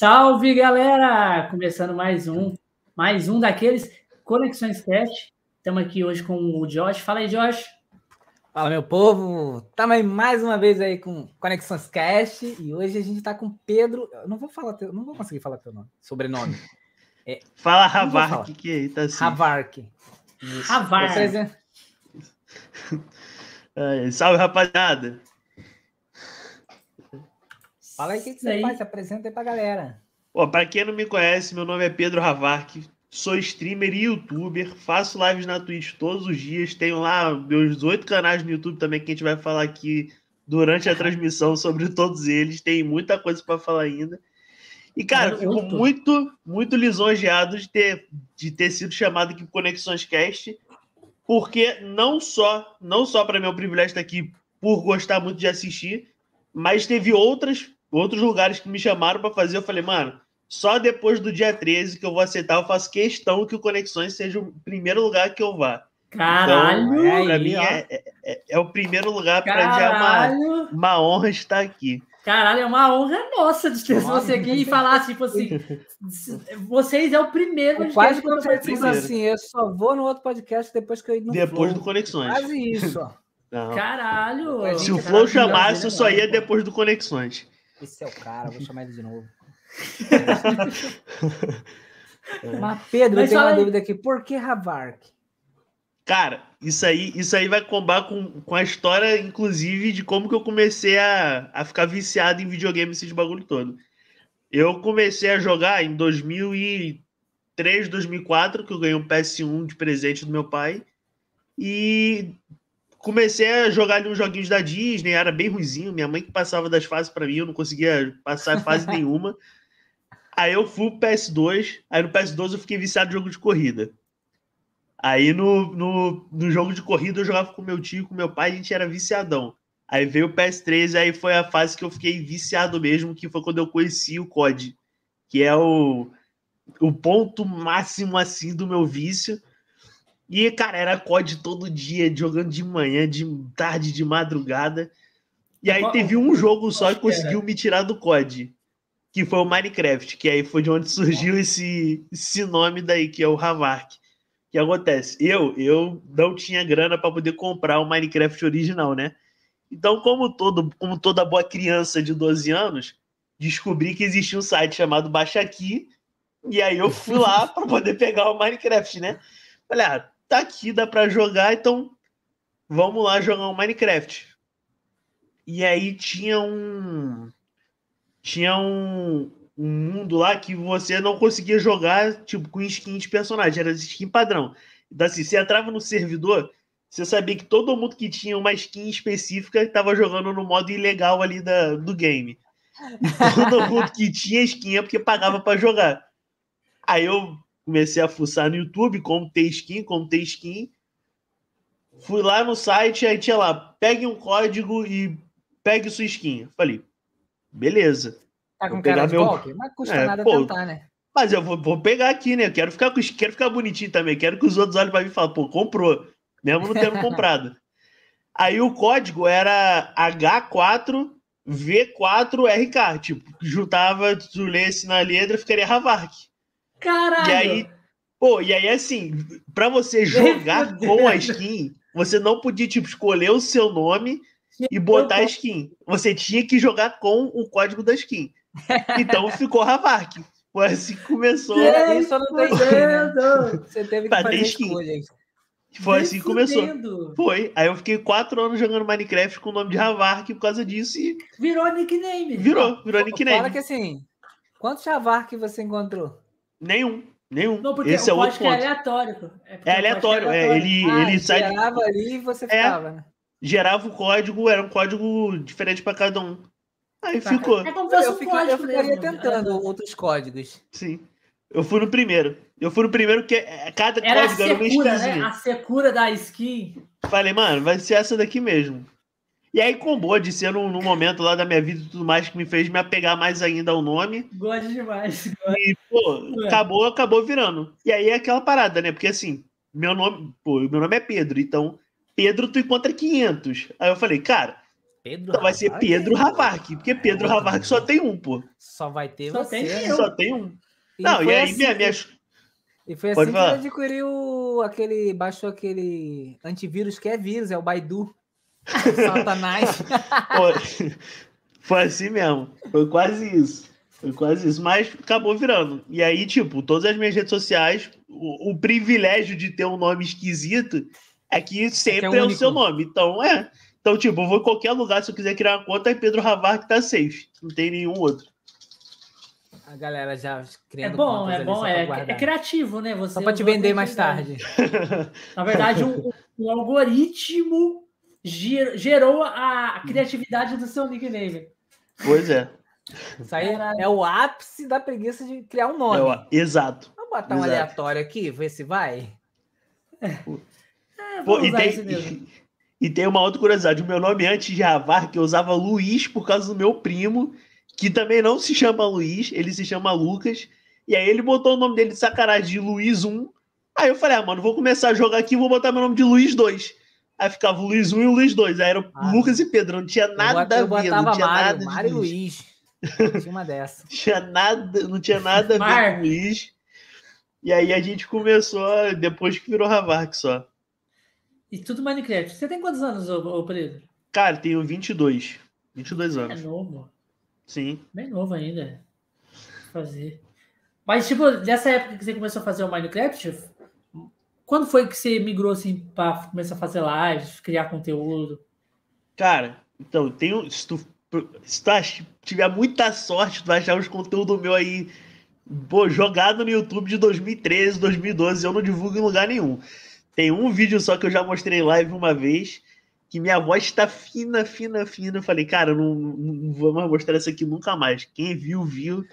Salve, galera! Começando mais um, mais um daqueles Conexões Cast. Estamos aqui hoje com o Josh. Fala aí, Josh. Fala, meu povo! Estamos mais uma vez aí com Conexões Cast e hoje a gente está com Pedro. Eu não vou falar, teu, não vou conseguir falar teu nome, sobrenome. É, Fala Havark, que aí tá assim. Havark. Havark. salve, rapaziada. Fala aí o que, que você aí. faz, se apresenta aí pra galera. Ó, pra quem não me conhece, meu nome é Pedro Havark, sou streamer e youtuber, faço lives na Twitch todos os dias, tenho lá meus oito canais no YouTube também que a gente vai falar aqui durante a transmissão sobre todos eles, tem muita coisa para falar ainda. E, cara, fico muito, muito lisonjeado de ter, de ter sido chamado aqui pro Conexões Cast, porque não só, não só para mim é um privilégio estar aqui por gostar muito de assistir, mas teve outras outros lugares que me chamaram para fazer, eu falei, mano, só depois do dia 13 que eu vou aceitar, eu faço questão que o Conexões seja o primeiro lugar que eu vá. Caralho! Então, pra mim é, é, é, é, o primeiro lugar para mim é uma, uma honra estar aqui. Caralho, é uma honra nossa de ter você aqui e falar, tipo assim, vocês é o primeiro. Eu quase que eu preciso assim, eu só vou no outro podcast depois que eu ir no Depois Flow. do Conexões. Quase isso, ó. Caralho! Se o Flow chamasse, eu só ia depois do Conexões. Esse é o cara, vou chamar ele de novo. Mas, Pedro, Mas eu tenho uma aí. dúvida aqui. Por que Havark? Cara, isso aí, isso aí vai combar com, com a história, inclusive, de como que eu comecei a, a ficar viciado em videogame, esses bagulho todo. Eu comecei a jogar em 2003, 2004, que eu ganhei um PS1 de presente do meu pai. E comecei a jogar ali uns joguinhos da Disney, era bem ruizinho. Minha mãe que passava das fases para mim, eu não conseguia passar fase nenhuma. Aí eu fui pro PS2, aí no PS2 eu fiquei viciado em jogo de corrida. Aí no, no, no jogo de corrida eu jogava com meu tio, com meu pai, a gente era viciadão. Aí veio o PS3, aí foi a fase que eu fiquei viciado mesmo, que foi quando eu conheci o COD, que é o, o ponto máximo assim do meu vício. E, cara, era COD todo dia, jogando de manhã, de tarde, de madrugada. E aí teve um jogo só que conseguiu me tirar do COD, que foi o Minecraft, que aí foi de onde surgiu esse, esse nome daí, que é o Havark. O que acontece? Eu, eu não tinha grana para poder comprar o Minecraft original, né? Então, como, todo, como toda boa criança de 12 anos, descobri que existia um site chamado Baixa Aqui, e aí eu fui lá para poder pegar o Minecraft, né? Ah, tá aqui, dá para jogar, então vamos lá jogar um Minecraft. E aí tinha um tinha um, um mundo lá que você não conseguia jogar tipo com skin de personagem, era skin padrão. Então assim, você entrava no servidor, você sabia que todo mundo que tinha uma skin específica estava jogando no modo ilegal ali da, do game. todo mundo que tinha skin é porque pagava para jogar. Aí eu comecei a fuçar no YouTube como ter skin, como ter skin. Fui lá no site, aí tinha lá, pegue um código e pegue sua skin. Falei, beleza. Tá com cara de meu... golpe? Mas custa é, nada pô, tentar, né? Mas eu vou, vou, pegar aqui, né? Eu quero ficar, quero ficar bonitinho também. Quero que os outros olhem para mim e falem, pô, comprou. Mesmo não tendo comprado. Aí o código era H4V4RK. Tipo, juntava, tu lesse na letra, ficaria Havark. Caralho! E aí, pô, e aí assim, para você jogar com a skin, você não podia, tipo, escolher o seu nome e botar a skin. Você tinha que jogar com o código da skin. Então ficou Havark. Foi assim que começou. É, isso não tem skin. Você teve que fazer skin. escolha. Foi assim que começou. Foi. Aí eu fiquei quatro anos jogando Minecraft com o nome de Havark por causa disso e. Virou nickname. Virou, virou nickname. Fala que assim, quantos Havark você encontrou? Nenhum. Nenhum. Não, porque Esse é outro é ponto. é aleatório. É, é aleatório, é, aleatório. ele, ah, ele sai. Gerava ali e você é, ficava, é, né? Gerava o código, era um código diferente para cada um. Aí tá. ficou. É como se eu, um fico, eu ficaria mesmo. tentando outros códigos. Sim. Eu fui no primeiro. Eu fui no primeiro que cada era código era uma skinzinha. Né? A secura da skin. Falei, mano, vai ser essa daqui mesmo. E aí combou de ser num, num, momento lá da minha vida e tudo mais que me fez me apegar mais ainda ao nome. Gosto demais. E, pô, é. acabou, acabou virando. E aí é aquela parada, né? Porque assim, meu nome, pô, meu nome é Pedro, então Pedro tu encontra 500. Aí eu falei, cara, Pedro Então vai ser? Pedro Havark, porque Pedro Havark só tem um, pô. Só vai ter Só você. tem. Só tem um. E Não, e aí assim minha, que- minha, E foi Pode assim que ele falar. adquiriu aquele. Baixou aquele antivírus que é vírus, é o Baidu. Satanás. Pô, foi assim mesmo. Foi quase isso. Foi quase isso. Mas acabou virando. E aí, tipo, todas as minhas redes sociais, o, o privilégio de ter um nome esquisito é que sempre É que é, é o seu nome. Então, é. Então, tipo, eu vou em qualquer lugar, se eu quiser criar uma conta, é Pedro Havar que tá safe. Não tem nenhum outro. A galera já É criando bom, é bom, só pra é, é criativo, né? Você Só pra te vender mais tarde. Na verdade, o, o algoritmo ger- gerou a criatividade do seu nickname. Pois é. Isso aí é o ápice da preguiça de criar um nome. É o- exato. Vamos botar um Exato. aleatório aqui, ver se vai. É, Pô, vamos e, tem, mesmo. e tem uma outra curiosidade. O meu nome antes de Havar, que eu usava Luiz por causa do meu primo, que também não se chama Luiz, ele se chama Lucas. E aí ele botou o nome dele de sacanagem de Luiz 1. Aí eu falei, ah, mano, vou começar a jogar aqui e vou botar meu nome de Luiz 2. Aí ficava o Luiz 1 e o Luiz 2. Aí era o Ah, Lucas e Pedro, não tinha nada eu a bot- ver, não botava tinha Mário, nada de Mário e Luiz. Luiz. Tinha uma dessa. Tinha nada, não tinha nada a ver com Luiz. E aí a gente começou, a- depois que virou Havark só. E tudo Minecraft. Você tem quantos anos, ô, ô Pedro? Cara, tenho 22. 22 É anos. novo. Sim. Bem novo ainda. Fazer. Mas, tipo, dessa época que você começou a fazer o Minecraft, quando foi que você migrou assim pra começar a fazer lives, criar conteúdo? Cara, então, tem um, se tu, se tu ach- tiver muita sorte, tu vai achar uns conteúdos meu aí, pô, jogado no YouTube de 2013, 2012, eu não divulgo em lugar nenhum. Tem um vídeo só que eu já mostrei live uma vez, que minha voz tá fina, fina, fina. Eu falei, cara, eu não, não, não vou mais mostrar isso aqui nunca mais. Quem viu, viu. O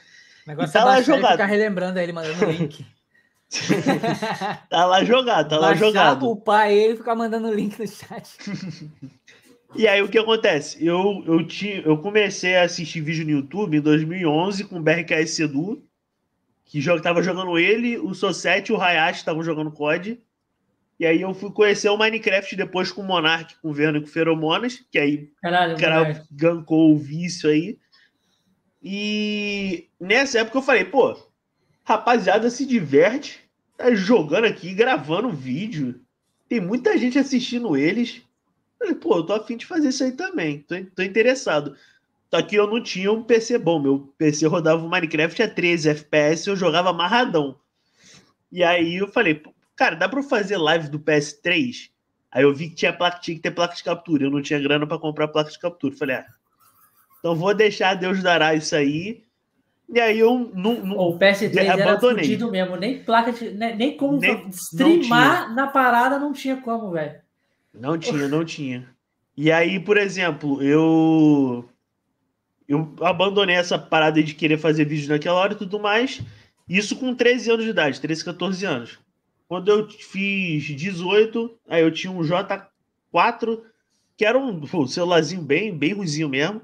negócio tá é lá e jogado. ficar relembrando ele, mandando link. Tá lá jogado, tá lá Baixar, jogado. upar ele e ficar mandando link no chat. E aí o que acontece? Eu, eu, tinha, eu comecei a assistir vídeo no YouTube em 2011 com o BRKS Sedu, que jo- tava jogando ele, o Sosete e o Hayashi estavam jogando COD. E aí eu fui conhecer o Minecraft depois com o Monark, com o Verno e com o Feromonas, que aí Caralho, o cara Monark. gankou o vício aí. E nessa época eu falei, pô, rapaziada se diverte, tá jogando aqui, gravando vídeo. Tem muita gente assistindo eles. Falei, pô, eu tô afim de fazer isso aí também. Tô, tô interessado. Só que eu não tinha um PC bom. Meu PC rodava o Minecraft a 13 FPS eu jogava amarradão. E aí eu falei, cara, dá pra eu fazer live do PS3? Aí eu vi que tinha, placa, tinha que ter placa de captura. Eu não tinha grana pra comprar placa de captura. Falei, ah, então vou deixar Deus dará isso aí. E aí eu não. não O PS3 era fudido mesmo, nem placa de. Nem, nem como Nem- streamar na parada não tinha como, velho. Não tinha, não tinha. E aí, por exemplo, eu eu abandonei essa parada de querer fazer vídeo naquela hora e tudo mais. Isso com 13 anos de idade, 13, 14 anos. Quando eu fiz 18, aí eu tinha um J4, que era um pô, celularzinho bem, bem ruizinho mesmo.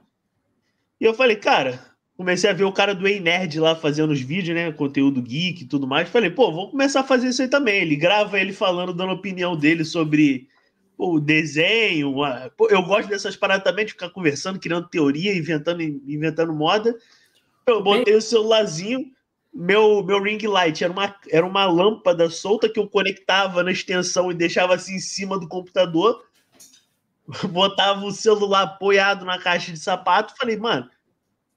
E eu falei, cara, comecei a ver o cara do Ei Nerd lá fazendo os vídeos, né? Conteúdo geek e tudo mais. Falei, pô, vou começar a fazer isso aí também. Ele grava ele falando, dando opinião dele sobre pô, o desenho. a- pô, eu gosto dessas paradas também, de ficar conversando, criando teoria, inventando, inventando moda. Eu botei o celularzinho, meu, meu ring light era uma, era uma lâmpada solta que eu conectava na extensão e deixava assim em cima do computador. Botava o celular apoiado na caixa de sapato. Falei, mano,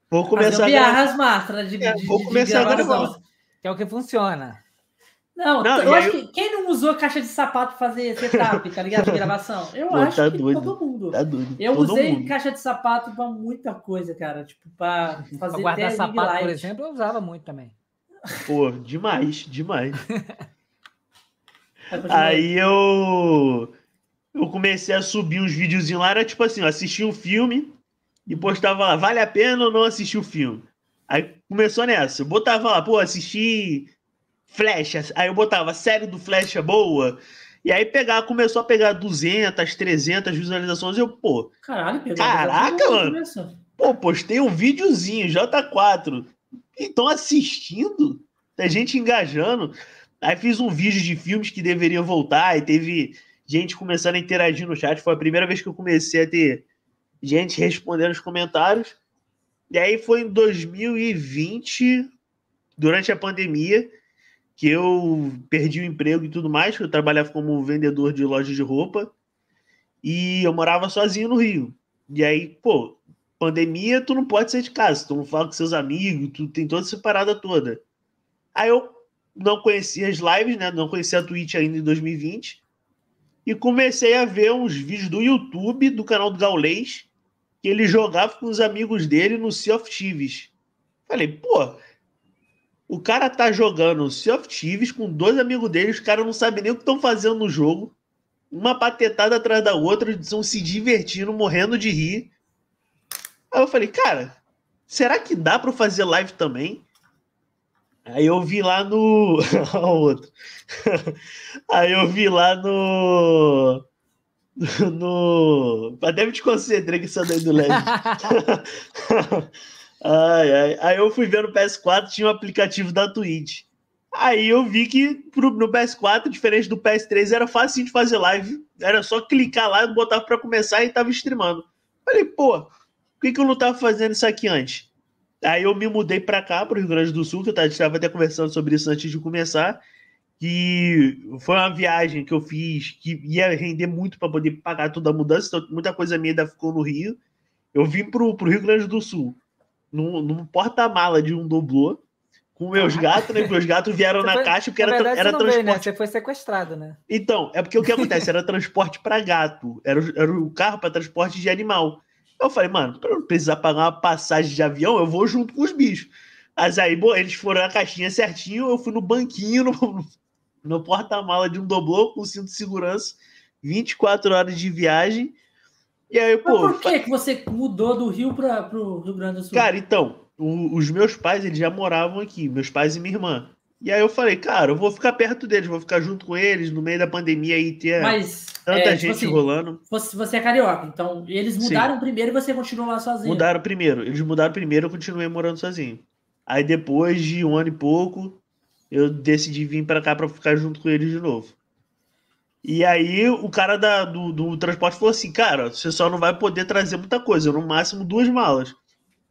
vou começar Fazer a gravar. biarras mastras de, É, de, vou de começar a gravação. gravar. Que é o que funciona. Não, Não, eu acho aí que quem não usou caixa de sapato pra fazer setup, tá ligado? De gravação? Eu Pô, acho tá que doido. todo mundo. Tá doido. Eu Todo usei mundo. caixa de sapato pra muita coisa, cara. Tipo, pra fazer Pra guardar sapato, por light. exemplo, eu usava muito também. Pô, demais, demais. Aí eu eu comecei a subir uns videozinhos lá, era tipo assim, eu assistia um filme e postava lá, vale a pena ou não assistir o filme? Aí começou nessa, eu botava lá, pô, assisti Flash, aí eu botava série do Flash é boa, e aí pegar, começou a pegar 200, 300 visualizações, eu, pô, Caralho. Caraca, mano. Pô, postei um videozinho, J4. Estão assistindo? Tem gente engajando. Aí fiz um vídeo de filmes que deveriam voltar e teve gente começando a interagir no chat. Foi a primeira vez que eu comecei a ter gente respondendo os comentários. E aí foi em 2020, durante a pandemia, que eu perdi o emprego e tudo mais, eu trabalhava como vendedor de loja de roupa e eu morava sozinho no Rio. E aí, pô, pandemia, tu não pode sair de casa, tu não fala com seus amigos, tu tem toda essa parada toda. Aí eu não conhecia as lives, né? Não conhecia a Twitch ainda em 2020. E comecei a ver uns vídeos do YouTube, do canal do Gaulês, que ele jogava com os amigos dele no Sea of Thieves. Falei, pô, o cara tá jogando Sea of Thieves com dois amigos dele, os caras não sabem nem o que estão fazendo no jogo. Uma patetada atrás da outra, eles estão se divertindo, morrendo de rir. Aí eu falei, cara, será que dá para fazer live também? Aí eu vi lá no. outro. Aí eu vi lá no. No. Até me te concentrei que daí do LED. ai, ai. Aí eu fui ver no PS4, tinha um aplicativo da Twitch. Aí eu vi que pro, no PS4, diferente do PS3, era fácil de fazer live. Era só clicar lá, botar para começar e tava streamando. Falei, pô, por que, que eu não tava fazendo isso aqui antes? Aí eu me mudei para cá, para o Rio Grande do Sul, que eu estava até conversando sobre isso antes de começar. Que foi uma viagem que eu fiz que ia render muito para poder pagar toda a mudança, então muita coisa minha ainda ficou no Rio. Eu vim para o Rio Grande do Sul, num, num porta-mala de um doblô, com meus gatos, né? Meus gatos vieram na foi, caixa porque na era, verdade, era você transporte. Veio, né? Você foi sequestrado, né? Então, é porque o que acontece? Era transporte para gato, era, era o carro para transporte de animal. Eu falei, mano, pra não precisar pagar uma passagem de avião, eu vou junto com os bichos. Mas aí, bom, eles foram na caixinha certinho, eu fui no banquinho, no, no porta-mala de um doblô com cinto de segurança, 24 horas de viagem. E aí, pô. Mas por que, que você mudou do Rio para o Rio Grande do Sul? Cara, então, o, os meus pais, eles já moravam aqui, meus pais e minha irmã. E aí eu falei, cara, eu vou ficar perto deles, vou ficar junto com eles no meio da pandemia aí ter Mas, tanta é, tipo gente assim, rolando. Você, você, é carioca, então eles mudaram Sim. primeiro e você continuou lá sozinho. Mudaram primeiro, eles mudaram primeiro, eu continuei morando sozinho. Aí depois de um ano e pouco, eu decidi vir para cá para ficar junto com eles de novo. E aí o cara da, do, do transporte falou assim, cara, você só não vai poder trazer muita coisa, no máximo duas malas.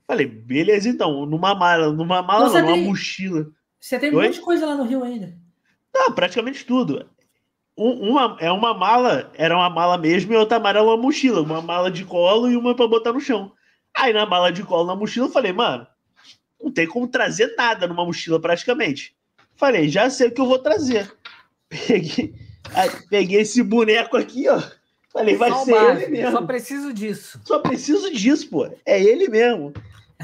Falei, beleza então, numa mala, numa mala não, numa mochila. Você tem um monte de coisa lá no Rio ainda. Não, praticamente tudo. Um, uma, é uma mala, era uma mala mesmo, e outra mala era uma mochila. Uma mala de colo e uma para botar no chão. Aí na mala de colo, na mochila, eu falei, mano, não tem como trazer nada numa mochila praticamente. Falei, já sei o que eu vou trazer. Peguei, peguei esse boneco aqui, ó. Falei, vai só ser base, ele mesmo. Só preciso disso. Só preciso disso, pô. É ele mesmo.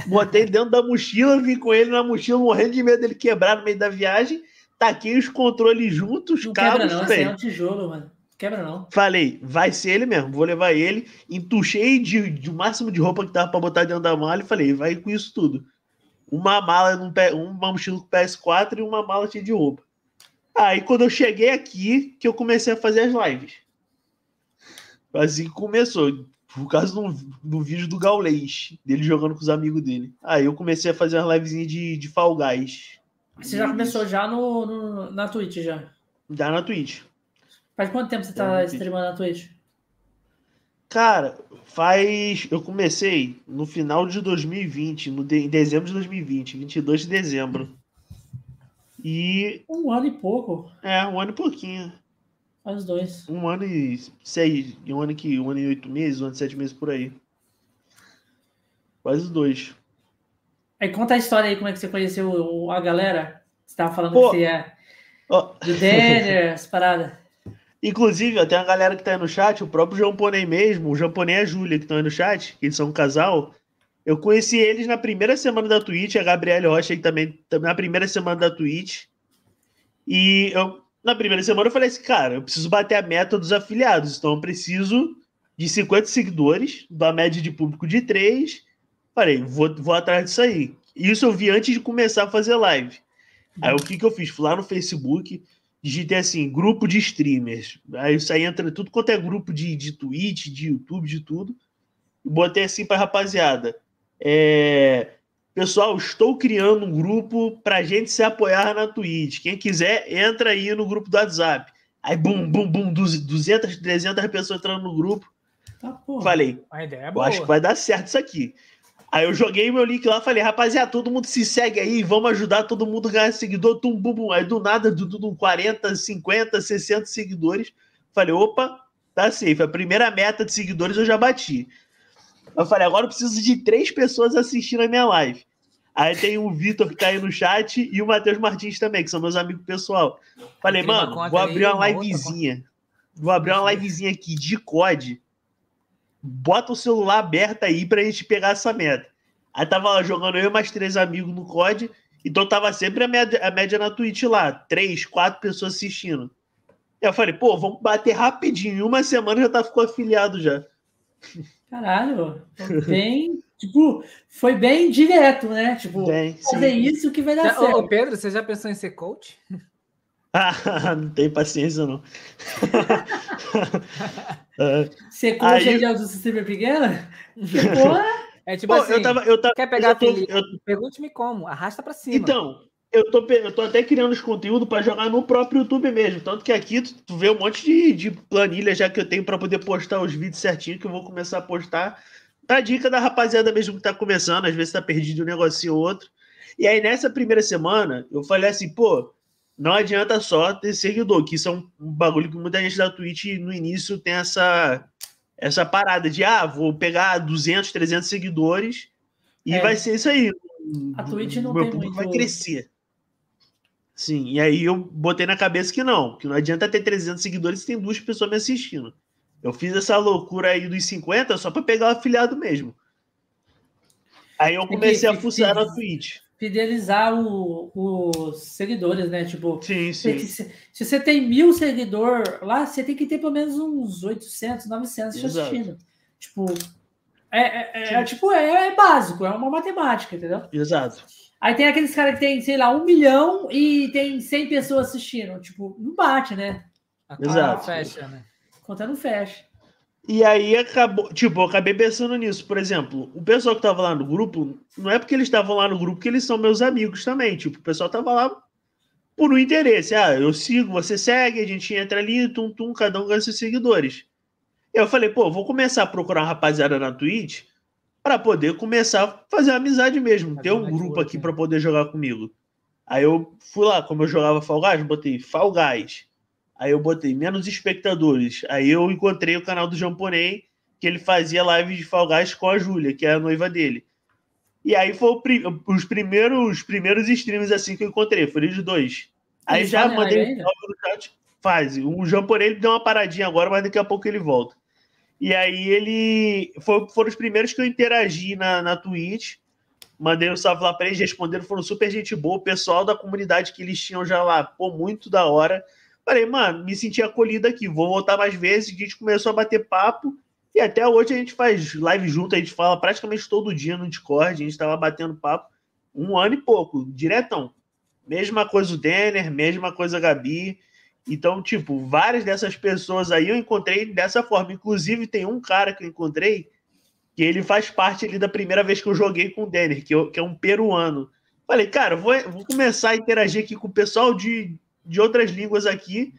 Botei dentro da mochila, vim com ele na mochila, morrendo de medo dele quebrar no meio da viagem. Taquei os controles juntos, não cabos. Quebra não, esse é um tijolo, mano. Quebra não. Falei, vai ser ele mesmo, vou levar ele. Entuchei de, de máximo de roupa que tava pra botar dentro da mala e falei, vai com isso tudo. Uma mala, num, uma mochila com PS4 e uma mala cheia de roupa. Aí quando eu cheguei aqui, que eu comecei a fazer as lives. Assim que começou por causa do, do vídeo do Gaulês, dele jogando com os amigos dele. Aí eu comecei a fazer uma livezinha de, de Fall Guys. Você já começou já no, no, na Twitch, já? Já na Twitch. Faz quanto tempo você tá streamando na Twitch? Cara, faz. Eu comecei no final de 2020, no de... em dezembro de 2020, 22 de dezembro. E. Um ano e pouco. É, um ano e pouquinho. Faz dois. Um ano e seis. Um ano, que, um ano e oito meses, um ano e sete meses por aí. Quase dois. Aí conta a história aí, como é que você conheceu a galera? Você tava falando Pô, que você é oh. do Denner, as paradas. Inclusive, tem uma galera que tá aí no chat, o próprio Jamponei mesmo, o Jamponei e a Júlia, que estão aí no chat, que eles são um casal. Eu conheci eles na primeira semana da Twitch, a Gabriela Rocha também, também na primeira semana da Twitch. E eu na primeira semana eu falei assim, cara, eu preciso bater a meta dos afiliados, então eu preciso de 50 seguidores, da média de público de 3. Falei, vou, vou atrás disso aí. Isso eu vi antes de começar a fazer live. Aí o que, que eu fiz? Fui lá no Facebook, digitei assim, grupo de streamers. Aí isso aí entra tudo quanto é grupo de, de Twitch, de YouTube, de tudo. E botei assim pra rapaziada. É, Pessoal, estou criando um grupo para gente se apoiar na Twitch. Quem quiser, entra aí no grupo do WhatsApp. Aí, bum, bum, bum, 200, 300 pessoas entrando no grupo. Porra. Falei, é eu acho que vai dar certo isso aqui. Aí eu joguei meu link lá, falei, rapaziada, todo mundo se segue aí, vamos ajudar todo mundo a ganhar seguidor, tum, bum, bum. Aí do nada, do tudo 40, 50, 60 seguidores. Falei, opa, tá safe. A primeira meta de seguidores eu já bati. Eu falei, agora eu preciso de três pessoas assistindo a minha live. Aí tem o Vitor que tá aí no chat e o Matheus Martins também, que são meus amigos pessoal. Falei, mano, vou abrir uma livezinha. Vou abrir uma livezinha aqui de COD. Bota o celular aberto aí pra gente pegar essa meta. Aí tava lá jogando eu e mais três amigos no COD. Então tava sempre a média, a média na Twitch lá. Três, quatro pessoas assistindo. Aí eu falei, pô, vamos bater rapidinho. Em uma semana já tá ficou afiliado já. Caralho, bem, tipo, foi bem direto, né? Tipo, Bem, sim. fazer isso que vai dar Já- ô, ô, certo. Pedro, você já pensou em ser coach? Ah, não tem paciência, não. É. Ser coach Aí- de autossistema pequena? Porra, É tipo Pô, assim, eu tava. Eu tava quer pegar tô- Felipe? eu- pergunte-me como, arrasta pra cima. Então, eu tô, eu tô até criando os conteúdos para jogar no próprio YouTube mesmo. Tanto que aqui tu, tu vê um monte de, de planilha já que eu tenho para poder postar os vídeos certinho que eu vou começar a postar. Pra dica da rapaziada mesmo que tá começando, às vezes tá perdido um negocinho ou outro. E aí nessa primeira semana, eu falei assim, pô, não adianta só ter seguidor, que isso é um, bagulho que muita gente da Twitch no início tem essa essa parada de, ah, vou pegar 200, 300 seguidores e É. vai ser isso aí. A Twitch não meu tem público muito- vai crescer. Sim, e aí eu botei na cabeça que não, que não adianta ter 300 seguidores se tem duas pessoas me assistindo. Eu fiz essa loucura aí dos 50 só para pegar o afiliado mesmo. Aí eu comecei a fuçar na Twitch. Fidelizar o- os seguidores, né? Tipo, Sim, se, sim. se- se você tem mil seguidores lá, você tem que ter pelo menos uns 800, 900 te assistindo. Tipo, é, é- é- tipo, é, é básico, é uma matemática, entendeu? Exato. Aí tem aqueles caras que tem, sei lá, um milhão e tem 100 pessoas assistindo. Tipo, não bate, né? A conta Exato. fecha, né? Conta não fecha. E aí acabou, tipo, eu acabei pensando nisso. Por exemplo, o pessoal que tava lá no grupo, não é porque eles estavam lá no grupo que eles são meus amigos também. Tipo, o pessoal tava lá por um interesse. Ah, eu sigo, você segue, a gente entra ali, tum, tum, cada um ganha seus seguidores. Eu falei, pô, vou começar a procurar uma rapaziada na Twitch para poder começar a fazer amizade mesmo, ter um grupo aqui né? para poder jogar comigo. Aí eu fui lá, como eu jogava Fall Guys, botei Fall Guys. Aí eu botei menos espectadores. Aí eu encontrei o canal do Jamponei, que ele fazia live de Fall Guys com a Júlia, que é a noiva dele. E aí foi o pri- os primeiros, os primeiros streams assim que eu encontrei, foram os dois. Aí Eles já mandei um no chat. Faz. O Jamponei ele deu uma paradinha agora, mas daqui a pouco ele volta. E aí ele. foi- foram os primeiros que eu interagi na, na Twitch. Mandei um salve lá pra eles, responderam, foram super gente boa. O pessoal da comunidade que eles tinham já lá, pô, muito da hora. Falei, mano, me senti acolhido aqui, vou voltar mais vezes. A gente começou a bater papo. E até hoje a gente faz live junto, a gente fala praticamente todo dia no Discord. A gente tava batendo papo um ano e pouco, diretão. Mesma coisa o Denner, mesma coisa a Gabi. Então, tipo, várias dessas pessoas aí eu encontrei dessa forma. Inclusive, tem um cara que eu encontrei que ele faz parte ali da primeira vez que eu joguei com o Denner, que, eu- que é um peruano. Falei, cara, vou, vou começar a interagir aqui com o pessoal de, de outras línguas aqui.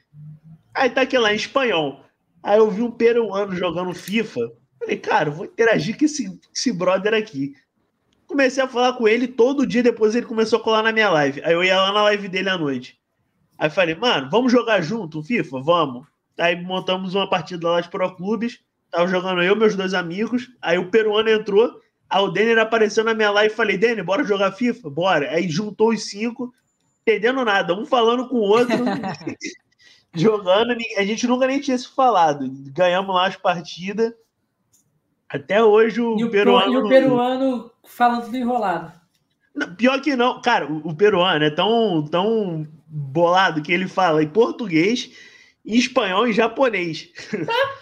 Aí tá aqui lá em espanhol. Aí eu vi um peruano jogando FIFA. Falei, cara, vou interagir com esse, esse brother aqui. Comecei a falar com ele todo dia, depois ele começou a colar na minha live. Aí eu ia lá na live dele à noite. Aí falei, mano, vamos jogar junto FIFA? Vamos. Aí montamos uma partida lá de Pro Clubes. Tava jogando eu, meus dois amigos. Aí o peruano entrou. Aí o Denner apareceu na minha live. Falei, Denner, bora jogar FIFA? Bora. Aí juntou os cinco, entendendo nada, um falando com o outro, jogando. A gente nunca nem tinha se falado. Ganhamos lá as partidas. Até hoje o, E o, peruano. e o peruano falando tudo enrolado. Não, Pior que não, cara, o, o peruano é tão, tão bolado que ele fala em português, em espanhol e japonês.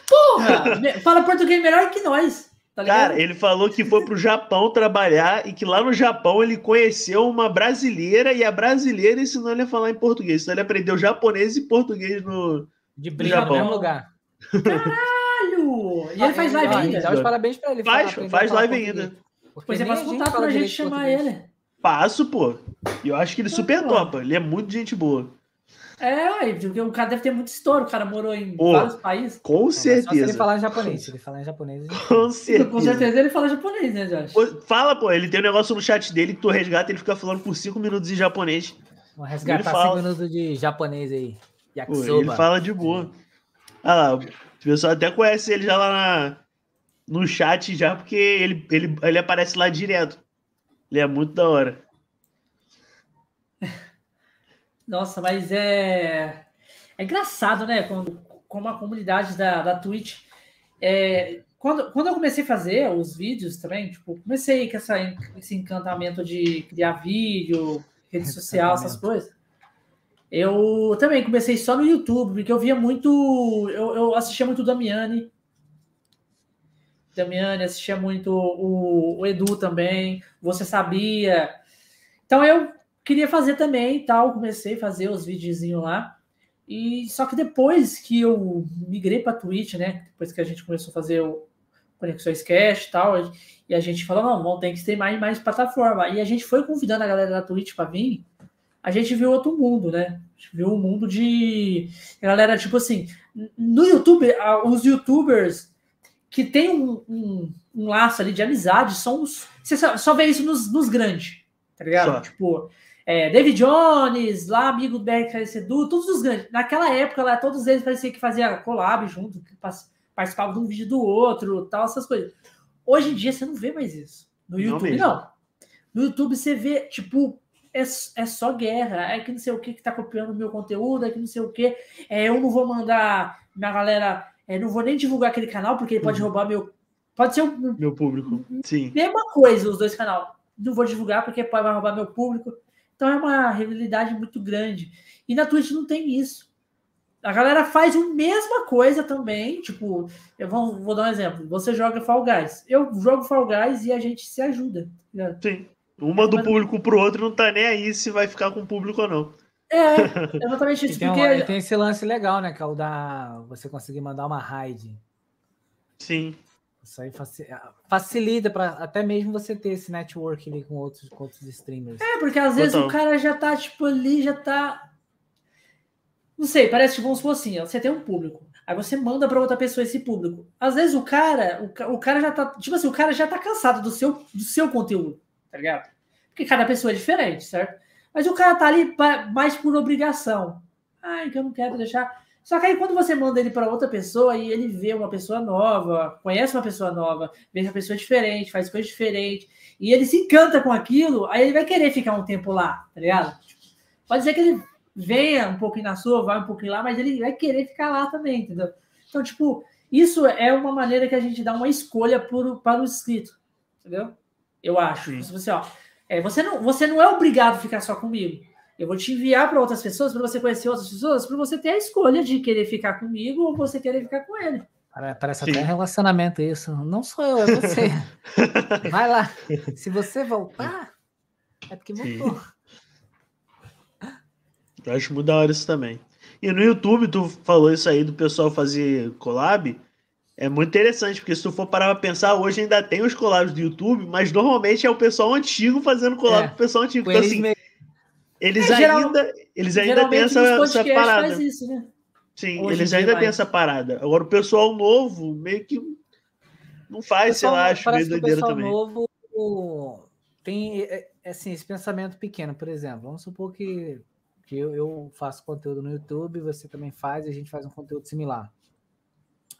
Porra! me- Fala português melhor que nós. Tá? Cara, ele falou que foi pro Japão trabalhar e que lá no Japão ele conheceu uma brasileira e a brasileira ensinou ele a falar em português. Então ele aprendeu japonês e português no. De briga no mesmo lugar. Caralho! E ele faz live ainda. Dá os parabéns pra ele. Faz, faz live ainda. Pois é, passa a gente contato pra gente chamar português. ele. Passo, pô. E eu acho que ele super topa. Ele é muito gente boa. É, porque o cara deve ter muito história, o cara morou em Pô, vários países. Com certeza. Só se ele falar em japonês. Se ele falar em japonês. ele- Com certeza. Com certeza ele fala japonês, né, Josh? Pô, Fala, pô, ele tem um negócio no chat dele que tu resgata, ele fica falando por cinco minutos em japonês. Vamos resgatar Ele fala. cinco minutos de japonês aí. Pô, Yakisoba. ele fala de boa. Ah lá, o pessoal até conhece ele já lá na- no chat já, porque ele, ele, ele aparece lá direto. Ele é muito da hora. Nossa, mas é. É engraçado, né? Quando, como a comunidade da, da Twitch. É, quando, quando eu comecei a fazer os vídeos também, tipo, comecei com essa, esse encantamento de criar vídeo, rede social, essas coisas. Eu também comecei só no YouTube, porque eu via muito. Eu, eu assistia muito o Damiani. Damiani, assistia muito o, o Edu também. Você sabia. Então eu queria fazer também e tal. Comecei a fazer os videozinhos lá. E só que depois que eu migrei para Twitch, né? Depois que a gente começou a fazer o Conexões Cash e tal, e a gente falou, não, vamos ter que ter mais mais plataforma. E a gente foi convidando a galera da Twitch para vir. A gente viu outro mundo, né? A gente viu um mundo de galera tipo assim, no YouTube, os YouTubers que tem um, um, um laço ali de amizade são os. Você só, só vê isso nos, nos grandes, tá ligado? Só. Tipo, é, David Jones, lá, amigo do BRK Edu, todos os grandes. Naquela época, lá, todos eles parecia que fazia collab junto, que pas- participava de um vídeo do outro, tal, essas coisas. Hoje em dia você não vê mais isso. No Não YouTube, mesmo. não. No YouTube você vê, tipo, é, é só guerra. É que não sei o que que tá copiando o meu conteúdo, é que não sei o que. É, eu não vou mandar minha galera. É, não vou nem divulgar aquele canal, porque ele pode Uhum. roubar meu. Pode ser um, Meu público. Sim. mesma coisa os dois canais. Não vou divulgar porque pode vai roubar meu público. Então é uma rivalidade muito grande. E na Twitch não tem isso. A galera faz a mesma coisa também. Tipo, eu vou, vou dar um exemplo. Você joga Fall Guys. Eu jogo Fall Guys e a gente se ajuda. ligado? Sim. Uma do público pro outro não tá nem aí se vai ficar com o público ou não. É, exatamente E isso. tem, um- Porque e tem esse lance legal, né? Que é o da. Você conseguir mandar uma raid. Sim. Isso aí faci- facilita para até mesmo você ter esse network ali com outros, com outros streamers. É, porque às vezes Total. o cara já tá, tipo, ali, já tá. Não sei, parece que vamos supor assim, ó, você tem um público. Aí você manda para outra pessoa esse público. Às vezes o cara, o, o cara já tá, tipo assim, o cara já tá cansado do seu, do seu conteúdo, tá ligado? Porque cada pessoa é diferente, certo? Mas o cara tá ali pa- mais por obrigação. Ai, que eu não quero deixar. Só que aí quando você manda ele para outra pessoa e ele vê uma pessoa nova, conhece uma pessoa nova, vê uma pessoa diferente, faz coisa diferente, e ele se encanta com aquilo, aí ele vai querer ficar um tempo lá, tá ligado? Pode ser que ele venha um pouquinho na sua, vai um pouquinho lá, mas ele vai querer ficar lá também, entendeu? Então, tipo, isso é uma maneira que a gente dá uma escolha por, para o inscrito, entendeu? Eu acho. Sim. Você, ó, é, você, não, você não é obrigado a ficar só comigo. Eu vou te enviar para outras pessoas, para você conhecer outras pessoas, para você ter a escolha de querer ficar comigo ou você querer ficar com ele. Pare- Parece Sim. até um relacionamento isso. Não sou eu, é você. Vai lá. Se você voltar, é porque Sim. voltou. Eu acho muito da hora isso também. E no YouTube, tu falou isso aí do pessoal fazer collab. É muito interessante, porque se tu for parar pra pensar, hoje ainda tem os collabs do YouTube, mas normalmente é o pessoal antigo fazendo collab É, com o pessoal antigo. Então, assim, mesmo. Eles É, geral- ainda, eles ainda têm essa, essa parada. faz isso, né? Sim, Hoje eles ainda têm essa parada. Agora, o pessoal novo meio que não faz, sei Pessoal- lá, acho meio que o doideira pessoal também. novo tem é, é, assim, esse pensamento pequeno, por exemplo. Vamos supor que, que eu, eu faço conteúdo no YouTube, você também faz, e a gente faz um conteúdo similar.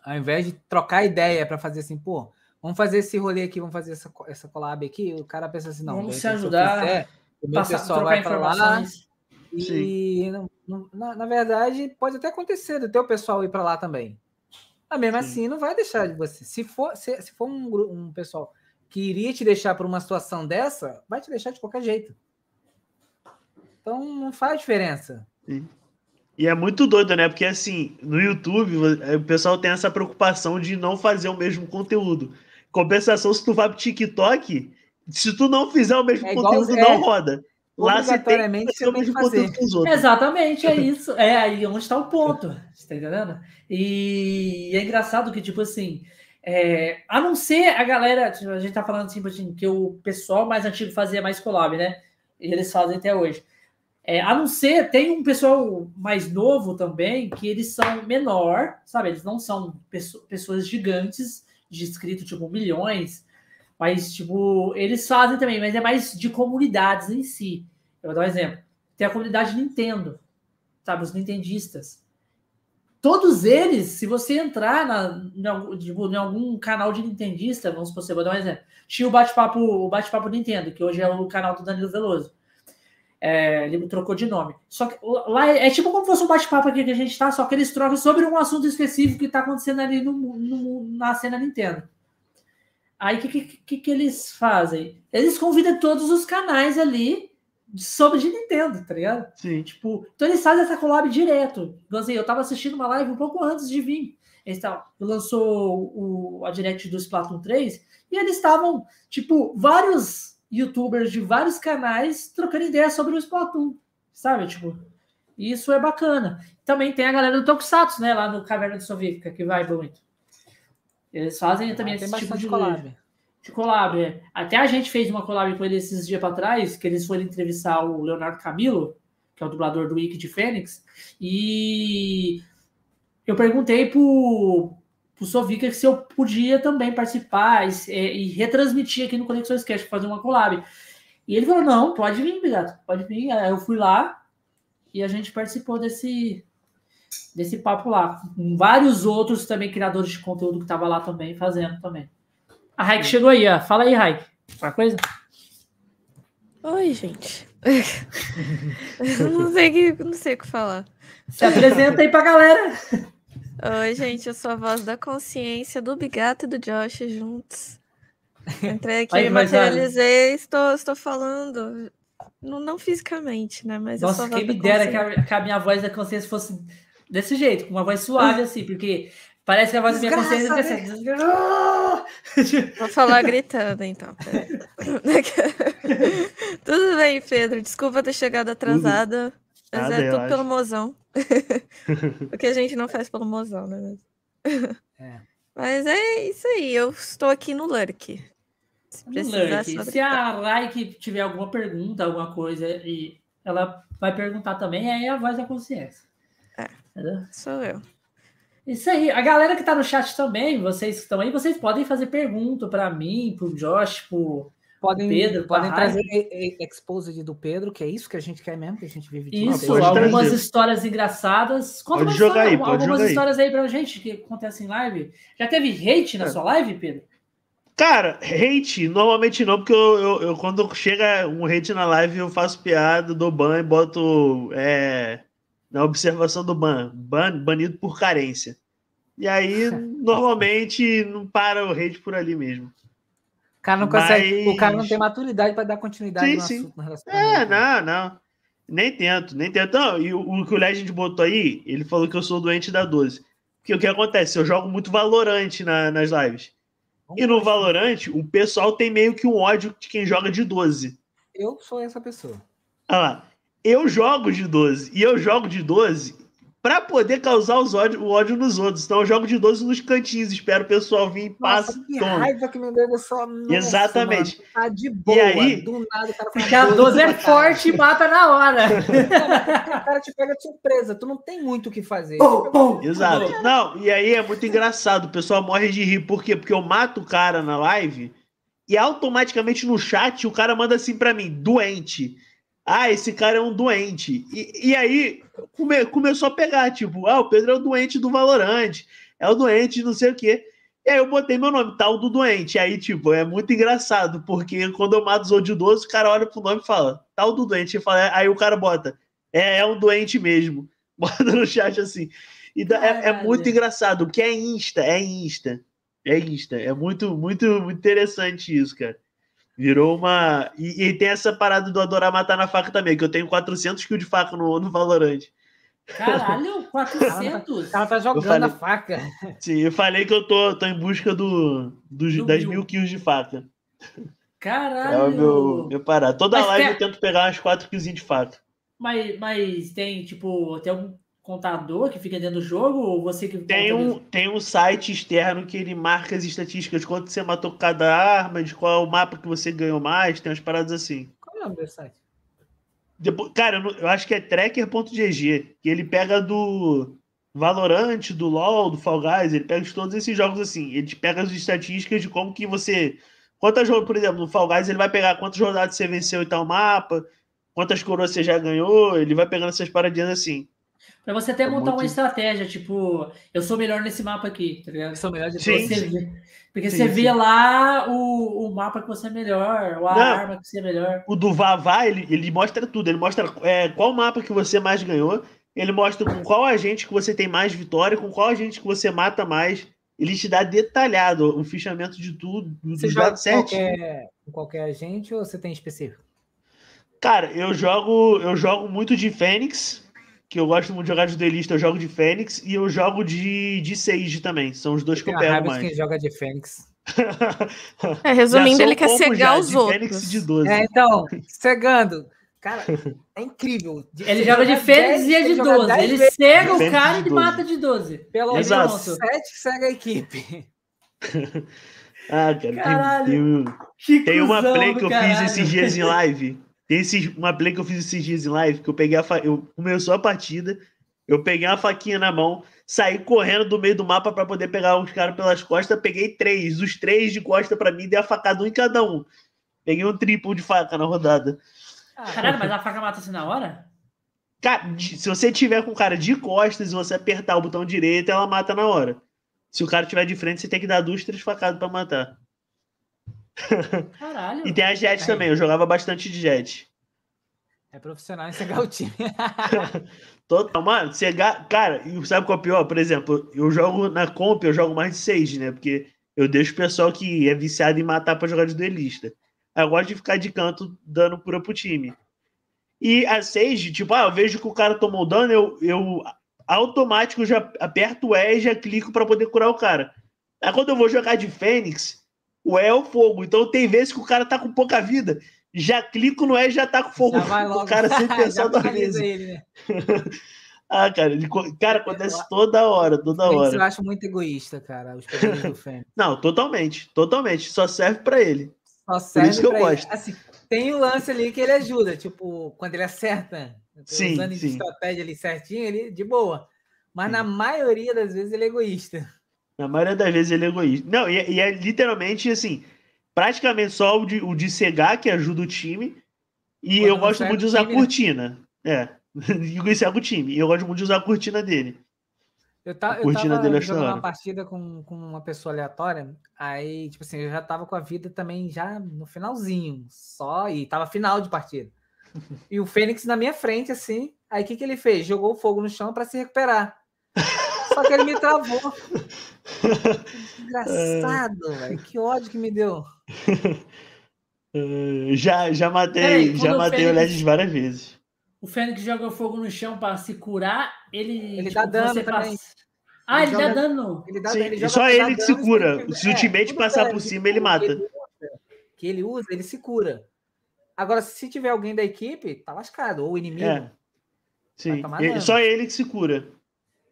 Ao invés de trocar ideia para fazer assim, pô, vamos fazer esse rolê aqui, vamos fazer essa, essa collab aqui, o cara pensa assim, não, Vamos se ajudar, fizer, o meu Passar, pessoal trocar vai para lá, informações. e não- não- na, na verdade, pode até acontecer do teu pessoal ir para lá também. Mas mesmo Sim. assim, não vai deixar de você. Se for, se, se for um, um pessoal que iria te deixar por uma situação dessa, vai te deixar de qualquer jeito. Então não faz diferença. E é muito doido, né? Porque assim, no YouTube, o pessoal tem essa preocupação de não fazer o mesmo conteúdo. Compensação, se tu vai pro TikTok, se tu não fizer o mesmo É conteúdo, é. não roda. Lá você tem que fazer o mesmo conteúdo fazer. que os outros. Exatamente, é isso. É aí onde está o ponto. Você tá entendendo? E é engraçado que, tipo assim, é, a não ser a galera, tipo, a gente tá falando assim, tipo assim, que o pessoal mais antigo fazia mais collab, né? E eles fazem até hoje. É, a não ser, tem um pessoal mais novo também, que eles são menor, sabe? Eles não são pessoas gigantes de inscritos, tipo, milhões, mas, tipo, eles fazem também, mas é mais de comunidades em si. Eu vou dar um exemplo. Tem a comunidade Nintendo, sabe? Os nintendistas. Todos eles, se você entrar na, tipo, em algum canal de nintendista, vamos supor, vou dar um exemplo. Tinha o bate-papo o bate Nintendo, que hoje é o canal do Danilo Veloso. É, ele trocou de nome. Só que lá é, é tipo como fosse um bate-papo aqui que a gente tá, só que eles trocam sobre um assunto específico que tá acontecendo ali no, no, na cena Nintendo. Aí o que, que, que, eles fazem? Eles convidam todos os canais ali sobre de Nintendo, tá ligado? Sim. Tipo, então eles fazem essa collab direto. Então, assim, eu tava assistindo uma live um pouco antes de vir. Eles tavam, lançou o, a Direct do Splatoon 3 e eles estavam, tipo, vários youtubers de vários canais trocando ideias sobre o Splatoon, sabe? Tipo, isso é bacana. Também tem a galera do Tokusatsu, né? Lá no Caverna de Soviética, que vai muito. Eles fazem também esse tipo de collab. De collab, é. Até a gente fez uma collab com eles esses dias para trás, que eles foram entrevistar o Leonardo Camilo, que é o dublador do Wiki de Fênix, e eu perguntei pro, o Sovica se eu podia também participar e, e, retransmitir aqui no Conexões Cast, fazer uma collab. E ele falou: não, pode vir, Bigato, pode vir. Aí eu fui lá e a gente participou desse, desse papo lá. Com vários outros também criadores de conteúdo que estavam lá também, fazendo também. A Raik chegou aí, ó. Fala aí, Raik. Uma coisa? Oi, gente. não, sei que, não sei o que falar. Se apresenta aí pra galera. Oi, gente, eu sou a voz da consciência do Bigato e do Josh juntos. Entrei aqui, Aí, materializei, estou, estou falando. Não, não fisicamente, né? Mas Nossa, quem me dera que a, que a, minha voz da consciência fosse desse jeito, com uma voz suave assim, porque parece que a voz Desgraça, da minha consciência é assim. Vou falar gritando, então. Tudo bem, Pedro. Desculpa ter chegado atrasada. Mas Nada, é tudo pelo mozão. o que a gente não faz pelo mozão, né? É. Mas é isso aí, eu estou aqui no Lurk. Se, Lurk. Se a Raik tiver alguma pergunta, alguma coisa, e ela vai perguntar também, aí é a voz da consciência. Entendeu? sou eu. Isso aí. A galera que está no chat também, vocês que estão aí, vocês podem fazer pergunta para mim, para o Josh, pro Podem, Pedro, podem trazer exposed do Pedro, que é isso que a gente quer mesmo, que a gente vive de Isso, algumas trazer. histórias engraçadas. Conta pode jogar história, aí, pode algumas jogar histórias aí. aí pra gente que acontecem em live. Já teve hate na é. sua live, Pedro? Cara, hate, normalmente não, porque eu, eu, eu, quando chega um hate na live, eu faço piada, dou ban e boto é, na observação do ban, ban, banido por carência. E aí, normalmente, não para o hate por ali mesmo. O cara não consegue, Mas... o cara não tem maturidade para dar continuidade sim, no sim. assunto relacionamento. É, não, não. Nem tento, nem tento. Não, e o, o que o Legend botou aí, ele falou que eu sou doente da 12. Porque o que acontece? Eu jogo muito Valorante na, nas lives. e no Valorante, o pessoal tem meio que um ódio de quem joga de 12. Eu sou essa pessoa. Olha lá. Eu jogo de 12. E eu jogo de 12 para poder causar os ódio, o ódio nos outros. Então eu jogo de 12 nos cantinhos, espero o pessoal vir e passe. Que toma. raiva que me deu só. Exatamente. Mano, tá de boa. E aí, do nada, o cara Porque a 12 é forte e mata na hora. o cara te pega de surpresa, tu não tem muito o que fazer. Exato. Não, e aí é muito engraçado, o pessoal morre de rir. Por quê? Porque eu mato o cara na live e automaticamente no chat o cara manda assim para mim, doente. Ah, esse cara é um doente. E, e aí come, começou a pegar, tipo, ah, o Pedro é o doente do Valorante, é o doente de não sei o quê. E aí eu botei meu nome, tal do doente. E aí, tipo, é muito engraçado, porque quando eu mato os odiados, o cara olha pro nome e fala, tal do doente. E fala, aí o cara bota, é, é um doente mesmo. Bota no chat assim. E é, é, muito engraçado. O que é Insta? É Insta. É Insta. É muito, muito, muito interessante isso, cara. Virou uma. E, e, tem essa parada do adorar matar na faca também, que eu tenho 400 kills de faca no, no Valorant. Caralho, 400? O cara tá jogando falei, a faca. Sim, eu falei que eu tô, tô em busca do, do, do das mil. mil kills de faca. Caralho! É o meu, meu parar. Toda mas live tem... eu tento pegar umas 4 kills de faca. Mas, mas tem, tipo, tem algum contador que fica dentro do jogo? Ou você que. Tem um, tem um site externo que ele marca as estatísticas de quanto você matou cada arma, de qual é o mapa que você ganhou mais, tem umas paradas assim. Qual é o desse site? Depois, cara, eu, eu acho que é tracker.gg, que ele pega do Valorant, do LoL, do Fall Guys, ele pega de todos esses jogos assim. Ele pega as estatísticas de como que você. Quantas jogos, por exemplo, no Fall Guys, ele vai pegar quantas rodadas você venceu em tal mapa, quantas coroas você já ganhou, ele vai pegando essas paradinhas assim. Pra você até é montar muito... uma estratégia, tipo, eu sou melhor nesse mapa aqui, tá ligado? Eu sou melhor de sim, sim. Porque sim, você sim. vê lá o, o mapa que você é melhor, ou a Não, arma que você é melhor. O do Vavá, ele, ele mostra tudo. Ele mostra é, qual mapa que você mais ganhou. Ele mostra com qual agente que você tem mais vitória, com qual agente que você mata mais. Ele te dá detalhado o fichamento de tudo, você dos dados certinho. Qualquer, qualquer agente ou você tem específico? Cara, eu jogo, eu jogo muito de Fênix, que eu gosto muito de jogar de duelista, eu jogo de Fênix e eu jogo de, de Sage também. São os dois eu que eu pego mais. quem joga de Fênix. é, resumindo, ele quer cegar os outros. De 12. É, então, cegando. Cara, é incrível. Ele joga de Fênix e é de 12. Ele cega o cara e mata de 12. Pelo menos 7 cega a equipe. ah, cara, Caralho, tem, tem uma play que eu caralho. fiz esses dias em live tem esse, uma play que eu fiz esses dias em live, que eu peguei a fa... eu começou a partida, eu peguei a faquinha na mão, saí correndo do meio do mapa para poder pegar os caras pelas costas, peguei três, os três de costa para mim, dei a facada um em cada um. Peguei um triplo de faca na rodada. Caralho, mas a faca mata assim na hora? Cara, se você tiver com o cara de costas e você apertar o botão direito, ela mata na hora. Se o cara tiver de frente, você tem que dar duas, três facadas para matar. Caralho. e tem a Jet também, eu jogava bastante de Jet. É profissional em cegar o time. Total, mano, cegar. Cara, sabe qual é o pior? Por exemplo, eu jogo na comp, eu jogo mais de Sage, né? Porque eu deixo o pessoal que é viciado em matar pra jogar de duelista. Eu gosto de ficar de canto dando pura pro time. E a Sage, tipo, ah, eu vejo que o cara tomou dano, eu, eu automático já aperto o E e já clico para poder curar o cara. Aí quando eu vou jogar de Fênix, o E é o fogo. Então tem vezes que o cara tá com pouca vida. Já clico no E e já tá com fogo. O cara sem pensar duas vezes. Né? ah, cara, ele, cara, acontece toda hora, toda hora. Eu acho muito egoísta, cara, os do Fênix. Não, totalmente, totalmente. Só serve para ele. Só serve Por isso que eu gosto. Assim, tem o um lance ali que ele ajuda, tipo, quando ele acerta, sim, usando sim. estratégia ali certinho, ele de boa. Mas sim. na maioria das vezes ele é egoísta. Na maioria das vezes ele é egoísta. Não, e, e é literalmente assim, praticamente só o de, o de cegar que ajuda o time. E Quando eu gosto muito de usar time, cortina. É. e cega o time. E eu gosto muito de usar a cortina dele. Eu, tá, eu cortina tava dele jogando uma partida com, com uma pessoa aleatória, aí, tipo assim, eu já tava com a vida também já no finalzinho, só, e tava final de partida. E o Fênix na minha frente, assim, aí o que, que ele fez? Jogou fogo no chão para se recuperar. Só que ele me travou. Desgraçado, velho. Que ódio que me deu. já, já matei, Peraí, já matei o, Fênix, o várias vezes. O Fênix joga fogo no chão para se curar, ele. Ele tipo, dá dano também. Passa... Ah, ele, ele joga... dá dano. Ele dá, Sim, ele só ele que se cura. Se o teammate é, passar por cima, ele mata. Que ele, usa, que ele usa, ele se cura. Agora, se tiver alguém da equipe, tá lascado. Ou o inimigo. É. Sim, ele, só ele que se cura.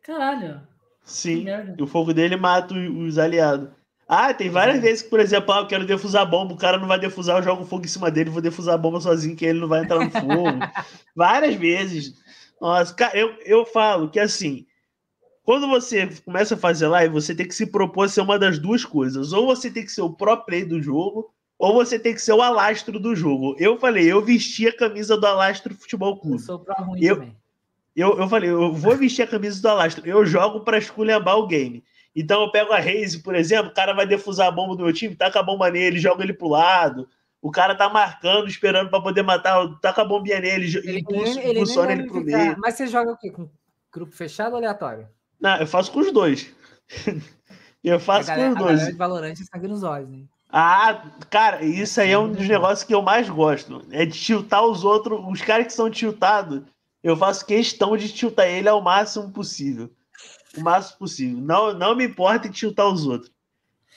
Caralho. Sim. E o fogo dele mata os aliados. Ah, tem várias é. vezes que, por exemplo, ah, eu quero defusar a bomba, o cara não vai defusar, eu jogo fogo em cima dele, vou defusar a bomba sozinho, que ele não vai entrar no fogo. várias vezes. Nossa, cara, eu, eu falo que assim, quando você começa a fazer live, você tem que se propor a ser uma das duas coisas. Ou você tem que ser o pro play do jogo, ou você tem que ser o alastro do jogo. Eu falei, eu vesti a camisa do Alastro Futebol Clube. Eu sou pro ruim eu, também. Eu, eu falei, eu vou vestir a camisa do Alastro. Eu jogo para esculhambar o game. Então eu pego a Raze, por exemplo, o cara vai defusar a bomba do meu time, taca a bomba nele, joga ele pro lado. O cara tá marcando, esperando para poder matar, taca a bombinha nele, ele, impulsa, ele, impulsiona ele, ele pro meio. Mas você joga o quê? Com grupo fechado ou aleatório? Não, eu faço com os dois. eu faço galera, com os dois. A de Valorante sangue nos olhos, né? Ah, cara, isso aí é um dos negócios que eu mais gosto. É de tiltar os outros, os caras que são tiltados eu faço questão de tiltar ele ao máximo possível. O máximo possível. Não, não me importa em tiltar os outros.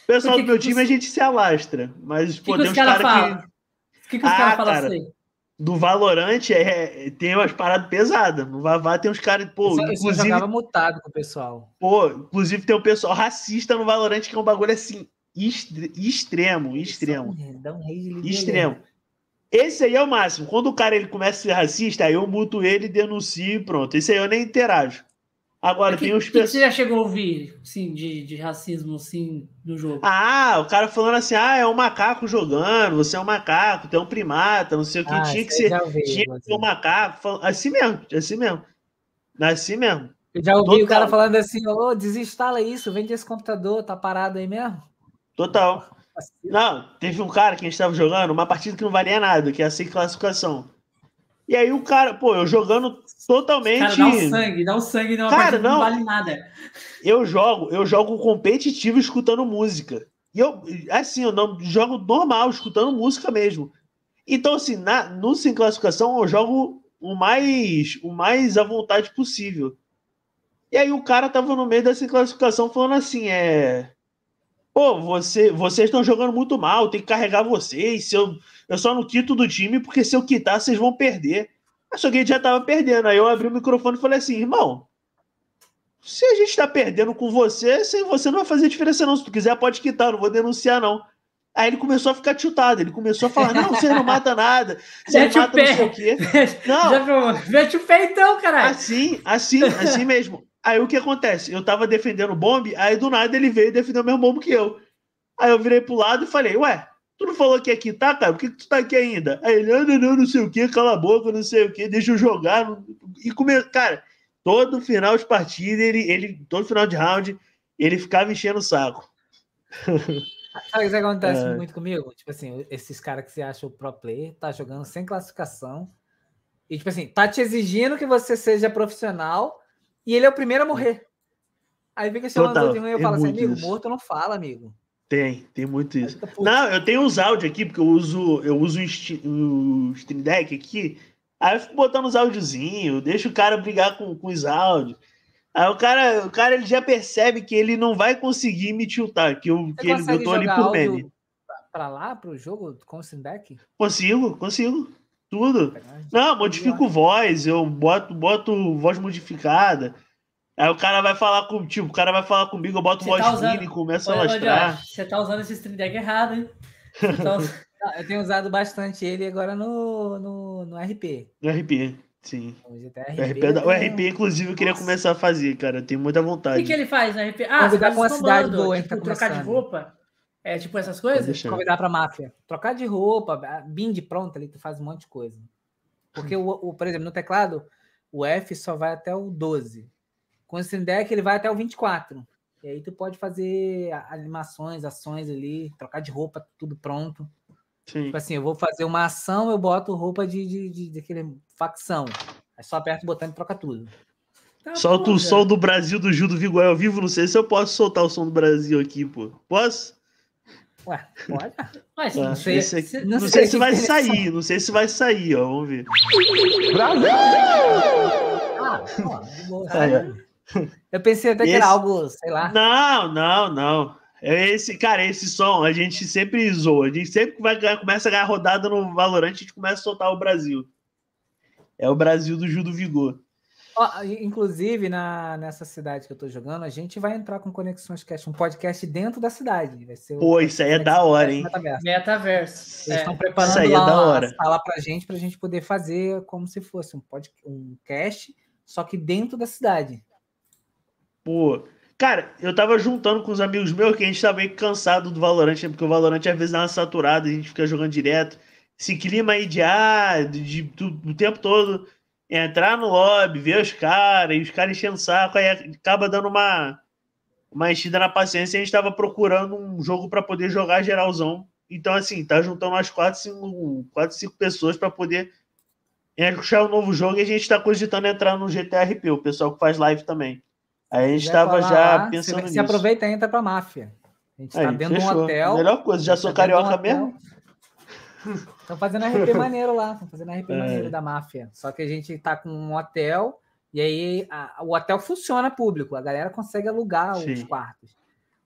O pessoal que do meu que time a gente se alastra, mas pô, que tem uns caras cara que. O que, que os ah, caras falam assim? Do Valorante é, tem umas paradas pesadas. No Vavá tem uns caras. Pô, eu inclusive. Eu jogava mutado com o pessoal. Pô, inclusive tem um pessoal racista no Valorante que é um bagulho assim. extremo, extremo. Dá um rage extremo. Esse aí é o máximo. Quando o cara ele começa a ser racista, aí eu muto ele, denuncio e pronto. Esse aí eu nem interajo. Agora, que, tem os que, que você já chegou a ouvir, sim, de, de racismo, assim, no jogo? Ah, o cara falando assim, ah, é um macaco jogando, você é um macaco, tem um primata, não sei o que, ah, tinha que ser, ouvi, tinha que ser um macaco, assim mesmo, assim mesmo, assim mesmo. Eu já ouvi Total. o cara falando assim, ô, oh, desinstala isso, vende esse computador, tá parado aí mesmo? Total. Não, teve um cara que a gente estava jogando, uma partida que não valia nada, que é a sem classificação. E aí o cara, pô, eu jogando totalmente. Cara, dá o sangue, dá o sangue numa cara, não, não vale nada. Eu jogo, eu jogo competitivo escutando música. E eu, assim, eu não jogo normal, escutando música mesmo. Então, assim, na, no sem classificação, eu jogo o mais, o mais à vontade possível. E aí o cara tava no meio dessa classificação falando assim, é. Pô, você, vocês estão jogando muito mal, tem que carregar vocês. Se eu, eu só não quito do time, porque se eu quitar, vocês vão perder. Só que a gente já tava perdendo. Aí eu abri o microfone e falei assim, irmão, se a gente tá perdendo com você, sem você não vai fazer diferença, não. Se tu quiser, pode quitar, não vou denunciar, não. Aí ele começou a ficar tiltado, ele começou a falar: não, você não mata nada, você mata não sei o quê. Não. Mete o pé então, caralho. Assim, assim, assim mesmo. Aí o que acontece? Eu tava defendendo o bombe, aí do nada ele veio defender o mesmo bombe que eu. Aí eu virei pro lado e falei, ué, tu não falou que aqui tá, cara? Por que, que tu tá aqui ainda? Aí ele, não, não, não sei o que, cala a boca, não sei o que, deixa eu jogar. E come... Cara, todo final de partida, ele, ele, todo final de round, ele ficava enchendo o saco. Sabe o que acontece é. muito comigo? Tipo assim, esses caras que você acha o pro player, tá jogando sem classificação, e tipo assim, tá te exigindo que você seja profissional, e ele é o primeiro a morrer. Aí fica chamando Total, de um e eu é falo assim, amigo, isso. morto não fala, amigo. Tem, tem muito isso. Não, eu tenho os áudios aqui, porque eu uso, eu uso o Stream Deck aqui. Aí eu fico botando os áudiozinhos, deixo o cara brigar com, com os áudios. Aí o cara, o cara ele já percebe que ele não vai conseguir me tiltar, que eu, que ele, tô ali por meme. Pra lá, pro jogo com o Stream Deck? Consigo, consigo. Tudo. Não, modifico voz, eu boto, boto voz modificada. Aí o cara vai falar com, tipo, o cara vai falar comigo, eu boto voz tá usando... e começo a lastrar. Você tá usando esse stream deck errado, hein? Tá eu tenho usado bastante ele agora no, no, no RP. No RP, sim. O, RP, o RP, inclusive, eu queria Nossa. começar a fazer, cara. Eu tenho muita vontade. O que, que ele faz no RP? Ah, você tá com uma cidade boa, tipo, tá trocar de roupa. É tipo essas coisas? Convidar pra máfia. Trocar de roupa, bind pronta ali, tu faz um monte de coisa. Porque, o, o, por exemplo, no teclado, o F só vai até o 12. Com o Stream Deck, ele vai até o 24. E aí tu pode fazer animações, ações ali, trocar de roupa, tudo pronto. Sim. Tipo assim, eu vou fazer uma ação, eu boto roupa de, de, de, de aquele facção. Aí só aperta o botão e troca tudo. Tá Solta o som do Brasil do Gil do Vigor ao vivo. Não sei se eu posso soltar o som do Brasil aqui, pô. Posso? Ué, pode? Mas, não, sei, se, não, não sei, sei se vai sair, não sei se vai sair, ó, vamos ver. Brasil! Ah, ó, eu pensei até esse... que era algo, sei lá. Não, não, não. É esse, cara, esse som a gente sempre zoa. A gente sempre vai, começa a ganhar rodada no Valorant, a gente começa a soltar o Brasil. É o Brasil do Judo Vigor. Oh, inclusive, na, nessa cidade que eu tô jogando, a gente vai entrar com Conexões Cast, um podcast dentro da cidade. Vai ser Pô, isso aí é da hora, hein? Metaverso. Metaverso. Eles estão é. preparando isso aí é da hora. uma sala pra gente, pra gente poder fazer como se fosse um, podcast, um cast, só que dentro da cidade. Pô, cara, eu tava juntando com os amigos meus que a gente tá meio cansado do Valorant, né? porque o Valorant às vezes dá uma saturada, a gente fica jogando direto. Esse clima aí de ah, de, de, de, o tempo todo entrar no lobby, ver os caras, e os caras enchendo o saco, aí acaba dando uma, uma enchida na paciência. E a gente estava procurando um jogo para poder jogar geralzão. Então, assim, tá juntando umas 4, 5, 4 5 pessoas para poder achar um novo jogo e a gente está cogitando entrar no GTRP, o pessoal que faz live também. Aí a gente estava já lá, pensando você, nisso. Você aproveita e entra para máfia. A gente está dentro de um hotel. Melhor coisa, já sou tá carioca mesmo. Estão fazendo RP maneiro lá, estão fazendo RP é. maneiro da máfia. Só que a gente tá com um hotel e aí a, o hotel funciona público, a galera consegue alugar Sim. os quartos.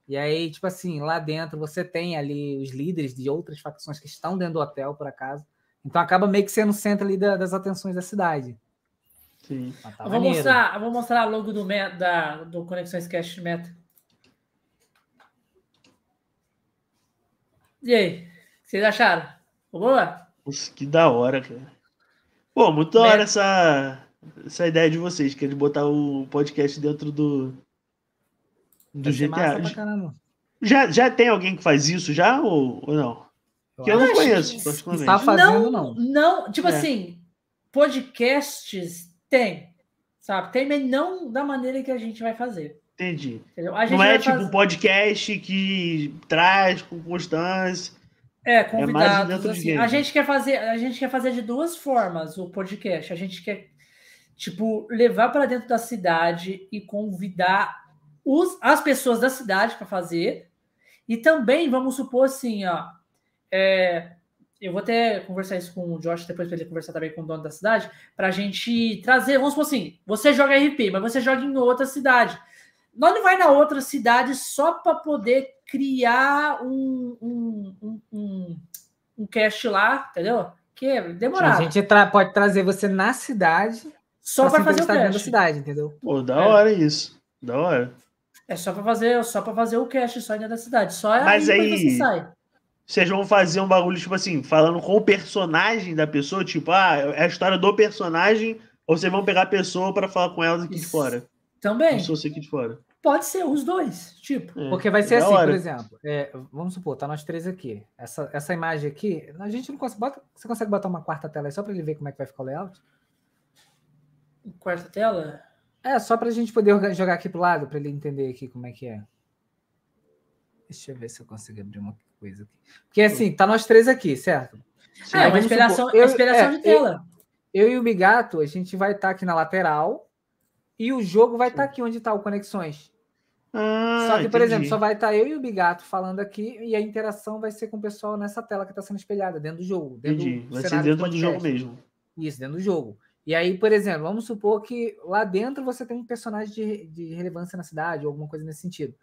E aí, tipo assim, lá dentro você tem ali os líderes de outras facções que estão dentro do hotel, por acaso. Então acaba meio que sendo o centro ali da, das atenções da cidade. Sim. Tá eu, vou mostrar, eu vou mostrar a logo do, da, do Conexões Cash Meta. E aí? O que vocês acharam? Boa? Nossa, que da hora, cara. Pô, muito da hora essa, essa ideia de vocês, que é de botar o podcast dentro do, do GTA. Já, já tem alguém que faz isso já ou, ou não? Que eu, não conheço, particularmente. Está fazendo, não, não. Não, tipo é. assim, podcasts tem, sabe? Tem, mas não da maneira que a gente vai fazer. Entendi. não é tipo um podcast que traz com constância. É, convidados. É assim, a gente quer fazer, a gente quer fazer de duas formas o podcast. A gente quer tipo levar para dentro da cidade e convidar os, as pessoas da cidade para fazer. E também vamos supor assim, ó, é, eu vou até conversar isso com o Josh depois para ele conversar também com o dono da cidade, para a gente trazer, vamos supor assim, você joga RP, mas você joga em outra cidade. Nós não vai na outra cidade só para poder criar um, um, um, um, um cast lá, entendeu? Que é demorado. A gente tra pode trazer você na cidade só para fazer o cast. da cidade, entendeu? Pô, da é. hora isso. Da hora. É só para fazer, só para fazer o cast só ainda da cidade. Só é Mas aí, aí você sai. Vocês vão fazer um bagulho, tipo assim, falando com o personagem da pessoa, tipo, ah, é a história do personagem, ou vocês vão pegar a pessoa para falar com ela aqui de fora? Também. Pessoa aqui de fora. Pode ser os dois, tipo. É, Porque vai ser assim, hora. por exemplo. É, vamos supor, tá nós três aqui. Essa, essa imagem aqui, a gente não consegue. Bota, você consegue botar uma quarta tela aí só para ele ver como é que vai ficar o layout? Quarta tela? É, só para a gente poder jogar aqui pro lado, para ele entender aqui como é que é. Deixa eu ver se eu consigo abrir uma coisa aqui. Porque assim, tá nós três aqui, certo? É, uma inspiração, eu, inspiração é, de tela. Eu, eu, e o Bigato, a gente vai estar tá aqui na lateral e o jogo vai estar tá aqui onde está o Conexões. Ah, só que, por entendi. exemplo, só vai estar tá eu e o Bigato falando aqui e a interação vai ser com o pessoal nessa tela que está sendo espelhada, dentro do jogo. Dentro entendi. Do vai ser dentro do, do jogo mesmo. Isso, dentro do jogo. E aí, por exemplo, vamos supor que lá dentro você tem um personagem de, de relevância na cidade, ou alguma coisa nesse sentido.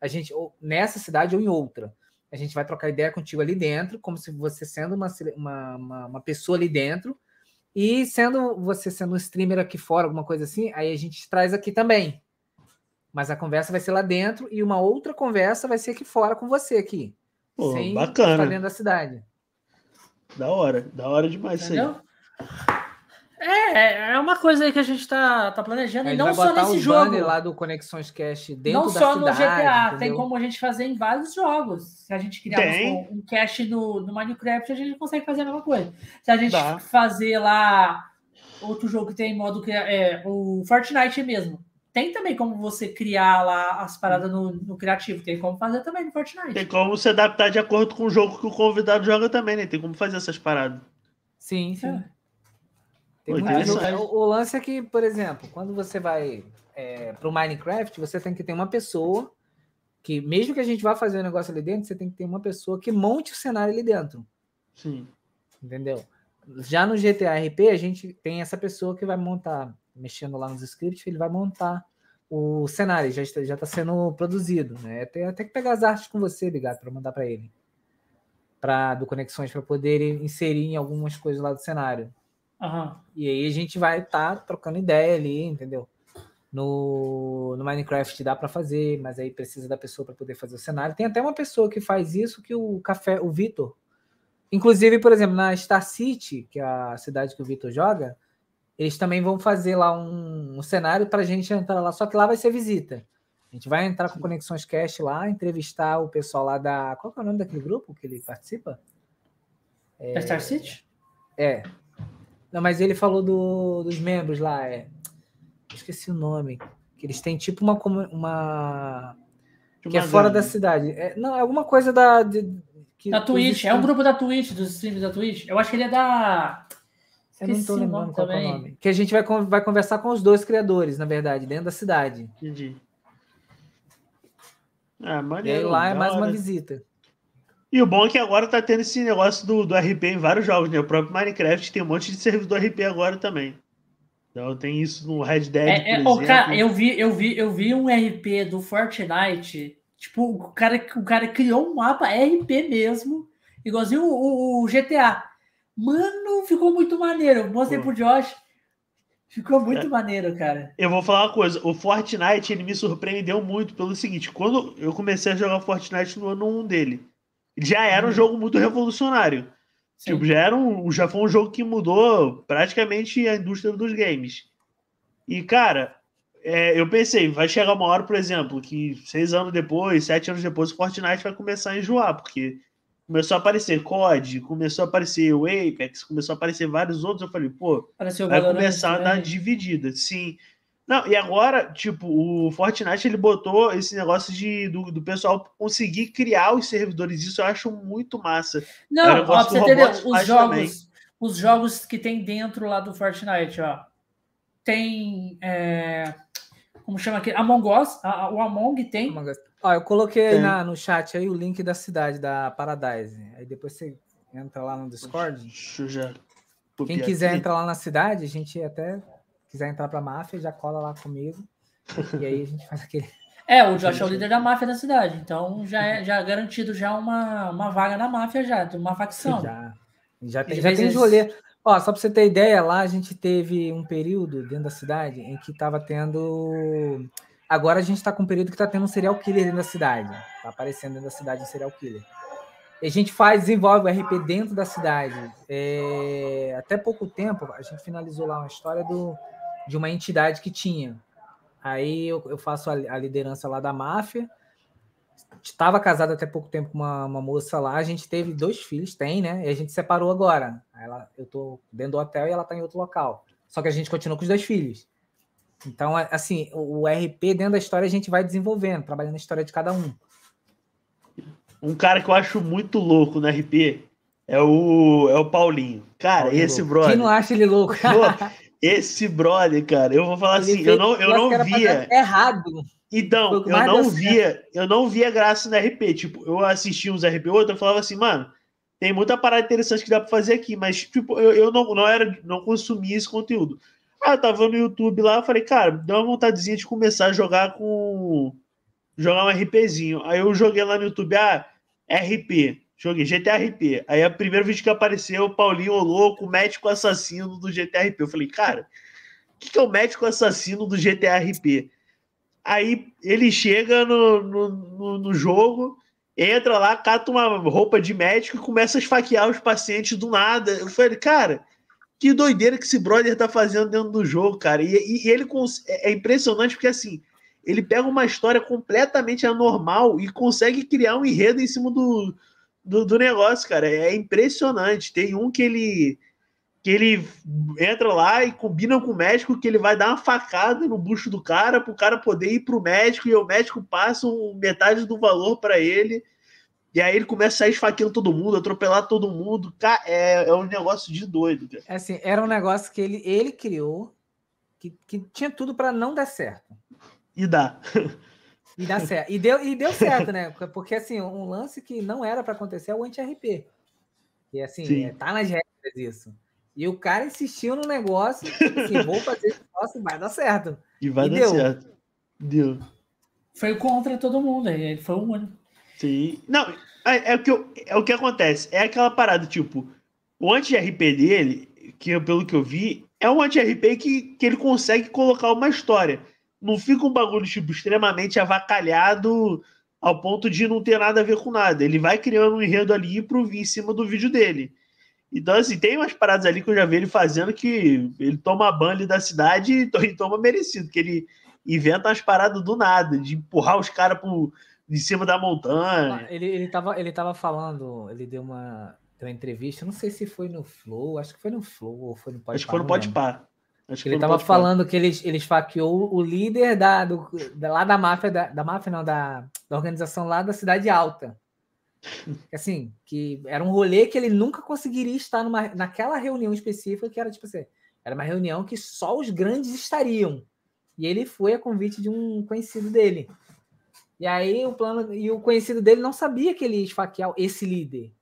A gente, ou nessa cidade ou em outra. A gente vai trocar ideia contigo ali dentro, como se você sendo uma, uma, uma, uma pessoa ali dentro, e sendo você sendo um streamer aqui fora, alguma coisa assim, aí a gente traz aqui também. Mas a conversa vai ser lá dentro e uma outra conversa vai ser aqui fora com você aqui. Pô, sem bacana. estar dentro da cidade. Da hora, da hora demais Entendeu? isso aí. É, é uma coisa aí que a gente tá, tá planejando, e não só nesse jogo. lá do Conexões Cache dentro não da só no GTA, entendeu? tem como a gente fazer em vários jogos. Se a gente criar um, um cache no, no Minecraft, a gente consegue fazer a mesma coisa. Se a gente Dá. fazer lá outro jogo que tem modo é, o Fortnite mesmo. Tem também como você criar lá as paradas no, no, criativo. Tem como fazer também no Fortnite. Tem como se adaptar de acordo com o jogo que o convidado joga também, né? Tem como fazer essas paradas. Sim, sim. É. Tem muito o, o, lance é que, por exemplo, quando você vai é, para o Minecraft, você tem que ter uma pessoa que, mesmo que a gente vá fazer um negócio ali dentro, você tem que ter uma pessoa que monte o cenário ali dentro. Sim. Entendeu? Já no GTA RP, a gente tem essa pessoa que vai montar mexendo lá nos scripts, ele vai montar o cenário, já está, já está sendo produzido, né? Tem até que pegar as artes com você, ligado, para mandar para ele. Pra, do Conexões, para poder inserir em algumas coisas lá do cenário. Uhum. E aí a gente vai estar tá trocando ideia ali, entendeu? No, no Minecraft dá para fazer, mas aí precisa da pessoa para poder fazer o cenário. Tem até uma pessoa que faz isso que o café, o Vitor. Inclusive, por exemplo, na Star City, que é a cidade que o Vitor joga, eles também vão fazer lá um, um cenário para a gente entrar lá, só que lá vai ser visita. A gente vai entrar com Conexões Cast lá, entrevistar o pessoal lá da. Qual é o nome daquele grupo que ele participa? É, Star City? É. Não, mas ele falou do, dos membros lá. É... Esqueci o nome. Que eles têm tipo uma. uma... Que é fora da cidade. É, não, é alguma coisa da. De, que, da Twitch. É um grupo da Twitch, dos streams da Twitch. Eu acho que ele é da. Eu não estou lembrando qual é o nome. Que a gente vai, vai conversar com os dois criadores, na verdade, dentro da cidade. Entendi. Ah, maneiro, e aí lá é mais uma visita. E o bom é que agora tá tendo esse negócio do, do RP em vários jogos, né? O próprio Minecraft tem um monte de servidor RP agora também. Então tem isso no Red Dead. É, é, cara, eu vi, eu vi, eu vi um RP do Fortnite. Tipo, o cara, o cara criou um mapa RP mesmo, igualzinho o, o, o GTA. Mano, ficou muito maneiro. Mostrei Pô. pro Josh. Ficou muito é. maneiro, cara. Eu vou falar uma coisa. O Fortnite, ele me surpreendeu muito pelo seguinte. Quando eu comecei a jogar Fortnite no ano 1 dele, já era um uhum. jogo muito revolucionário. Tipo, já, era um, já foi um jogo que mudou praticamente a indústria dos games. E, cara, é, eu pensei, vai chegar uma hora, por exemplo, que seis anos depois, sete anos depois, o Fortnite vai começar a enjoar, porque começou a aparecer COD, começou a aparecer o Apex, começou a aparecer vários outros. Eu falei, pô, Apareceu vai começar a dar dividida. Sim. Não, e agora, tipo, o Fortnite ele botou esse negócio de do, do pessoal conseguir criar os servidores. Isso eu acho muito massa. Não, um ó, pra você entender, os jogos, os jogos que tem dentro lá do Fortnite, ó. Tem. É, como chama aqui? Among Us. A, o Among tem. Among Us. Ó, eu coloquei na, no chat aí o link da cidade, da Paradise. Aí depois você entra lá no Discord. Deixa eu já. Quem quiser aqui. entrar lá na cidade, a gente até quiser entrar pra máfia, já cola lá comigo. e aí a gente faz aquele. É, o Josh é o líder da máfia da cidade, então já é já é garantido já uma, uma vaga na máfia já, de uma facção. Já, já tem, já tem rolê. Ó, só para você ter ideia, lá a gente teve um período dentro da cidade em que estava tendo. Agora a gente está com um período que está tendo um serial killer dentro da cidade. Está aparecendo dentro da cidade um serial killer. E a gente faz, desenvolve o RP dentro da cidade. É... Até pouco tempo, a gente finalizou lá uma história do, de uma entidade que tinha. Aí eu, eu faço a, a, liderança lá da máfia. Estava casado até pouco tempo com uma, uma, moça lá. A gente teve dois filhos, tem, né? E a gente separou agora. Ela, eu tô dentro do hotel e ela tá em outro local. Só que a gente continua com os dois filhos. Então, assim, o, o RP dentro da história a gente vai desenvolvendo, trabalhando a história de cada um. Um cara que eu acho muito louco no RP é o, é o Paulinho. Cara, Paulinho esse louco. brother. Quem não acha ele louco? Esse brother, cara, eu vou falar ele assim, eu não, eu não via. Errado. Então, eu não via, eu não via graça no RP. Tipo, eu assistia uns RP outro, eu falava assim, mano, tem muita parada interessante que dá pra fazer aqui, mas, tipo, eu, eu não, não era, não consumia esse conteúdo. Ah, eu tava no YouTube lá, eu falei, cara, dá uma vontadezinha de começar a jogar com. jogar um RPzinho. Aí eu joguei lá no YouTube, ah, RP. Joguei GTRP. Aí o primeiro vídeo que apareceu, o Paulinho o louco, médico assassino do GTRP. Eu falei, cara, o que, que é o médico assassino do GTRP? Aí ele chega no, no, no, no, jogo, entra lá, cata uma roupa de médico e começa a esfaquear os pacientes do nada. Eu falei, cara, que doideira que esse brother tá fazendo dentro do jogo, cara. E, e, e ele é, é impressionante porque assim. Ele pega uma história completamente anormal e consegue criar um enredo em cima do, do, do negócio, cara. É impressionante. Tem um que ele que ele entra lá e combina com o médico que ele vai dar uma facada no bucho do cara para o cara poder ir para o médico e o médico passa metade do valor para ele. E aí ele começa a sair esfaqueando todo mundo, atropelar todo mundo. É, é um negócio de doido. Cara. É assim, era um negócio que ele, ele criou que, que tinha tudo para não dar certo. E dá. E, dá certo. e, deu, e deu certo, né? Porque assim, um lance que não era para acontecer é o anti-RP. E assim, é, tá nas regras isso. E o cara insistiu no negócio, assim, vou fazer esse negócio e vai dar certo. E vai e dar deu. certo. Deu. Foi contra todo mundo, ele foi o único. Sim. Não, é, é, o que eu, é o que acontece. É aquela parada, tipo, o anti-RP dele, que eu, pelo que eu vi, é um anti-RP que, que ele consegue colocar uma história não fica um bagulho tipo, extremamente avacalhado ao ponto de não ter nada a ver com nada. Ele vai criando um enredo ali pro vir em cima do vídeo dele. Então, assim, tem umas paradas ali que eu já vi ele fazendo que ele toma ban ali da cidade e toma merecido, que ele inventa umas paradas do nada, de empurrar os caras em cima da montanha. Ele, ele, tava, ele tava falando, ele deu uma, deu uma entrevista, não sei se foi no Flow, acho que foi no Flow ou foi no Podpah. Acho que foi no Podpah. Acho ele estava falando que ele, ele esfaqueou o líder da, do, da, lá da máfia, da, da máfia não, da, da organização lá da Cidade Alta. Assim, que era um rolê que ele nunca conseguiria estar numa, naquela reunião específica, que era tipo assim, era uma reunião que só os grandes estariam. E ele foi a convite de um conhecido dele. E aí o plano e o conhecido dele não sabia que ele ia esfaquear esse líder.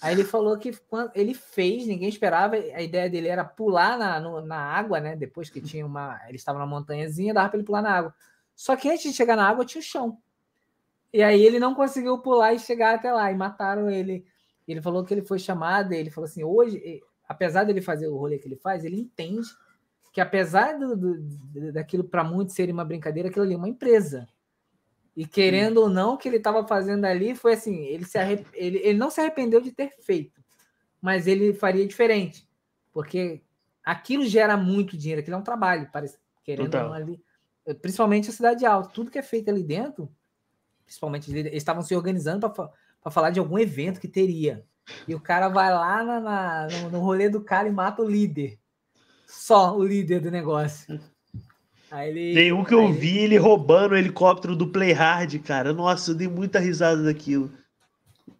Aí ele falou que quando ele fez, ninguém esperava. A ideia dele era pular na, no, na água, né? Depois que tinha uma. Ele estava na montanhazinha, dava para ele pular na água. Só que antes de chegar na água tinha o chão. E aí ele não conseguiu pular e chegar até lá. E mataram ele. Ele falou que ele foi chamado. Ele falou assim: hoje, apesar dele fazer o rolê que ele faz, ele entende que apesar do, do daquilo para muitos ser uma brincadeira, aquilo ali é uma empresa. E querendo ou não, o que ele estava fazendo ali foi assim: ele, se arrep... ele, ele não se arrependeu de ter feito, mas ele faria diferente, porque aquilo gera muito dinheiro, aquilo é um trabalho, parece, querendo ali, principalmente a cidade alta, tudo que é feito ali dentro, principalmente eles estavam se organizando para falar de algum evento que teria. E o cara vai lá na, na, no, no rolê do cara e mata o líder. Só o líder do negócio. Ele, Tem um que eu vi ele roubando o helicóptero do Playhard, cara. Nossa, eu dei muita risada daquilo.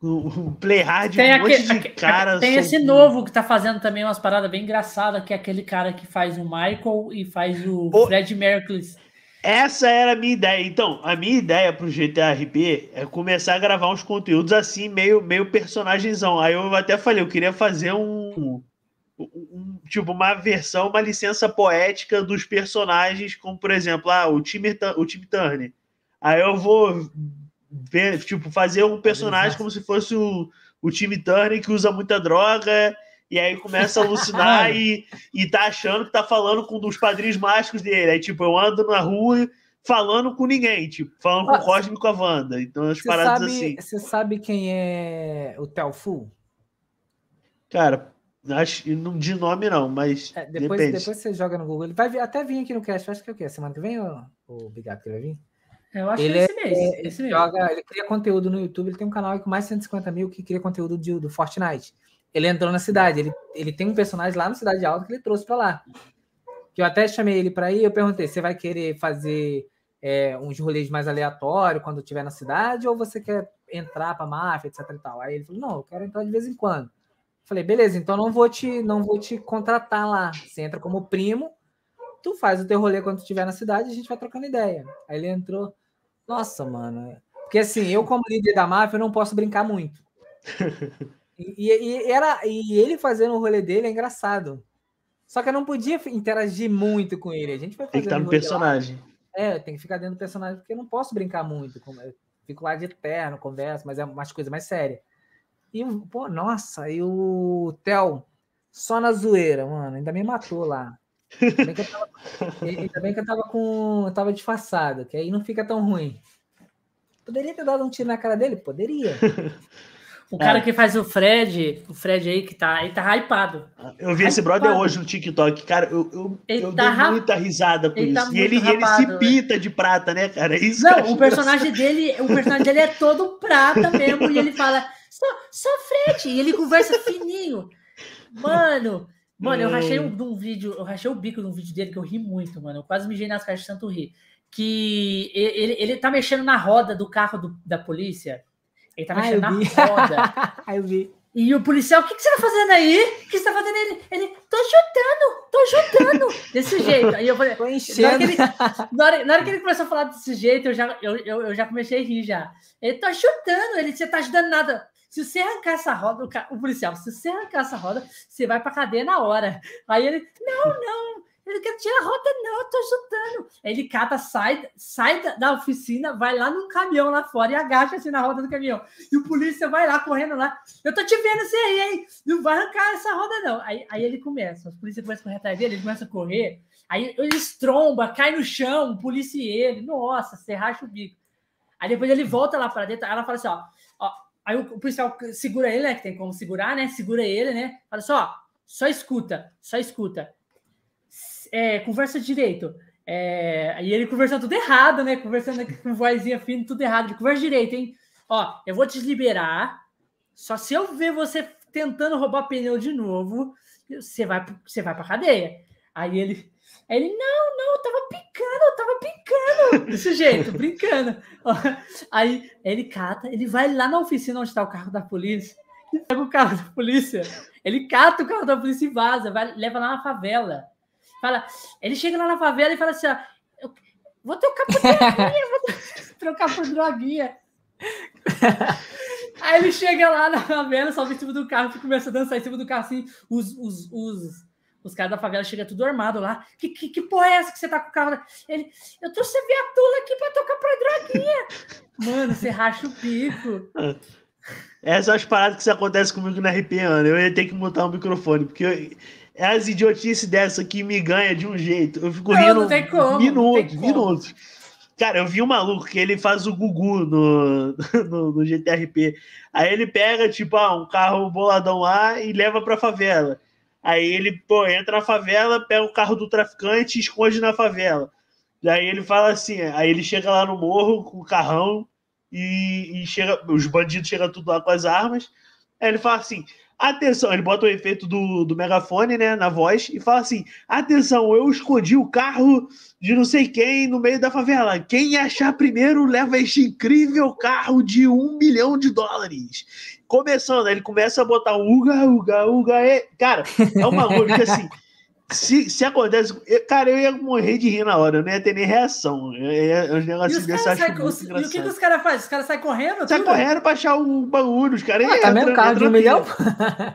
O, Playhard, tem um monte de cara. Tem esse novo que tá fazendo também umas paradas bem engraçadas, que é aquele cara que faz o Michael e faz o, o... Fred Mercury. Essa era a minha ideia. Então, a minha ideia pro GTA RP é começar a gravar uns conteúdos assim, meio, meio personagemzão. Aí eu até falei, eu queria fazer um, um, tipo uma versão, uma licença poética dos personagens, como por exemplo, ah, o time o time Turner. Aí eu vou ver, tipo, fazer um personagem como se fosse o, o time Turner que usa muita droga e aí começa a alucinar e, e tá achando que tá falando com um dos padrinhos mágicos dele. Aí, tipo, eu ando na rua falando com ninguém, tipo, falando com o Cosme e com a Wanda. Então, as paradas sabe, assim. Você sabe quem é o Telfu? Cara, acho de nome não, mas. É, depois, depende. depois você joga no Google. Ele vai até vir aqui no cast, acho que é o quê? Semana que vem o, o Bigato que vai vir? Eu acho ele que é esse mês. É, esse ele, joga, ele cria conteúdo no YouTube, ele tem um canal com mais de 150 mil que cria conteúdo de, do Fortnite ele entrou na cidade. Ele, ele tem um personagem lá na Cidade Alta que ele trouxe para lá. Que eu até chamei ele para ir. Eu perguntei: você vai querer fazer é, uns rolês mais aleatórios quando estiver na cidade ou você quer entrar para máfia, etc e tal? Aí ele falou: não, eu quero entrar de vez em quando. Falei: beleza, então não vou te não vou te contratar lá. Você entra como primo, tu faz o teu rolê quando estiver na cidade, a gente vai trocando ideia. Aí ele entrou. Nossa, mano. Porque assim, eu como líder da máfia, eu não posso brincar muito. E, e, era, e ele fazendo o rolê dele é engraçado. Só que eu não podia interagir muito com ele. A gente vai Tem que estar no personagem. Lá. É, tem que ficar dentro do personagem, porque eu não posso brincar muito. Eu fico lá de eterno, converso, mas é umas coisas mais sérias. E, pô, nossa, e o Theo, só na zoeira, mano, ainda me matou lá. Ainda bem que eu tava, ainda bem que eu tava com. Eu tava disfarçado, que aí não fica tão ruim. Poderia ter dado um tiro na cara dele? Poderia. O cara é. que faz o Fred, o Fred aí que tá, ele tá hypado. Eu vi hypado. esse brother hoje no TikTok, cara, eu, eu, eu tá dei muita risada com ele isso. Tá e ele, ele se pinta de prata, né, cara? É isso Não, o personagem dele, o personagem dele é todo prata mesmo, e ele fala, só, só Fred, e ele conversa fininho. Mano, mano, eu rachei um, um vídeo, eu rachei o bico de um vídeo dele que eu ri muito, mano. Eu quase mijei nas caixas de tanto rir. Que ele, ele tá mexendo na roda do carro do, da polícia ele tá mexendo ah, na roda. eu vi. E o policial, o que, que você tá fazendo aí? O que você tá fazendo ele? Ele, tô chutando, tô chutando. Desse jeito. Aí eu falei, tô enchendo. Na hora, ele, na, hora, na hora, que ele, começou a falar desse jeito, eu já, eu, eu, eu já comecei a rir já. Ele, tô chutando. Ele, você tá ajudando nada. Se você arrancar essa roda, o, o policial, se você arrancar essa roda, você vai pra cadeia na hora. Aí ele, não, não, ele quer tirar a rota, não, eu tô chutando. Ele cata, sai, sai da, oficina, vai lá num caminhão lá fora e agacha assim na roda do caminhão. E o polícia vai lá correndo lá. Eu tô te vendo você aí, hein? Não vai arrancar essa roda, não. Aí, aí ele começa, os polícia começam a correr atrás dele, ele começa a correr. Aí ele estromba, cai no chão, polícia e ele. Nossa, você racha o bico. Aí depois ele volta lá para dentro, aí ela fala assim: ó. Aí o policial segura ele, né? Que tem como segurar, né? Segura ele, né? Fala assim: ó, só escuta, só escuta é, conversa direito. É, e ele conversando tudo errado, né? Conversando com vozinha fina, tudo errado. Ele conversa direito, hein? Ó, eu vou te liberar. Só se eu ver você tentando roubar pneu de novo, você vai, você vai pra cadeia. Aí ele, aí ele, não, não, eu tava picando, eu tava picando. Desse jeito, brincando. Aí ele cata, ele vai lá na oficina onde tá o carro da polícia e pega o carro da polícia. Ele cata o carro da polícia e vaza, vai, leva lá na favela. Fala, ele chega lá na favela e fala assim: ó, vou trocar por droguinha, vou trocar por droguinha. Aí ele chega lá na favela, sobe em cima do carro e começa a dançar em cima do carro assim. Os, os, os, os caras da favela chegam tudo armado lá. Que, que, que porra é essa que você tá com o carro? Ele, eu trouxe a viatula aqui pra tocar pra droguinha. Mano, você racha o pico. Essas são as paradas que acontecem comigo na RP, Ana. Eu ia ter que montar um microfone, porque eu, é as idiotices dessa que me ganha de um jeito. Eu fico não, rindo não tem como, minutos, minutos. Cara, eu vi um maluco que ele faz o Gugu no, no, no GTRP. Aí ele pega, tipo, ah, um carro boladão lá e leva pra favela. Aí ele, pô, entra na favela, pega o carro do traficante e esconde na favela. Daí ele fala assim, aí ele chega lá no morro com o carrão e, e chega, os bandidos chegam tudo lá com as armas. Aí ele fala assim: Atenção, ele bota o efeito do, do megafone, né, na voz e fala assim: Atenção, eu escondi o carro de não sei quem no meio da favela. Quem achar primeiro leva este incrível carro de um milhão de dólares. Começando, ele começa a botar uga, uga, uga. E... Cara, é uma coisa que assim se, se acontece. Eu, cara, eu ia morrer de rir na hora, eu não ia ter nem reação. Eu ia, os negócios desse eu acho muito E o que, que os caras fazem? Os caras saem correndo? Sai correndo pra achar o bagulho. Os caras ah, tá mesmo carro de um milhão?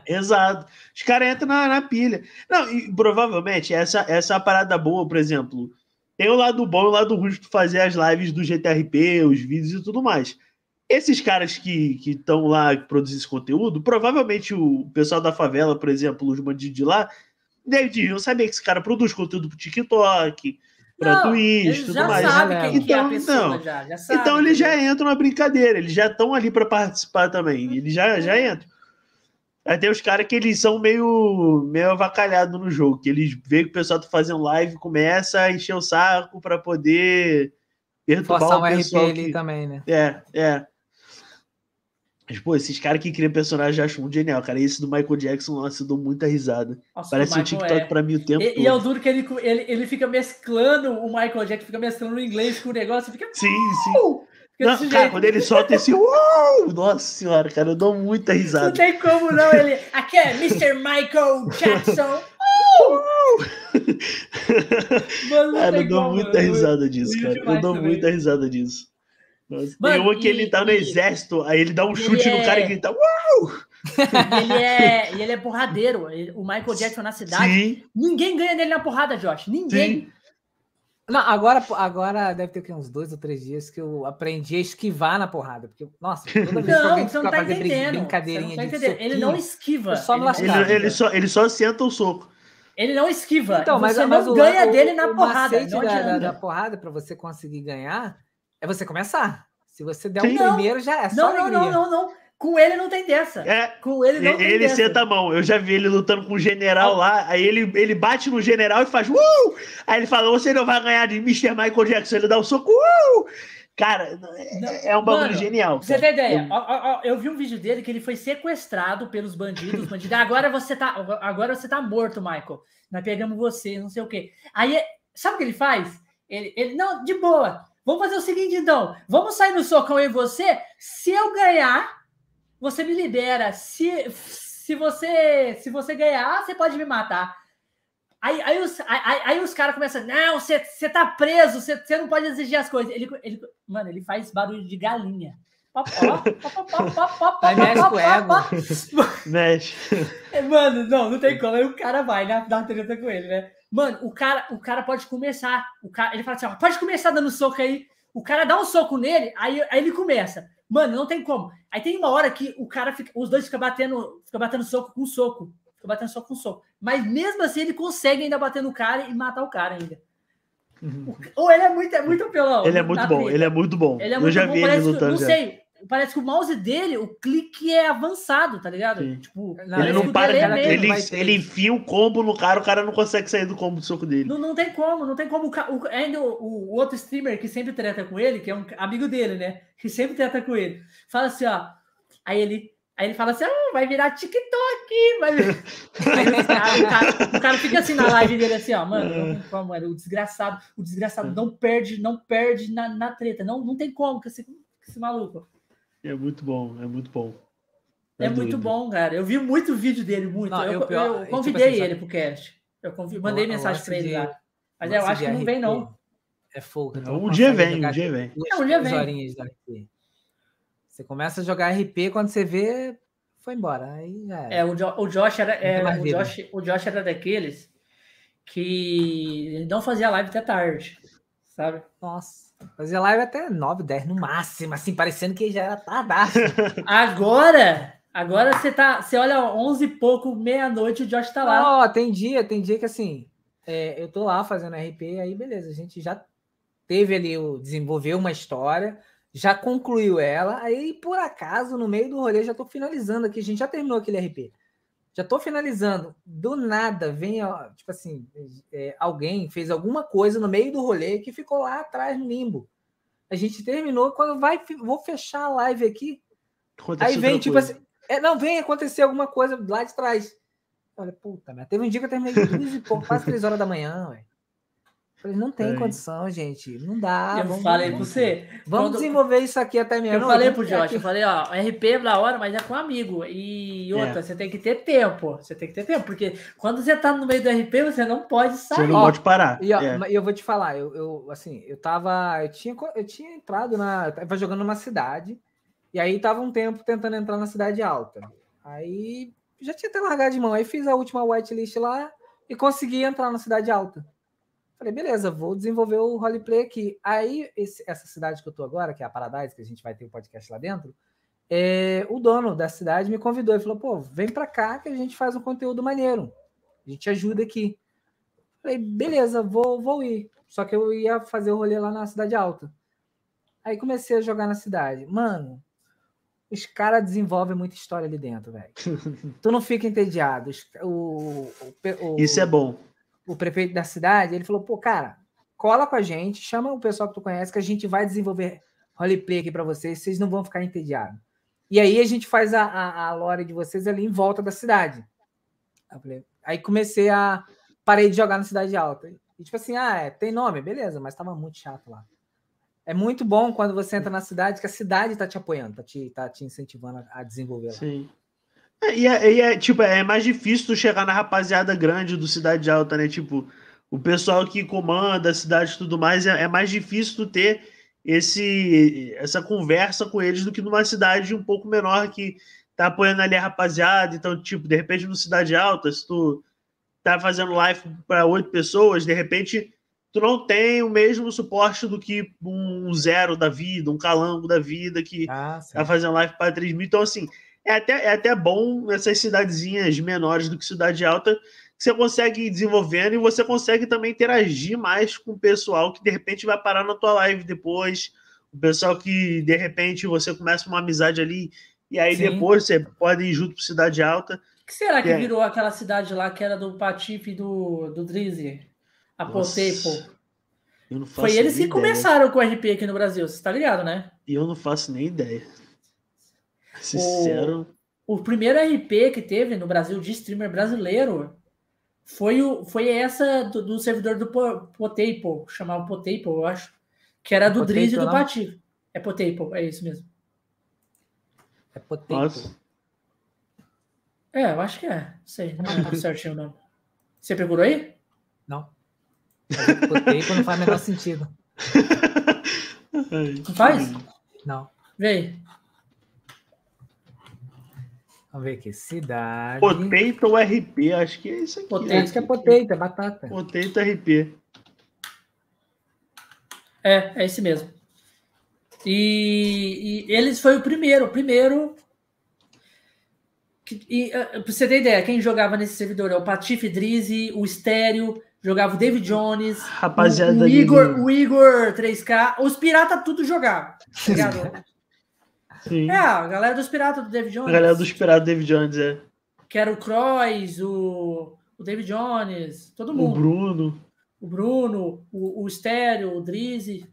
Exato. Os caras entram na, na, pilha. Não, e provavelmente essa, essa é a parada boa, por exemplo. Tem o lado bom e o lado ruim de fazer as lives do GTRP, os vídeos e tudo mais. Esses caras que estão lá que produzem esse conteúdo, provavelmente o pessoal da favela, por exemplo, os bandidos de lá, deviam saber que esse cara produz conteúdo pro TikTok, pra não, Twitch, tudo já mais. Sabe quem então, é a pessoa, não. Já, já sabe, então eles já entram na brincadeira, eles já estão ali para participar também. Eles já, já entram. Aí tem os caras que eles são meio, meio avacalhados no jogo, que eles veem que o pessoal tá fazendo live, começa a encher o saco para poder perturbar Forçar o pessoal. Um RP que... ali também, né? É, é. Mas, pô, esses caras que criam personagem eu acho muito genial, cara. Esse do Michael Jackson, nossa, eu dou muita risada. Nossa, Parece um TikTok é... pra mim o tempo e, todo. E é o duro que ele, ele, ele fica mesclando, o Michael Jackson fica mesclando o inglês com o negócio, fica... Sim, sim. Fica não, cara, quando ele solta esse uh, nossa senhora, cara, eu dou muita risada. Não tem como não, ele... Aqui é Mr. Michael Jackson. Mano, cara, eu dou como, muita risada disso, cara. Eu dou muita risada disso. Nossa, Mano, tem uma que e, ele tá no e, exército, aí ele dá um chute no cara e é grita Uau! ele é, ele é porradeiro. o Michael Jackson na cidade. Sim. Ninguém ganha dele na porrada, Josh. Ninguém. Sim. Não, agora, agora deve ter uns dois ou três dias que eu aprendi a esquivar na porrada. Porque, nossa, toda vez não, que alguém você não tá entendendo. brincadeirinha não tá de Ele não esquiva. Só ele, ele, ele, só, ele só senta o soco. Ele não esquiva. Então, mas, você mas não ganha o, dele na o porrada. Não da, da, da porrada, para você conseguir ganhar, é você começar. Se você der o um primeiro, já é só não, não, não, não, não. Com ele não tem dessa. É, com ele não ele, tem ele senta a mão. Eu já vi ele lutando com o general lá. Aí ele, ele bate no general e faz uh! Aí ele fala: Você não vai ganhar de Mr. Michael Jackson. Ele dá o um soco. Uh! Cara, é, é um bagulho Mano, genial. Você tem ideia? Eu... eu vi um vídeo dele que ele foi sequestrado pelos bandidos. bandidos. Agora você tá, agora você tá morto, Michael. Nós pegamos você, não sei o quê. Aí, sabe o que ele faz? Ele, ele não, de boa. Vamos fazer o seguinte, então. Vamos sair no socão e você. Se eu ganhar, você me libera. Se, se você se você ganhar, você pode me matar. Aí, aí os, aí, aí os caras começam, não, você, tá preso, você, não pode exigir as coisas. Ele, ele, mano, ele faz barulho de galinha. Aí mexe com o ego. Mexe. Mano, não, não tem como. Aí o cara vai né, dar uma treta com ele, né? Mano, o cara, o cara pode começar. O cara, ele fala assim: ó, pode começar dando soco aí. O cara dá um soco nele, aí, aí ele começa. Mano, não tem como. Aí tem uma hora que o cara fica, os dois ficam batendo, fica batendo soco com soco. Fica batendo soco com soco. Mas mesmo assim ele consegue ainda bater no cara e matar o cara ainda. Uhum. Ou ele é muito, é muito pelão. Ele é muito bom, ele é muito bom. Ele é muito Eu já bom, vi ele lutando. Não já. sei, parece que o mouse dele, o clique é avançado, tá ligado? Sim. Tipo, ele não para, é ele, ele enfia o combo no cara, o cara não consegue sair do combo do soco dele. Não, não tem como, não tem como. O, ainda o, o, outro streamer que sempre trata com ele, que é um amigo dele, né? Que sempre trata com ele, fala assim, ó. Aí ele, aí ele fala assim: ah, vai virar TikTok. Vai... aí o, cara, o, cara, fica assim na live dele, assim, ó, mano, não tem como, mano, o desgraçado, o desgraçado não perde, não perde na, na treta, não, não tem como com esse, esse maluco. É muito bom, é muito bom. É, é muito bom, cara. Eu vi muito vídeo dele, muito. Não, eu, eu, eu, eu, convidei tipo assim, ele pro cast. Eu convid... mandei mensagem pra ele lá. Mas eu acho que não vem, não. É fogo. Então um dia vem, um dia vem. É, um dia vem. Você começa a jogar RP, quando você vê, foi embora. Aí já é, o, jo o Josh era, é, o, Josh, o Josh era daqueles que não fazia live até tarde, sabe? Nossa. Fazia live até 9, 10 no máximo, assim, parecendo que já era tardaço. agora, agora você tá, você olha 11 e pouco, meia-noite, o Josh tá lá. Ó, oh, tem dia, tem dia que assim, é, eu tô lá fazendo RP, aí beleza, a gente já teve ali, o, desenvolveu uma história, já concluiu ela, aí por acaso, no meio do rolê, já estou finalizando aqui, a gente já terminou aquele RP. Já estou finalizando. Do nada, vem, ó, tipo assim, é, alguém fez alguma coisa no meio do rolê que ficou lá atrás no limbo. A gente terminou, quando vai, vou fechar a live aqui. Aconteceu aí vem, tipo coisa. assim, é, não, vem acontecer alguma coisa lá de trás. Olha, puta, mas teve um dia que eu terminei duas e pouco, quase três horas da manhã, ué. Falei, não tem é. condição, gente. Não dá. Eu vamos, falei para você. Vamos quando... desenvolver isso aqui até meia Eu falei pro Josh, eu falei, ó, RP é da hora, mas é com amigo. E outra, é. você tem que ter tempo. Você tem que ter tempo, porque quando você tá no meio do RP, você não pode sair. Você não pode parar. E ó, é. eu vou te falar, eu, eu, assim, eu tava. Eu tinha, eu tinha entrado na. Eu tava jogando numa cidade. E aí tava um tempo tentando entrar na cidade alta. Aí já tinha até largado de mão. Aí fiz a última whitelist lá e consegui entrar na cidade alta. Falei, beleza, vou desenvolver o roleplay aqui. Aí, esse, essa cidade que eu tô agora, que é a Paradise, que a gente vai ter o um podcast lá dentro, é, o dono da cidade me convidou e falou: pô, vem pra cá que a gente faz um conteúdo maneiro. A gente ajuda aqui. Falei, beleza, vou, vou ir. Só que eu ia fazer o rolê lá na Cidade Alta. Aí comecei a jogar na cidade. Mano, os caras desenvolvem muita história ali dentro, velho. tu não fica entediado. O, o, o, Isso é bom o prefeito da cidade, ele falou, pô, cara, cola com a gente, chama o pessoal que tu conhece, que a gente vai desenvolver roleplay aqui para vocês, vocês não vão ficar entediados. E aí a gente faz a, a, a lore de vocês ali em volta da cidade. Aí comecei a. Parei de jogar na cidade alta. E tipo assim, ah, é, tem nome, beleza, mas tava muito chato lá. É muito bom quando você entra na cidade que a cidade tá te apoiando, tá te, tá te incentivando a, desenvolver lá. Sim. É, e é, e é, tipo, é mais difícil tu chegar na rapaziada grande do Cidade Alta, né? Tipo, o pessoal que comanda a cidade e tudo mais, é, é, mais difícil tu ter esse, essa conversa com eles do que numa cidade um pouco menor que tá apoiando ali a rapaziada. Então, tipo, de repente no Cidade Alta, se tu tá fazendo live para oito pessoas, de repente tu não tem o mesmo suporte do que um zero da vida, um calango da vida que ah, tá fazendo live para 3 mil. Então, assim, é até, é até bom essas cidadezinhas menores do que cidade alta, que você consegue ir desenvolvendo e você consegue também interagir mais com o pessoal que de repente vai parar na tua live depois, o pessoal que de repente você começa uma amizade ali e aí Sim. depois você pode ir junto para cidade alta. O que será que é. virou aquela cidade lá que era do Patife e do, do Drizzy? A Potepo. Foi eles que ideia. começaram com o RP aqui no Brasil, você tá ligado, né? E eu não faço nem ideia. Sincero. O, o primeiro RP que teve no Brasil de streamer brasileiro foi, o, foi essa do, do servidor do Potapo, chamava Potapo, eu acho, que era do Driz e do Patife. É Potapo, é isso mesmo. É Potapo. Nossa. É, eu acho que é. Não sei, não é certinho o nome. Você procurou aí? Não. Potapo não faz o menor sentido. Não faz? Não. Aí. Vamos ver aqui. Cidade. Potato RP, acho que é isso aqui. Potato, acho que é potato, é batata. Potato RP. É, é esse mesmo. E, e eles foi o primeiro, o primeiro. Que, e, uh, pra você ter ideia, quem jogava nesse servidor é o Patife Drizzy, o Estéreo, jogava o David Jones, Rapaziada o, o Igor, o Igor 3K, os piratas tudo jogavam. Sim. É, a galera dos Piratas do David Jones. A galera dos Piratas do David Jones, é. Que era o Croix, o, o David Jones, todo mundo. O Bruno. O Bruno, o, o Estéreo, o Drizzy.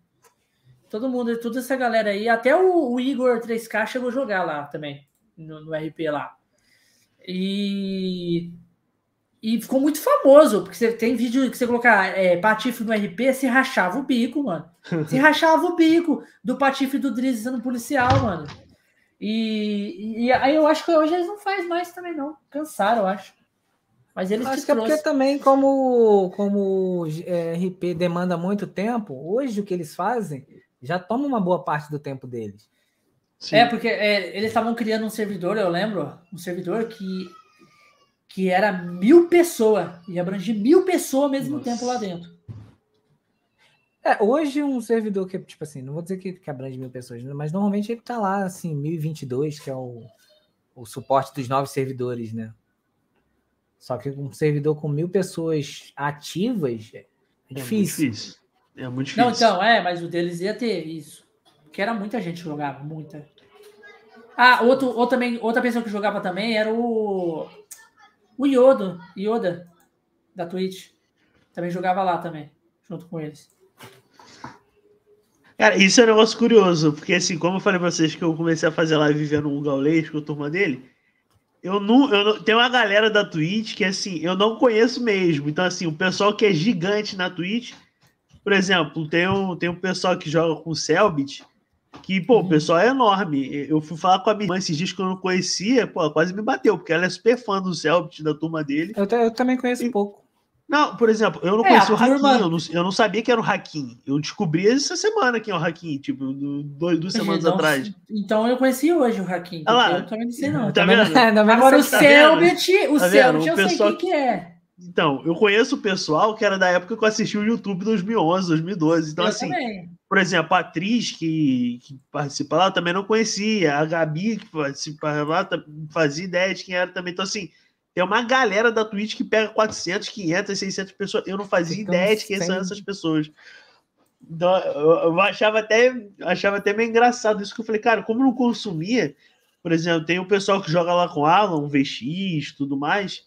Todo mundo, toda essa galera aí. Até o, o Igor 3K chegou a jogar lá também, no, no RP lá. E e ficou muito famoso, porque você tem vídeo que você colocar é, Patife no RP, se rachava o bico, mano. Se rachava o bico do Patife do Drizzy sendo policial, mano. E, e, aí eu acho que hoje eles não fazem mais também, não. Cansaram, eu acho. Mas eles acho que é porque também, como, como é, RP demanda muito tempo, hoje o que eles fazem já toma uma boa parte do tempo deles. Sim. É, porque é, eles estavam criando um servidor, eu lembro, um servidor que que era mil pessoas, e abrangia mil pessoas ao mesmo Nossa. tempo lá dentro. É, hoje um servidor que, tipo assim, não vou dizer que, que abrange mil pessoas, mas normalmente ele tá lá, assim, 1022, que é o, o suporte dos novos servidores, né? Só que um servidor com mil pessoas ativas é, é difícil. difícil. É muito difícil. Não, então, é, mas o deles ia ter isso. Que era muita gente que jogava, muita. Ah, outro, outro também, outra pessoa que jogava também era o. O Yoda, Yoda, da Twitch. Também jogava lá também, junto com eles. Cara, isso é um negócio curioso, porque assim, como eu falei pra vocês que eu comecei a fazer live vivendo um gaulês com a turma dele, eu não, eu não. Tem uma galera da Twitch que, assim, eu não conheço mesmo. Então, assim, o pessoal que é gigante na Twitch, por exemplo, tem um, tem um pessoal que joga com o Selbit, que, pô, o uhum. pessoal é enorme. Eu fui falar com a minha irmã esses dias que eu não conhecia, pô, quase me bateu, porque ela é super fã do Selbit, da turma dele. Eu, eu também conheço e, pouco. Não, por exemplo, eu não é, conhecia o Hakim, eu não, eu não, sabia que era o Hakim. Eu descobri essa semana quem é o Hakim, tipo, dois, duas semanas então, atrás. Então eu conheci hoje o Hakim. Ah lá, eu também não sei, não. Tá vendo? Agora o Selbit, o tá Selbit eu pessoal... sei quem que é. Então, eu conheço o pessoal que era da época que eu assisti o YouTube 2011, 2012. Então, eu assim, também. Por exemplo, a atriz que, que participa lá eu também não conhecia. A Gabi, que participa lá, fazia ideia de quem era também. Então, assim, tem uma galera da Twitch que pega 400, 500, 600 pessoas. Eu não fazia ideia de quem são essas pessoas. Então, eu, achava até, achava até meio engraçado isso que eu falei, cara, como eu não consumia, por exemplo, tem o pessoal que joga lá com Alan, VX, tudo mais.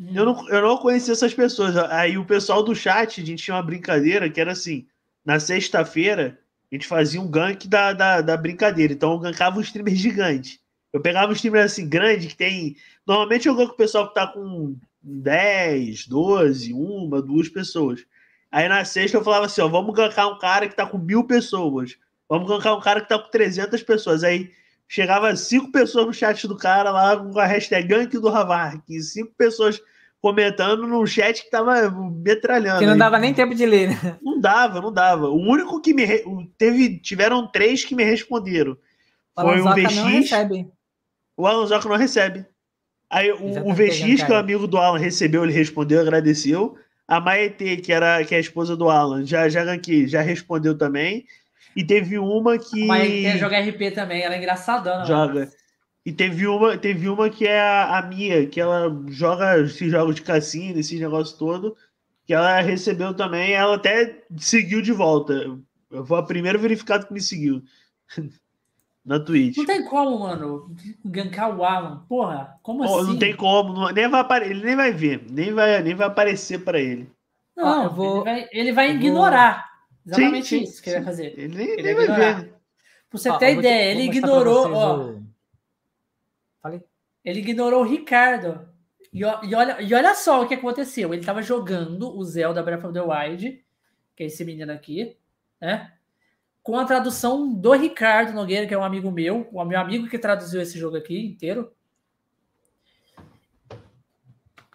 Hum. Eu, não, eu não conhecia essas pessoas. Aí o pessoal do chat, a gente tinha uma brincadeira que era assim: na sexta-feira, a gente fazia um gank da, da, da brincadeira. Então eu gankava um streamer gigante. Eu pegava um streamer assim grande que tem Normalmente eu ganho com o pessoal que tá com 10, 12, uma, duas pessoas. Aí na sexta eu falava assim: ó, vamos gankar um cara que tá com mil pessoas. Vamos gankar um cara que tá com 300 pessoas. Aí chegava cinco pessoas no chat do cara lá com a hashtag gank do Havark. Cinco pessoas comentando no chat que tava metralhando. Que não dava nem tempo de ler, né? Não dava, não dava. O único que me. Teve, tiveram três que me responderam. Foi o, o VX. Não recebe. O Alonso não recebe. Aí o, o VX, que é o amigo do Alan, recebeu, ele respondeu, agradeceu. A Maete, que, era, que é a esposa do Alan, já, já, aqui, já respondeu também. E teve uma que. A Maete joga RP também, ela é engraçadona. Joga. E teve uma, teve uma que é a, a Mia, que ela joga esses jogos de cassino, esses negócios todo, que ela recebeu também, ela até seguiu de volta. Foi a primeira verificada que me seguiu. na Twitch. Não tem como, mano, gankar o Alan. Porra, como oh, assim? Não tem como, não, nem vai apare... ele nem vai ver, nem vai, nem vai aparecer para ele. Não, ah, vou... ele vai, ele vai ignorar. Vou... Exatamente sim, isso sim, que ele vai fazer. Ele nem, ele nem vai, ver. Pra você ah, ter ideia, ele ignorou, ó. Ele ignorou o Ricardo. E, e, olha, e olha só o que aconteceu. Ele tava jogando o Zelda Breath of the Wild, que é esse menino aqui, né? com a tradução do Ricardo Nogueira, que é um amigo meu, o meu amigo que traduziu esse jogo aqui inteiro.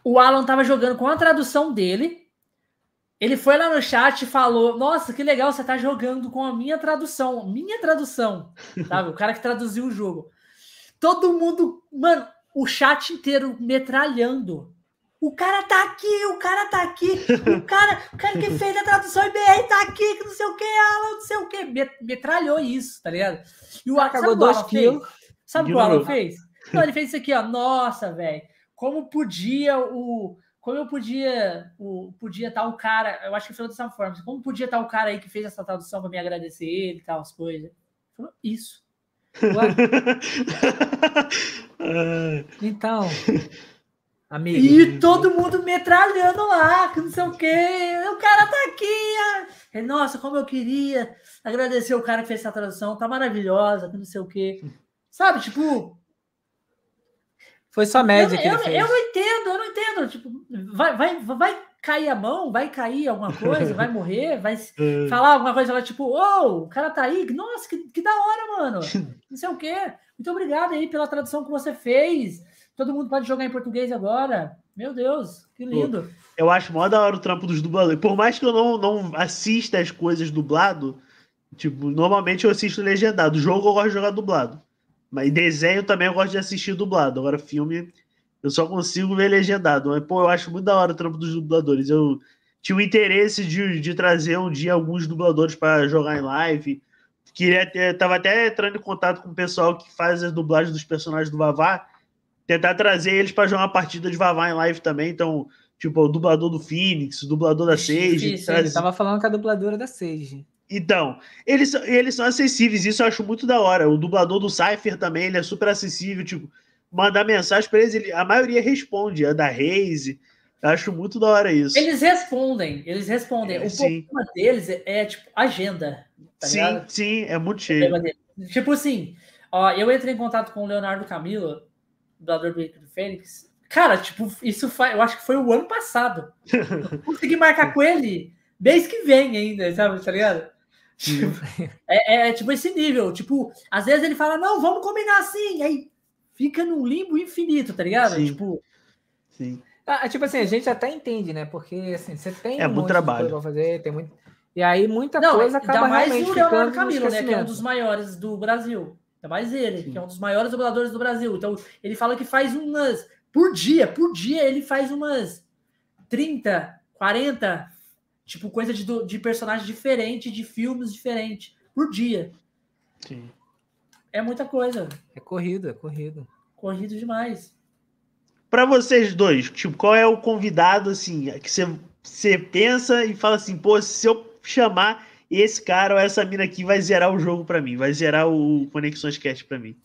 O Alan estava jogando com a tradução dele. Ele foi lá no chat e falou: Nossa, que legal, você está jogando com a minha tradução. Minha tradução. Sabe? o cara que traduziu o jogo. Todo mundo, mano, o chat inteiro metralhando. O cara tá aqui, o cara tá aqui, o cara, o cara que fez a tradução em BR tá aqui, que não sei o que, Alan, não sei o que. Metralhou isso, tá ligado? E o Alan cagou dois quilos. Sabe o que o Alan fez? Não, ele fez isso aqui, ó. Nossa, velho. Como podia o. Como eu podia. O, podia estar tá o cara. Eu acho que falou dessa forma. Como podia estar tá o cara aí que fez essa tradução para me agradecer ele e tal, as coisas. Falou isso. então. Amigo. E todo mundo metralhando lá, que não sei o quê. O cara tá aqui. Nossa, como eu queria agradecer o cara que fez essa tradução, tá maravilhosa, que não sei o quê. Sabe, tipo. Foi só média eu, que eu, ele fez. Eu não entendo, eu não entendo. Tipo, vai, vai, vai cair a mão, vai cair alguma coisa, vai morrer, vai é. falar alguma coisa lá, tipo, oh, o cara tá aí, nossa, que, que da hora, mano. Não sei o quê. Muito obrigado aí pela tradução que você fez. Todo mundo pode jogar em português agora. Meu Deus, que lindo. Eu acho mó da hora o trampo dos dubladores. Por mais que eu não, não assista as coisas dublado, tipo, normalmente eu assisto legendado. Jogo eu gosto de jogar dublado. Mas desenho também eu gosto de assistir dublado. Agora, filme, eu só consigo ver legendado. Mas, pô, eu acho muito da hora o trampo dos dubladores. Eu tinha o interesse de, de trazer um dia alguns dubladores para jogar em live. Queria ter, tava até entrando em contato com o pessoal que faz as dublagens dos personagens do Vavá tentar trazer eles para jogar uma partida de Vavá em live também. Então, Tipo, o dublador do Phoenix, o dublador da Sage. Ele tava falando com a dubladora da Sage. Então, eles, eles são acessíveis, isso eu acho muito da hora. O dublador do Cypher também, ele é super acessível, tipo, mandar mensagem para eles, ele, a maioria responde, a da Raze. Eu acho muito da hora isso. Eles respondem, eles respondem. É, o sim. problema deles é, é tipo agenda. Tá sim, ligado? sim, é muito cheio. Tipo assim, ó, eu entrei em contato com o Leonardo Camilo, dublador do Fênix, Cara, tipo, isso faz, eu acho que foi o ano passado. consegui marcar com ele mês que vem ainda, sabe? Tá ligado? Tipo, é, é, é, tipo esse nível. Tipo, às vezes ele fala, não, vamos combinar assim. Aí fica num limbo infinito, tá ligado? Sim. Tipo. Sim. Ah, tipo assim, a gente até entende, né? Porque assim, você tem é um muito trabalho pra fazer, tem muito. E aí muita não, coisa acaba mais realmente o Leonardo Camilo, né? Que é um dos maiores do Brasil. Ainda mais ele, Sim. que é um dos maiores dubladores do Brasil. Então, ele fala que faz umas por dia, por dia ele faz umas 30, 40, tipo, coisa de, de personagem diferente, de filmes diferentes, por dia. Sim. É muita coisa. É corrido, é corrido. Corrido demais. Para vocês dois, tipo, qual é o convidado, assim, que você, você pensa e fala assim, pô, se eu chamar esse cara ou essa mina aqui, vai zerar o jogo para mim, vai zerar o Conexões Cast para mim.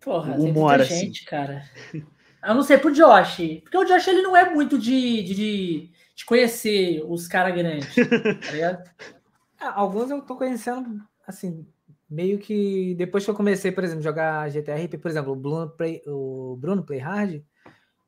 Porra, tem muita gente, assim. cara. Eu não sei pro Josh. Porque o Josh ele não é muito de, de, de conhecer os caras grandes. tá ligado? É, alguns eu tô conhecendo, assim, meio que depois que eu comecei, por exemplo, jogar GTR, por exemplo, o Bruno Play, o Bruno Play Hard,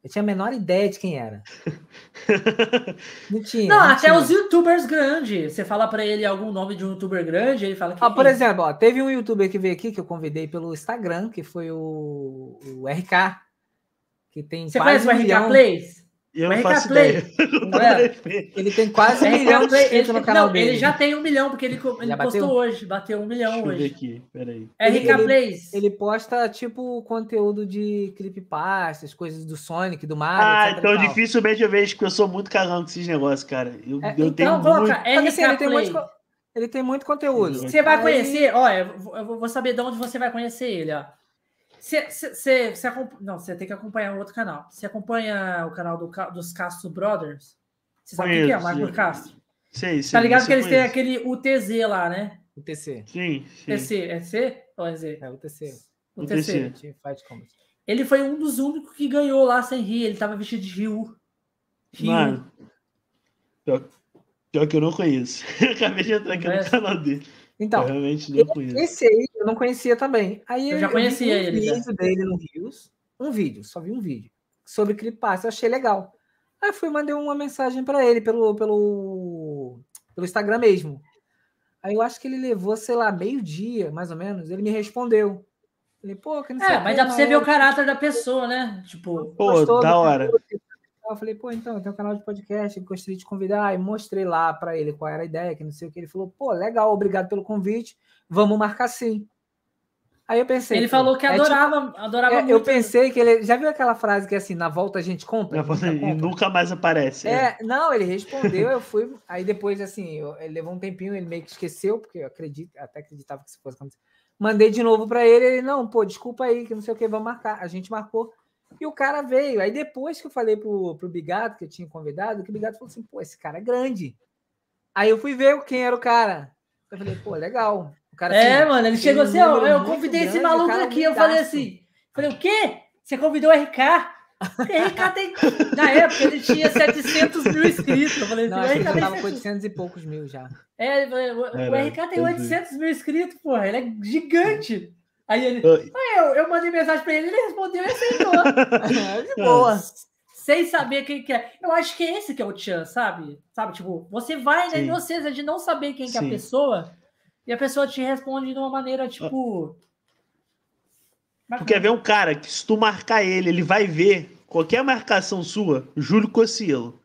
eu tinha a menor ideia de quem era. Não tinha. Não, não até tinha. os youtubers grandes. Você fala para ele algum nome de um youtuber grande, ele fala que. Ah, por exemplo, ó, teve um youtuber que veio aqui que eu convidei pelo Instagram, que foi o, o RK que tem Você quase conhece um o milhão... RK Plays? Eu não RK Play. É? Ele tem quase um milhão de inscritos no canal não, dele. Ele já tem um milhão, porque ele, ele postou hoje. Bateu um milhão Deixa hoje. Deixa eu ver aqui, peraí. RK ele, Plays. Ele, ele posta, tipo, conteúdo de creepypastas, coisas do Sonic, do Mario, Ah, então dificilmente eu vejo, porque eu sou muito cagão com esses negócios, cara. Eu, é, eu então, tenho coloca muito... RK assim, ele, tem muito, ele tem muito conteúdo. Você vai conhecer, ó, eu vou saber de onde você vai conhecer ele, ó. Você não, você tem que acompanhar outro canal. Você acompanha o canal do, dos Castro Brothers? Você sabe o que é, Marco Castro? Sei, sim. Tá ligado que eles têm aquele UTZ lá, né? UTC. Sim, sim. TC, é C ou é Z? É UTC. UTC. UTC. Ele foi um dos únicos que ganhou lá sem rir. Ele tava vestido de Rio. Rio. Mano, pior, pior que eu não conheço. Acabei de entrar aqui no canal dele. Então, esse aí eu não conhecia também. Aí eu já conhecia um ele. vídeo dele no Rios, um vídeo, só vi um vídeo sobre Creepypasta, eu achei legal. Aí fui mandei uma mensagem para ele pelo, pelo, pelo Instagram mesmo. Aí eu acho que ele levou, sei lá, meio dia, mais ou menos, ele me respondeu. Falei, pô, que não sei É, mas dá pra você ver o caráter da pessoa, né? Tipo, pô, da hora. Eu falei, pô, então, eu tenho um canal de podcast, gostaria de convidar. E mostrei lá para ele qual era a ideia, que não sei o que. Ele falou, pô, legal, obrigado pelo convite, vamos marcar sim. Aí eu pensei. Ele falou que adorava, é, tipo, adorava é, muito. Eu pensei que ele. Já viu aquela frase que é assim, na volta a gente compra? A gente e nunca mais aparece. É, é, não, ele respondeu, eu fui. Aí depois, assim, eu, ele levou um tempinho, ele meio que esqueceu, porque eu acredito, até acreditava que isso fosse acontecer. Mandei de novo para ele, ele, não, pô, desculpa aí, que não sei o que, vamos marcar. A gente marcou. E o cara veio. Aí depois que eu falei pro, pro Bigato, que eu tinha convidado, que o Bigato falou assim, pô, esse cara é grande. Aí eu fui ver quem era o cara. Eu falei, pô, legal. O cara, é, assim, mano, ele chegou assim, ó, eu convidei grande, esse maluco aqui. Eu falei assim, falei, o quê? Você convidou o RK? O RK tem. Na época ele tinha 700 mil inscritos. Eu falei, não, assim, o RK tava com 800 e poucos mil já. É, o, o RK tem 800 mil inscritos, porra. Ele é gigante. Aí ele. Aí eu, eu mandei mensagem pra ele, ele respondeu e aceitou. de boa. Sem saber quem que é. Eu acho que é esse que é o Tchan, sabe? Sabe, tipo, você vai na inocência de não saber quem que é a pessoa e a pessoa te responde de uma maneira, tipo. Tu quer ver um cara que se tu marcar ele, ele vai ver qualquer marcação sua, Júlio Cocielo.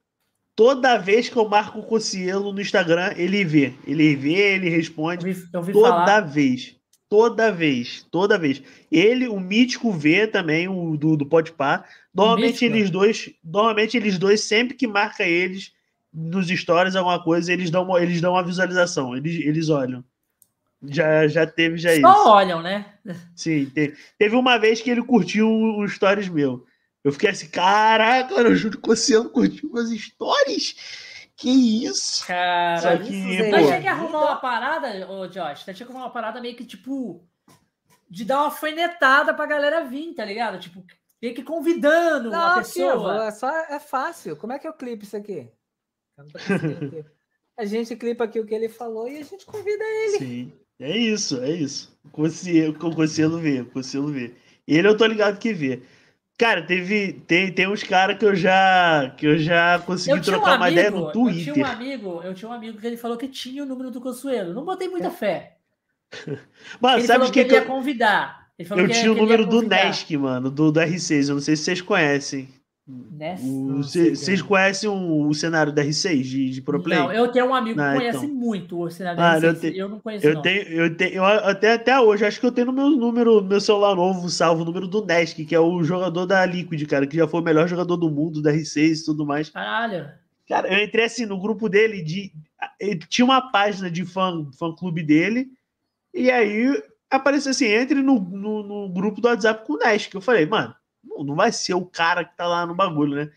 Toda vez que eu marco o Cocielo no Instagram, ele vê. Ele vê, ele responde. Eu vi, eu vi toda falar. vez. Toda vez, toda vez. Ele, o Mítico vê também, o do, do Podpah. Normalmente eles dois, normalmente eles dois, sempre que marca eles nos stories alguma coisa, eles dão uma, eles dão uma visualização, eles, eles olham. Já, já teve já Só isso. olham, né? Sim, teve, teve uma vez que ele curtiu um stories meu. Eu fiquei assim, caraca, o Júlio Cossiano curtiu umas stories? Que isso? Cara, que, isso, pô... tinha que arrumar uma parada, ô Josh, tinha que arrumar uma parada meio que, tipo, de dar uma alfinetada pra galera vir, tá ligado? Tipo, meio que convidando não, a pessoa. é, só, é fácil. Como é que eu clipo isso aqui? a gente clipa aqui o que ele falou e a gente convida ele. Sim, é isso, é isso. Conselho, conselho ver, conselho ver. Ele eu tô ligado que vê. Cara, teve, tem, tem uns caras que eu já que eu já consegui eu trocar um uma amigo, ideia no Twitter. Eu tinha um amigo, eu tinha um amigo que ele falou que tinha o número do Consuelo. Não botei muita fé. Mas ele sabe que, que, que ele ia convidar. eu tinha o número do Nesk, mano, do, do R6. Eu não sei se vocês conhecem. Vocês conhecem o, o, cenário da R6 de, de Pro Play? Não, eu tenho um amigo que então. conhece muito o cenário da R6. Eu, te, eu, não conheço. Eu não. tenho, eu tenho, eu até, até hoje, acho que eu tenho no meu número, meu celular novo, salvo o número do Nesk, que é o jogador da Liquid, cara, que já foi o melhor jogador do mundo da R6 e tudo mais. Caralho. Cara, eu entrei assim no grupo dele de. Tinha uma página de fã, fã clube dele, e aí apareceu assim: entre no, no, no grupo do WhatsApp com o Nesk. Eu falei, mano não vai ser o cara que tá lá no bagulho, né?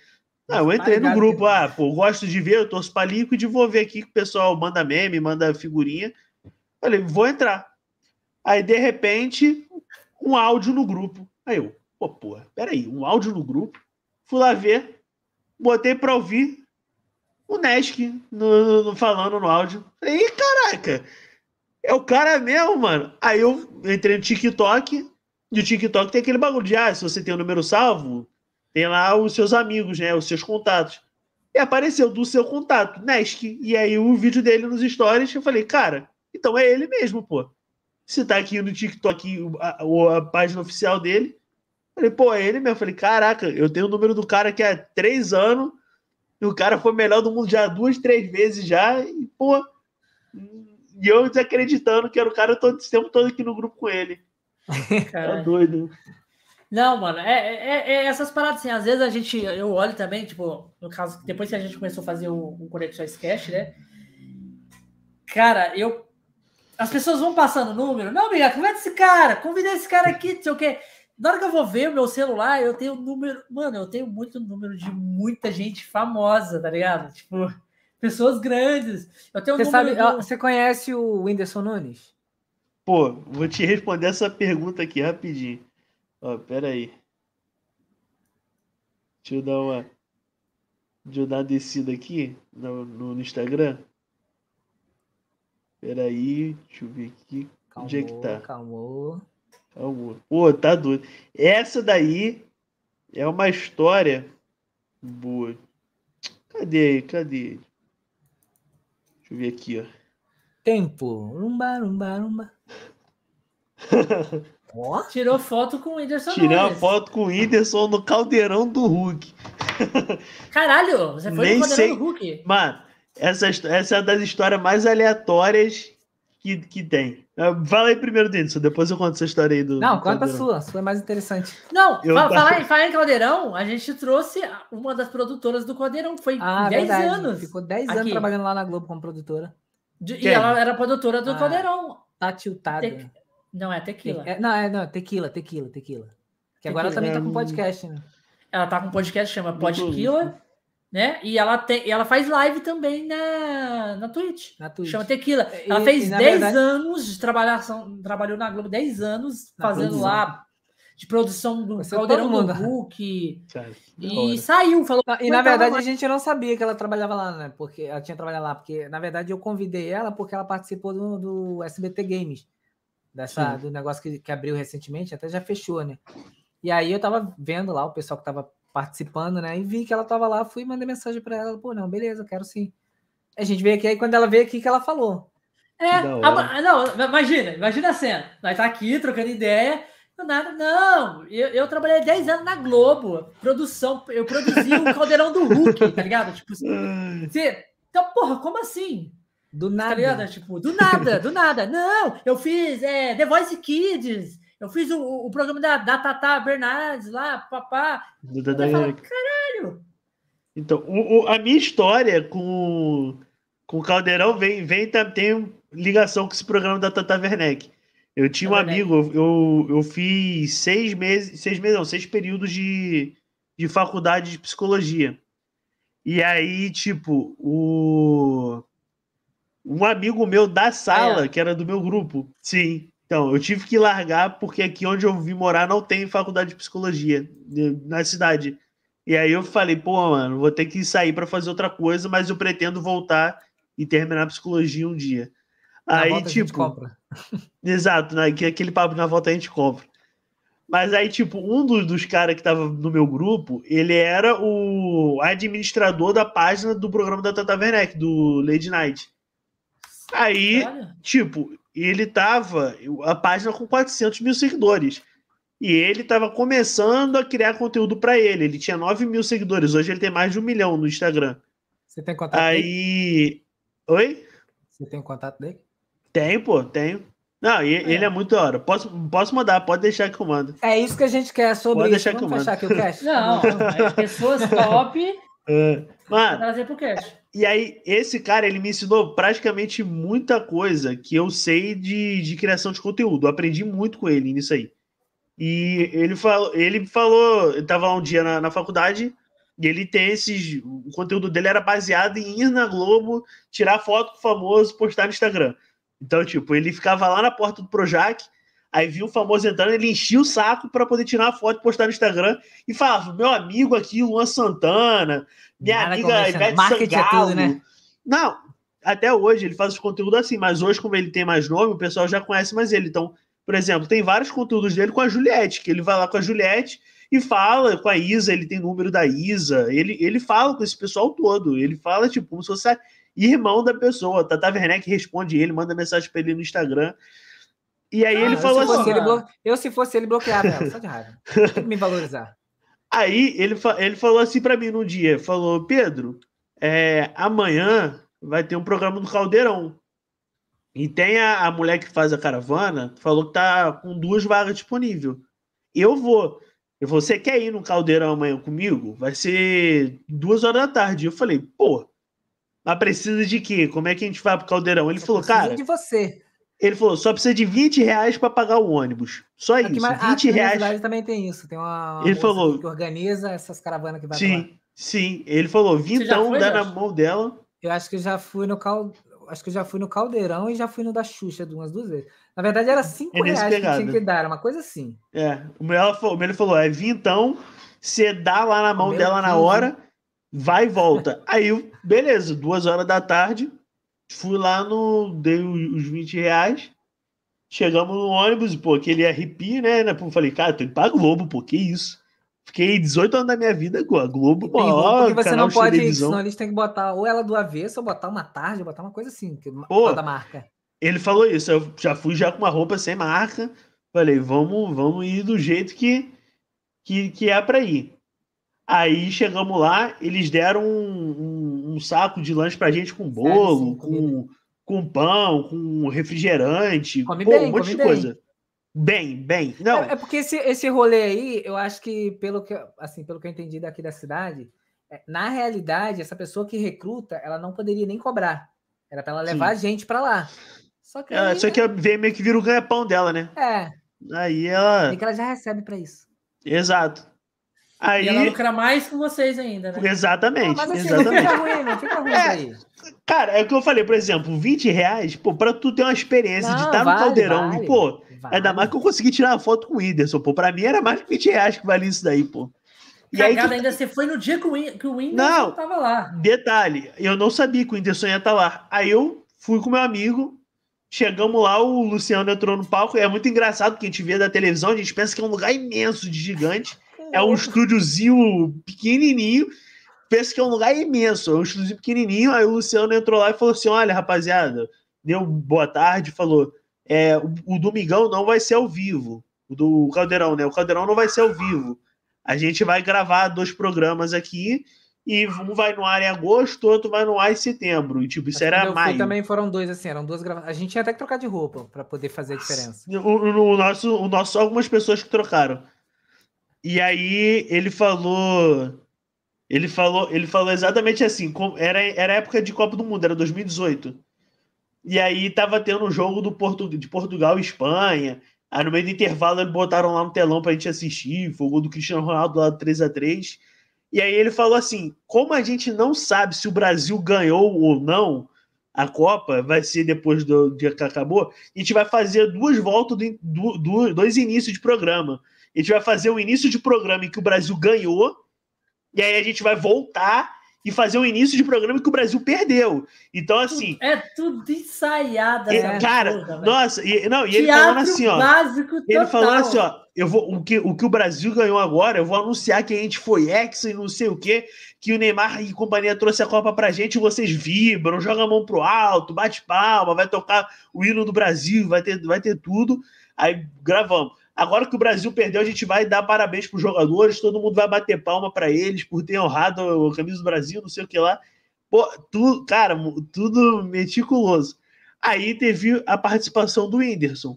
Não, eu entrei no grupo, ah, pô, gosto de ver, eu torço pra Liquid, vou ver aqui que o pessoal manda meme, manda figurinha. Falei, vou entrar. Aí, de repente, um áudio no grupo. Aí eu, pô, porra, peraí, um áudio no grupo? Fui lá ver, botei pra ouvir o Nesk no, no, falando no áudio. Falei, caraca, é o cara mesmo, mano. Aí eu entrei no TikTok, e o TikTok tem aquele bagulho de, ah, se você tem o um número salvo, tem lá os seus amigos, né? Os seus contatos. E apareceu do seu contato, Nesk. E aí o vídeo dele nos stories, eu falei, cara, então é ele mesmo, pô. Se tá aqui no TikTok a, a, a página oficial dele, falei, pô, é ele mesmo. Falei, caraca, eu tenho o número do cara que há três anos, e o cara foi melhor do mundo já duas, três vezes já, e, pô. E eu desacreditando que era o cara todo esse tempo todo aqui no grupo com ele. Cara, é doido. Não, mano, é, é, é, essas paradas assim, às vezes a gente, eu olho também, tipo, no caso, depois que a gente começou a fazer o, o Conexões Cash, né? Cara, eu. As pessoas vão passando o número. Não, amiga, convida esse cara, convida esse cara aqui, não sei o quê. Na hora que eu vou ver o meu celular, eu tenho número. Mano, eu tenho muito número de muita gente famosa, tá ligado? Tipo, pessoas grandes. Eu tenho você sabe, do... você conhece o Whindersson Nunes? Pô, vou te responder essa pergunta aqui rapidinho. Ó, pera aí. Deixa eu dar uma. Deixa eu dar uma descida aqui no, no, Instagram. Pera aí, deixa eu ver aqui. Calmou, Onde é que tá? Calmou. Calmou. Pô, tá doido. Essa daí é uma história boa. Cadê? Cadê? Deixa eu ver aqui, ó. Tempo. Rumba, rumba, rumba. Oh? Tirou foto com o Whindersson Tirei uma foto com o Whindersson no caldeirão do Hulk. Caralho, você foi Nem no caldeirão sei... do Hulk? Mano, essa, essa é uma das histórias mais aleatórias que, que tem. Fala aí primeiro, Denison, depois eu conto essa história aí do. Não, conta a sua, a sua é mais interessante. Não, eu... fala, fala, fala, em Caldeirão, a gente trouxe uma das produtoras do Caldeirão, foi ah, 10 verdade. anos. Ficou 10 anos trabalhando lá na Globo como produtora. De, e ela era produtora do ah, Caldeirão. Tá tiltada. Te... Não, é tequila. É, não, é não, tequila, tequila, tequila. Que tequila. agora ela também tá com podcast, né? Ela tá com podcast chama Podquila, né? E ela tem, e ela faz live também na, na Twitch. Na Twitch. Chama Tequila. Ela e, fez 10 verdade... anos de trabalhação, trabalhou na Globo 10 anos na fazendo produção. lá de produção do Você Caldeirão do Hulk. e saiu, falou. E na verdade a gente não sabia que ela trabalhava lá, né? Porque ela tinha trabalhado lá, porque na verdade eu convidei ela porque ela participou do, do SBT Games, dessa, do negócio que, que abriu recentemente, até já fechou, né? E aí eu tava vendo lá o pessoal que tava participando, né? E vi que ela tava lá, fui e mandei mensagem para ela, pô, não, beleza, quero sim. A gente veio aqui, aí quando ela veio aqui que ela falou. É, a, não, imagina, imagina a cena. Nós tá aqui trocando ideia, Nada, não. Eu, eu, trabalhei 10 anos na Globo, produção. Eu produzi o Caldeirão do Hulk, tá ligado? Tipo, você, então, porra, como assim? Do tá nada. Tá? Tipo, do nada, do nada. Não, eu fiz é, The Voice Kids, eu fiz o, o programa da, da Tata Bernardes lá, papá. Do da falo, Caralho! Então, o, o, a minha história com, com o Caldeirão vem, vem tem ligação com esse programa da Tata Werneck. Eu tinha é um amigo, eu, eu fiz seis meses, seis meses, não, seis períodos de, de faculdade de psicologia. E aí, tipo, o um amigo meu da sala, é. que era do meu grupo, sim. Então, eu tive que largar porque aqui onde eu vim morar não tem faculdade de psicologia na cidade. E aí eu falei, pô, mano, vou ter que sair para fazer outra coisa, mas eu pretendo voltar e terminar a psicologia um dia. Na aí, tipo. Exato, né? aquele papo na volta a gente compra. Mas aí, tipo, um dos, dos caras que tava no meu grupo, ele era o administrador da página do programa da Tata Werneck, do Lady Night. Aí, tipo, ele tava, a página com 400 mil seguidores. E ele tava começando a criar conteúdo para ele. Ele tinha 9 mil seguidores. Hoje ele tem mais de um milhão no Instagram. Você tem contato Aí... dele? Oi? Você tem contato dele? Tem, pô, tenho. Não, e, é. ele é muito da hora. Posso, posso mandar, pode deixar que eu mando. É isso que a gente quer sobre pode isso. Deixar Vamos que eu fechar mando. aqui o cast? Não, é pessoas top é. Mano, trazer pro cast. E aí, esse cara, ele me ensinou praticamente muita coisa que eu sei de, de criação de conteúdo. Eu aprendi muito com ele nisso aí. E ele falou, ele falou, ele tava um dia na, na faculdade e ele tem esses. O conteúdo dele era baseado em ir na Globo, tirar foto com o famoso, postar no Instagram. Então, tipo, ele ficava lá na porta do Projac, aí viu o famoso entrando, ele enchia o saco para poder tirar a foto e postar no Instagram e falava: meu amigo aqui, Luan Santana, minha Nada amiga Ivete Sangalo. É tudo, né? Não, até hoje ele faz os conteúdos assim, mas hoje, como ele tem mais nome, o pessoal já conhece mais ele. Então, por exemplo, tem vários conteúdos dele com a Juliette, que ele vai lá com a Juliette e fala com a Isa, ele tem número da Isa, ele, ele fala com esse pessoal todo, ele fala, tipo, como se fosse irmão da pessoa. Tata Werneck responde ele, manda mensagem pra ele no Instagram. E aí ah, ele falou assim. Ele blo... Eu, se fosse ele, bloqueava ela, só de raiva. Tem que me valorizar. Aí ele, fa... ele falou assim para mim num dia: falou, Pedro, é, amanhã vai ter um programa do Caldeirão. E tem a, a mulher que faz a caravana, falou que tá com duas vagas disponíveis. Eu vou. Você quer ir no Caldeirão amanhã comigo? Vai ser duas horas da tarde. Eu falei, pô, mas precisa de quê? Como é que a gente vai pro caldeirão? Ele só falou, cara. de você. Ele falou, só precisa de 20 reais para pagar o ônibus. Só aqui, isso. Mas, 20 reais. Também tem isso. Tem uma, ele falou, que organiza essas caravanas que vai Sim, sim. Ele falou, vintão dá na mão dela. Eu acho que já fui no cal... Acho que já fui no Caldeirão e já fui no da Xuxa umas duas vezes. Na verdade, era 5 é reais pegado. que tinha que dar, era uma coisa assim. É. O meu, ele falou: é vintão, você dá lá na mão dela na hora vai e volta. Aí, beleza, duas horas da tarde, fui lá no. Dei os 20 reais. Chegamos no ônibus, pô, aquele arrepio, né? né pô, falei, cara, tô indo pra Globo, pô, que isso? Fiquei 18 anos da minha vida com a Globo, pô, ó, você não pode, televisão. senão eles têm que botar ou ela do avesso, ou botar uma tarde, ou botar uma coisa assim, que, pô, da marca. Ele falou isso, eu já fui já com uma roupa sem marca, falei, vamos, vamos ir do jeito que, que, que é pra ir. Aí chegamos lá, eles deram um, um, um saco de lanche pra gente com bolo, com, com pão, com refrigerante, come pô, bem, um monte de bem. coisa. Bem, bem. Não. É, é, porque esse, esse rolê aí, eu acho que, pelo que, assim, pelo que eu entendi daqui da cidade, é, na realidade, essa pessoa que recruta, ela não poderia nem cobrar. Era para ela levar Sim. a gente para lá. Só que, é, aí, só que veio meio que vira o ganha-pão dela, né? É. Aí ela. E que ela já recebe para isso. Exato. Aí... E ela lucra mais com vocês ainda, né? Exatamente. mas assim, exatamente. não fica ruim, não fica ruim é, aí. Cara, é o que eu falei, por exemplo, 20 reais, pô, pra tu ter uma experiência não, de estar vale, no caldeirão, vale, pô, vale. ainda mais que eu consegui tirar uma foto com o Whindersson, pô, pra mim era mais que 20 reais que valia isso daí, pô. E Cagada, aí, tu... ainda você foi no dia que o, Whindersson, que o Whindersson não, tava lá. Detalhe, eu não sabia que o Whindersson ia estar lá. Aí eu fui com meu amigo, chegamos lá, o Luciano entrou no palco, é muito engraçado que a gente vê da televisão, a gente pensa que é um lugar imenso de gigante, é um estúdiozinho pequenininho. Pensa que é um lugar imenso, é um estúdio pequenininho. Aí o Luciano entrou lá e falou assim: Olha, rapaziada, deu boa tarde. Falou: é, o, o Domingão não vai ser ao vivo. O do Caldeirão, né? O Caldeirão não vai ser ao vivo. A gente vai gravar dois programas aqui e um vai no ar em agosto, outro vai no ar em setembro. E tipo, isso Acho era maio. também foram dois, assim, eram duas gravações. A gente tinha até que trocar de roupa para poder fazer a diferença. O, o, o, nosso, o nosso, só algumas pessoas que trocaram. E aí ele falou. Ele falou, ele falou exatamente assim. Era, era época de Copa do Mundo, era 2018. E aí tava tendo um jogo do Portu, de Portugal e Espanha. Aí no meio do intervalo eles botaram lá no telão pra gente assistir, foi o gol do Cristiano Ronaldo lá do 3 a 3 E aí ele falou assim: como a gente não sabe se o Brasil ganhou ou não a Copa, vai ser depois do dia que acabou, a gente vai fazer duas voltas, do, do, dois inícios de programa. A gente vai fazer o início de programa em que o Brasil ganhou, e aí a gente vai voltar e fazer o início de programa que o Brasil perdeu. Então, assim. É tudo ensaiado, é, Cara, porra, nossa, e, não, e ele falando assim, ó. Ele falou assim, ó. Eu vou, o, que, o que o Brasil ganhou agora, eu vou anunciar que a gente foi ex e não sei o quê, que o Neymar e companhia trouxe a Copa pra gente, vocês vibram, jogam a mão pro alto, bate palma, vai tocar o hino do Brasil, vai ter, vai ter tudo. Aí gravamos. Agora que o Brasil perdeu, a gente vai dar parabéns para os jogadores, todo mundo vai bater palma para eles por ter honrado a camisa do Brasil, não sei o que lá. Pô, tudo, cara, tudo meticuloso. Aí teve a participação do Whindersson.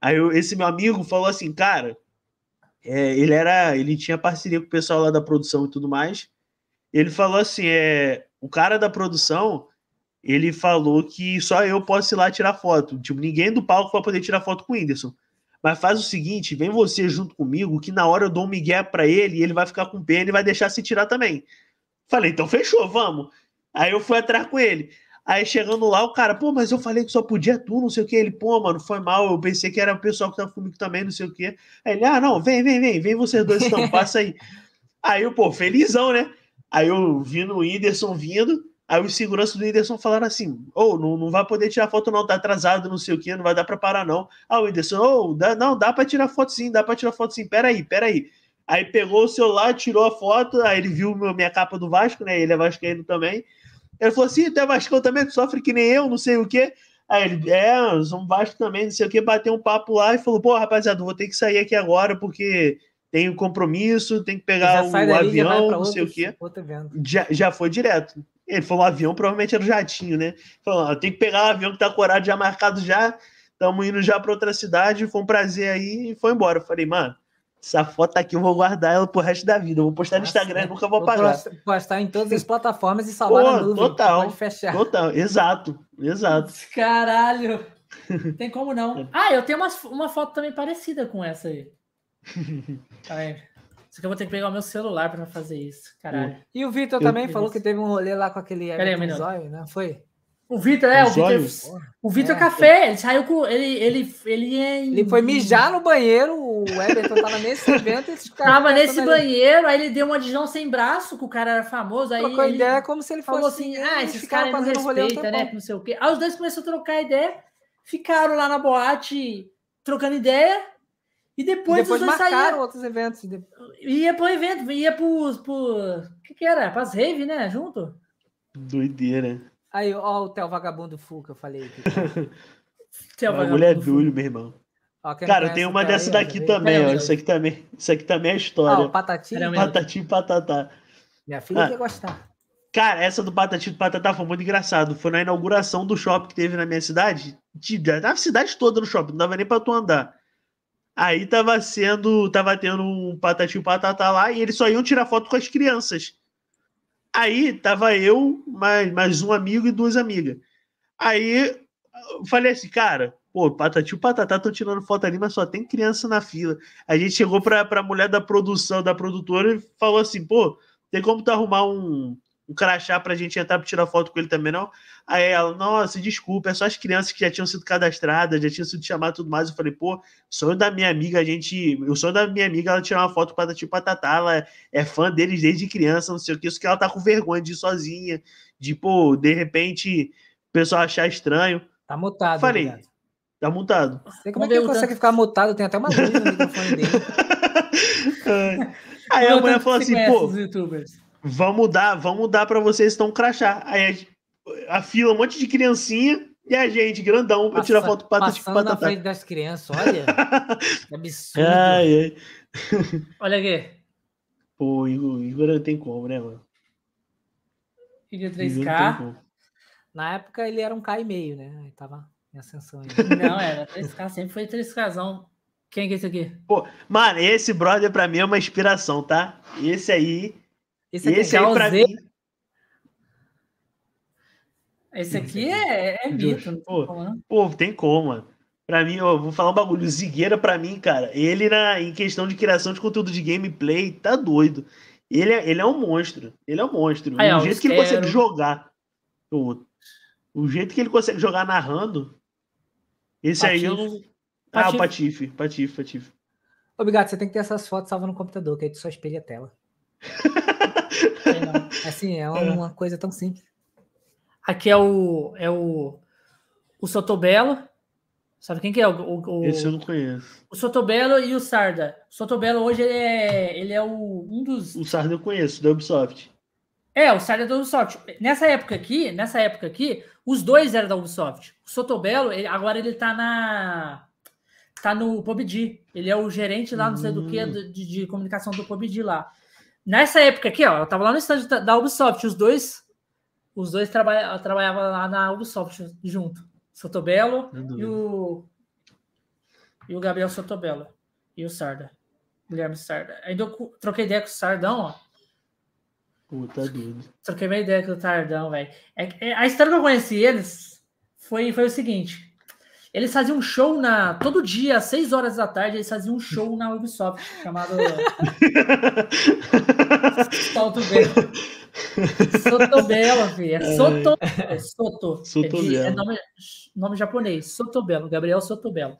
Aí eu, esse meu amigo falou assim, cara, é, ele era, ele tinha parceria com o pessoal lá da produção e tudo mais. Ele falou assim, é, o cara da produção, ele falou que só eu posso ir lá tirar foto. Tipo, ninguém do palco vai poder tirar foto com o Whindersson. Mas faz o seguinte, vem você junto comigo, que na hora eu dou um migué para ele e ele vai ficar com pena e vai deixar se tirar também. Falei, então fechou, vamos. Aí eu fui atrás com ele. Aí chegando lá, o cara, pô, mas eu falei que só podia tu, não sei o que. Ele, pô, mano, foi mal. Eu pensei que era o pessoal que tava comigo também, não sei o que. Aí ele, ah, não, vem, vem, vem, vem vocês dois então, passa aí. aí eu, pô, felizão, né? Aí eu vi no Whindersson vindo. Aí os seguranças do Whindersson falaram assim: Ô, oh, não, não vai poder tirar foto, não, tá atrasado, não sei o que, não vai dar pra parar, não. Ah, o Whindersson, oh, dá, não, dá pra tirar foto sim, dá pra tirar foto sim, peraí, peraí. Aí pegou o celular, tirou a foto, aí ele viu minha capa do Vasco, né? Ele é vascaíno também. Ele falou assim: tu é Vasco também, tu sofre que nem eu, não sei o quê. Aí ele, é, somos Vasco também, não sei o que, bateu um papo lá e falou: pô, rapaziada, vou ter que sair aqui agora porque tenho compromisso, tem que pegar o avião, não sei o quê. Já, já foi direto. Ele falou: avião provavelmente era o jatinho, né? Falou: tem que pegar o avião que tá corado já marcado já. Estamos indo já para outra cidade. Foi um prazer aí e foi embora. Eu falei, mano, essa foto aqui eu vou guardar ela pro resto da vida. Eu vou postar no Instagram e nunca vou pagar. Vou postar em todas as plataformas e salvar Pô, na nuvem. Total. Total, exato, exato. Caralho. Tem como não. Ah, eu tenho uma, uma foto também parecida com essa aí. Tá vendo? Só que eu vou ter que pegar o meu celular para fazer isso, caralho. E o Vitor também falou que teve um rolê lá com aquele Everton Zóio, né? Foi? O Vitor, é, o Vitor. O Vitor é. Café, ele saiu com. Ele, ele, ele, é... ele foi mijar no banheiro, o Everton tava nesse evento. Tava nesse banheiro, aí ele deu uma de sem braço, que o cara era famoso. Aí Trocou ele ideia como se ele falou assim: ah, esses caras não respeitam, né? Não sei o quê. Aí os dois começaram a trocar ideia, ficaram lá na boate trocando ideia. E depois, e depois marcaram outros eventos. Ia pro evento, ia pro. pro... O que, que era? Pras rave, né? Junto? Doideira. Aí, ó, o Theo Vagabundo que eu falei. Theo Vagabundo é duro, meu irmão. Ó, Cara, tem uma dessa daqui aí, também, ó. Isso aqui também, isso aqui também é história. Ah, Patati. Patati e Patatá. Minha filha ah. quer gostar. Cara, essa do Patati e Patatá foi muito engraçado. Foi na inauguração do shopping que teve na minha cidade. Na cidade toda no shopping, não dava nem pra tu andar. Aí tava sendo, tava tendo um patati patatá lá e eles só iam tirar foto com as crianças. Aí tava eu, mais, mais um amigo e duas amigas. Aí falei assim, cara, pô, patati patatá estão tirando foto ali, mas só tem criança na fila. A gente chegou pra, pra mulher da produção, da produtora, e falou assim, pô, tem como tu arrumar um, um crachá pra gente entrar pra tirar foto com ele também, não? Aí ela, nossa, desculpa, é só as crianças que já tinham sido cadastradas, já tinham sido chamadas e tudo mais. Eu falei, pô, sonho da minha amiga, a gente. O sonho da minha amiga ela tirar uma foto com a tipo Patatá, ela é fã deles desde criança, não sei o que, isso que ela tá com vergonha de ir sozinha, de, pô, de repente, o pessoal achar estranho. Tá mutado, Falei, obrigado. tá mutado. Sei como é que ele consegue ficar mutado, tem até uma luz no microfone dele. Aí a mulher falou assim, pô vamos dar, vamos dar para vocês estão crachá. Aí a, a, fila, um monte de criancinha e a gente, grandão, para tirar foto para tipo Passando na frente das crianças, olha. que absurdo. Ai, ai. Olha aqui. Pô, Igor, Igor não tem como, né, mano? Igor 3K. Na época ele era um K e meio, né? Ele tava em ascensão aí. Não, era 3K, sempre foi 3Kzão. Quem que é esse aqui? Pô, mano, esse brother pra mim é uma inspiração, tá? Esse aí esse aqui Esse é aí, pra Z... mim... Esse aqui é, é mito. Pô, tem como, pô, tem como, mano. Pra mim, eu vou falar um bagulho. O Zigueira, pra mim, cara, ele na, em questão de criação de conteúdo de gameplay, tá doido. Ele é, ele é um monstro. Ele é um monstro. Aí, o jeito que ele consegue jogar. O, o jeito que ele consegue jogar narrando. Esse Patife. aí eu não. Ah, o Patife. Patife, Patife. Obrigado, você tem que ter essas fotos salvas no computador, que aí tu só espelha a tela. É, assim, é uma, coisa tão simples. Aqui é o. É o. O Sotobelo. Sabe quem que é? O, o, Esse eu não conheço. O Sotobelo e o Sarda. O Sotobelo hoje ele é, ele é o, um dos. O Sarda eu conheço, da Ubisoft. É, o Sarda é da Ubisoft. Nessa época aqui, nessa época aqui, os dois eram da Ubisoft. O Sotobelo, ele, agora ele tá na. Tá no PUBG. Ele é o gerente lá, não sei do que, hum. de, de, comunicação do PUBG lá. Nessa época aqui, ó, eu tava lá no estande da Ubisoft, os dois. Os dois trabalha, trabalhavam lá na Ubisoft junto. Sotobelo e o, e o Gabriel Sotobelo e o Sarda. Guilherme Sarda. Ainda eu troquei ideia com o Sardão, ó. Puta doido. Troquei minha ideia com o Sardão, velho. É, é, a história que eu conheci eles foi, foi o seguinte. Eles faziam um show na. Todo dia, às 6 horas da tarde, eles faziam um show na Ubisoft, chamado. Salto Belo. Sotobelo, filho. É Soto. É Soto. Sotobelo. É, é nome, nome japonês. Sotobelo. Gabriel Sotobelo.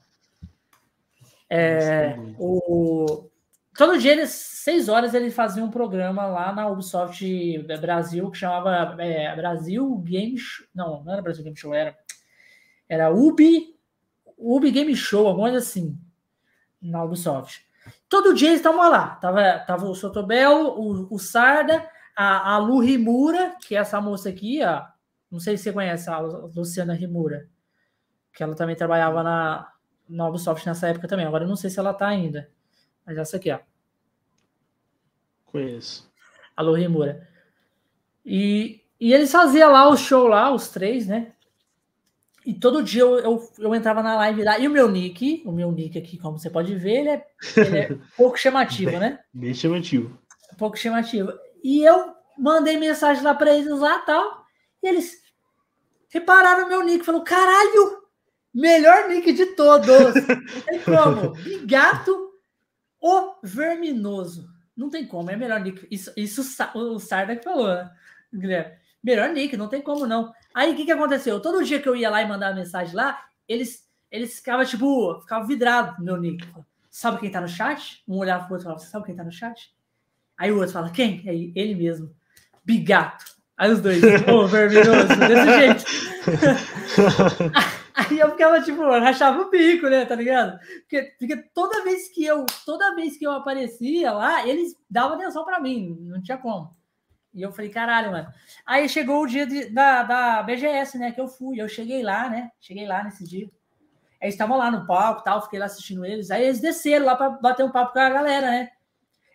É, o, todo dia, eles, seis horas, eles faziam um programa lá na Ubisoft Brasil que chamava é, Brasil Game Show. Não, não era Brasil Game Show, era. Era Ubi Ubi Game Show, alguma coisa assim, na Ubisoft. Todo dia eles estavam lá. Tava, tava o Sotobel, o, o Sarda, a, a Lu Rimura, que é essa moça aqui, ó. Não sei se você conhece a Luciana Rimura, que ela também trabalhava na, na Ubisoft nessa época também. Agora eu não sei se ela tá ainda. Mas essa aqui, ó. Conheço. A Lu Rimura. E, e eles faziam lá o show lá, os três, né? E todo dia eu, eu, eu, entrava na live lá. E o meu nick, o meu nick aqui, como você pode ver, ele é, ele é pouco chamativo, bem, né? Bem chamativo. Pouco chamativo. E eu mandei mensagem lá para eles lá tal. E eles repararam no meu nick. Falou: caralho, melhor nick de todos. Não tem como. Bigato o Verminoso. Não tem como, é melhor nick. Isso, isso o Sarda que falou, né, Guilherme? Melhor nick, não tem como não. Aí o que, que aconteceu? Todo dia que eu ia lá e mandava mensagem lá, eles, eles ficavam, tipo, ficavam vidrados no meu nick. Sabe quem tá no chat? Um olhava pro outro e falava, sabe quem tá no chat? Aí o outro fala, quem? Aí ele mesmo. Bigato. Aí os dois, ô, vermelhoso, desse jeito. Aí eu ficava, tipo, rachava o bico, né? Tá ligado? Porque, porque toda vez que eu, toda vez que eu aparecia lá, eles davam atenção para mim, não tinha como. E eu falei, caralho, mano. Aí chegou o dia de, da, da BGS, né? Que eu fui. Eu cheguei lá, né? Cheguei lá nesse dia. Eles estavam lá no palco tal, fiquei lá assistindo eles. Aí eles desceram lá para bater um papo com a galera, né?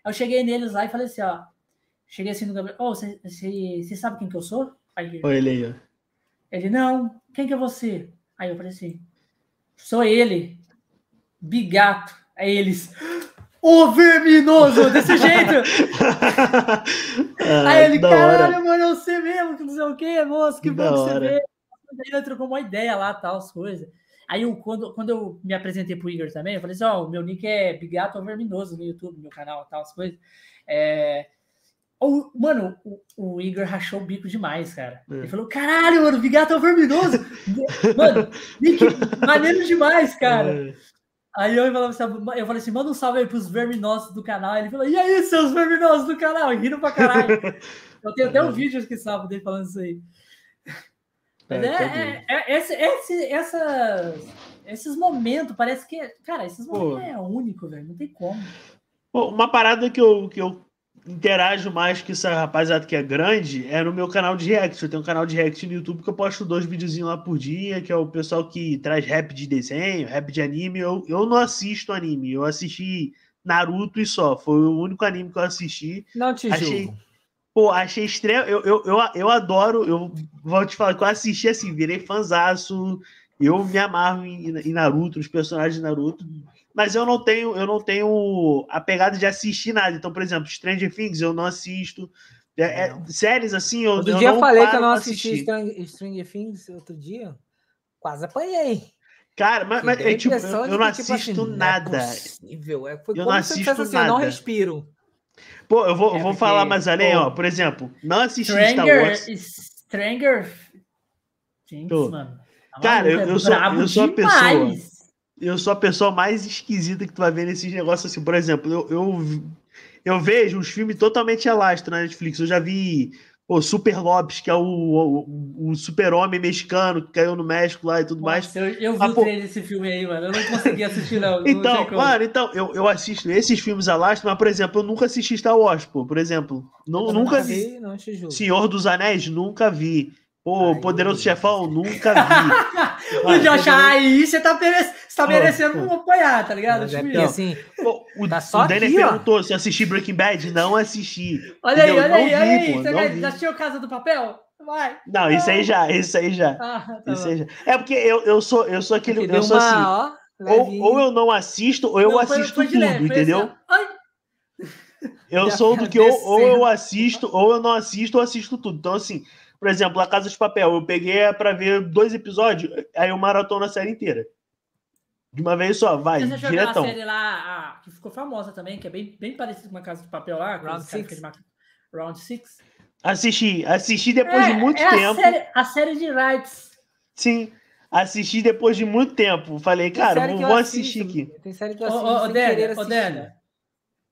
Eu cheguei neles lá e falei assim, ó. Cheguei assim no Gabriel. Ô, oh, você sabe quem que eu sou? Aí, Oi, ele aí, ó. Ele, não, quem que é você? Aí eu falei assim, sou ele. Bigato. Aí eles. O verminoso, desse jeito. ah, Aí ele, caralho, hora. mano, eu sei mesmo, que não sei o que, moço, que, que bom que você vê. Aí ele trocou uma ideia lá, tal, as coisas. Aí eu, quando, quando eu me apresentei pro Igor também, eu falei assim, ó, oh, o meu nick é Bigato Verminoso no YouTube, meu canal, tal, as coisas. É... O, mano, o, o, Igor rachou o bico demais, cara. É. Ele falou: caralho, mano, Bigato Verminoso. mano, nick maneiro demais, cara. É. Aí eu, falava assim, eu falei assim, manda um salve aí pros verminosos do canal. Ele falou, e aí, seus verminosos do canal? Rindo pra caralho. eu tenho até um vídeo que salvo dele falando isso aí. Mas é, é, é, é esse, esse, essas, esses momentos, parece que. Cara, esses momentos Pô. é único, velho. Não tem como. Pô, uma parada que eu, que eu interajo mais que essa rapaziada que é grande é no meu canal de react. Eu tenho um canal de react no YouTube que eu posto dois videozinhos lá por dia, que é o pessoal que traz rap de desenho, rap de anime. Eu, eu não assisto anime, eu assisti Naruto e só. Foi o único anime que eu assisti. Não te achei, julgo. Pô, achei estranho. Eu, eu, eu, eu adoro, eu vou te falar que eu assisti assim, virei fanzaço. Eu me amarro em, em Naruto, os personagens de Naruto mas eu não tenho, eu não tenho a pegada de assistir nada. Então, por exemplo, Stranger Things eu não assisto. É, é, séries assim, eu, outro eu dia eu falei que eu não assisti Stranger Things outro dia, quase apanhei. Cara, mas, mas é, tipo, eu, eu não que, tipo, assisto assim, nada. Não é possível. É, foi eu não assisto assim, nada. Eu não respiro. Pô, eu vou, é vou falar mais além, pô, ó. Por exemplo, não assisti Stranger, Star Wars. Stranger. Gente, mano. Tá Cara, eu, eu, sou, eu sou a pessoa. Eu sou a pessoa mais esquisita que tu vai ver nesses negócios assim. Por exemplo, eu, eu, eu vejo uns filmes totalmente alastro na Netflix. Eu já vi o Super Lopes, que é o, o, o super-homem mexicano que caiu no México lá e tudo Nossa, mais. Eu, eu vi ah, o trailer desse filme aí, mano. Eu não consegui assistir, não. então, não mano, então, eu, eu assisto esses filmes alastro, mas, por exemplo, eu nunca assisti Star Wars, pô, por exemplo. Não, nunca vi. Não Senhor dos Anéis, nunca vi. Pô, Ai, Poderoso Chefão, nunca vi. o Josh, aí você tá, merece, você tá merecendo oh, apoiar, tá ligado? Tipo, é assim, pô, o, tá só o Denner perguntou se assisti Breaking Bad. Não assisti. Olha aí, olha aí, olha aí. Você já assistiu Casa do Papel? Vai. Não, isso aí já, isso aí já. Ah, tá isso aí já. É porque eu, eu, sou, eu sou aquele. Eu sou uma, assim. Ó, ou, ou eu não assisto, ou eu não, assisto foi, foi tudo, leve, entendeu? Assim, eu sou do que ou, ou eu assisto, ou eu não assisto, ou assisto tudo. Então, assim, por exemplo, A Casa de Papel, eu peguei para ver dois episódios, aí eu maratona a série inteira. De uma vez só, vai, Você diretão. a série lá, a, que ficou famosa também, que é bem, bem parecida com uma Casa de Papel lá. Round 6. Round 6. Assisti, assisti depois é, de muito é tempo. A série, a série de Rights. Sim, assisti depois de muito tempo. Falei, cara, vou, vou assistir aqui. Tem série que eu assisto ô, ô, Dani, ô, Dani.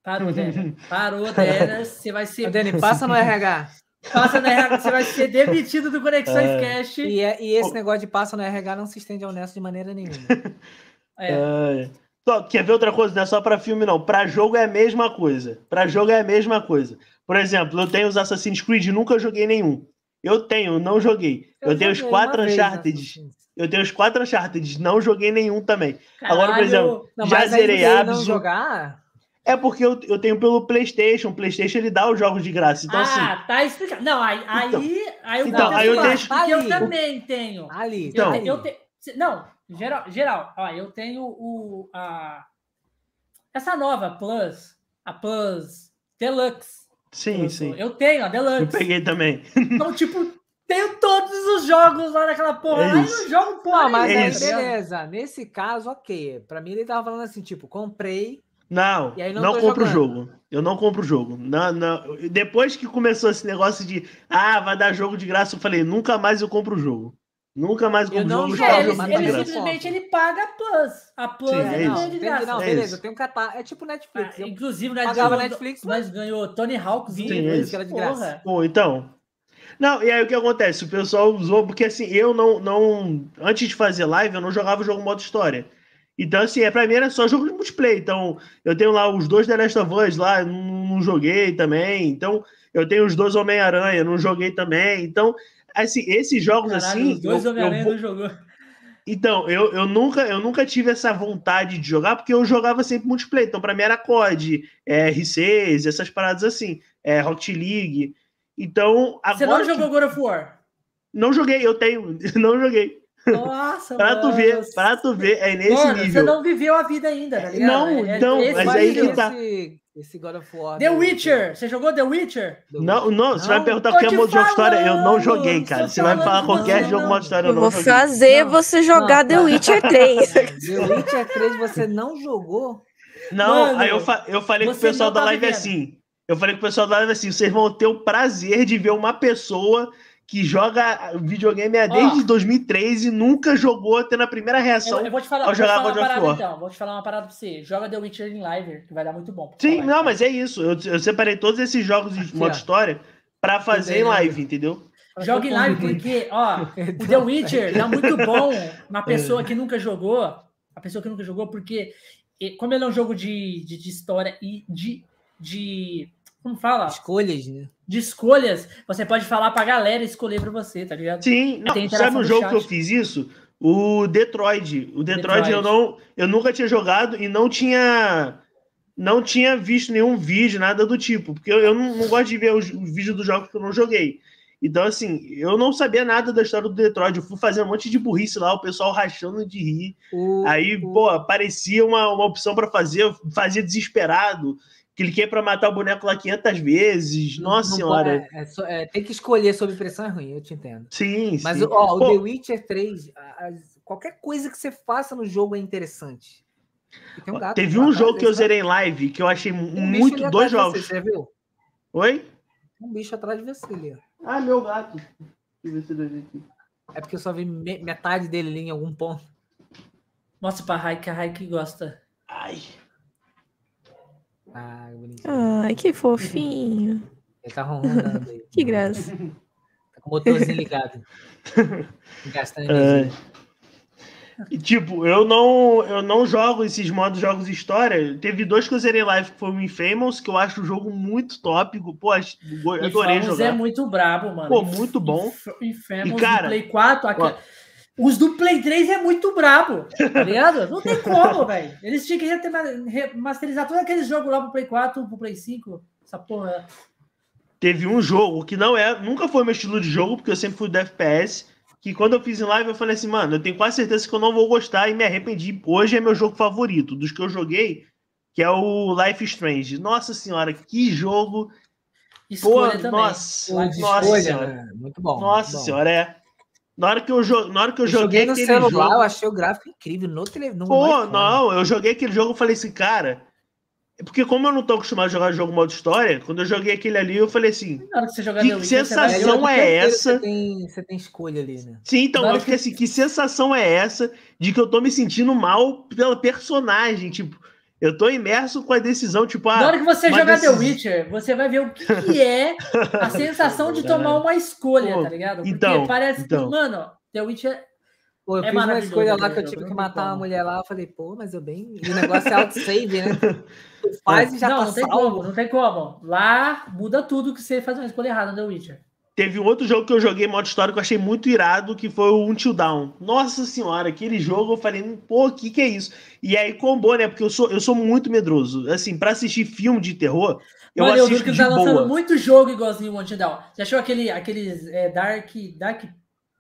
Parou, Dani. Parou, Dani. Você vai ser... Ô, Dani, passa no RH. Passa no RH, você vai ser demitido do Conexões é. Cash. E, é, e esse negócio de passa no RH não se estende ao Nesto de maneira nenhuma. É. é. Quer ver outra coisa? Não é só para filme, não. Para jogo é a mesma coisa. Para jogo é a mesma coisa. Por exemplo, eu tenho os Assassin's Creed, nunca joguei nenhum. Eu tenho, não joguei. Eu, eu tenho os quatro Uncharted. Eu tenho os quatro Uncharted, não joguei nenhum também. Caralho. Agora, por exemplo, não, já zerei Abzu. jogar? É porque eu, eu tenho pelo PlayStation. O PlayStation ele dá os jogos de graça. Então, ah, assim, tá explicado. Não, aí, então, aí, aí eu, então, aí eu deixo. Porque eu também tenho. Ali. Então, eu, eu te, não, geral, geral. Ó, eu tenho o a essa nova Plus, a Plus Deluxe. Sim, eu, sim. Eu tenho a Deluxe. Eu peguei também. Então, tipo, tenho todos os jogos lá naquela porra. É aí eu jogo porra. Não, mas é aí, beleza. Nesse caso, ok. Pra mim, ele tava falando assim, tipo, comprei não, não, não compro o jogo. Eu não compro o jogo. Não, não. Depois que começou esse negócio de ah, vai dar jogo de graça, eu falei, nunca mais eu compro o jogo. Nunca mais compro o jogo. É, ele, ele simplesmente ele paga a Plus. A Plus Sim, é, não, de graça. Não, é beleza, tem um catálogo. É tipo Netflix. Ah, inclusive, né, pagava Netflix, mas ganhou Tony Hawk Sim, é que era de graça. Pô, então. Não, e aí o que acontece? O pessoal usou, porque assim, eu não, não. Antes de fazer live, eu não jogava o jogo modo história. Então, assim, é, pra mim era só jogo de multiplayer. Então, eu tenho lá os dois The Last of Us lá, não, não joguei também. Então, eu tenho os dois Homem-Aranha, não joguei também. Então, assim, esses jogos Caralho, assim. Os dois Homem-Aranha não jogou. Então, eu, eu, nunca, eu nunca tive essa vontade de jogar, porque eu jogava sempre multiplayer. Então, pra mim era COD, é, R6, essas paradas assim, é, Rocket League. Então, agora. Você não jogou. God of War? Não joguei, eu tenho, não joguei. Nossa, pra tu ver, pra tu ver, é nesse mano, nível. Você não viveu a vida ainda, tá ligado? Não, é, não, é mas aí que tá. Esse, esse God of War. The Witcher, você jogou The Witcher? Não, não, você vai perguntar qualquer modo de história, eu não joguei, cara. Você vai falar qualquer jogo de modo história, eu não Vou joguei. fazer não. você jogar não. The Witcher 3. The Witcher 3 você não jogou? Não, mano, aí eu, fa eu falei com o pessoal da tá live vivendo. assim. Eu falei com o pessoal da live assim, vocês vão ter o prazer de ver uma pessoa que joga videogame é desde oh, 2013 e nunca jogou, tendo a primeira reação eu, eu vou te falar, ao jogar God of War. Então, vou te falar uma parada pra você. Joga The Witcher em live, que vai dar muito bom. Sim, não, mas é isso. Eu, eu separei todos esses jogos de modo história pra fazer em live, entendeu? Joga em live porque, ó, o The Witcher dá muito bom na pessoa que nunca jogou, a pessoa que nunca jogou, porque como ele é um jogo de, de, de história e de, de como fala? Escolhas, né? De escolhas, você pode falar pra galera escolher pra você, tá ligado? Sim, não, sabe um jogo chat. que eu fiz isso? O Detroit. O Detroit, Detroit, eu não, eu nunca tinha jogado e não tinha não tinha visto nenhum vídeo, nada do tipo, porque eu, eu não, não, gosto de ver os, os vídeos dos jogos que eu não joguei. Então, assim, eu não sabia nada da história do Detroit. Eu fui fazer um monte de burrice lá, o pessoal rachando de rir. Aí, pô, aparecia uma, uma opção para fazer, eu fazia desesperado cliquei para matar o boneco lá 500 vezes. Nossa não, senhora. É, é, é, tem que escolher sob pressão é ruim, eu te entendo. Sim, Mas sim. Ó, o The Witcher 3, qualquer coisa que você faça no jogo é interessante. Um Teve um jogo que eu zerei em live que eu achei um muito. Dois jogos. Você, você viu? Oi? Um bicho atrás de você ali. Ah, meu gato. É porque eu só vi metade dele ali em algum ponto. Mostra pra Raik, a Raik gosta. Ai. Ah, Ai, que fofinho. Ele tá ronronando aí. que graça. Tá com o motorzinho ligado. Gastando energia. E, tipo, eu não, eu não jogo esses modos jogos história. Teve dois que eu zerei live, que foi o Infamous, que eu acho o jogo muito tópico. Pô, adorei Infamous jogar. é muito brabo, mano. Pô, muito bom. Infamous e, cara, Play 4, aqui, os do Play 3 é muito brabo, tá ligado? Não tem como, velho. Eles tinham que remasterizar todos aqueles jogos lá pro Play 4, pro Play 5, essa porra. Teve um jogo que não é, nunca foi meu estilo de jogo, porque eu sempre fui do FPS que quando eu fiz em live eu falei assim, mano, eu tenho quase certeza que eu não vou gostar e me arrependi. Hoje é meu jogo favorito dos que eu joguei, que é o Life Strange. Nossa senhora, que jogo! Escolha Pô, também. Nossa, nossa escolha, senhora. Né? Muito bom. Nossa muito senhora, é. Na hora que eu, jo... Na hora que eu, eu joguei, joguei no celular, jogo... eu achei o gráfico incrível. No televisão. Pô, não, eu joguei aquele jogo e falei assim, cara, porque como eu não tô acostumado a jogar jogo modo história, quando eu joguei aquele ali, eu falei assim, que, que sensação vai... é essa? Você tem, você tem escolha ali, né? Sim, então, eu fiquei que... assim, que sensação é essa de que eu tô me sentindo mal pela personagem, tipo, eu tô imerso com a decisão, tipo, ah, Na hora que você jogar decisão... The Witcher, você vai ver o que, que é a sensação de tomar uma escolha, Pô, tá ligado? Porque então, parece então. que, mano, The Witcher Pô, eu é fiz uma escolha lá que eu tive que matar uma mulher lá. Eu falei, pô, mas eu bem. E o negócio é auto-save, né? Tu faz e já não, tá não tem salvo. como, não tem como. Lá muda tudo que você faz uma escolha errada no The Witcher. Teve um outro jogo que eu joguei modo história que eu achei muito irado, que foi o Until Down. Nossa senhora, aquele jogo eu falei, pô, o que que é isso? E aí combou, né? Porque eu sou, eu sou muito medroso. Assim, para assistir filme de terror, eu Mano, assisto eu vi que de tá lançando muito jogo igualzinho o Until Down. Você achou aquele, aqueles é, Dark, Dark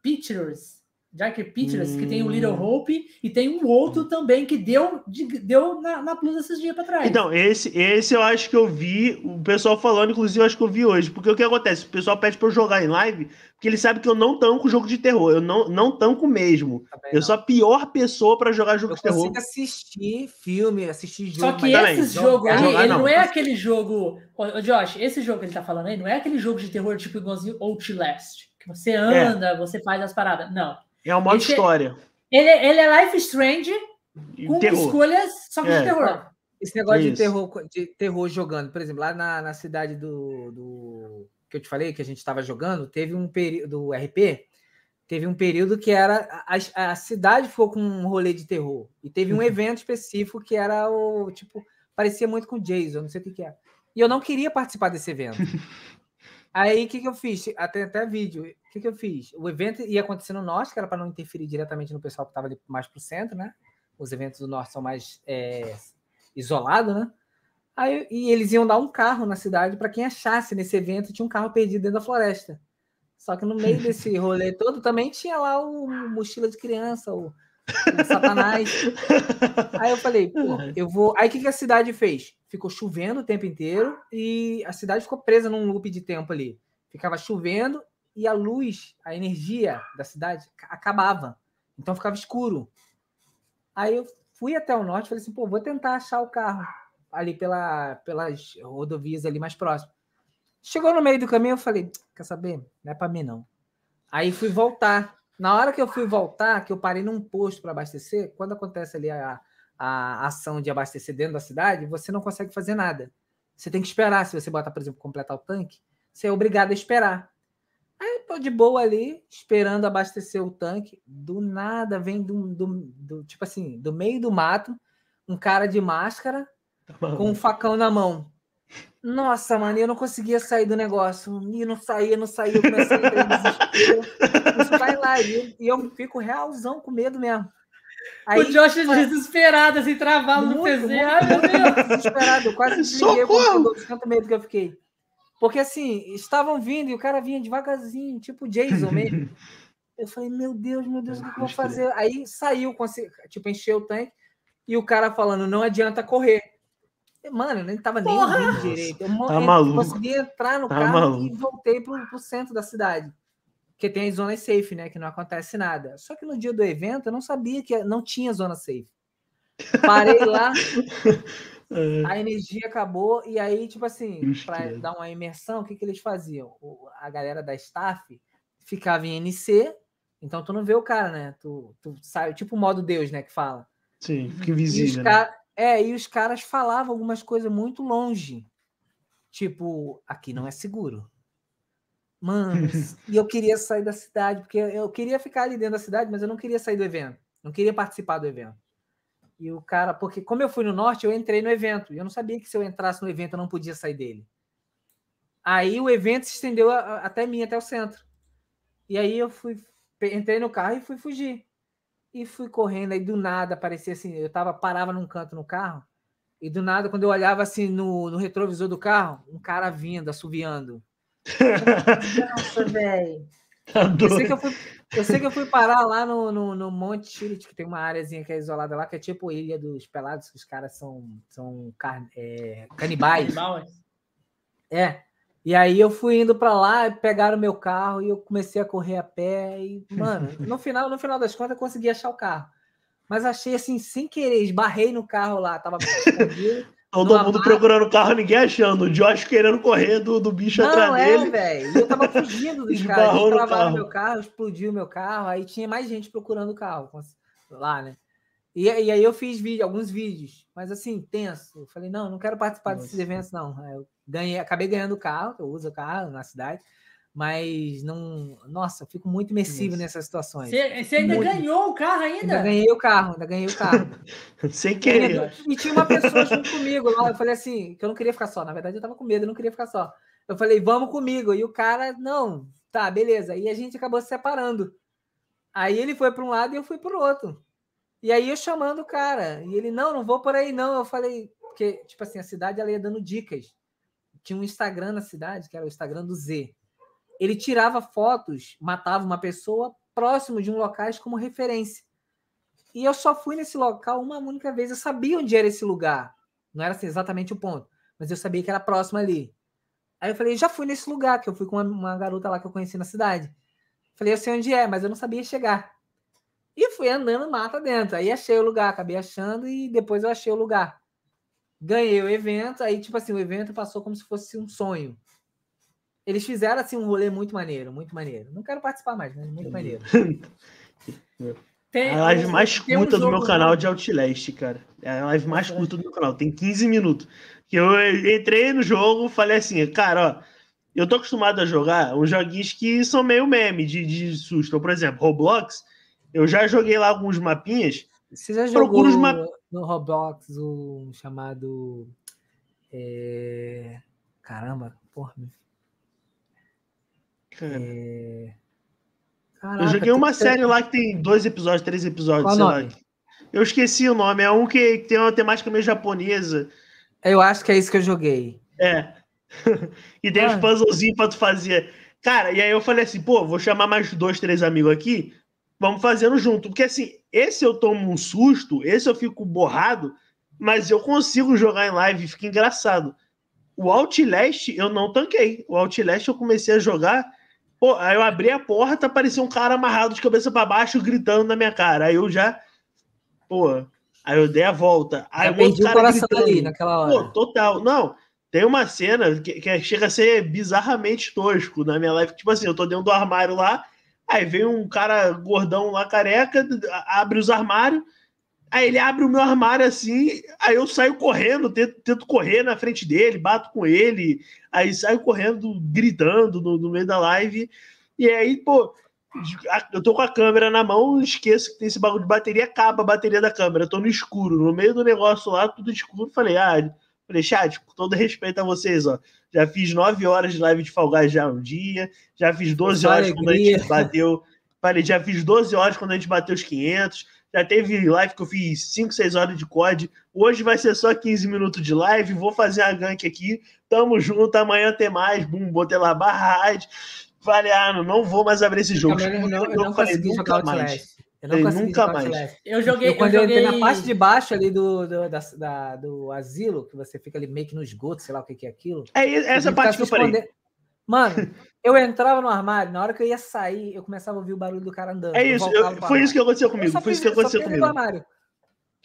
Pictures? Jack Pictures, hum. que tem o Little hum. Hope, e tem um outro também que deu, deu na, na Plus esses dias para trás. Então, esse, esse eu acho que eu vi o pessoal falando, inclusive eu acho que eu vi hoje. Porque o que acontece? O pessoal pede para eu jogar em live, porque ele sabe que eu não tanco jogo de terror. Eu não, não tanco mesmo. Também eu não. sou a pior pessoa para jogar jogo eu de terror. Eu consigo assistir filme, assistir jogo. Só que esse jogo aí, ele não. não é aquele jogo. Ô, Josh, esse jogo que ele tá falando aí, não é aquele jogo de terror tipo igualzinho Outlast. Que você anda, é. você faz as paradas. Não. É o modo Esse, história. Ele, ele é Life Strange com terror. escolhas só que é. de terror. Esse negócio de terror, de terror jogando, por exemplo, lá na, na cidade do, do que eu te falei, que a gente estava jogando, teve um período do RP, teve um período que era a, a cidade ficou com um rolê de terror e teve um uhum. evento específico que era o tipo parecia muito com Jason, não sei o que, que é. E eu não queria participar desse evento. Aí o que, que eu fiz? Até, até vídeo. Que, que eu fiz? O evento ia acontecer no norte, que era para não interferir diretamente no pessoal que estava ali mais para o centro, né? Os eventos do norte são mais é, isolados, né? Aí, e eles iam dar um carro na cidade para quem achasse nesse evento tinha um carro perdido dentro da floresta. Só que no meio desse rolê todo também tinha lá o mochila de criança, o, o Satanás. Aí eu falei, pô, eu vou. Aí o que, que a cidade fez? ficou chovendo o tempo inteiro e a cidade ficou presa num loop de tempo ali. Ficava chovendo e a luz, a energia da cidade acabava. Então ficava escuro. Aí eu fui até o norte falei assim, pô, vou tentar achar o carro ali pela, pelas rodovias ali mais próximas. Chegou no meio do caminho, eu falei, quer saber? Não é para mim não. Aí fui voltar. Na hora que eu fui voltar, que eu parei num posto para abastecer, quando acontece ali a, a ação de abastecer dentro da cidade, você não consegue fazer nada. Você tem que esperar. Se você botar, por exemplo, completar o tanque, você é obrigado a esperar. Tô de boa ali, esperando abastecer o tanque. Do nada vem do, do, do tipo assim, do meio do mato, um cara de máscara tá com um facão na mão. Nossa, mano, eu não conseguia sair do negócio. E não saía, não saía. Eu comecei a desespero. Vai lá. E eu, eu fico realzão com medo mesmo. Aí, o Josh é desesperado, assim, travado no PC. Muito, Ai, meu Deus. Desesperado, eu quase desliguei o tanto medo que eu fiquei. Porque, assim, estavam vindo e o cara vinha devagarzinho, tipo Jason mesmo. Eu falei, meu Deus, meu Deus, o que eu vou fazer? Aí saiu, tipo, encheu o tanque e o cara falando, não adianta correr. Mano, eu nem tava nem ouvindo direito. Eu tá maluco. consegui entrar no tá carro maluco. e voltei pro, pro centro da cidade. que tem as zonas safe, né? Que não acontece nada. Só que no dia do evento eu não sabia que não tinha zona safe. Parei lá. a energia acabou, e aí, tipo assim, para dar uma imersão, o que, que eles faziam? O, a galera da staff ficava em NC, então tu não vê o cara, né? Tu, tu sai, tipo o modo Deus, né? Que fala. Sim, fica invisível. Né? É, e os caras falavam algumas coisas muito longe. Tipo, aqui não é seguro. Mano, e eu queria sair da cidade, porque eu queria ficar ali dentro da cidade, mas eu não queria sair do evento. Não queria participar do evento. E o cara, porque como eu fui no norte, eu entrei no evento. E eu não sabia que se eu entrasse no evento eu não podia sair dele. Aí o evento se estendeu a, a, até mim, até o centro. E aí eu fui, entrei no carro e fui fugir e fui correndo. Aí do nada aparecia assim, eu tava, parava num canto no carro, e do nada, quando eu olhava assim no, no retrovisor do carro, um cara vindo, assoviando. Nossa, velho. Tá eu, sei que eu, fui, eu sei que eu fui parar lá no, no, no Monte Chile, que tem uma áreazinha que é isolada lá, que é tipo Ilha dos Pelados, que os caras são, são car... é, canibais. É. E aí eu fui indo para lá, pegaram meu carro e eu comecei a correr a pé e, mano, no final, no final das contas eu consegui achar o carro. Mas achei assim, sem querer, esbarrei no carro lá, tava Todo mundo procurando o carro, ninguém achando. O Josh querendo correr do, do bicho Não, atrás é, dele. velho. Eu tava fugindo dos caras. Eles travaram meu carro, explodiu meu carro. Aí tinha mais gente procurando o carro lá, né? E, e aí eu fiz vídeo, alguns vídeos, mas assim, tenso. Eu falei, não, não quero participar Nossa. desses eventos, não. Eu ganhei, acabei ganhando o carro, eu uso o carro na cidade, mas não. Nossa, eu fico muito imersivo Isso. nessas situações. Você, ainda muito... ganhou o carro ainda? Ainda ganhei o carro, ainda ganhei o carro. Sem querer. E tinha uma pessoa junto comigo lá. Eu falei assim, que eu não queria ficar só. Na verdade, eu tava com medo, eu não queria ficar só. Eu falei, vamos comigo. E o cara, não, tá, beleza. E a gente acabou se separando. Aí ele foi para um lado e eu fui para o outro. E aí eu chamando o cara. E ele, não, não vou por aí, não. Eu falei, porque, tipo assim, a cidade ela ia dando dicas tinha um Instagram na cidade, que era o Instagram do Z. Ele tirava fotos, matava uma pessoa próximo de um locais como referência. E eu só fui nesse local uma única vez. Eu sabia onde era esse lugar. Não era assim, exatamente o ponto, mas eu sabia que era próximo ali. Aí eu falei, já fui nesse lugar, que eu fui com uma, uma garota lá que eu conheci na cidade. Falei, eu sei onde é, mas eu não sabia chegar. E fui andando mata dentro. Aí achei o lugar, acabei achando e depois eu achei o lugar ganhei o evento, aí, tipo assim, o evento passou como se fosse um sonho. Eles fizeram, assim, um rolê muito maneiro, muito maneiro. Não quero participar mais, mas muito maneiro. Tem, a live mais curta um do meu canal de Outlast, cara. É a live mais curta do meu canal. Tem 15 minutos. Que eu entrei no jogo, falei assim, cara, ó, eu tô acostumado a jogar uns joguinhos que são meio meme de, de susto. Por exemplo, Roblox, eu já joguei lá alguns mapinhas. Você já jogou os map no Roblox um chamado. É... Caramba, porra. É... Caraca, eu joguei uma série lá que tem dois episódios, três episódios, Qual sei nome? lá. Eu esqueci o nome, é um que tem uma temática meio japonesa. Eu acho que é isso que eu joguei. É. e tem ah. uns puzzlezinhos pra tu fazer. Cara, e aí eu falei assim, pô, vou chamar mais dois, três amigos aqui vamos fazendo junto. Porque assim, esse eu tomo um susto, esse eu fico borrado, mas eu consigo jogar em live fica engraçado. O Outlast eu não tanquei. O Outlast eu comecei a jogar. Pô, aí eu abri a porta, apareceu um cara amarrado de cabeça para baixo, gritando na minha cara. Aí eu já. Pô, aí eu dei a volta. Aí eu perdi o coração gritando. ali naquela hora. Pô, total. Não, tem uma cena que, que, chega a ser bizarramente tosco na minha live. Tipo assim, eu tô dentro do armário lá, Aí vem um cara gordão lá, careca, abre os armários. Aí ele abre o meu armário assim, aí eu saio correndo, tento, tento correr na frente dele, bato com ele, aí saio correndo, gritando no, no, meio da live. E aí, pô, eu tô com a câmera na mão, esqueço que tem esse bagulho de bateria, acaba a bateria da câmera. Tô no escuro, no meio do negócio lá, tudo escuro. Falei, ah, falei, chat, com todo respeito a vocês, ó. Já fiz nove horas de live de Fall Guys já um dia. Já fiz 12 horas alegria. quando a gente bateu. Falei, já fiz 12 horas quando a gente bateu os 500. Já teve live que eu fiz 5, 6 horas de COD. Hoje vai ser só 15 minutos de live. Vou fazer a gank aqui. Tamo junto. Amanhã tem mais. Bum, botei lá barra Falei, ah, não, não vou mais abrir esse jogo. Eu não, eu não falei, consegui jogar mais. Eu não nunca mais. Eu joguei. Eu, quando eu, joguei... eu entrei na parte de baixo ali do, do, da, da, do asilo, que você fica ali meio que no esgoto, sei lá o que, que é aquilo. É essa parte que eu falei. Mano, eu entrava no armário, na hora que eu ia sair, eu começava a ouvir o barulho do cara andando. É isso, eu, foi isso que aconteceu comigo. Foi isso que aconteceu comigo.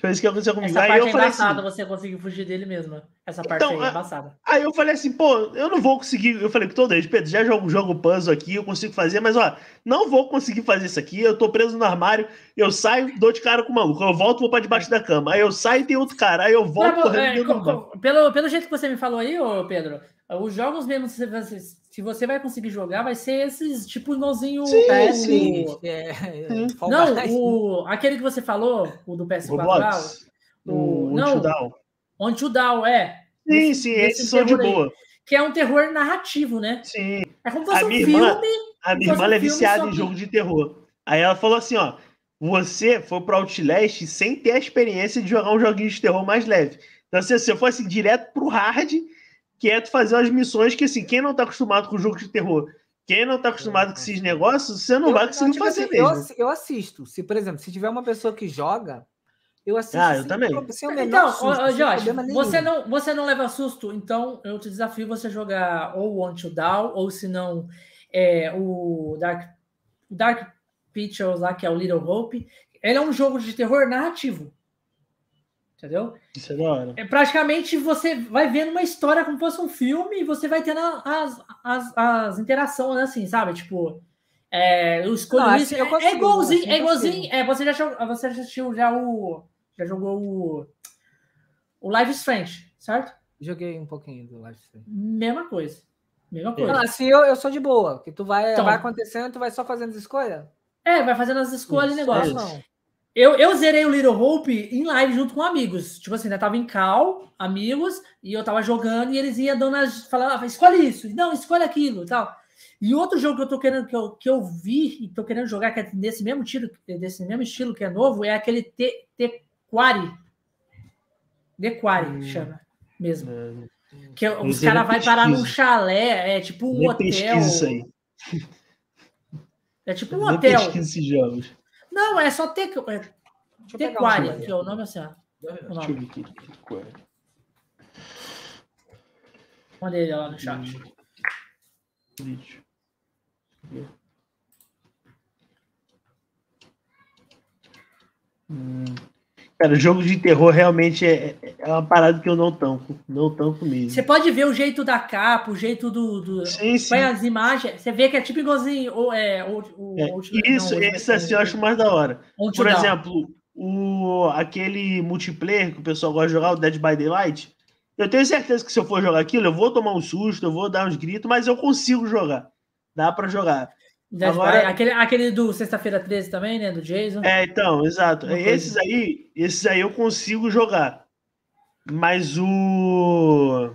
Foi isso que aconteceu comigo. Essa aí parte eu é falei assim, embaçada, assim, você conseguiu fugir dele mesmo. Essa parte então, aí é embaçada. Aí eu falei assim, pô, eu não vou conseguir. Eu falei com todo respeito, já jogo, jogo puzzle aqui, eu consigo fazer, mas ó, não vou conseguir fazer isso aqui. Eu tô preso no armário, eu saio, dou de cara com o maluco. Eu volto, vou pra debaixo da cama. Aí eu saio e tem outro cara. Aí eu volto não, correndo. É, pelo, pelo jeito que você me falou aí, ô Pedro, os jogos mesmo, se você, se você vai conseguir jogar, vai ser esses tipo igualzinho. Sim, o, sim. É, é, não, o, aquele que você falou, o do PS4. O, o não, Down. On to Down, é. Sim, esse, sim, esses são de boa. Aí, que é um terror narrativo, né? Sim. É como se fosse a um minha filme. Irmã, a minha irmã um é viciada em jogo de terror. Aí ela falou assim, ó, você foi pro Outlast sem ter a experiência de jogar um joguinho de terror mais leve. Então, se você fosse direto pro hard, que é tu fazer umas missões que, assim, quem não tá acostumado com jogo de terror, quem não tá acostumado com esses negócios, você não eu, vai conseguir tipo fazer assim, mesmo. Eu, eu assisto. Se, por exemplo, se tiver uma pessoa que joga, eu assisto. Ah, eu também. então, susto, Josh, você não, você não leva susto, então eu te desafio você jogar ou Want to Down, ou se não, é, o Dark, Dark Pictures lá, que é o Little Hope. Ele é um jogo de terror narrativo. Entendeu? Isso é da hora. É, praticamente você vai vendo uma história como se fosse um filme e você vai tendo as, as, as interações assim, sabe? Tipo, é, eu escolho não, isso. Assim, é, é igualzinho, é igualzinho. É, você já, você já assistiu já o já jogou o, o Live Strange, certo? Joguei um pouquinho do Live Strange. Mesma coisa. Mesma coisa. Não, assim eu, eu sou de boa. Que tu vai, então, vai acontecendo, tu vai só fazendo as escolhas? É, vai fazendo as escolhas e negócio. Não. Eu, eu zerei o Little Hope em live junto com amigos. Tipo assim, né? Tava em cal, amigos, e eu tava jogando e eles iam dando as. Falando, escolhe isso, não, escolhe aquilo e tal. E outro jogo que eu tô querendo, que eu, que eu vi e tô querendo jogar, que é desse mesmo tiro, desse mesmo estilo que é novo, é aquele T, T Quari. The Quari, hum, chama mesmo. Hum. Que os caras vão parar num chalé, é tipo um hotel. Isso aí. É tipo um Nem hotel. esses jogos. Não, é só ter. É, ter Quari, que é o nome assim. Ó. Deixa eu ver aqui. Manda ele lá no chat. Hum. Cara, jogo de terror realmente é, é uma parada que eu não tanco. Não tanco mesmo. Você pode ver o jeito da capa, o jeito do. do sim, sim. as imagens, você vê que é tipo igualzinho. Ou, é, ou, ou, é, isso, não, esse assim eu acho mais da hora. Por exemplo, o, aquele multiplayer que o pessoal gosta de jogar, o Dead by Daylight. Eu tenho certeza que se eu for jogar aquilo, eu vou tomar um susto, eu vou dar uns gritos, mas eu consigo jogar. Dá para jogar. Agora, aquele, aquele do Sexta-feira 13 também, né? Do Jason. É, então, exato. Esses aí, esses aí eu consigo jogar. Mas o.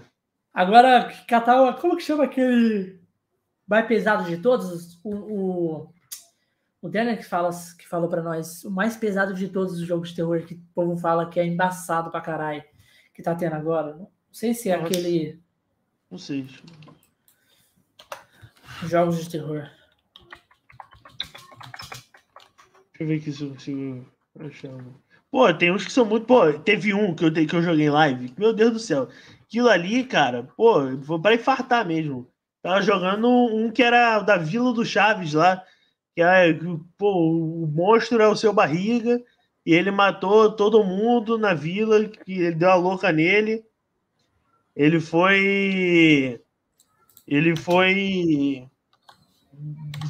Agora, Catal, como que chama aquele mais pesado de todos? O, o, o Daniel que, fala, que falou para nós, o mais pesado de todos os jogos de terror que o povo fala que é embaçado pra caralho, que tá tendo agora. Não sei se é Nossa. aquele. Não sei. Jogos de terror. Deixa eu ver aqui se eu consigo achar. Pô, tem uns que são muito. Pô, teve um que eu, que eu joguei em live. Meu Deus do céu. Aquilo ali, cara, pô, vou para infartar mesmo. Tava jogando um que era da Vila do Chaves lá. Que é, pô, o monstro é o seu barriga. E ele matou todo mundo na vila. Que ele deu a louca nele. Ele foi. Ele foi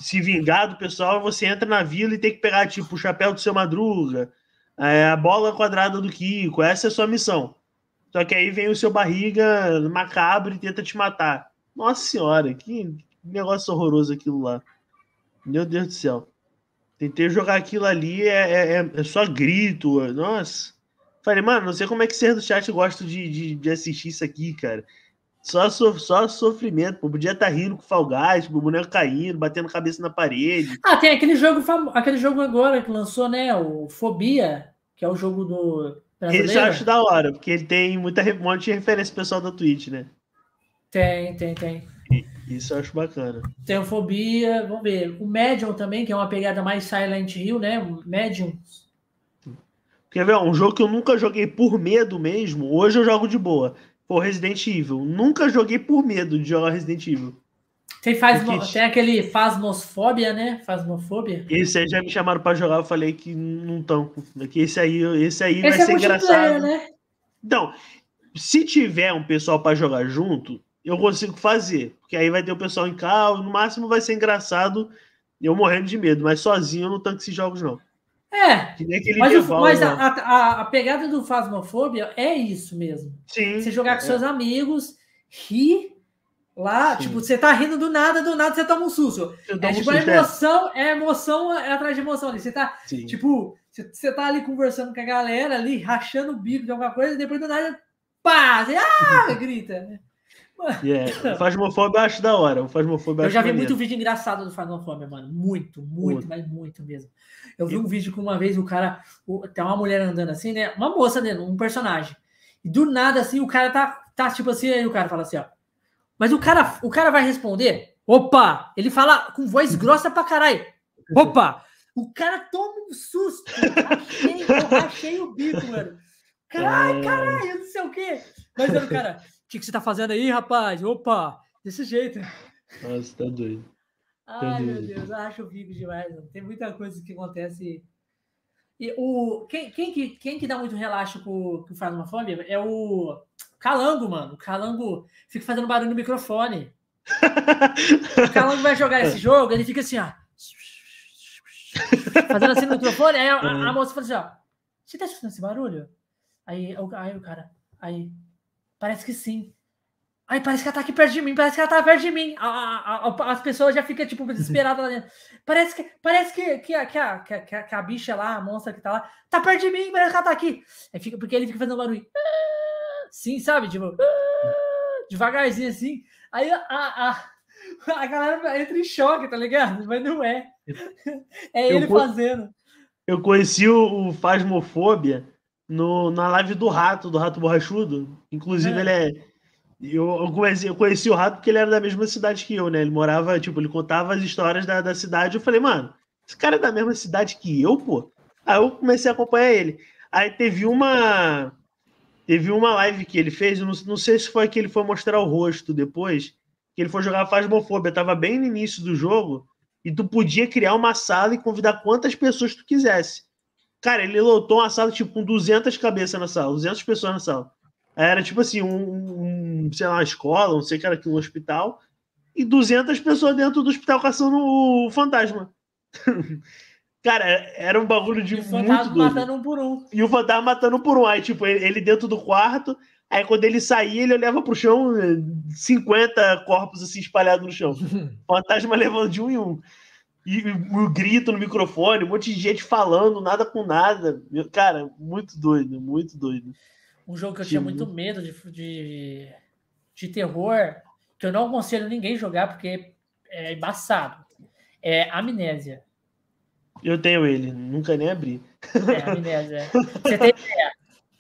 se vingar do pessoal, você entra na vila e tem que pegar, tipo, o chapéu do seu Madruga, é, a bola quadrada do Kiko. Essa é a sua missão. Só que aí vem o seu barriga macabro e tenta te matar. Nossa senhora, que negócio horroroso aquilo lá. Meu Deus do céu. Tentei jogar aquilo ali, é, é, é, é só grito. Nossa. Falei, mano, não sei como é que vocês do chat gostam de, de, de assistir isso aqui, cara. Só, so, só sofrimento, pô. Podia estar tá rindo com Fall Guys, o boneco caindo, batendo cabeça na parede. Ah, tem aquele jogo, aquele jogo agora que lançou, né? O Fobia, que é o jogo do. Brasileiro. Esse eu acho da hora, porque ele tem muita, um monte de referência pessoal da Twitch, né? Tem, tem, tem. Isso eu acho bacana. Tem o Fobia, vamos ver. O Medium também, que é uma pegada mais Silent Hill, né? O Medium. Quer ver? Um jogo que eu nunca joguei por medo mesmo, hoje eu jogo de boa. Pô, Resident Evil. Nunca joguei por medo de jogar Resident Evil. Tem, faz, tem aquele fasmosfobia, né? Fasmofobia. Esse aí já me chamaram para jogar, eu falei que não estão. Esse aí, esse aí esse vai é ser engraçado. Né? Então, se tiver um pessoal para jogar junto, eu consigo fazer. Porque aí vai ter o pessoal em carro, no máximo vai ser engraçado, eu morrendo de medo, mas sozinho eu não tanco esses jogos, não. É, mas, o, mas a, a, a, pegada do Fasmofobia é isso mesmo. Sim. Você jogar com é. seus amigos, rir lá, Sim. tipo, você tá rindo do nada, do nada você toma um susto. É tipo, a é. emoção, é emoção é atrás de emoção ali. Você tá, Sim. tipo, você, você tá ali conversando com a galera ali, rachando o bico de alguma coisa, e depois do nada, pá, você, ah, grita, né? Yeah. O Fasmofobia eu acho da hora. O Fasmofobia eu já vi muito vídeo engraçado do Fasmofobia, mano. Muito, muito, muito, mas muito mesmo. Eu vi um vídeo que uma vez o cara. O, tem uma mulher andando assim, né? Uma moça dentro, um personagem. E do nada, assim, o cara tá, tá tipo assim, aí o cara fala assim, ó. Mas o cara, o cara vai responder. Opa! Ele fala com voz grossa pra caralho. Opa! O cara toma um susto. Achei, eu achei o bico, mano. Caralho, caralho, não sei o quê. Mas o cara. O que, que você tá fazendo aí, rapaz? Opa! Desse jeito. Nossa, tá doido. Tá Ai, doido. meu Deus, eu acho o bico demais. Mano. Tem muita coisa que acontece. E o, quem, quem, que, quem que dá muito relaxo com, com faz uma fome é o Calango, mano. O Calango fica fazendo barulho no microfone. o Calango vai jogar esse jogo, ele fica assim, ó. Fazendo assim no microfone, aí a, a, a moça fala assim, ó. Você tá escutando esse barulho? Aí, aí o cara, aí, Parece que sim. Ai, parece que ela tá aqui perto de mim, parece que ela tá perto de mim. A, a, a, as pessoas já ficam, tipo, desesperadas lá dentro. Parece que, parece que, que, que, a, que, a, que a bicha lá, a monstra que tá lá, tá perto de mim, parece que ela tá aqui. Aí fica, porque ele fica fazendo barulho. Sim, sabe? Tipo, devagarzinho assim. Aí a, a, a galera entra em choque, tá ligado? Mas não é. É ele eu, fazendo. Eu conheci o, o Fasmofobia no, na live do Rato, do Rato Borrachudo. Inclusive, é. ele é. Eu, eu, conheci, eu conheci o Rato porque ele era da mesma cidade que eu, né? Ele morava, tipo, ele contava as histórias da, da cidade. Eu falei, mano, esse cara é da mesma cidade que eu, pô. Aí eu comecei a acompanhar ele. Aí teve uma. Teve uma live que ele fez, não, não sei se foi que ele foi mostrar o rosto depois, que ele foi jogar Fasmofobia. Tava bem no início do jogo, e tu podia criar uma sala e convidar quantas pessoas tu quisesse. Cara, ele lotou uma sala, tipo, com 200 cabeças na sala, 200 pessoas na sala. Era, tipo assim, um, um sei lá, uma escola, não sei que era aqui, um hospital, e 200 pessoas dentro do hospital caçando o fantasma. Cara, era um bagulho de e o fantasma matando um por um. E o fantasma matando um por um. Aí, tipo, ele dentro do quarto, aí quando ele saía, ele olhava pro chão, 50 corpos assim espalhados no chão. O fantasma levando de um em um. E o grito no microfone, um monte de gente falando, nada com nada. Cara, muito doido, muito doido. Um jogo que eu tinha muito medo de, de, de terror, que eu não aconselho ninguém jogar porque é embaçado. É Amnésia. Eu tenho ele, nunca nem abri. É, Amnésia. Você tem ideia?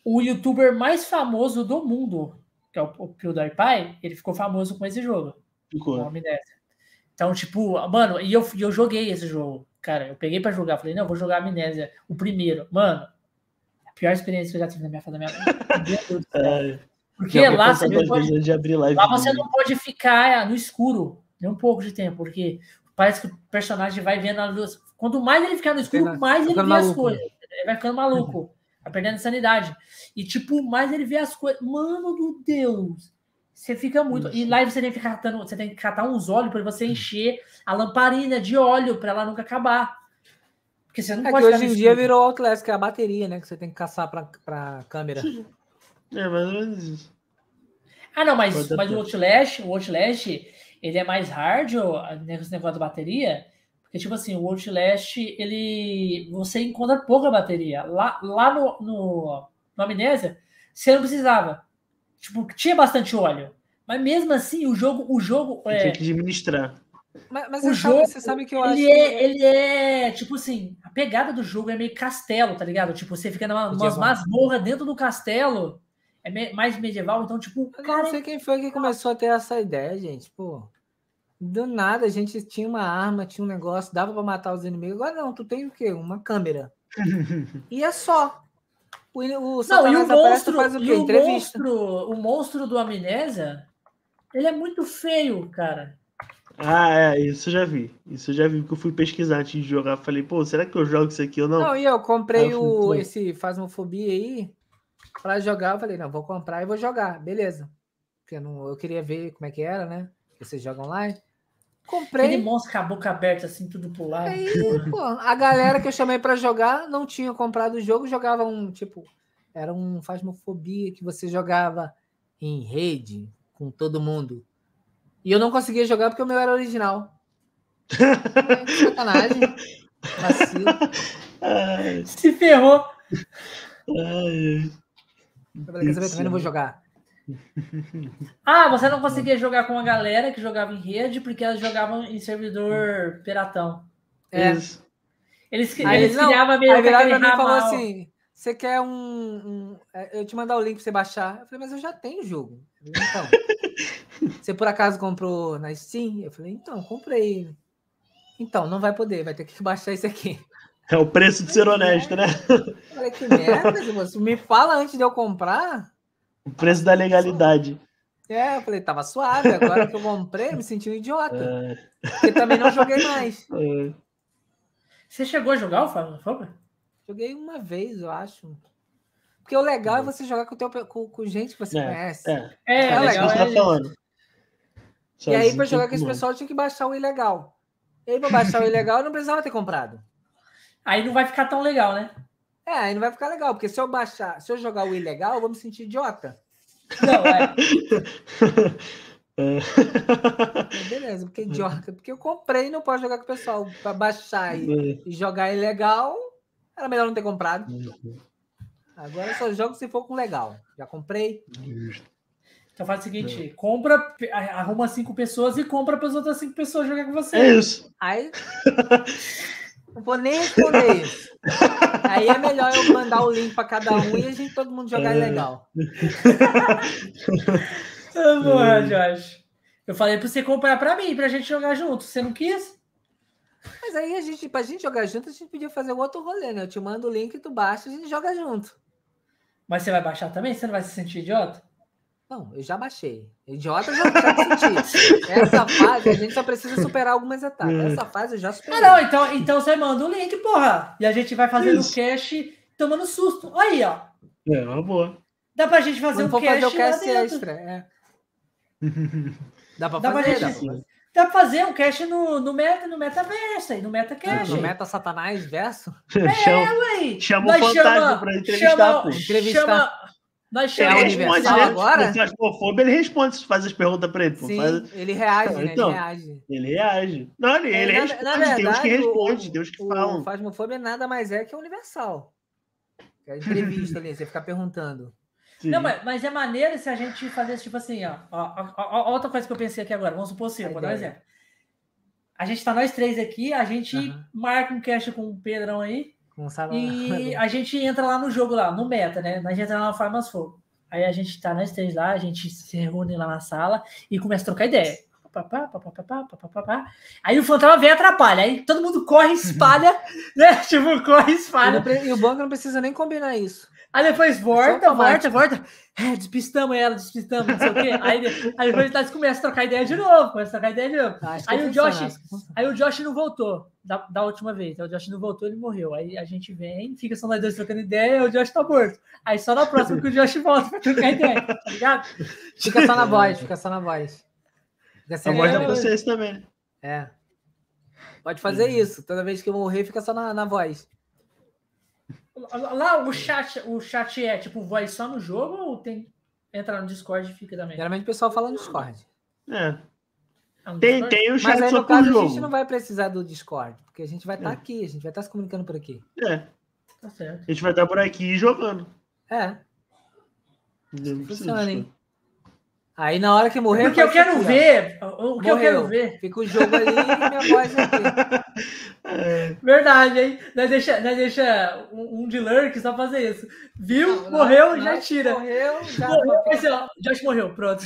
O youtuber mais famoso do mundo, que é o, o PewDiePie, ele ficou famoso com esse jogo. Ficou. Com Amnésia. Então, tipo, mano, e eu, eu joguei esse jogo. Cara, eu peguei para jogar. Falei, não, vou jogar Amnésia, o primeiro. Mano, a pior experiência que eu já tive na minha vida. É, porque lá você, não pode, de abrir live lá você não pode ficar no escuro nem um pouco de tempo, porque parece que o personagem vai vendo a luz. Quanto mais ele ficar no escuro, mais ele vê maluco. as coisas. Ele vai ficando maluco, vai perdendo sanidade. E, tipo, mais ele vê as coisas. Mano do Deus! Você fica muito. Isso. E lá você tem que catar, você tem que catar uns óleos para você encher a lamparina de óleo para ela nunca acabar. Porque você não é pode. hoje em dia virou Outlast, que é a bateria, né? Que você tem que caçar para câmera. É mais ou menos isso. Ah, não, mas, mas o Outlast, o Outlast, ele é mais hard, esse negócio da bateria. Porque, tipo assim, o Outlast, ele. Você encontra pouca bateria. Lá, lá no, no, no Amnésia, você não precisava tipo, tinha bastante óleo. Mas mesmo assim, o jogo. O jogo é... Tinha que administrar. Mas, mas o você, jogo, sabe, você sabe que eu ele acho. É, que... Ele é, tipo assim, a pegada do jogo é meio castelo, tá ligado? Tipo, você fica numa umas masmorra dentro do castelo. É me, mais medieval, então, tipo. Eu cara, não sei quem foi que começou a ter essa ideia, gente. Pô. Do nada, a gente tinha uma arma, tinha um negócio, dava para matar os inimigos. Agora não, tu tem o quê? Uma câmera. e é só. O, o não, e o monstro, faz o quê? O monstro, o monstro do Amnésia, ele é muito feio, cara. Ah, é, isso eu já vi. Isso eu já vi, porque eu fui pesquisar antes de jogar. Falei, pô, será que eu jogo isso aqui ou não? Não, e eu comprei o, esse Fasmofobia aí pra jogar. Eu falei, não, vou comprar e vou jogar. Beleza. Porque eu, não, eu queria ver como é que era, né? Vocês jogam online. Comprei. Aquele monstro com a boca aberta, assim, tudo pro lado. Aí, pô, a galera que eu chamei para jogar não tinha comprado o jogo, jogava um, tipo, era um Fasmofobia que você jogava em rede com todo mundo. E eu não conseguia jogar porque o meu era original. É, sacanagem. Vacilo. Se ferrou. Ai, eu falei, quer saber? Também não vou jogar. Ah, você não conseguia jogar com a galera que jogava em rede porque elas jogavam em servidor piratão. É. Eles, eles não, criavam meio que aquele falou assim: você quer um, um, é, Eu te mandar o link pra você baixar. Eu falei, mas eu já tenho o jogo. Então. você por acaso comprou na Steam? Eu falei, então, comprei. Então, não vai poder, vai ter que baixar isso aqui. É o preço de ser honesto, né? Eu falei, que merda, você me fala antes de eu comprar. O preço da legalidade. É, eu falei, tava suave. Agora que eu comprei, me senti um idiota. É. Porque também não joguei mais. É. Você chegou a jogar o Fábio? Joguei uma vez, eu acho. Porque o legal é você jogar com, teu, com, com gente que você é, conhece. É, é, é legal. Tá falando. E aí, para jogar com esse pessoal, tinha que baixar o ilegal. E aí, para baixar o ilegal, eu não precisava ter comprado. Aí não vai ficar tão legal, né? É, aí não vai ficar legal, porque se eu baixar, se eu jogar o ilegal, eu vou me sentir idiota. Não, é. é. Beleza, porque idiota, porque eu comprei e não posso jogar com o pessoal. Para baixar e, é. e, jogar ilegal, era melhor não ter comprado. Uhum. Agora eu só jogo se for com legal. Já comprei. Então faz o seguinte: é. compra, arruma cinco pessoas e compra para as outras cinco pessoas jogar com você. É isso. Aí. Não vou nem responder isso. Aí é melhor eu mandar o link para cada um e a gente todo mundo jogar é. legal. Porra, Josh. Eu falei para você comprar para mim, para a gente jogar junto. Você não quis? Mas aí a gente, pra gente jogar junto, a gente podia fazer um outro rolê, né? Eu te mando o link, tu baixa e a gente joga junto. Mas você vai baixar também? Você não vai se sentir idiota? Não, eu já baixei. Idiota já, já senti. Essa fase, a gente só precisa superar algumas etapas. Essa fase eu já superei. Ah, não, então, então você manda o link, porra. E a gente vai fazendo o cache tomando susto. Aí, ó. É, uma boa. Dá pra gente fazer Quando um cache, fazer o cache extra, é. Dá pra dá fazer, pra gente, dá pra fazer um cache no, no, meta, no metaverso aí, no metacache. No meta satanás verso? É, chama, ué. Chama o fantasma chama, pra entrevistar, chama, pô. Entrevistar. Chama, nós ele responde, né? agora? Se ele responde se faz as perguntas para ele. Sim, faz... ele reage, né? Então, ele reage. Ele reage. Não, ele, é, ele na, responde. Na verdade, tem uns que respondem, tem uns que o, falam. O Fasmofobia nada mais é que é universal. É a entrevista ali, você ficar perguntando. Sim. Não, mas, mas é maneiro se a gente fazer tipo assim, ó, ó, ó, ó, Outra coisa que eu pensei aqui agora, vamos supor assim, vou dar um exemplo. A gente tá nós três aqui, a gente uhum. marca um cast com o Pedrão aí. E a gente entra lá no jogo, lá, no meta, né? A gente entra lá no Farmas Fogo. Aí a gente tá nós três lá, a gente se reúne lá na sala e começa a trocar ideia. Aí o fantasma vem e atrapalha. Aí todo mundo corre, espalha, né? Tipo, corre, espalha. E o banco não precisa nem combinar isso. Aí depois volta, volta, volta. É, despistamos ela, despistamos, não sei o quê. Aí, aí depois nós começa a trocar ideia de novo, começa a trocar ideia de novo. Ah, aí, o Josh, aí o Josh não voltou da, da última vez. Aí o Josh não voltou, ele morreu. Aí a gente vem, fica só nós dois trocando ideia, o Josh tá morto. Aí só na próxima que o Josh volta pra trocar ideia, tá ligado? Fica só na voz, fica só na voz. A voz é vocês também. É. Pode fazer isso. Toda vez que eu morrer, fica só na, na voz. Lá o chat, o chat é tipo voz só no jogo ou tem entra no Discord e fica também? Geralmente o pessoal fala no Discord. É. Ah, tem, tem o chat Mas aí, no caso, jogo. a gente não vai precisar do Discord, porque a gente vai estar tá é. aqui, a gente vai estar tá se comunicando por aqui. É. Tá certo. A gente vai estar tá por aqui jogando. É. Funciona, hein? Aí na hora que morrer. Porque eu quero ver. O que Morreu. eu quero ver. Fica o jogo ali e minha voz aqui. É. Verdade, hein? Nós deixa, nós deixa um, um de lurk só fazer isso. Viu? Não, morreu, não, já tira. Morreu, já. Morreu, esse, ó, Josh morreu, pronto.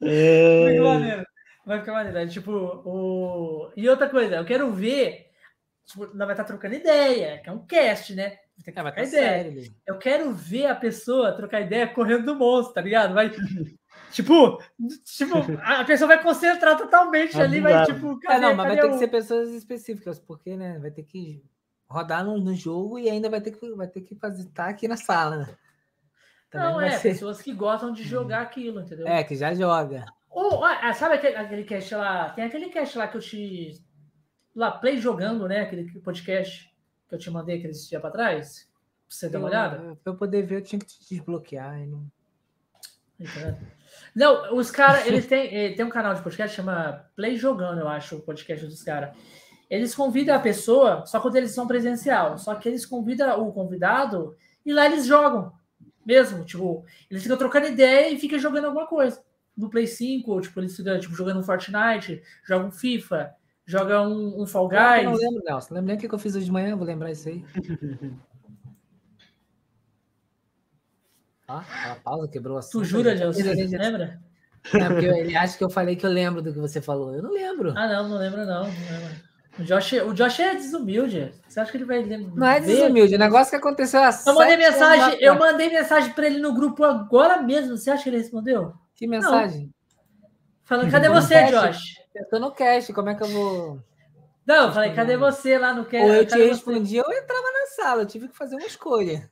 é... Vai ficar maneiro. Vai ficar maneiro. É, tipo, o... E outra coisa, eu quero ver. Tipo, nós vai estar trocando ideia, que é um cast, né? Tem que é, ideia. Sério, eu quero ver a pessoa trocar ideia correndo do monstro, tá ligado? Vai. Tipo, tipo, a pessoa vai concentrar totalmente ali, vai tipo. Cadê, é, não, mas vai ter que ser pessoas específicas, porque, né? Vai ter que rodar no, no, jogo e ainda vai ter que, vai ter que fazer, tá aqui na sala, né? Também não, é, ser... pessoas que gostam de jogar aquilo, entendeu? É, que já joga. Ou, ah, sabe aquele, aquele cast lá? Tem aquele cast lá que eu te. Lá, Play Jogando, né? Aquele podcast que eu te mandei aquele dia pra trás. Pra você dar uma olhada? Pra eu poder ver, eu tinha que te desbloquear. E não... Não, os caras, eles têm, eh, tem um canal de podcast chama Play Jogando, eu acho, o podcast dos caras. Eles convidam a pessoa, só quando eles são presencial, só que eles convidam o convidado e lá eles jogam mesmo. Tipo, eles ficam trocando ideia e ficam jogando alguma coisa. No Play 5, tipo, eles ficam tipo, jogando um Fortnite, jogam FIFA, jogam um, um Fall Guys. Eu não lembro, Nelson. Lembra nem o que eu fiz hoje de manhã? Vou lembrar isso aí. Ah, a pausa quebrou a Tu jura, Gelson? Lembra? É porque ele acha que eu falei que eu lembro do que você falou. Eu não lembro. Ah, não, não lembro, não. não lembro. O Josh, o Josh é desumilde. Você acha que ele vai lembrar? Não é desumilde, o negócio que aconteceu assim. Eu mandei mensagem, eu mandei mensagem para ele no grupo agora mesmo. Você acha que ele respondeu? Que mensagem? Não. Falando, cadê você, Josh? Eu tô no cast, como é que eu vou. Não, eu falei, cadê você lá no cast? Ou eu te respondi, eu entrava na sala, eu tive que fazer uma escolha.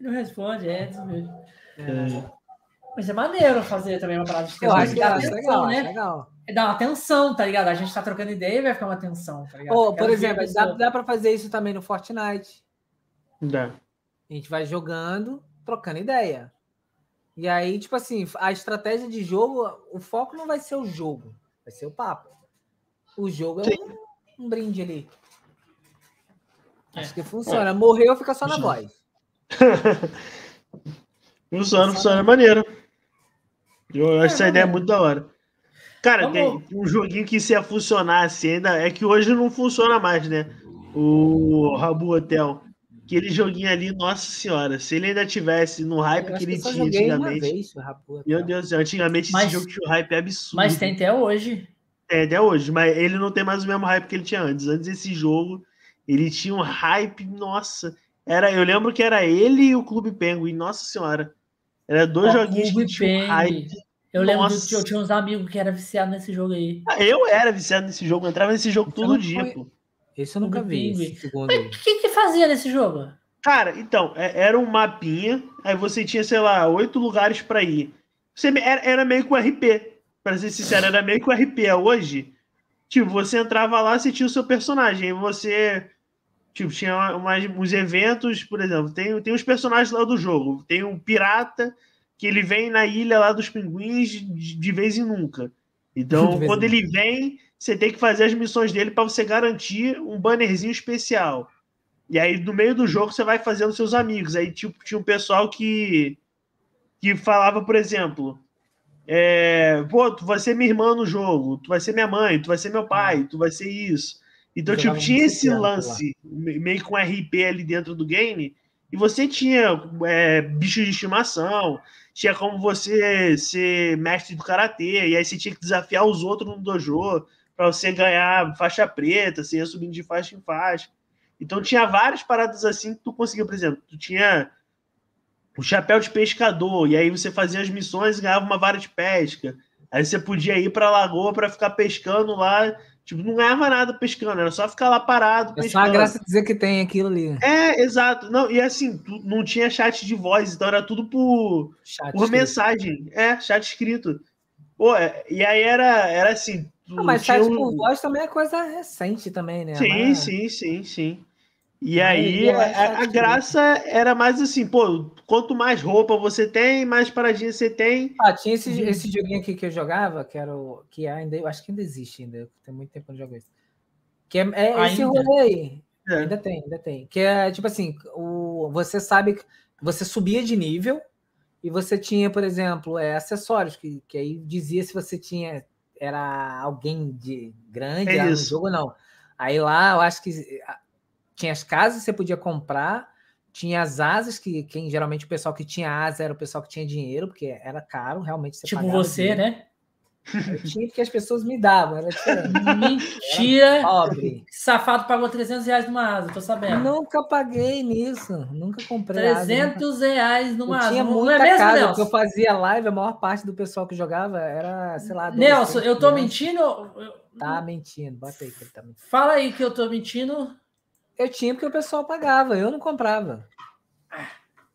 não responde, é desumilde. É. Mas é maneiro fazer também uma parada de Eu acho que é legal, né? legal. É dar uma atenção, tá ligado? A gente tá trocando ideia e vai ficar uma atenção, tá ligado? Oh, por exemplo, dá, dá pra fazer isso também no Fortnite. Dá. A gente vai jogando, trocando ideia. E aí, tipo assim, a estratégia de jogo, o foco não vai ser o jogo, vai ser o papo. O jogo é um, um, brinde ali. É. Acho que funciona. Morreu, fica só na voz. funciona, funciona, é maneiro. Eu acho é, essa ideia muito da hora. Cara, tem um joguinho que se ia funcionar assim ainda, é que hoje não funciona mais, né? O Rabu Hotel. Aquele joguinho ali, nossa senhora, se ele ainda tivesse no hype que ele tinha antigamente. Vez, meu Deus do céu, antigamente mas, esse jogo tinha um hype absurdo. Mas tem até hoje. É, até hoje, mas ele não tem mais o mesmo hype que ele tinha antes. Antes desse jogo, ele tinha um hype, nossa. Era, eu lembro que era ele e o Clube Penguin, nossa senhora. Era dois oh, joguinhos que tinham hype. Eu lembro que eu tinha uns amigos que eram viciados nesse jogo aí. Ah, eu era viciado nesse jogo, eu entrava nesse jogo todo dia, foi... pô. Esse eu nunca vi. o que, que fazia nesse jogo? Cara, então, é, era um mapinha, aí você tinha, sei lá, oito lugares para ir. Você, era, era meio que um RP, pra ser sincero, era meio que um RP. É hoje, tipo, você entrava lá, você tinha o seu personagem, você Tipo, tinha umas, uns eventos, por exemplo, tem, tem os personagens lá do jogo. Tem um pirata que ele vem na ilha lá dos pinguins de, de vez em nunca. Então, quando ele vem, você tem que fazer as missões dele para você garantir um bannerzinho especial. E aí, no meio do jogo, você vai fazendo seus amigos. Aí, tipo, tinha um pessoal que, que falava, por exemplo, é, pô, tu vai ser minha irmã no jogo, tu vai ser minha mãe, tu vai ser meu pai, tu vai ser isso. Então, tipo, tinha esse lance, meio com um RP ali dentro do game, e você tinha é, bichos de estimação, tinha como você ser mestre do karatê, e aí você tinha que desafiar os outros no dojo para você ganhar faixa preta, você ia subindo de faixa em faixa. Então tinha várias paradas assim que tu conseguia, por exemplo, tu tinha o chapéu de pescador, e aí você fazia as missões e ganhava uma vara de pesca. Aí você podia ir para a lagoa para ficar pescando lá Tipo, não ganhava nada pescando, era só ficar lá parado. É só a graça dizer que tem aquilo ali. É, exato. Não, e assim, não tinha chat de voz, então era tudo por, chat por mensagem. É, chat escrito. Pô, é, e aí era, era assim. Não, mas chat um... por voz também é coisa recente também, né? Sim, mas... sim, sim, sim. E aí a, a, graça era mais assim, pô, quanto mais roupa você tem, mais paradinha você tem. Ah, tinha esse, esse joguinho aqui que eu jogava, que era o. Que ainda, eu acho que ainda existe ainda. Tem muito tempo que eu não jogo isso. Que é, é esse rolê aí. É. Ainda tem, ainda tem. Que é tipo assim, o, você sabe que você subia de nível e você tinha, por exemplo, é, acessórios, que, que aí dizia se você tinha. Era alguém de grande é no jogo ou não. Aí lá eu acho que tinha as casas que você podia comprar, tinha as asas, que quem geralmente o pessoal que tinha asa era o pessoal que tinha dinheiro, porque era caro, realmente. tipo você, dinheiro. né? Eu tinha porque as pessoas me davam, era Mentira! Era pobre. Safado pagou 300 reais numa asa, tô sabendo. Nunca paguei nisso, nunca comprei 300 asa, reais numa eu asa. Tinha muita é mesmo, casa, Nelson? eu fazia live, a maior parte do pessoal que jogava era, sei lá... Nelson, eu tô mentindo? Tá mentindo, bota aí que ele tá mentindo. Fala aí que eu tô mentindo. Eu tinha porque o pessoal pagava, eu não comprava.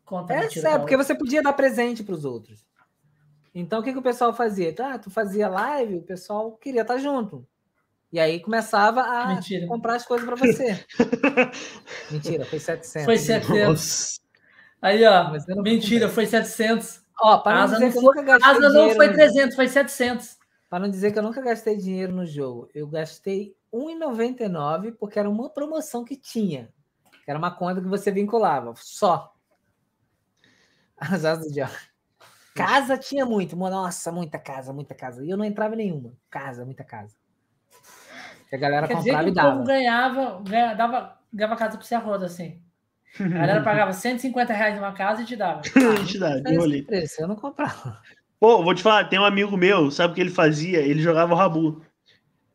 Conta é sério, porque você podia dar presente para os outros. Então, o que, que o pessoal fazia? Ah, tu fazia live, o pessoal queria estar junto. E aí começava a Mentira. comprar as coisas para você. Mentira, foi 700. Foi 700. Nossa. Aí, ó. Mentira, foi 700. Ó, para não dizer que eu nunca gastei Asa não foi 300, foi 700. Para não dizer que eu nunca gastei dinheiro no jogo. Eu gastei R$1,99 porque era uma promoção que tinha. Que era uma conta que você vinculava. Só. As asas do diabo. Casa tinha muito. Nossa, muita casa, muita casa. E eu não entrava em nenhuma. Casa, muita casa. a galera Quer comprava dizer que e dava. O povo ganhava, ganhava, dava, ganhava casa a roda, assim. A galera pagava 150 reais numa casa e te dava. Ah, te dá, eu Preço, eu não comprava. Pô, vou te falar, tem um amigo meu, sabe o que ele fazia? Ele jogava o Rabu.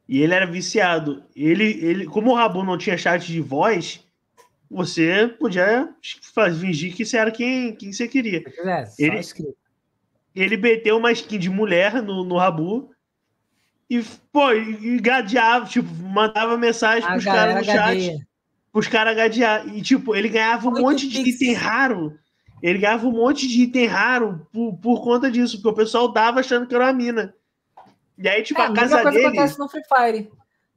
E ele era viciado. Ele, ele, como o Rabu não tinha chat de voz, você podia fingir que você era quem, quem você queria. É, ele, ele meteu uma skin de mulher no, no Rabu e, pô, e gadeava, tipo, mandava mensagem pros caras no chat. Pros caras gadear. E, tipo, ele ganhava um Muito monte de item raro. Ele ganhava um monte de item raro por, por conta disso, porque o pessoal dava achando que era uma mina. E aí, tipo, é, a casa coisa dele. acontece no Free Fire.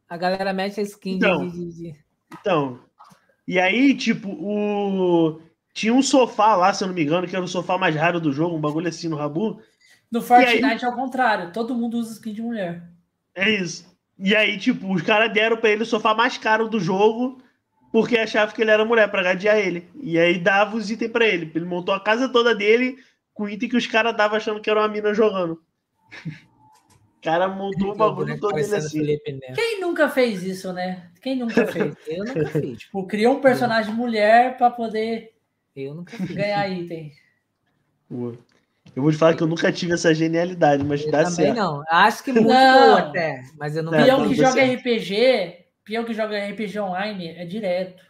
A galera mete a skin então, de, de... Então. E aí, tipo, o. Tinha um sofá lá, se eu não me engano, que era o sofá mais raro do jogo, um bagulho assim no Rabu. No Fortnite aí... é o contrário, todo mundo usa skin de mulher. É isso. E aí, tipo, os caras deram pra ele o sofá mais caro do jogo, porque achavam que ele era mulher, pra gadear ele. E aí dava os itens pra ele. Ele montou a casa toda dele com item que os caras davam achando que era uma mina jogando. O cara montou o bagulho todo dele assim. Quem nunca fez isso, né? Quem nunca fez? Eu nunca fiz. Tipo, criou um personagem mulher pra poder eu nunca fiz. Ganhar item. Eu vou te falar que eu nunca tive essa genialidade, mas eu dá também certo. não. Acho que muito não. até, mas eu não. Peão que joga RPG, peão que joga RPG online é direto.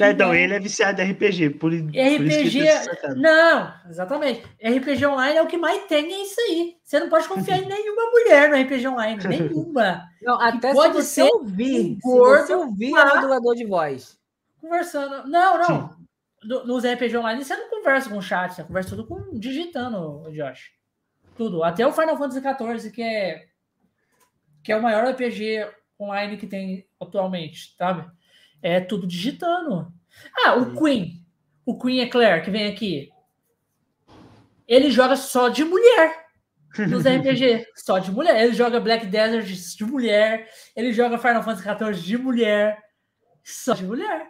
É, então, ele é viciado em RPG. Por, RPG. Por não, exatamente. RPG online é o que mais tem, é isso aí. Você não pode confiar em nenhuma mulher no RPG online. Nenhuma. Não, até pode se você ouvir. Um gordo, se você ouvir a modulador de voz. Conversando. Não, não. Sim nos RPG online você não conversa com chat, você conversa tudo com digitando, Josh. Tudo. Até o Final Fantasy XIV, que é, que é o maior RPG online que tem atualmente, sabe? É tudo digitando. Ah, o Queen. O Queen Eclair, que vem aqui. Ele joga só de mulher nos RPG. só de mulher. Ele joga Black Desert de mulher. Ele joga Final Fantasy XIV de mulher. Só de mulher.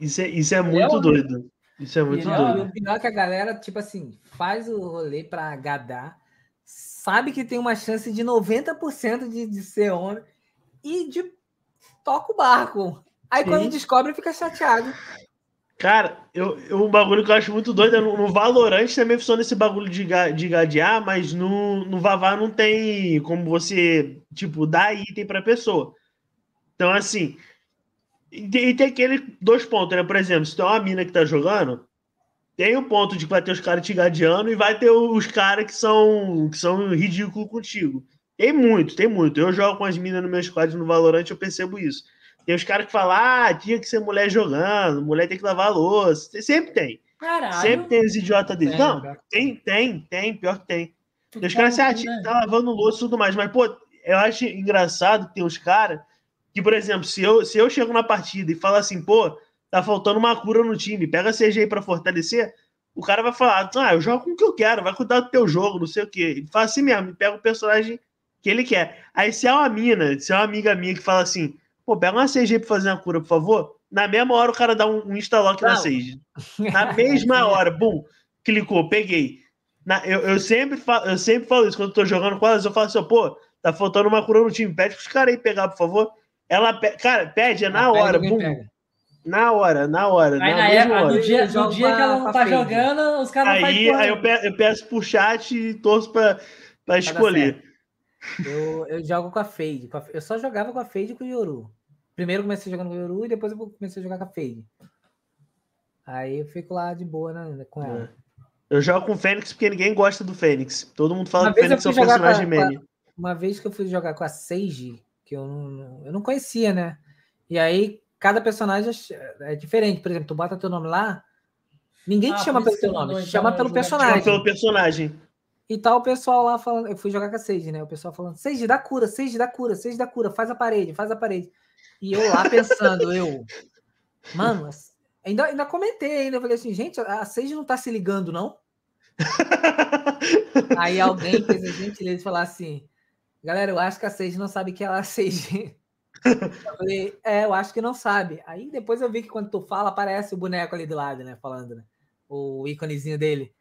Isso é, isso é muito doido. Isso é muito doido. o pior é que a galera, tipo assim, faz o rolê pra gadar, sabe que tem uma chance de 90% de, de ser homem e de toca o barco. Aí Sim. quando descobre, fica chateado. Cara, eu, eu, um bagulho que eu acho muito doido é no, no Valorant também funciona esse bagulho de, de gadear, mas no, no Vavá não tem como você, tipo, dar item pra pessoa. Então, assim, e tem, tem aquele dois pontos, né? Por exemplo, se tem uma mina que tá jogando, tem o um ponto de que vai ter os caras te gadeando e vai ter os caras que são, que são ridículos contigo. Tem muito, tem muito. Eu jogo com as minas no meu squad no Valorant, eu percebo isso. Tem os caras que falam, ah, tinha que ser mulher jogando, mulher tem que lavar louça. Sempre tem. Caralho. Sempre tem os idiotas dele. Tem, Não, tem, tem, tem, pior que tem. tem os caras assim, ah, tá lavando louça e tudo mais. Mas, pô, eu acho engraçado que tem os caras que, por exemplo, se eu, se eu chego na partida e falo assim, pô, tá faltando uma cura no time, pega a CG aí pra fortalecer, o cara vai falar, ah, eu jogo com o que eu quero, vai cuidar do teu jogo, não sei o quê. Ele fala assim mesmo, pega o personagem que ele quer. Aí se é uma mina, se é uma amiga minha que fala assim, pô, pega uma CG pra fazer uma cura, por favor, na mesma hora o cara dá um, um instalock na CG. Na mesma hora, bum, clicou, peguei. Na, eu, eu, sempre falo, eu sempre falo isso quando eu tô jogando com elas, eu falo assim, pô, tá faltando uma cura no time, pede pros caras aí pegar, por favor. Ela, cara, pede é na hora, bum. Na hora, na hora. Aí, na, época, hora. No dia, no dia que ela não tá jogando, os caras Aí, aí eu, peço, eu peço pro chat e torço pra, pra escolher. Eu, eu jogo com a Fade. Eu só jogava com a Fade e com o Yoru. Primeiro comecei jogando com o Yoru e depois eu comecei a jogar com a Fade. Aí eu fico lá de boa né, com ela. É. Eu jogo com o Fênix porque ninguém gosta do Fênix. Todo mundo fala que o Fênix é um personagem meme. Uma vez que eu fui jogar com a Sage, que eu não, eu não conhecia, né? E aí, cada personagem é diferente. Por exemplo, tu bota teu nome lá, ninguém ah, te chama pelo teu nome, te chama pelo personagem. Chama pelo personagem. E tá o pessoal lá falando, eu fui jogar com a Sage, né? O pessoal falando, Sage, dá cura, Sage, dá cura, Sage, dá cura, faz a parede, faz a parede. E eu lá pensando, eu, mano, ainda, ainda comentei ainda, eu falei assim, gente, a Sage não tá se ligando, não? Aí alguém fez a gentileza de falar assim, galera, eu acho que a Sage não sabe que ela é a Sage. Eu falei, é, eu acho que não sabe. Aí depois eu vi que quando tu fala, aparece o boneco ali do lado, né? Falando, né? O íconezinho dele.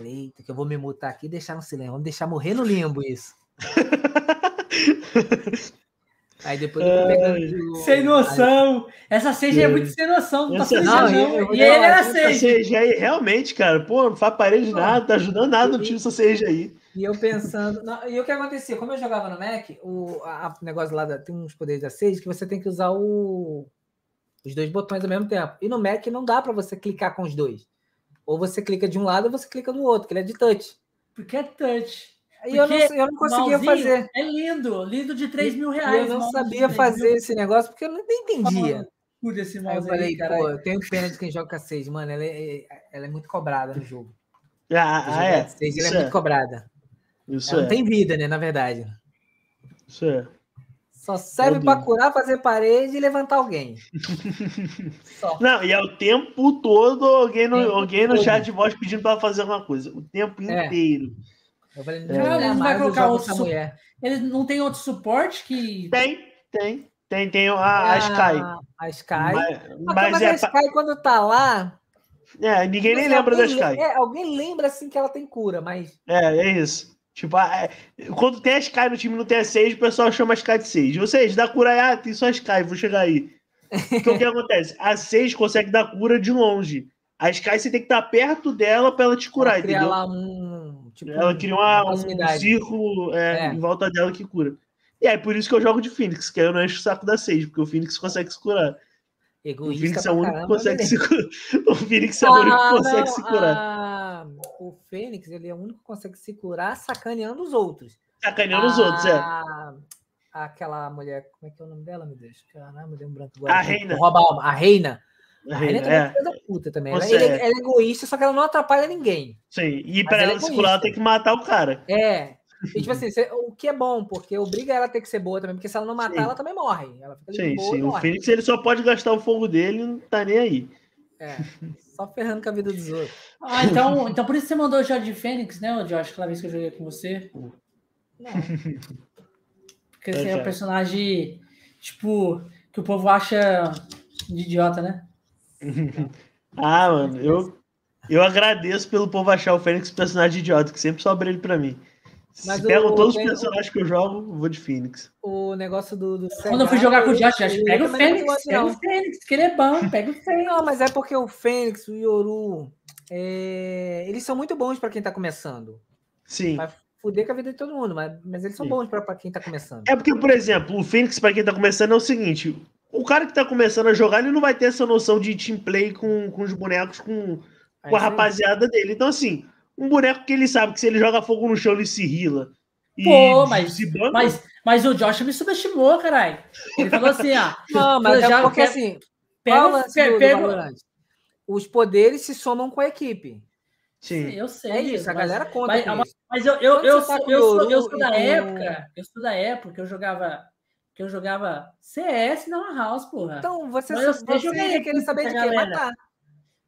Eita, que eu vou me mutar aqui e deixar no silêncio. Vamos deixar morrer no limbo isso. Aí depois eu pegando. Sem noção! Essa seja é muito sem noção, não tá sem não, não. E ele era seja. aí, realmente, cara, pô, não faz parede nada, tá ajudando nada no time essa seja aí. E eu pensando. Não, e o que acontecia? Como eu jogava no Mac, o a, negócio lá da, tem uns poderes da Sage que você tem que usar o, os dois botões ao mesmo tempo. E no Mac não dá para você clicar com os dois. Ou você clica de um lado ou você clica do outro, que ele é de touch. Porque é touch. E eu não, eu não conseguia fazer. É lindo, lindo de 3 mil reais. Eu não sabia fazer esse negócio porque eu nem entendia. Por esse mouse aí eu falei, aí, pô, eu tenho pena de quem joga com a 6, mano. Ela é, ela é muito cobrada no jogo. Ah, ah é. 6, ela é, é muito cobrada. Isso ela é. não tem vida, né, na verdade. Isso é. Só serve para curar, fazer parede e levantar alguém. Só. Não, e é o tempo todo alguém no, tempo alguém no chat de voz pedindo para fazer alguma coisa. O tempo é. inteiro. Eu falei, não, é. ele não vai colocar outro mulher. Ele não tem outro suporte que. Tem, tem. Tem, tem a, a, a Sky. A Sky. Mas, mas, mas é, a Sky, quando tá lá. É, ninguém nem lembra da Sky. É, alguém lembra assim que ela tem cura, mas. É, é isso. Tipo, é, quando tem a Sky no time não tem a Sage, o pessoal chama a Sky de Sage. Ou seja, dá cura aí, ah, tem só a Sky, vou chegar aí. Então o que acontece? A Sage consegue dar cura de longe. A Sky você tem que estar perto dela para ela te curar, ela entendeu? Lá um, tipo, ela cria uma, uma um círculo é, é. em volta dela que cura. E aí, por isso que eu jogo de Phoenix, que aí eu não encho o saco da Sage, porque o Phoenix consegue se curar. Egoísta o Phoenix é o único que consegue se curar. O Phoenix é o único que ah, consegue se curar. Ah, o Fênix, ele é o único que consegue se curar sacaneando os outros. Sacaneando os outros, é. Aquela mulher, como é que é o nome dela, meu Deus? Caramba, deu um branco agora. A Reina. Rouba a, a Reina. A Reina também é coisa puta também. Ela, ela, é egoísta, só que ela não atrapalha ninguém. Sim, e para ela, é se curar, ela tem que matar o cara. É. E, tipo assim, o que é bom, porque obriga ela a ter que ser boa também, porque se ela não matar, sim. ela também morre. Ela sim, boa, sim. O Phoenix ele só pode gastar o fogo dele e não tá nem aí. É, só ferrando com a vida dos outros. Ah, então, então por isso você mandou o Jorge Fênix, né, Josh? Aquela vez que eu joguei com você. Não. Porque você é um personagem, tipo, que o povo acha de idiota, né? ah, mano, eu, eu agradeço pelo povo achar o Fênix personagem idiota, que sempre sobra ele pra mim. Mas Se pegam todos os personagens que eu jogo, vou de Fênix. O negócio do. do Quando eu fui jogar com o Josh, Josh pega o Fênix. Pega o Fênix, que ele é bom, pega o Fênix. Não, mas é porque o Fênix, o Yoru, é... eles são muito bons para quem tá começando. Sim. Vai fuder com a vida de todo mundo, mas, mas eles são Sim. bons para quem tá começando. É porque, por exemplo, o Fênix, para quem tá começando, é o seguinte: o cara que tá começando a jogar, ele não vai ter essa noção de team play com, com os bonecos, com, com a rapaziada dele. Então, assim, um boneco que ele sabe que se ele joga fogo no chão, ele se rila. Pô, mas, mas, mas o Josh me subestimou, caralho. Ele falou assim, ah. Não, mas é porque assim. Pega, pega, pega, os poderes se somam com a equipe. Sim. Eu sei. É isso, a galera conta. Mas, mas, mas eu, eu, eu, tá sou, eu, sou, eu sou da época. Eu sou da época que eu jogava. Que eu jogava CS na House, porra. Então, você, mas você, você querer saber de quem matar.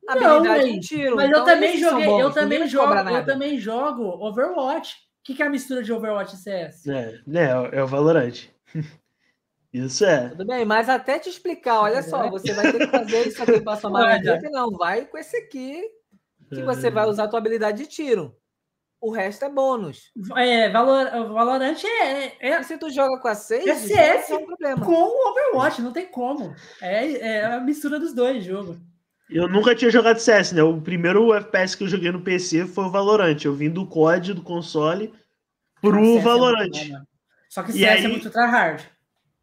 Não, mas, tiro. mas então, eu também joguei, eu também jogo, eu também jogo Overwatch. O que, que é a mistura de Overwatch e CS? É, né, é o Valorant. Isso é. Tudo bem, mas até te explicar, olha só, você vai ter que fazer isso aqui para somar adiante. Não, vai com esse aqui, que é. você vai usar a tua habilidade de tiro. O resto é bônus. É, Valor, Valorant é, é. E se tu joga com a 6, é CS é um problema. com o Overwatch, não tem como. É, é a mistura dos dois jogo. Eu nunca tinha jogado CS, né? O primeiro FPS que eu joguei no PC foi o Valorant. Eu vim do COD do console pro ah, Valorant. Só que CS é aí, é muito tryhard.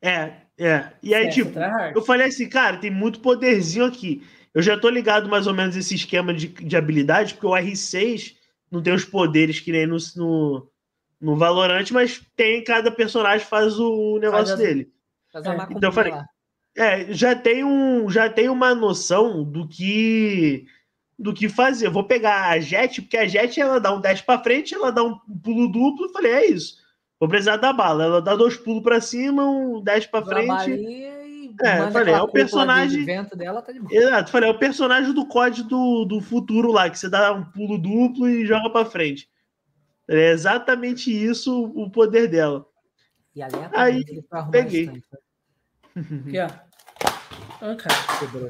É, é. E aí, CS é tipo, é eu falei assim, cara, tem muito poderzinho aqui. Eu já tô ligado mais ou menos esse esquema de, de habilidade, porque o R6 não tem os poderes que nem no, no, no Valorant, mas tem, cada personagem faz o negócio faz dele. Faz é. Então eu falei, é, já tem, um, já tem uma noção do que do que fazer. Eu vou pegar a Jet, porque a Jet ela dá um dash para frente, ela dá um pulo duplo. Eu falei, é isso. Vou precisar da bala. Ela dá dois pulos para cima, um dash para frente. É, falei, é o personagem. De dela, tá de Exato, falei, é o personagem do COD do, do futuro lá, que você dá um pulo duplo e joga para frente. É exatamente isso o poder dela. E Aí, peguei. Aqui, ó. Oh, cara. Quebrou.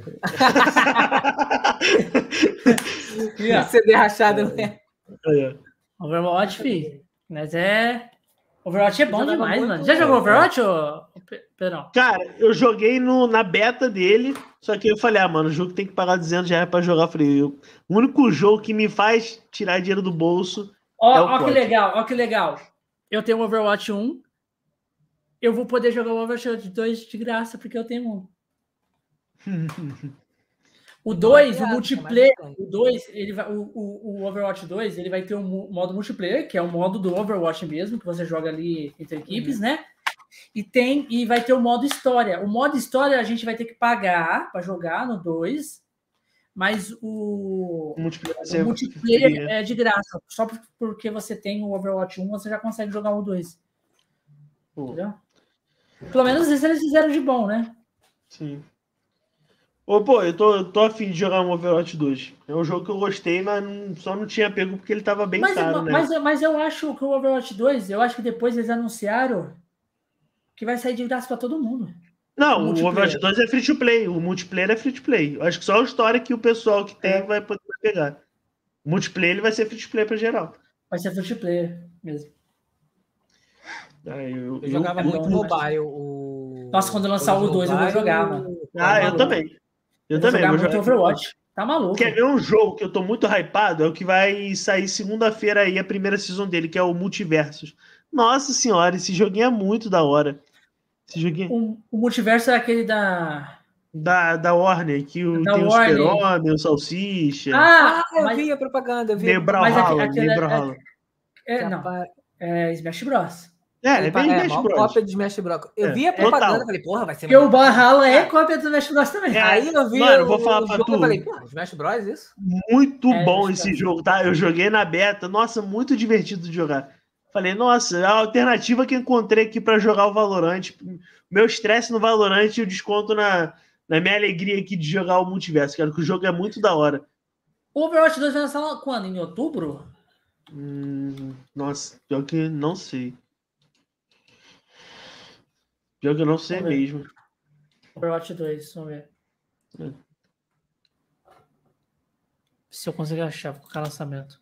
CD rachado, né? Overwatch, filho. Mas é. Overwatch é bom demais, mano. Já jogou Overwatch, ou... Pedrão? Cara, eu joguei no, na beta dele, só que eu falei, ah, mano, o jogo tem que pagar 200 reais pra jogar. Eu falei, eu, o único jogo que me faz tirar dinheiro do bolso. Ó, é ó que legal, ó que legal. Eu tenho o Overwatch 1, eu vou poder jogar o Overwatch 2 de graça, porque eu tenho um. O 2, o multiplayer, o 2, ele vai, o, o, Overwatch 2, ele vai ter um modo multiplayer, que é o modo do Overwatch mesmo, que você joga ali entre equipes, uhum. né? E tem e vai ter o modo história. O modo história a gente vai ter que pagar para jogar no 2, mas o, o multiplayer, o multiplayer é de graça. Só porque você tem o Overwatch 1, você já consegue jogar o 2. Entendeu? Pelo menos isso eles fizeram de bom, né? Sim. Ô, pô, eu tô, tô afim de jogar um Overwatch 2. É um jogo que eu gostei, mas não, só não tinha pego porque ele tava bem mas, caro, né? Mas, mas eu acho que o Overwatch 2, eu acho que depois eles anunciaram que vai sair de graça pra todo mundo. Não, o, o Overwatch 2 é free to play. O multiplayer é free to play. Eu acho que só a história que o pessoal que tem é. vai poder pegar. O multiplayer ele vai ser free to play pra geral. Vai ser free to play mesmo. Ah, eu, eu, jogava muito mobile. O... Nossa, quando lançar o 2 eu vou jogar, mano. Ah, eu também. Eu, também. Vou jogar muito Overwatch. Tá maluco. Quer ver um jogo que eu tô muito hypado? É o que vai sair segunda-feira aí, a primeira season dele, que é o Multiversos. Nossa senhora, esse joguinho é muito da hora. Esse joguinho... o, o Multiverso é aquele da. Da, da Warner, que o, da tem Warner. o Super-Homem, o Salsicha. Ah, ah eu mas... vi a propaganda. Eu vi. Meio Brawlhalla, meio Brawlhalla. É, é, não, é Smash Bros. É, ele é bem é, Smash Bros. cópia de Smash Bros. Eu é, vi a propaganda e falei, porra, vai ser. Porque o Valhalla é cópia do Smash Bros também. É, Aí eu vi. Mano, o, vou falar pra tu. Eu falei, porra, Smash Bros, isso? Muito é, bom esse jogo, tá? Eu joguei na beta. Nossa, muito divertido de jogar. Falei, nossa, a alternativa que encontrei aqui para jogar o Valorant. Meu estresse no Valorant eu desconto na, na minha alegria aqui de jogar o multiverso, cara, que o jogo é muito da hora. O Overwatch 2 vai lançar quando? Em outubro? Hum, nossa, pior que não sei. Pior que eu não sei mesmo. Overwatch 2, vamos ver. É. Se eu conseguir achar, vou colocar lançamento.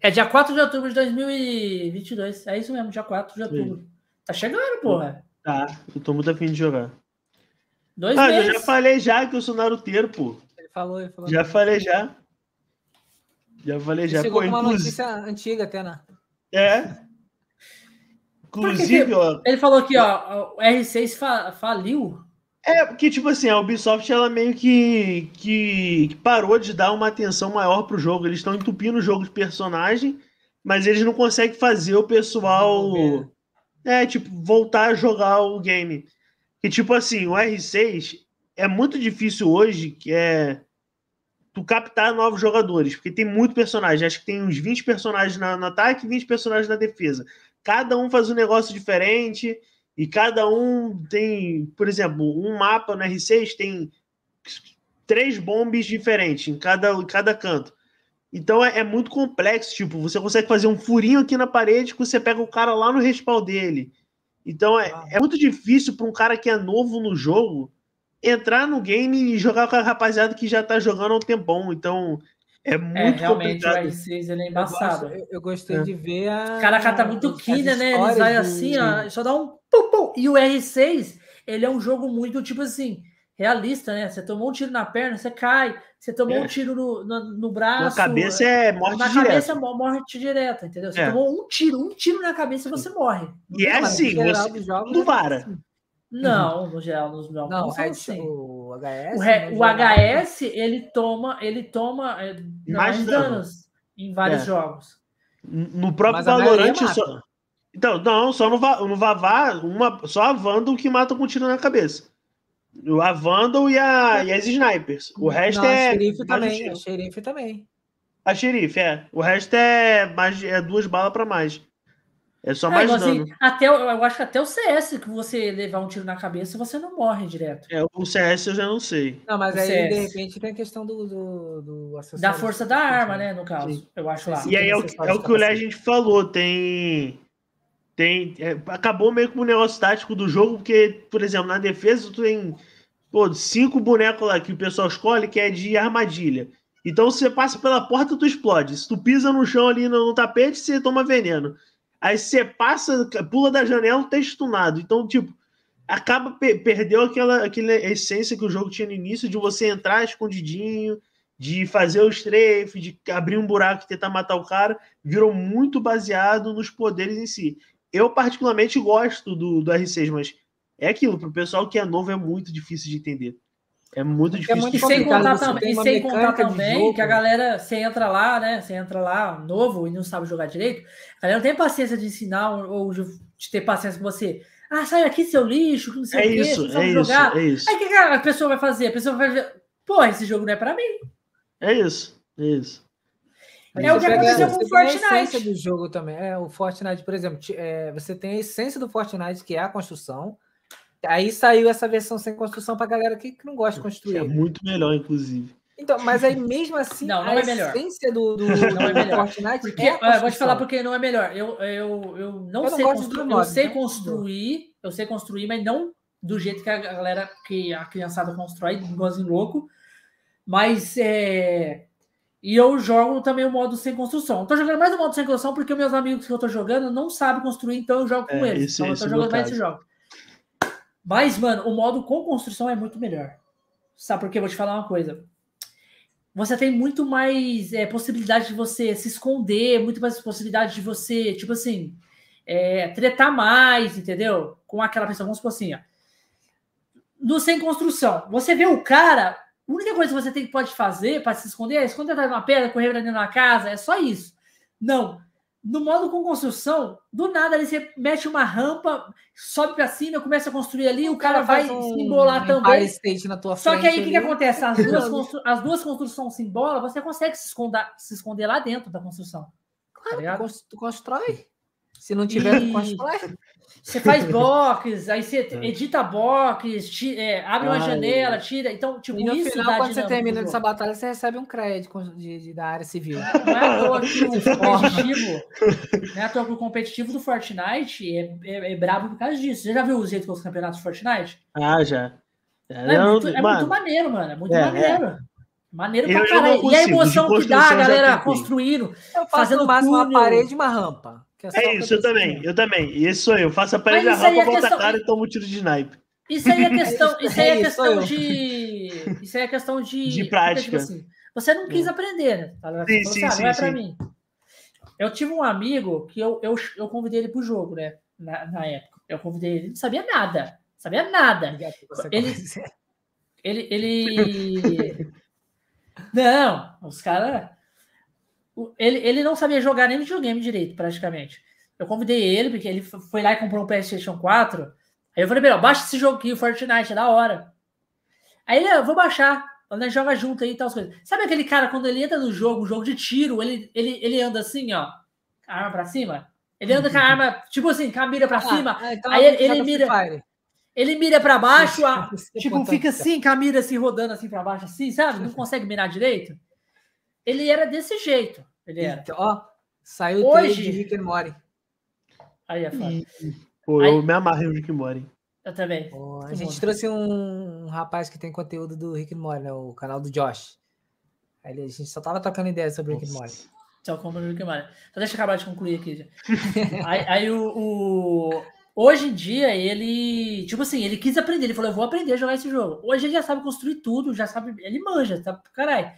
É dia 4 de outubro de 2022. É isso mesmo, dia 4 de outubro. Sim. Tá chegando, porra. Tá, eu tô muito afim de jogar. Dois ah, meses. eu já falei já que eu sou naruteiro, pô. Ele falou, ele falou. Já falei já. Já falei já. Chegou pô, uma inclusive... notícia antiga até, né? É. Inclusive, ó. Ele falou aqui, ó, o R6 fa faliu. É, porque, tipo assim, a Ubisoft, ela meio que, que, que parou de dar uma atenção maior pro jogo. Eles estão entupindo o jogo de personagem, mas eles não conseguem fazer o pessoal. É, tipo, voltar a jogar o game. Que, tipo assim, o R6 é muito difícil hoje, que é tu captar novos jogadores, porque tem muito personagem. Acho que tem uns 20 personagens no ataque e 20 personagens na defesa cada um faz um negócio diferente e cada um tem, por exemplo, um mapa no R6 tem três bombes diferentes em cada, em cada canto. Então é, é, muito complexo, tipo, você consegue fazer um furinho aqui na parede que você pega o cara lá no respawn dele. Então é, é muito difícil para um cara que é novo no jogo entrar no game e jogar com a rapaziada que já tá jogando há um tempão. Então é, é muito é, realmente complicado. o R6 ele é embaçado. Eu, gosto, eu gostei é. de ver a. Caraca, tá muito quina, né? Ele vai assim, ó, só dá um pum, pum. E o R6, ele é um jogo muito tipo assim. realista, né? Você tomou um tiro na perna, você cai. Você tomou é. um tiro no, no, no, braço. Na cabeça é morte na direta. Na cabeça é morte direta, entendeu? Você é. tomou um tiro, um tiro na cabeça e você morre. E é assim, você não vara. Assim. Não, no geral, nos jogos não, não assim. o HS. O, re, o HS ele toma, ele toma é, mais danos em vários é. jogos. No próprio Valorant só. Então, não, só no, no Vavá, uma, só a Vandal que mata com tiro na cabeça. A Vandal e, a, e as snipers. O resto não, é. A xerife também. A xerife também. A xerife, é. O resto é, mais, é duas balas para mais. É só é, mais é, dano. Assim, até, eu acho que até o CS, que você levar um tiro na cabeça, você não morre direto. É, o CS eu já não sei. Não, mas o aí, CS. de repente, tem a questão do, do, do Da força da arma, né, no caso. Sim. Eu acho lá. E aí é o, é o que o Legend falou, tem... Tem, é, acabou meio com o negócio tático do jogo, porque, por exemplo, na defesa tu tem pô, cinco bonecos lá que o pessoal escolhe que é de armadilha. Então, se você passa pela porta, tu explode. Se tu pisa no chão ali no, no tapete, você toma veneno. Aí você passa, pula da janela, tá estunado. Então, tipo, acaba perdeu aquela, aquela essência que o jogo tinha no início de você entrar escondidinho, de fazer o strafe, de abrir um buraco e tentar matar o cara, virou muito baseado nos poderes em si. Eu particularmente gosto do, do R6, mas é aquilo, pro pessoal que é novo é muito difícil de entender. É muito difícil. É muito e sem contar, também, e sem contar também que a galera, você entra lá, né? Você entra lá, novo, e não sabe jogar direito. A galera não tem paciência de ensinar ou de, ter paciência com você. Ah, sai aqui, seu lixo, não sei é o quê, isso, é jogar. Isso, é isso. Aí o que a pessoa vai fazer? A pessoa vai ver, pô, esse jogo não é pra mim. É isso, é isso. É o que aconteceu com o Fortnite. A essência do jogo também. É, o Fortnite, por exemplo, é, você tem a essência do Fortnite, que é a construção. Aí saiu essa versão sem construção pra galera que, que não gosta de construir. É muito melhor, inclusive. Então, mas aí mesmo assim, não, não a é melhor. essência do, do, não é melhor. Fortnite porque, é vou te falar porque não é melhor. Eu, eu, eu não eu sei não construir. eu sei então, construir, eu sei construir, mas não do jeito que a galera, que a criançada constrói, igualzinho louco. Mas é. E eu jogo também o modo sem construção. Estou jogando mais o modo sem construção porque meus amigos que eu estou jogando não sabem construir, então eu jogo com é, eles. Esse, então eu tô jogando mais esse jogo. Mas, mano, o modo com construção é muito melhor. Sabe por quê? Vou te falar uma coisa. Você tem muito mais é, possibilidade de você se esconder, muito mais possibilidade de você, tipo assim, é, tretar mais, entendeu? Com aquela pessoa. Vamos supor assim, ó. No sem construção, você vê o cara, a única coisa que você tem, pode fazer para se esconder é esconder atrás de uma pedra, correr dentro da casa, é só isso. Não. No modo com construção, do nada ali você mete uma rampa, sobe para cima, começa a construir ali, o, o cara, cara vai um, se embolar também. Na tua Só que aí o que, que, acontece? As duas, constru... as duas construções se embolam, você consegue se esconder, se esconder lá dentro da construção. Claro, tá tu constrói. Se não tiver, e... constrói. Você faz box, aí você é. edita box, tira, é, abre uma janela, tira. Então, tipo, e no isso final, quando você termina essa batalha, você recebe um crédito de, de, da área civil. Não é à toa que o competitivo. não é à toa que o competitivo do Fortnite é, é, é brabo por causa disso. Você já viu o jeito que os campeonatos do Fortnite? Ah, já. É, é, muito, é muito, maneiro, mano. É muito é, maneiro. Maneiro pra caralho. E a emoção que dá a galera construindo. Eu fazendo mais uma parede e uma rampa. É, é isso, eu também, eu também. E esse sou eu. Faço a parede da rampa, boto questão... a cara e tomo um tiro de snipe. Isso aí é questão, isso aí é, é questão de. Isso aí é questão de. De prática. Tipo assim, você não quis aprender, né? Tá sim, sim, assim, ah, sim, não é pra mim. Eu tive um amigo que eu, eu, eu convidei ele pro jogo, né? Na, na época. Eu convidei ele, não sabia nada. Sabia nada. Ele, ele, ele. não, os caras ele, ele não sabia jogar nem videogame direito, praticamente. Eu convidei ele, porque ele foi lá e comprou um PlayStation 4. Aí eu falei, melhor, baixa esse jogo aqui, o Fortnite, é da hora. Aí ele, eu vou baixar, nós joga junto aí e tal coisas. Sabe aquele cara, quando ele entra no jogo, um jogo de tiro, ele, ele, ele anda assim, ó, a arma pra cima? Ele anda com a arma, tipo assim, com a mira pra ah, cima. Ah, então aí ele, ele mira. Ele mira para baixo, a, tipo, fica assim, com a mira assim, rodando assim para baixo, assim, sabe? Não consegue mirar direito. Ele era desse jeito. Ele era. Então, ó, saiu o Hoje... de Rick and Morty. Aí é foda. Pô, eu me amarrei no Rick and Morty. Eu também. Pô, a gente bom. trouxe um, um, rapaz que tem conteúdo do Rick and Morty, né? O canal do Josh. Aí a gente só tava trocando ideias sobre Nossa. Rick and Morty. Só como Rick and Morty. Então deixa eu acabar de concluir aqui. aí, aí o, o, Hoje em dia, ele, tipo assim, ele quis aprender, ele falou, eu vou aprender a jogar esse jogo. Hoje ele já sabe construir tudo, já sabe, ele manja, tá? Caralho.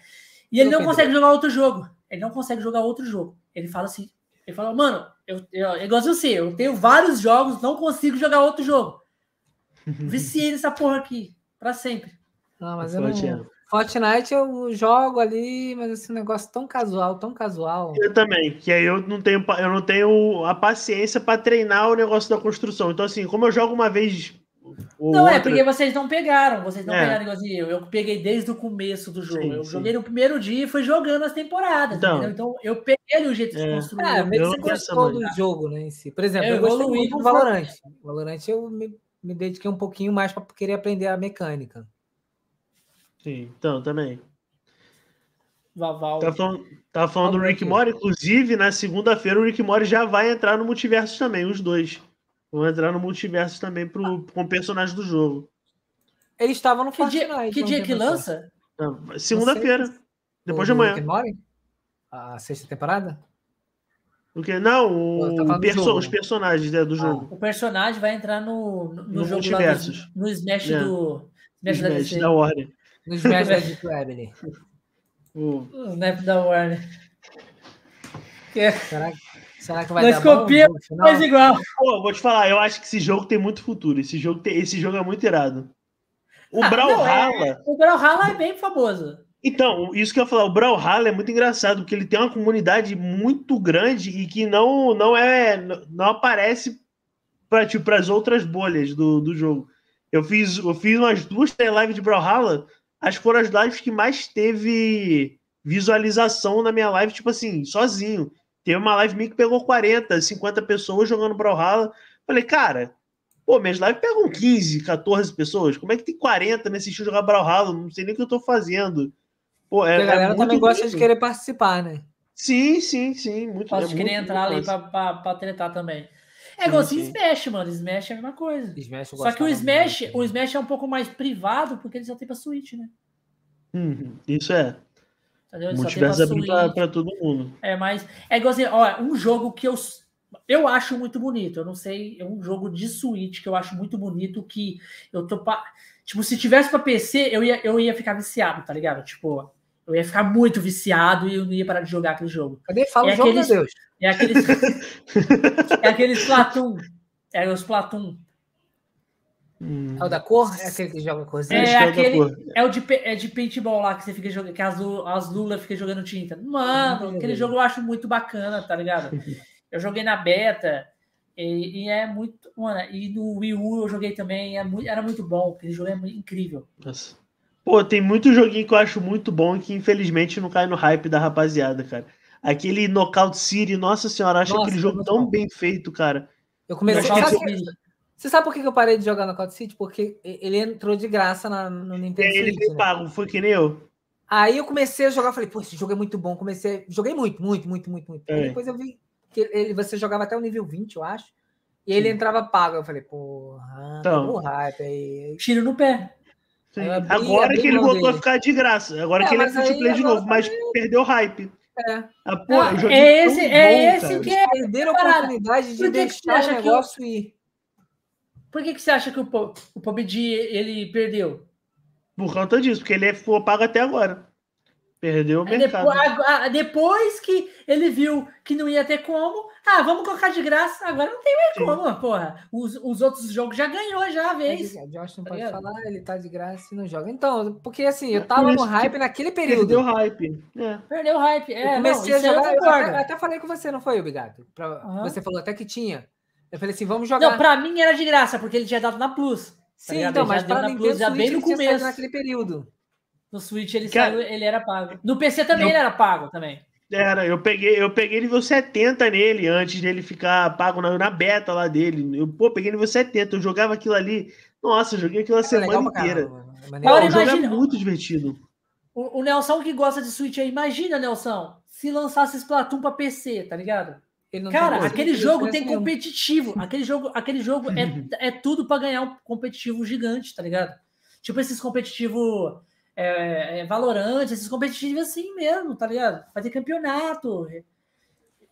E ele não consegue jogar outro jogo. Ele não consegue jogar outro jogo. Ele fala assim, ele fala, mano, eu, eu, eu gosto de você, eu tenho vários jogos, não consigo jogar outro jogo. Viciei nessa porra aqui, pra sempre. Não, mas eu não... Fortnite eu jogo ali, mas esse negócio tão casual, tão casual. Eu também, que aí eu não tenho, eu não tenho a paciência para treinar o negócio da construção. Então, assim, como eu jogo uma vez. Não, outra... é porque vocês não pegaram, vocês não é. pegaram igualzinho eu. Eu peguei desde o começo do jogo. Sim, eu sim. joguei no primeiro dia e fui jogando as temporadas. Então, então eu peguei o jeito de é. construir. É, meio que você gostou do jogo, né? Em si. Por exemplo, eu, eu gostei muito do Valorant. Valorant eu me, me dediquei um pouquinho mais para querer aprender a mecânica. Sim, então também. Vaval. Tá falando, tá falando do Rick Mori, inclusive, na segunda-feira o Rick Mori já vai entrar no multiverso também, os dois. Vão entrar no multiverso também pro, com o personagem do jogo. Eles estavam no que Dia, que dia que lança? Segunda-feira. Depois de amanhã. A sexta temporada? O que? Não, o tá perso os personagens né, do ah, jogo. o personagem vai entrar no, no, no jogo lá no, no Smash é. do Smash, Smash da, da Warner. No Smash da Deep Web. O Snap da Warner. Que... Será, será que vai Nós dar copia, bom? Mas igual. Pô, vou te falar, eu acho que esse jogo tem muito futuro. Esse jogo, tem, esse jogo é muito irado. O ah, Brawlhalla... É, o Brawlhalla é bem famoso. Então, isso que eu ia falar, o Brawlhalla é muito engraçado, porque ele tem uma comunidade muito grande e que não, não é não aparece para tipo, as outras bolhas do, do jogo. Eu fiz, eu fiz umas duas lives de Brawlhalla acho que foram as lives que mais teve visualização na minha live, tipo assim, sozinho. Teve uma live minha que pegou 40, 50 pessoas jogando Brawlhalla. Falei, cara, pô, minhas lives pegam 15, 14 pessoas. Como é que tem 40 nesse estilo jogar Brawlhalla? Não sei nem o que eu tô fazendo. Pô, é, a galera é também gosta de querer participar, né? Sim, sim, sim. Muito, Posso é querer entrar ali pra, pra, pra tretar também. É igual assim Smash, mano. Smash é a mesma coisa. Smash Só que o Smash, o Smash é um pouco mais privado porque ele só tem pra Switch, né? Uhum, isso é. Entendeu? Multiverso é pra, pra, todo mundo. É, mas é igual assim, ó, um jogo que eu, eu acho muito bonito. Eu não sei, é um jogo de Switch que eu acho muito bonito que eu tô. Pa... Tipo, se tivesse pra PC, eu ia, eu ia ficar viciado, tá ligado? Tipo, eu ia ficar muito viciado e eu não ia parar de jogar aquele jogo. Cadê? Fala é o jogo, aqueles, meu Deus. É aqueles. é aqueles Platum. É os Platum. Hum. É o da cor? É aquele que joga corzinha? É, é aquele. É o de, é de paintball lá que você fica jogando, que as, as Lula fica jogando tinta. Mano, aquele jogo eu acho muito bacana, tá ligado? Eu joguei na beta e, e é muito. Mano, e no Wii U eu joguei também, é muito, era muito bom. Aquele jogo é muito incrível. Nossa. Pô, tem muito joguinho que eu acho muito bom e que infelizmente não cai no hype da rapaziada, cara. Aquele Knockout City, nossa senhora, acho nossa, aquele jogo tão bom. bem feito, cara. Eu comecei. Eu sabe que... Você sabe por que eu parei de jogar Knockout City? Porque ele entrou de graça na, no Nintendo é, Ele Switch, né? pago, foi que nem eu. Aí eu comecei a jogar, falei, pô, esse jogo é muito bom. Comecei, joguei muito, muito, muito, muito, muito. É. depois eu vi que ele, você jogava até o nível 20, eu acho. E ele Sim. entrava pago. Eu falei, porra, então, hype aí. Tiro no pé. Abri, agora abri que ele voltou dele. a ficar de graça. Agora é, que ele é free play de novo, mas perdeu hype. É. Ah, pô, ah, é esse, é esse cara. que é. Perderam a oportunidade de deixar o negócio ir. Por que, que você acha que o, o PUBG ele perdeu? Por conta disso, porque ele é, foi pago até agora. Perdeu o mercado. Depois, depois, que ele viu que não ia ter como, ah, vamos colocar de graça. Agora não tem mais Sim. como, porra. Os, os outros jogos já ganhou já a vez. O Josh não tá pode falar, ele tá de graça e não joga. Então, porque assim, eu tava no hype naquele período. Perdeu o hype. É. Perdeu o hype. É, eu comecei não, a jogar. Eu, eu até, até, falei com você, não foi, Obrigado? Pra, uhum. Você falou até que tinha. Eu falei assim, vamos jogar. Não, pra mim era de graça, porque ele tinha dado na Plus. Tá Sim, tá então, mas para na Plus já bem no começo. naquele período. No Switch ele Cara, saiu, ele era pago. No PC também eu, ele era pago também. Era, eu peguei, eu peguei nível 70 nele antes dele ficar pago na, na beta lá dele. Eu, pô, peguei nível 70, eu jogava aquilo ali. Nossa, eu joguei aquilo a é semana inteira. Agora, o jogo é muito divertido. O, o, Nelson que gosta de Switch aí, imagina, Nelson, se lançasse Splatoon pra PC, tá ligado? Cara, aquele jogo tem competitivo. Aquele jogo, aquele jogo é, é tudo para ganhar um competitivo gigante, tá ligado? Tipo esses competitivos é, é, Valorante, esses competitivos assim mesmo, tá ligado? Fazer campeonato.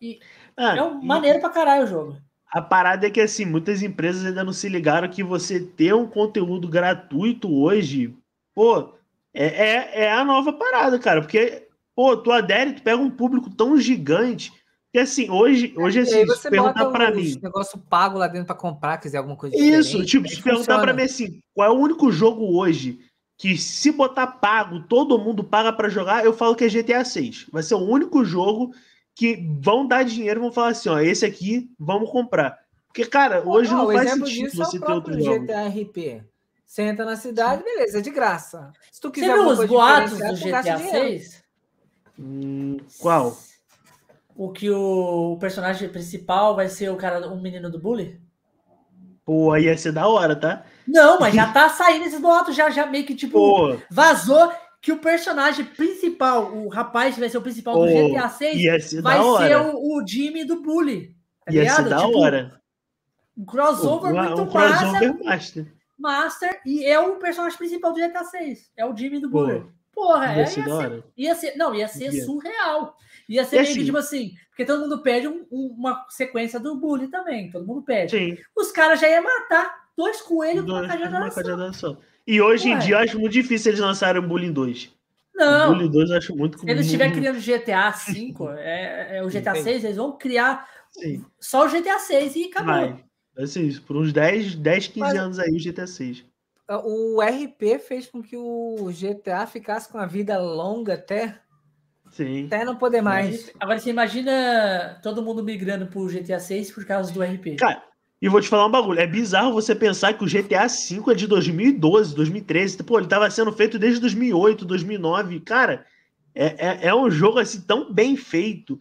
E, ah, é um, e, maneiro pra caralho o jogo. A parada é que, assim, muitas empresas ainda não se ligaram que você ter um conteúdo gratuito hoje, pô, é, é, é a nova parada, cara. Porque, pô, tu adere, tu pega um público tão gigante que, assim, hoje, hoje assim, se perguntar pra mim... negócio pago lá dentro pra comprar, quiser alguma coisa Isso, tipo, se perguntar pra mim assim, qual é o único jogo hoje que se botar pago, todo mundo paga para jogar, eu falo que é GTA 6. Vai ser o único jogo que vão dar dinheiro, vão falar assim, ó, esse aqui, vamos comprar. Porque, cara, hoje não, não faz sentido você é ter outro jogo. GTA RP. Você entra na cidade, beleza, é de graça. Se tu quiser você viu os boatos do GTA 6? Hum, qual? O que o, o personagem principal vai ser o cara, o menino do bully? Pô, aí ia ser da hora, tá? Não, mas já tá saindo esses boatos, já, já meio que, tipo, Pô. vazou que o personagem principal, o rapaz que vai ser o principal Pô, do GTA 6, ser vai ser o, o, Jimmy do Bully. Tá ia ligado? ser da tipo, hora. Um crossover Pô, muito um crossover massa, master. Master, e é o personagem principal do GTA 6. É o Jimmy do Bully. Porra, ia, é, ser, ia, ser, ia ser. Não, ia ser ia. surreal. Ia ser e meio assim, que tipo assim, porque todo mundo pede um, um, uma sequência do bullying também. Todo mundo pede. Sim. Os caras já iam matar dois coelhos com uma cajadada só. E hoje Ué. em dia eu acho muito difícil eles lançarem o Bullying 2. Não. O Bullying 2 eu acho muito Se eles estiverem criando GTA 5, é, é, o GTA 6, eles vão criar Sim. só o GTA 6 e acabou. Vai. Assim, por uns 10, 10 15 Mas... anos aí o GTA 6. O RP fez com que o GTA ficasse com a vida longa até Sim. Até não poder mais. Agora você imagina todo mundo migrando pro GTA 6 por causa do RP. Cara, e vou te falar um bagulho. É bizarro você pensar que o GTA V é de 2012, 2013. Pô, ele tava sendo feito desde 2008, 2009. Cara, é, é, é um jogo assim tão bem feito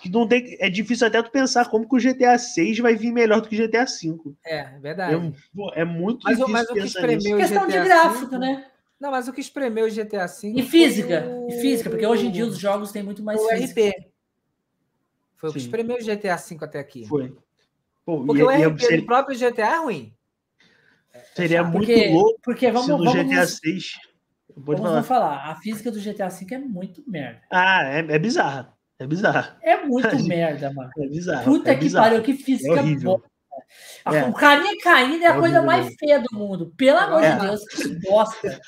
que não tem, é difícil até tu pensar como que o GTA 6 vai vir melhor do que o GTA V. É, verdade. É, é muito mas, difícil mas o que espremeu nisso. Questão de gráfico, né? Não, mas o que espremeu o GTA V. E física. O... E física, porque hoje em dia os jogos têm muito mais o física. RP. Foi Sim. o que espremeu o GTA V até aqui. Foi. Pô, porque e, o RP seria... do próprio GTA é ruim. Seria muito porque, louco porque vamos, se no vamos, GTA 6. Vamos falar. falar. A física do GTA V é muito merda. Ah, é, é bizarro. É bizarro. É muito merda, mano. É bizarro. Puta é que bizarro. pariu, que física é boa. É. O carinha caindo é a é coisa mais feia do mundo. Pelo amor é. de Deus, que bosta.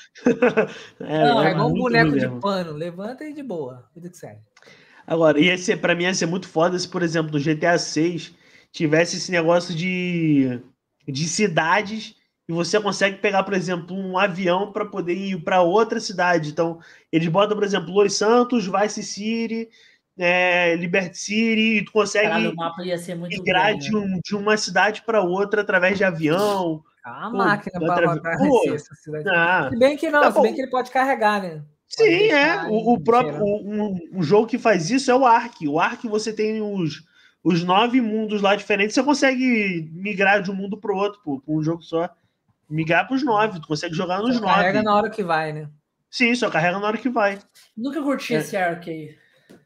É, Não, é, igual um boneco de pano. Levanta e de boa. Vida que segue. Agora, ia ser, pra mim ia ser muito foda se, por exemplo, no GTA 6 tivesse esse negócio de, de cidades e você consegue pegar, por exemplo, um avião para poder ir para outra cidade. Então, eles botam, por exemplo, Los Santos, Vice City, é, Liberty City, e tu consegue Caralho, migrar de, um, de uma cidade para outra através de avião. A máquina para essa cidade. Ah, se bem que não, tá se bem que ele pode carregar, né? Sim, é. O, o próprio um, um, jogo que faz isso é o Ark. O Ark você tem os, os nove mundos lá diferentes. Você consegue migrar de um mundo para o outro, pô, com um jogo só. Migrar para os nove. Tu consegue jogar nos só nove. Carrega na hora que vai, né? Sim, só carrega na hora que vai. Nunca curti é. esse Ark aí.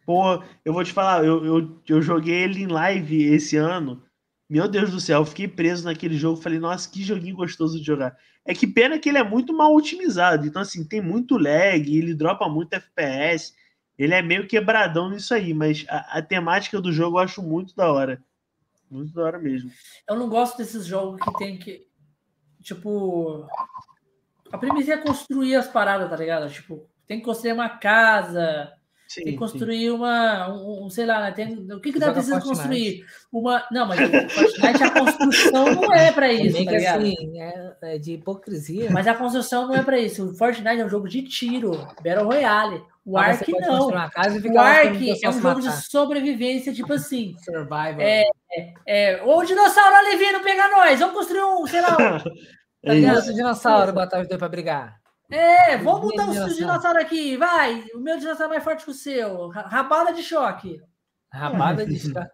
Pô, eu vou te falar, eu, eu, eu joguei ele em live esse ano. Meu Deus do céu, eu fiquei preso naquele jogo. Falei, nossa, que joguinho gostoso de jogar. É que pena que ele é muito mal otimizado. Então, assim, tem muito lag, ele dropa muito FPS. Ele é meio quebradão nisso aí, mas a, a temática do jogo eu acho muito da hora. Muito da hora mesmo. Eu não gosto desses jogos que tem que. Tipo. A premissa é construir as paradas, tá ligado? Tipo, tem que construir uma casa Sim, tem que construir sim. uma, um, um, sei lá, né? tem, o que que dá precisa construir? Uma, não, mas Fortnite a construção não é para isso, tá assim, é, é, de hipocrisia. Mas a construção não é para isso. O Fortnite é um jogo de tiro, Battle Royale. O ah, Ark não. o Ark é um jogo de sobrevivência, tipo assim. Survival. É, é, é, o dinossauro ali vindo pegar nós. Vamos construir um, sei lá. Um, tá ligado? dinossauro botar os dois para brigar. É, vamos botar os dinossauros aqui, vai. O meu dinossauro é mais forte que o seu. Rabada de choque. Rabada de choque.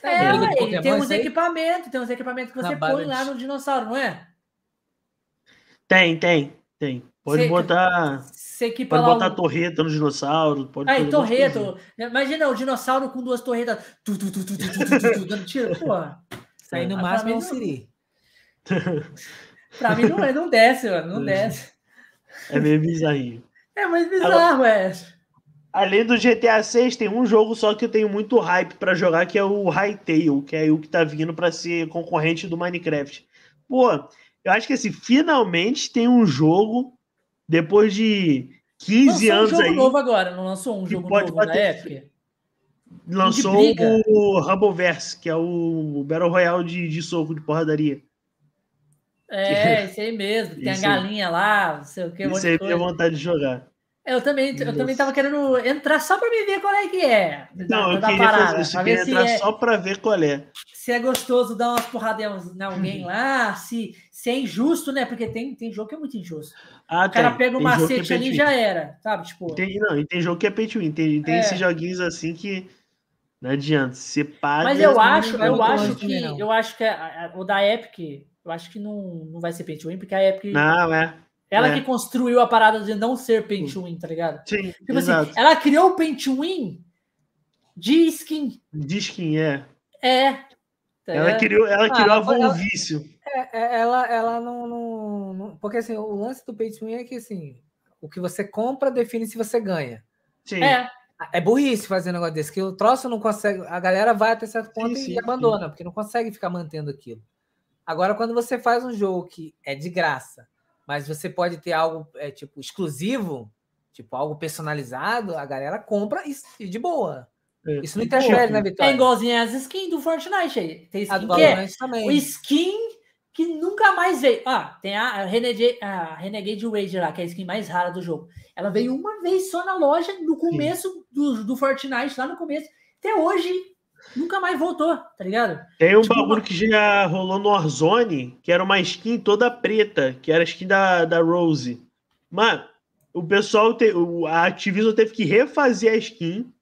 É, ué, tem uns equipamentos, tem uns equipamentos que você Rabada põe lá no dinossauro, não é? Tem, tem, tem. Pode você, botar. Você pode botar um... torreta no dinossauro. Pode Aí, torreta. Imagina o dinossauro com duas torretas. Tu, tu, tu, tu, tu, tu, tu, tu, dando tiro. Porra. Isso aí no máximo é um siri. Pra mim não, é, não desce, mano. Não desce. É meio bizarrinho. É mais bizarro, é. além do GTA 6, tem um jogo só que eu tenho muito hype para jogar, que é o Hytale, que é o que tá vindo para ser concorrente do Minecraft. Pô, eu acho que assim, finalmente tem um jogo depois de 15 lançou anos um jogo aí. novo agora, não lançou um jogo pode novo bater, na Epic? Lançou o Rumbleverse, que é o Battle Royale de, de soco, de porradaria. É, esse aí mesmo. Tem a galinha lá, não sei o que. Isso aí tem vontade de jogar. Eu também, eu também tava querendo entrar só para me ver qual é que é. Não, eu queria parada, fazer isso, eu queria entrar é, só para ver qual é. Se é gostoso dar umas porradas em alguém lá, se, se é injusto, né? Porque tem, tem jogo que é muito injusto. Ah, o cara tem. pega o um é macete é ali e já era, sabe? Tipo... Tem, não, e tem jogo que é pay to win. Tem, tem é. esses joguinhos assim que não adianta. Você paga. Mas eu acho, eu acho que eu acho que o da Epic, eu acho que não, não vai ser pay to win, porque a Epic. Não, é. Ela é. que construiu a parada de não ser paint to win, tá ligado? Sim, tipo assim, exato. Assim, ela criou o paint to win de skin. De skin, é. É. Tá ela criou, ela ah, criou a ela, vício. É, é, ela, ela não, não, não, Porque assim, o lance do paint to win é que assim, o que você compra define se você ganha. Sim. É. É burrice fazer um negócio desse, que o troço não consegue. A galera vai até certo ponto sim, e sim, abandona, sim. porque não consegue ficar mantendo aquilo. Agora, quando você faz um jogo que é de graça, mas você pode ter algo é, tipo exclusivo, tipo algo personalizado, a galera compra e, de boa. É. Isso não interfere na vitória. É igualzinho as skins do Fortnite aí. Tem skin que é também. o skin que nunca mais veio. Ah, tem a Renegade, a Renegade Rage lá, que é a skin mais rara do jogo. Ela veio uma vez só na loja, no começo do, do Fortnite, lá no começo. Até hoje, nunca mais voltou, tá ligado? Tem um tipo, bagulho que já rolou no Warzone, que era uma skin toda preta, que era a skin da, da Rose. Mano, o pessoal, te, a Activision teve que refazer a skin,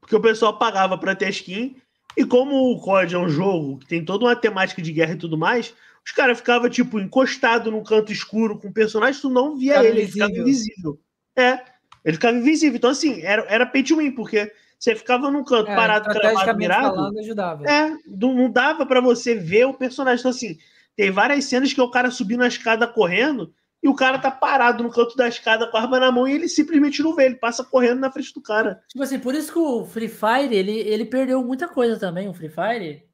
porque o pessoal pagava para ter a skin, e como o COD é um jogo que tem toda uma temática de guerra e tudo mais, os caras ficavam, tipo, encostado num canto escuro com o personagem, tu não via ficava ele, ele ficava invisível. É, ele ficava invisível. Então, assim, era, era pay to win, porque você ficava num canto é, parado, cravado, mirado. Falando, ajudava. É, não, dava para você ver o personagem. Então, assim, tem várias cenas que o cara subindo a escada correndo e o cara tá parado no canto da escada com a arma na mão e ele simplesmente não vê, ele passa correndo na frente do cara. Tipo assim, por isso que o Free Fire, ele, ele perdeu muita coisa também, o Free Fire,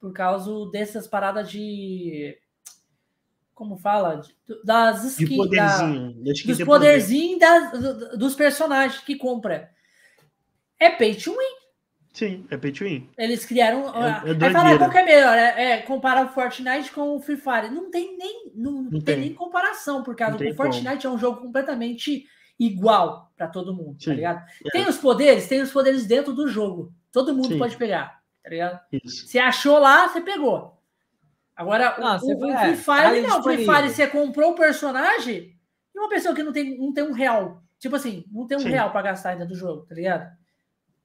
por causa dessas paradas de. Como fala? Das skins. De poderzinho. Da, dos poderzinhos poder. dos personagens que compra. É pay to win. Sim, é pay to win. Eles criaram. É, é, é falar qual que é melhor. É, é, comparar o Fortnite com o Free Fire. Não tem nem, não, não tem, tem, nem comparação, por causa que o Fortnite como. é um jogo completamente igual para todo mundo, tá Sim. tá ligado? É. Tem os poderes, tem os poderes dentro do jogo. Todo mundo Sim. pode pegar, tá ligado? Isso. Você achou lá, você pegou. Agora, não, o, o, Free Fire tá não. O Free Fire, você comprou o personagem e uma pessoa que não tem, não tem um real. Tipo assim, não tem um Sim. real para gastar ainda do jogo, tá ligado?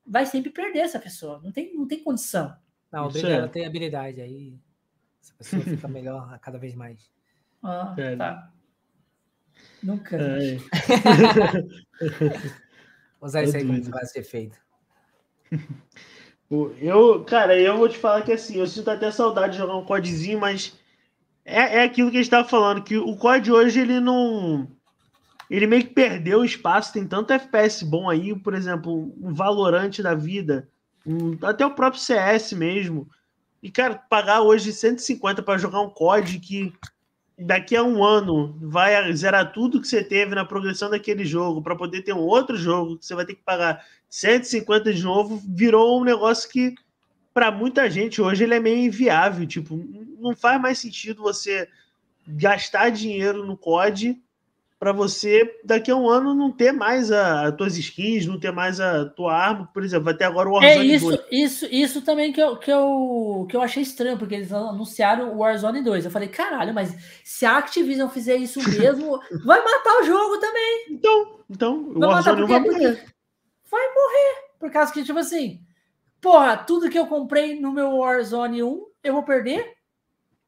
Vai sempre perder essa pessoa. Não tem, não tem condição. Não, obrigado, ela tem habilidade aí. Essa pessoa fica melhor a cada vez mais. Ah, é. tá. Nunca. É. Usar isso aí como frase de efeito. Eu, cara, eu vou te falar que assim, eu sinto até saudade de jogar um CODzinho, mas é, é aquilo que a gente estava falando, que o COD hoje ele não ele meio que perdeu espaço. Tem tanto FPS bom aí, por exemplo, um Valorante da vida, um, até o próprio CS mesmo. E, cara, pagar hoje 150 para jogar um COD que daqui a um ano vai zerar tudo que você teve na progressão daquele jogo para poder ter um outro jogo que você vai ter que pagar 150 de novo, virou um negócio que para muita gente hoje ele é meio inviável, tipo, não faz mais sentido você gastar dinheiro no COD para você daqui a um ano não ter mais as tuas skins, não ter mais a tua arma, por exemplo, vai ter agora o Warzone é isso, 2. Isso, isso também que eu, que, eu, que eu achei estranho, porque eles anunciaram o Warzone 2. Eu falei, caralho, mas se a Activision fizer isso mesmo, vai matar o jogo também. Então, então o Warzone vai morrer. Vai morrer. Por causa que, tipo assim, porra, tudo que eu comprei no meu Warzone 1, eu vou perder?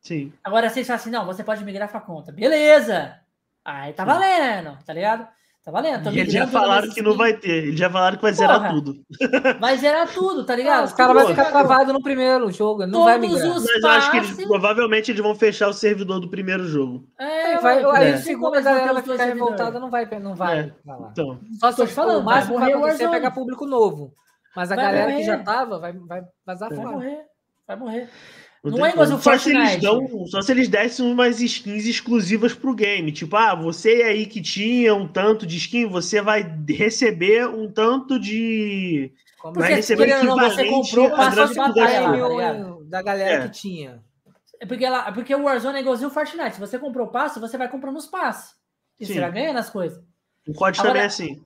Sim. Agora vocês falam assim, não, você pode migrar pra conta. Beleza! Aí tá valendo, tá ligado? Tá valendo. Eles já falaram que não vai ter. Eles já falaram que vai Porra, zerar tudo. Vai zerar tudo, tá ligado? os caras vão ficar travado no primeiro jogo. Não Todos vai migrar. Mas eu acho que eles, provavelmente eles vão fechar o servidor do primeiro jogo. É, vai. Aí o segundo a galera vai ficar revoltada, não vai, não vai. É. Então. Só se falando, o máximo vai acontecer é pegar público novo. Mas a galera que já tava vai, vai vazar fora. Vai morrer. Vai morrer. Não, não é igual o só se eles dão, Só se eles dessem umas skins exclusivas pro game. Tipo, ah, você aí que tinha um tanto de skin, você vai receber um tanto de. Como vai receber não, você comprou o passo de batalha lá, da galera é. que tinha. É porque, ela, porque o Warzone é igualzinho o Fortnite. Se você comprou o passo, você vai comprando os passos. E Sim. você vai ganhando as coisas. O COD também é assim.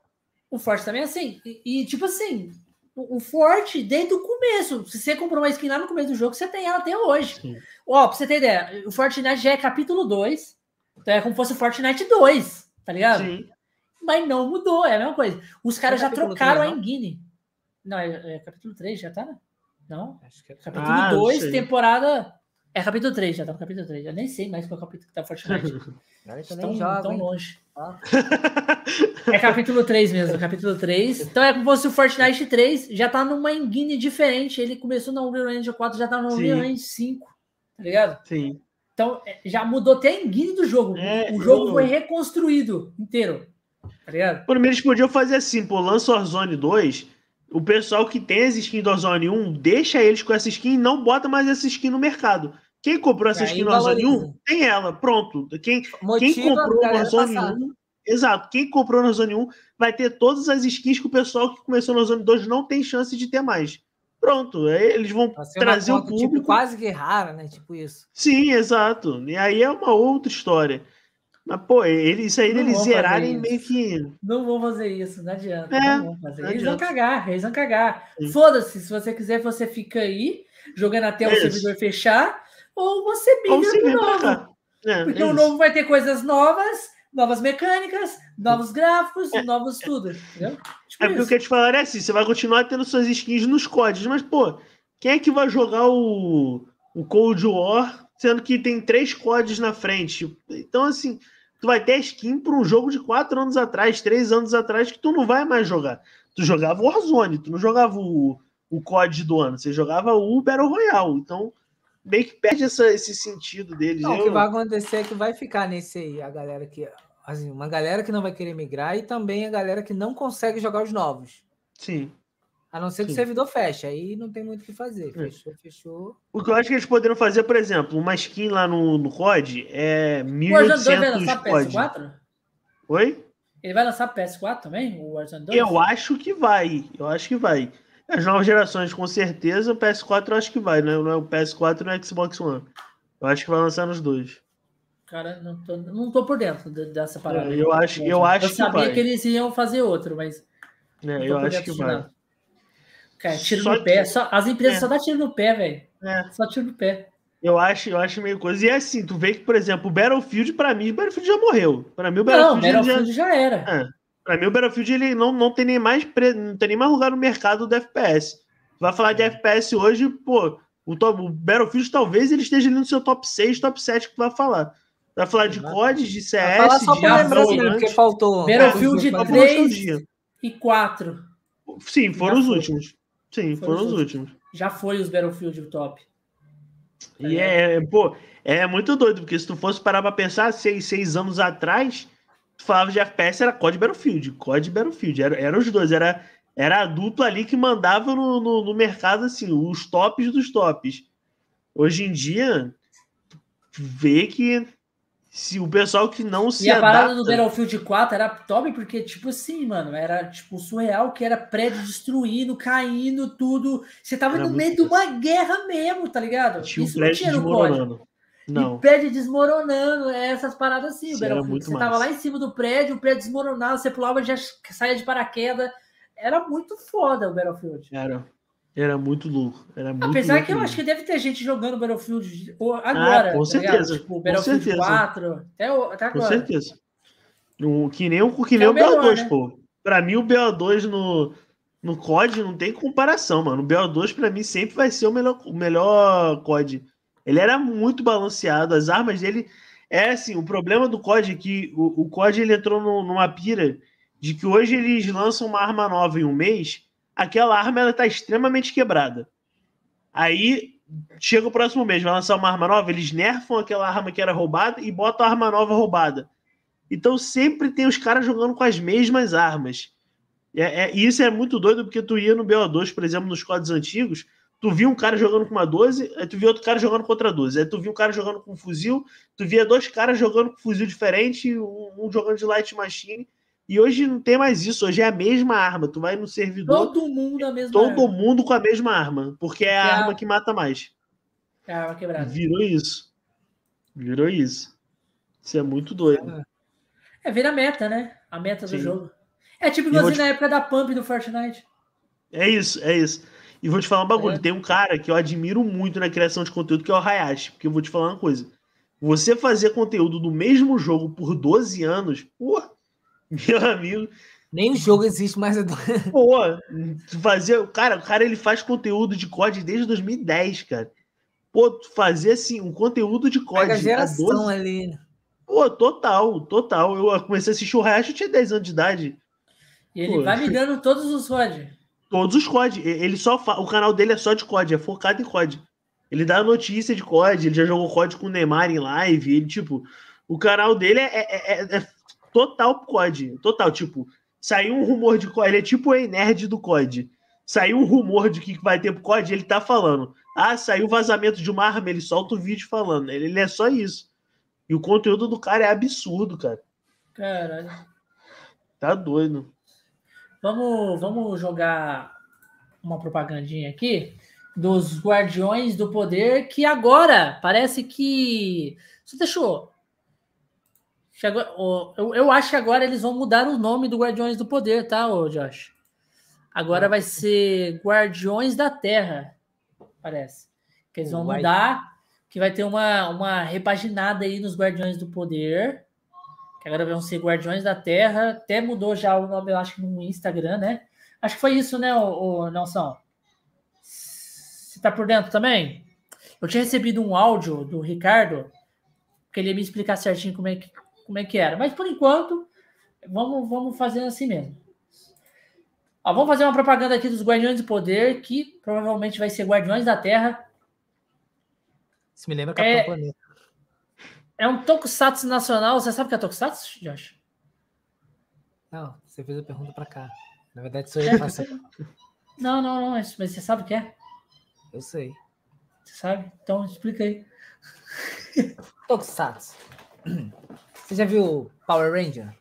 O Forte também é assim. E, e tipo assim, o Forte, desde o começo. Se você comprou uma skin lá no começo do jogo, você tem ela até hoje. Sim. Ó, pra você ter ideia, o Fortnite já é capítulo 2. Então é como se fosse o Fortnite 2, tá ligado? Sim. Mas não mudou, é a mesma coisa. Os caras é já trocaram 3, a engine. Não, é, é, capítulo 3, já tá, né? Não? Acho que é capítulo 2, ah, temporada. É capítulo 3, já tá no capítulo 3. Eu nem sei mais qual é o capítulo que tá Fortnite. Estão tão longe. Ah. é capítulo 3 mesmo, capítulo 3. Então é como se fosse o Fortnite 3, já tá numa engine diferente. Ele começou no Unreal Engine 4, já tá no Unreal Engine 5, tá ligado? Sim. Então é, já mudou até a engine do jogo. É, o jogo eu... foi reconstruído inteiro, tá ligado? Por eles podiam fazer assim, pô, lança Warzone 2, o pessoal que tem as skins do Warzone 1, deixa eles com essa skin e não bota mais essa skin no mercado. Quem comprou essa skin no Warzone 1 tem ela, pronto. Quem, quem comprou no Warzone 1, exato, quem comprou no Warzone 1 vai ter todas as skins que o pessoal que começou no Warzone 2 não tem chance de ter mais. Pronto, aí eles vão trazer o tipo, público. Tipo, quase que rara, né? Tipo isso. Sim, exato. E aí é uma outra história. Mas, pô, ele, isso aí deles zerarem meio que. Não vão fazer isso, não adianta. É, não vão fazer. Eles adianta. vão cagar, eles vão cagar. Foda-se, se você quiser, você fica aí, jogando até o servidor fechar ou você migra para o novo. É, porque é o novo vai ter coisas novas, novas mecânicas, novos gráficos, é, novos tudo. Entendeu? Tipo é porque o que eu te falar é assim: você vai continuar tendo suas skins nos códigos, mas, pô, quem é que vai jogar o, o Cold War sendo que tem três códigos na frente? Então, assim, tu vai ter skin para um jogo de quatro anos atrás, três anos atrás, que tu não vai mais jogar. Tu jogava o Warzone, tu não jogava o, o COD do ano, você jogava o Battle Royale. Então, meio que perde essa, esse sentido deles. Não, eu... O que vai acontecer é que vai ficar nesse aí, a galera que. Assim, uma galera que não vai querer migrar e também a galera que não consegue jogar os novos. Sim. A não ser que Sim. o servidor feche, aí não tem muito o que fazer. É. Fechou, fechou. O que eu acho que eles poderiam fazer, por exemplo, uma skin lá no, no COD é 1800 vai lançar PS4? Oi? Ele vai lançar PS4 também, o Warzone 2? Eu acho que vai, eu acho que vai. As novas gerações, com certeza, o PS4 eu acho que vai, né? Não é o PS4 e o Xbox One. Eu acho que vai lançar nos dois. Cara, não tô, não tô por dentro dessa parada. É, eu acho, eu acho eu que sabia vai. que eles iam fazer outro, mas. É, eu acho que vai. Cara, tiro só no pé. Só, as empresas é. só dão tiro no pé, velho. É. Só tiro no pé. Eu acho, eu acho meio coisa. E é assim, tu vê que, por exemplo, o Battlefield, pra mim, o Battlefield já morreu. Pra mim, o Battlefield, não, Battlefield já... já era. É. Pra mim, o Battlefield ele não, não, tem nem mais pre... não tem nem mais lugar no mercado do FPS. Vai falar de FPS hoje, pô, o, top, o Battlefield talvez ele esteja ali no seu top 6, top 7 que vai falar. Vai falar de COD, de CS, vai falar só de lembrar assim, porque faltou. Battlefield é, 3 e 4. Sim, foram os últimos. Sim, foram, foram os últimos. Já foi os Battlefield top. E é, é, pô, é muito doido, porque se tu fosse parar pra pensar, seis, seis anos atrás, tu falava de FPS, era COD Battlefield. COD Battlefield, era, era os dois, era era a dupla ali que mandava no, no, no, mercado, assim, os tops dos tops. Hoje em dia, vê que se o pessoal que não se. E a parada do Battlefield 4 era top, porque, tipo assim, mano, era tipo surreal que era prédio destruindo, caindo, tudo. Você tava era no meio de uma guerra mesmo, tá ligado? Tinha Isso um não tinha no código. Não. E prédio desmoronando, é essas paradas assim. o Battlefield. Você tava lá em cima do prédio, o prédio desmoronava, você pulava já saía de paraquedas era muito foda o Battlefield. Era. Era muito louco. Era muito Apesar louco que eu acho que deve ter gente jogando Battlefield agora. Ah, com tá certeza. Tipo, Battlefield certeza. 4, até, até agora. Com certeza. O, que nem, o, que nem é o, BO2, né? pô. Pra mim, o BO2 no, no COD não tem comparação, mano. O BO2, pra mim, sempre vai ser o melhor, o melhor COD. Ele era muito balanceado, as armas dele. É assim, o problema do COD é que o, o COD ele entrou no, numa pira de que hoje eles lançam uma arma nova em um mês, aquela arma ela tá extremamente quebrada. Aí chega o próximo mês, vai lançar uma arma nova, eles nerfam aquela arma que era roubada e botam a arma nova roubada. Então sempre tem os caras jogando com as mesmas armas. É, é, e isso é muito doido, porque tu ia no BO2, por exemplo, nos códigos antigos, tu via um cara jogando com uma 12, aí tu via outro cara jogando com outra 12. Aí tu via um cara jogando com um fuzil, tu via dois caras jogando com um fuzil diferente, um, um jogando de light machine. E hoje não tem mais isso, hoje é a mesma arma. Tu vai no servidor. Todo mundo a mesma Todo arma. mundo com a mesma arma, porque é a é arma a... que mata mais. É a arma quebrada. Virou isso. Virou isso. Isso é muito doido. É, vira meta, né? A meta Sim. do jogo. É tipo igualzinho te... na época da Pump do Fortnite. É isso, é isso. E vou te falar um bagulho. É. Tem um cara que eu admiro muito na criação de conteúdo, que é o Hayashi. Porque eu vou te falar uma coisa. Você fazer conteúdo do mesmo jogo por 12 anos, porra, meu amigo. Nem o jogo existe mais. Pô, fazer. Cara, o cara ele faz conteúdo de COD desde 2010, cara. Pô, fazer assim, um conteúdo de COD. Pega a geração 12... ali. Né? Pô, total, total. Eu comecei a assistir o Hayashi, eu tinha 10 anos de idade. E ele Pô, vai me dando todos os COD. Todos os COD. Ele só fa... O canal dele é só de COD, é focado em COD. Ele dá notícia de COD, ele já jogou COD com o Neymar em live. Ele, tipo, o canal dele é, é, é, é total COD. Total, tipo, saiu um rumor de COD. Ele é tipo o nerd do COD. Saiu um rumor de que vai ter COD, ele tá falando. Ah, saiu vazamento de uma arma, ele solta o vídeo falando. Ele, ele é só isso. E o conteúdo do cara é absurdo, cara. Caralho. Tá doido. Vamos, vamos jogar uma propagandinha aqui dos Guardiões do Poder, que agora parece que. Você deixou. Eu, eu acho que agora eles vão mudar o nome do Guardiões do Poder, tá, ô Josh? Agora vai ser Guardiões da Terra, parece. Que eles vão mudar, que vai ter uma, uma repaginada aí nos Guardiões do Poder que agora vão ser Guardiões da Terra. Até mudou já o nome, eu acho no Instagram, né? Acho que foi isso, né, o, o Nelson? Você tá por dentro também? Eu tinha recebido um áudio do Ricardo, que ele ia me explicar certinho como é que, como é que era. Mas por enquanto, vamos, vamos fazer assim mesmo. Ó, vamos fazer uma propaganda aqui dos Guardiões do Poder, que provavelmente vai ser Guardiões da Terra. Isso me lembra Capitão é, Planeta. É um Tokusatsu nacional. Você sabe o que é Tokusatsu, Josh? Não, você fez a pergunta para cá. Na verdade, sou eu que faço. Não, não, não. Mas você sabe o que é? Eu sei. Você sabe? Então explica aí. Tokusatsu. Você já viu Power Ranger?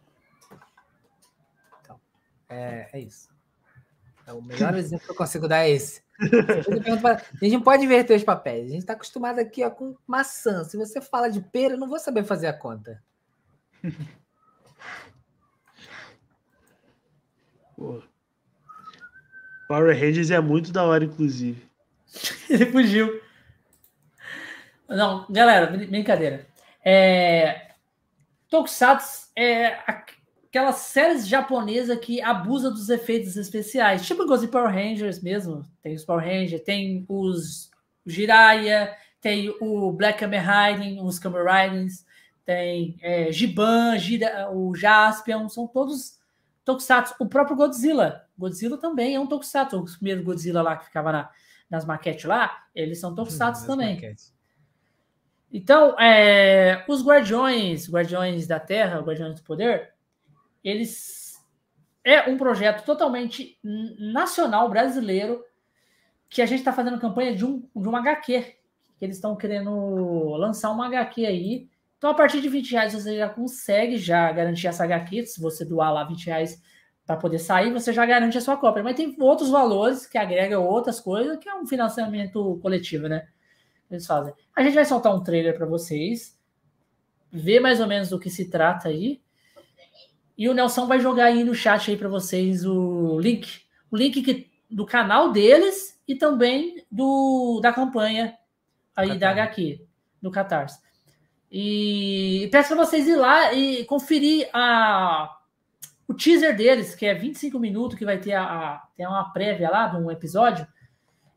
Então, é, é isso. É o melhor exemplo que eu consigo dar é esse. A gente não pode inverter os papéis. A gente está acostumado aqui ó, com maçã. Se você fala de pera, eu não vou saber fazer a conta. Pô. Power Rangers é muito da hora, inclusive. Ele fugiu. Não, galera, brincadeira. É... Tokusatsu é aquelas séries japonesas que abusa dos efeitos especiais, tipo os Power Rangers mesmo. Tem os Power Rangers, tem os Jiraiya, tem o Black Kamen Rider, os Kamen Riders, tem é, Giban, Gira, o Jaspion, são todos tokusatsu. O próprio Godzilla, Godzilla também é um tokusatsu. Os primeiros Godzilla lá que ficava na, nas maquetes lá, eles são tokusatsu hum, também. Maquetes. Então, é, os Guardiões, Guardiões da Terra, Guardiões do Poder, eles é um projeto totalmente nacional brasileiro que a gente está fazendo campanha de um, de uma HQ, que eles estão querendo lançar uma HQ aí. Então, a partir de 20 reais você já consegue já garantir essa HQ. Se você doar lá 20 reais para poder sair, você já garante a sua cópia. Mas tem outros valores que agregam outras coisas, que é um financiamento coletivo, né? Eles fazem. A gente vai soltar um trailer para vocês, ver mais ou menos do que se trata aí. E o Nelson vai jogar aí no chat aí para vocês o link, o link que, do canal deles e também do da campanha aí da HQ, do Catarse. E peço para vocês ir lá e conferir a o teaser deles, que é 25 minutos, que vai ter a, a tem uma prévia lá de um episódio.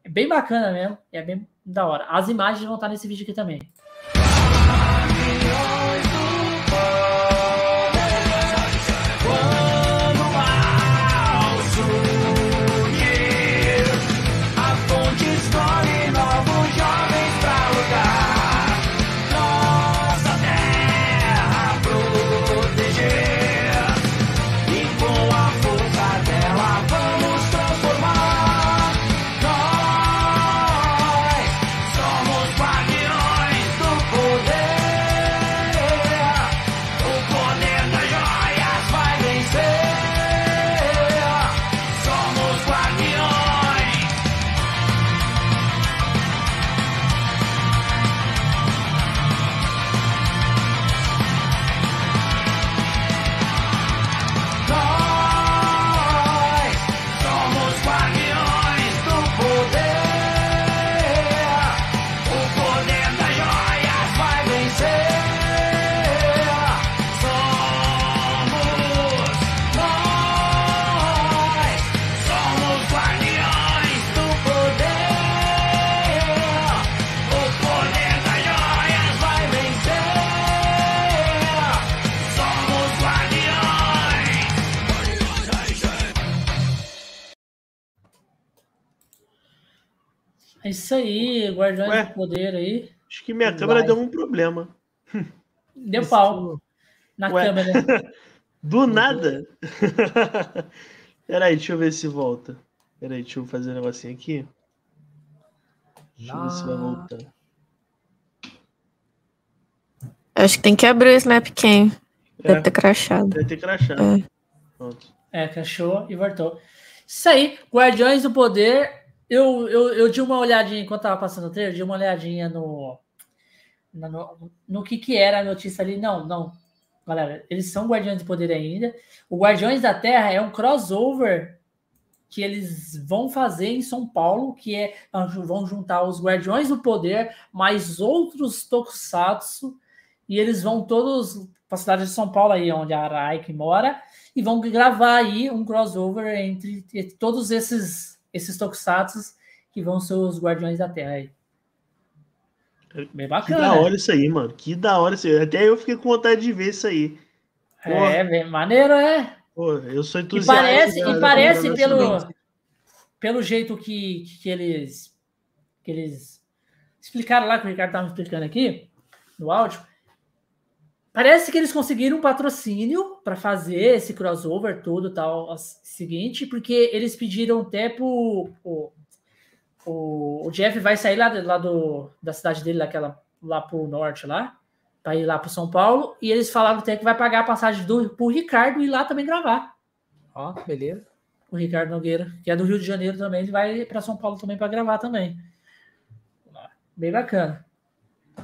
É bem bacana mesmo, é bem da hora. As imagens vão estar nesse vídeo aqui também. Isso aí, Guardiões do Poder aí. Acho que minha câmera deu um problema. Deu pau na Ué. câmera. Do nada? Peraí, deixa eu ver se volta. Peraí, deixa eu fazer um negocinho aqui. Deixa eu ver se vai voltar. Acho que tem que abrir o Snapcam. Deve é, ter crachado. Deve ter crachado. É. Pronto. É, crachou e voltou. Isso aí, Guardiões do Poder. Eu, eu, eu dei uma olhadinha enquanto tava passando o trailer, dei uma olhadinha no, no, no que que era a notícia ali. Não, não. Galera, eles são Guardiões do Poder ainda. O Guardiões da Terra é um crossover que eles vão fazer em São Paulo, que é vão juntar os Guardiões do Poder mais outros Tokusatsu e eles vão todos para a cidade de São Paulo aí onde a Araik mora e vão gravar aí um crossover entre, entre todos esses esses Tokusatsu que vão ser os Guardiões da Terra aí. Bem bacana. Que da hora isso aí, mano. Que da hora isso aí. Até eu fiquei com vontade de ver isso aí. É, bem maneiro, é. Pô, eu sou entusiasta. E parece, e parece pelo, pelo jeito que, que eles que eles explicaram lá, que o Ricardo estava explicando aqui, no áudio, parece que eles conseguiram um patrocínio para fazer esse crossover todo tal, seguinte, porque eles pediram até pro, pro o, o Jeff vai sair lá, lá do, da cidade dele, daquela, lá pro norte lá, para ir lá para São Paulo, e eles falaram até que vai pagar a passagem do, pro Ricardo ir lá também gravar. Ó, beleza. O Ricardo Nogueira, que é do Rio de Janeiro também, ele vai para São Paulo também para gravar também. Bem bacana.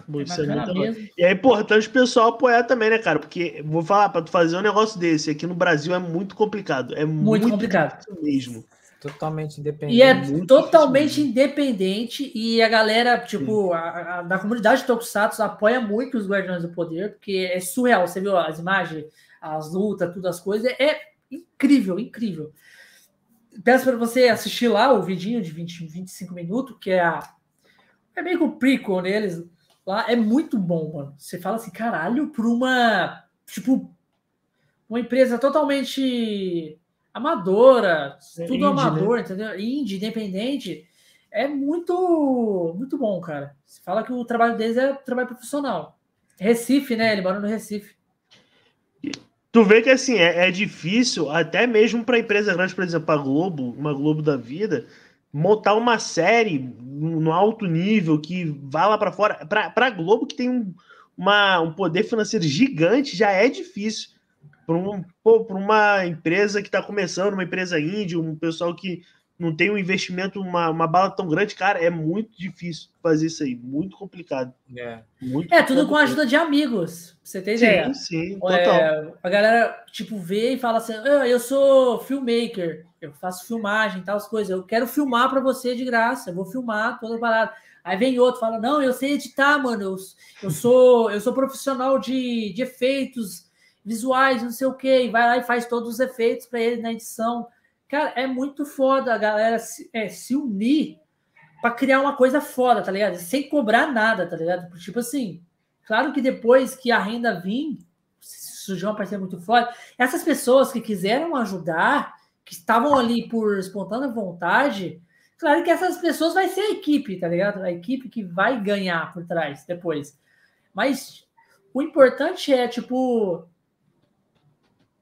Muito bacana e é importante o pessoal apoiar também, né, cara? Porque vou falar, para tu fazer um negócio desse aqui no Brasil é muito complicado. É muito, muito complicado mesmo. Totalmente independente. E é totalmente independente. E a galera, tipo, a, a, da comunidade de Tokusatsu apoia muito os Guardiões do Poder, porque é surreal. Você viu as imagens, as lutas, tudo as coisas. É incrível, incrível. Peço para você assistir lá o vidinho de 20, 25 minutos, que é a. É meio que o prequel neles. Lá é muito bom, mano. Você fala assim, caralho, por uma. Tipo, uma empresa totalmente amadora, é tudo indie, né? amador, né? entendeu? Indie, independente. É muito, muito bom, cara. Você fala que o trabalho deles é trabalho profissional. Recife, né? Ele mora no Recife. Tu vê que assim, é, é difícil, até mesmo para empresa grande, por exemplo, a Globo, uma Globo da vida, montar uma série no alto nível que vá lá para fora. Para a Globo, que tem um, uma, um poder financeiro gigante, já é difícil para um, uma empresa que está começando, uma empresa índia, um pessoal que não tem um investimento, uma, uma bala tão grande, cara, é muito difícil fazer isso aí, muito complicado. É, muito é tudo com a ajuda de amigos, você tem ideia? Sim, sim, é, a galera, tipo, vê e fala assim, ah, eu sou filmmaker, eu faço filmagem, tal, as coisas, eu quero filmar para você de graça, eu vou filmar toda parada. Aí vem outro, fala, não, eu sei editar, mano, eu, eu sou eu sou profissional de, de efeitos, visuais, não sei o que, e vai lá e faz todos os efeitos para ele na edição. Cara, é muito foda a galera se, é, se unir para criar uma coisa foda, tá ligado? Sem cobrar nada, tá ligado? Tipo assim, claro que depois que a renda vir, surgiu uma parceria muito foda, essas pessoas que quiseram ajudar, que estavam ali por espontânea vontade, claro que essas pessoas vai ser a equipe, tá ligado? A equipe que vai ganhar por trás depois. Mas o importante é, tipo,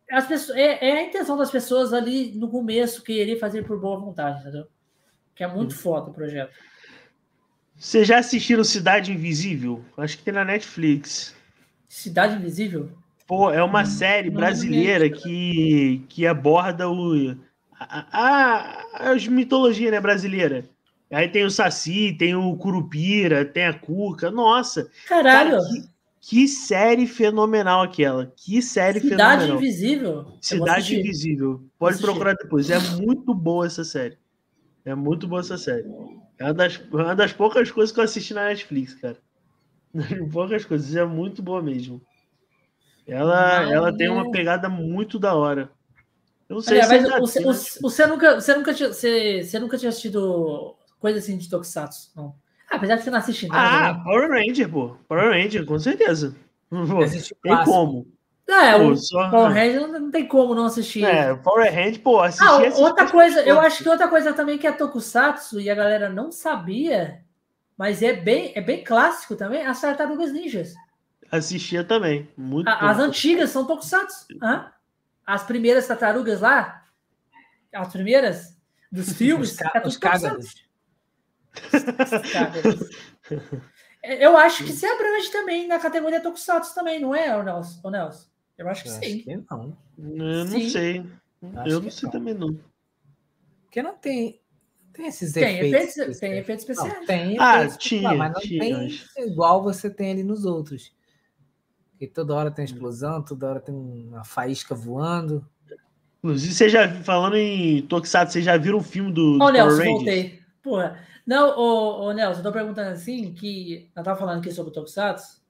as pessoas, é, é, a intenção das pessoas ali no começo querer fazer por boa vontade, entendeu? Que é muito foda o projeto. Você já assistiram Cidade Invisível? Acho que tem na Netflix. Cidade Invisível? Pô, é uma hum, série brasileira que, que aborda o, a, a, a mitologia né, brasileira. Aí tem o Saci, tem o Curupira, tem a Cuca. Nossa! Caralho! Cara, que, que série fenomenal aquela. Que série Cidade fenomenal. Invisível. Cidade Invisível. Pode procurar depois. É muito boa essa série. É muito boa essa série. É uma das, uma das poucas coisas que eu assisti na Netflix, cara. poucas coisas. É muito boa mesmo. Ela, ela tem uma pegada muito da hora. Eu não sei Olha, se mas você, você, você, nunca, você, nunca tinha, você, você nunca tinha assistido coisa assim de Tokusatsu, não? Apesar de você não assistir nada. Ah, né? Power Ranger, pô. Power Ranger, com certeza. Pô, tem como. É, o só... Power Rangers não, não, tem como não assistir. É, Power Rangers, pô, assistir, ah, assistir outra coisa, eu acho que outra coisa também que é Tokusatsu e a galera não sabia, mas é bem, é bem clássico também, as Tartarugas Ninjas. Assistia também, muito a, As antigas são Tokusatsu. Hã? As primeiras tartarugas lá, as primeiras dos filmes, os, é os. Eu acho que se abrange também na categoria Tokusatsu também, não é, Nelson? Nelson? Eu acho que eu sim. Acho que não. Eu não sei. Acho eu não sei não. também não. Porque não tem. Tem esses tem efeitos. efeitos tem efeitos especiais. Não, tem ah, efeitos, tinha, mas não tinha, tem igual você tem ali nos outros. Porque toda hora tem explosão, toda hora tem uma faísca voando. Inclusive, você já falando em Tokusatsu, você já viram o filme do, Ô, Nelson, voltei. Porra. Não, ô, ô Nelson, eu tô perguntando assim que. Eu tava falando aqui sobre o Tokusatsu.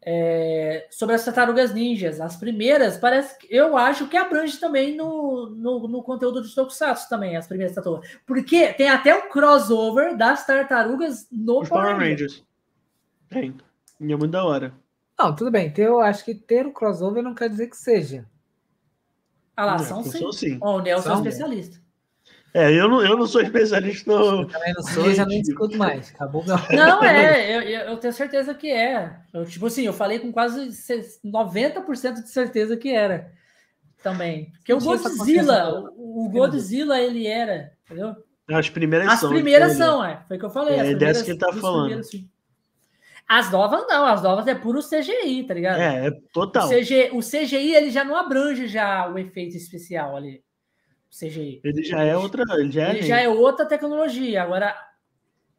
É, sobre as tartarugas ninjas. As primeiras, parece que eu acho que abrange também no, no, no conteúdo de Tokusatsu também, as primeiras tartarugas. Porque tem até um crossover das tartarugas no Os Power Rangers. Tem. E é muito da hora. Não, tudo bem. Eu acho que ter o crossover não quer dizer que seja. Ah lá, são sim. sim. Oh, o Nelson é especialista. É, eu não, eu não sou especialista no. Eu também não sou, já nem discuto mais. Acabou meu... Não, é, eu, eu tenho certeza que é. Eu, tipo assim, eu falei com quase 90% de certeza que era. Também. Porque o Godzilla, o, o Godzilla, ele era, entendeu? As primeiras as são. As primeiras são, é. Foi o que eu falei. É, dessa que ele tá falando. As novas não, as novas é puro CGI, tá ligado? É, é total. O CGI, o CGI ele já não abrange já o efeito especial ali. CGI. Ele já é outra. Ele já, ele é, já é outra tecnologia. Agora,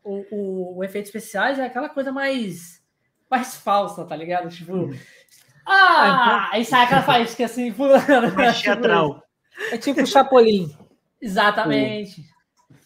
o, o, o, efeito especiais é aquela coisa mais, mais falsa, tá ligado? Tipo. Hum. Ah! Aí sai aquela faísca assim, fulano. Mais teatral. É tipo o Chapolin. Exatamente.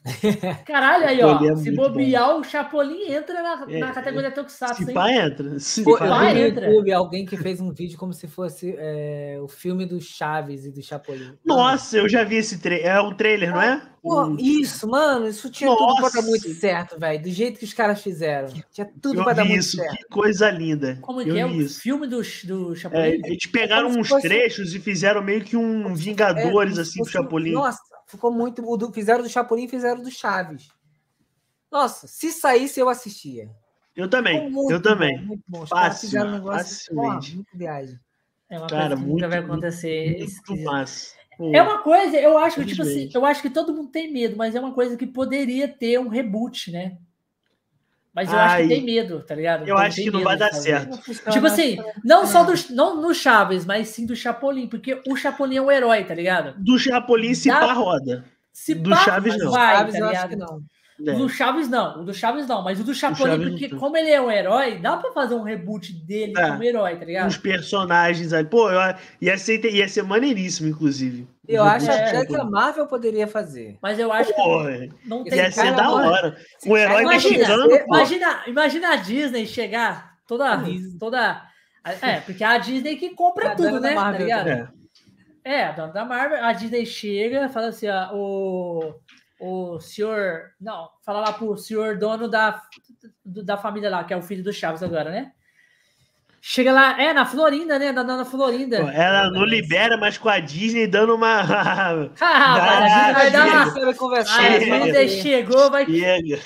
Caralho, aí, ó. É se bobear, bom. o Chapolin entra na, é, na categoria Tokusatsu. Se pá, entra. Se pá, pá entra. YouTube, alguém que fez um vídeo como se fosse é, o filme do Chaves e do Chapolin. Nossa, eu já vi esse trailer. É um trailer, não é? Pô, isso, mano, isso tinha Nossa. tudo pra dar muito certo, velho. Do jeito que os caras fizeram. Tinha tudo eu pra dar muito isso, certo. Que coisa linda. Como é que é o isso. filme do, do Chapolin? É, eles pegaram uns fosse... trechos e fizeram meio que um Vingadores, é, assim, do Chapolin. Nossa, ficou muito. O do, fizeram do Chapolin fizeram do Chaves. Nossa, se saísse, eu assistia. Eu também, eu também. Muito bom. Os Fácil, fizeram um negócio muito viagem. É uma Cara, coisa que muito, nunca vai acontecer. Muito massa. É uma coisa, eu acho que, tipo assim, eu acho que todo mundo tem medo, mas é uma coisa que poderia ter um reboot, né? Mas eu Ai, acho que tem medo, tá ligado? Eu acho que não vai dar certo. Tipo assim, não só do, não no Chaves, mas sim do Chapolin, porque o Chapolin é o herói, tá ligado? Do Chapolin se pá roda. Se do Chaves não. Vai, Chaves, tá eu acho que não. É. O do Chaves não, o do Chaves não, mas o do Chapolin, porque como ele é um herói, dá pra fazer um reboot dele é. como herói, tá ligado? Os personagens aí, pô, eu, ia, ser, ia ser maneiríssimo, inclusive. Eu acho é, até que a Marvel poderia fazer. Mas eu acho pô, que não tem Ia ser da hora. Um herói imagina, mexicano. Imagina, imagina a Disney chegar toda. toda é, porque a Disney que compra é tudo, né? Marvel, tá ligado? É. é, a dona da Marvel, a Disney chega fala assim: ó, o o senhor. Não, fala lá pro senhor dono da, da família lá, que é o filho do Chaves agora, né? Chega lá, é, na Florinda, né? Na dona Florinda. Ela não libera, mas com a Disney dando uma. ah, a Disney vai dar uma. Conversar. A Disney chegou, vai. Chega.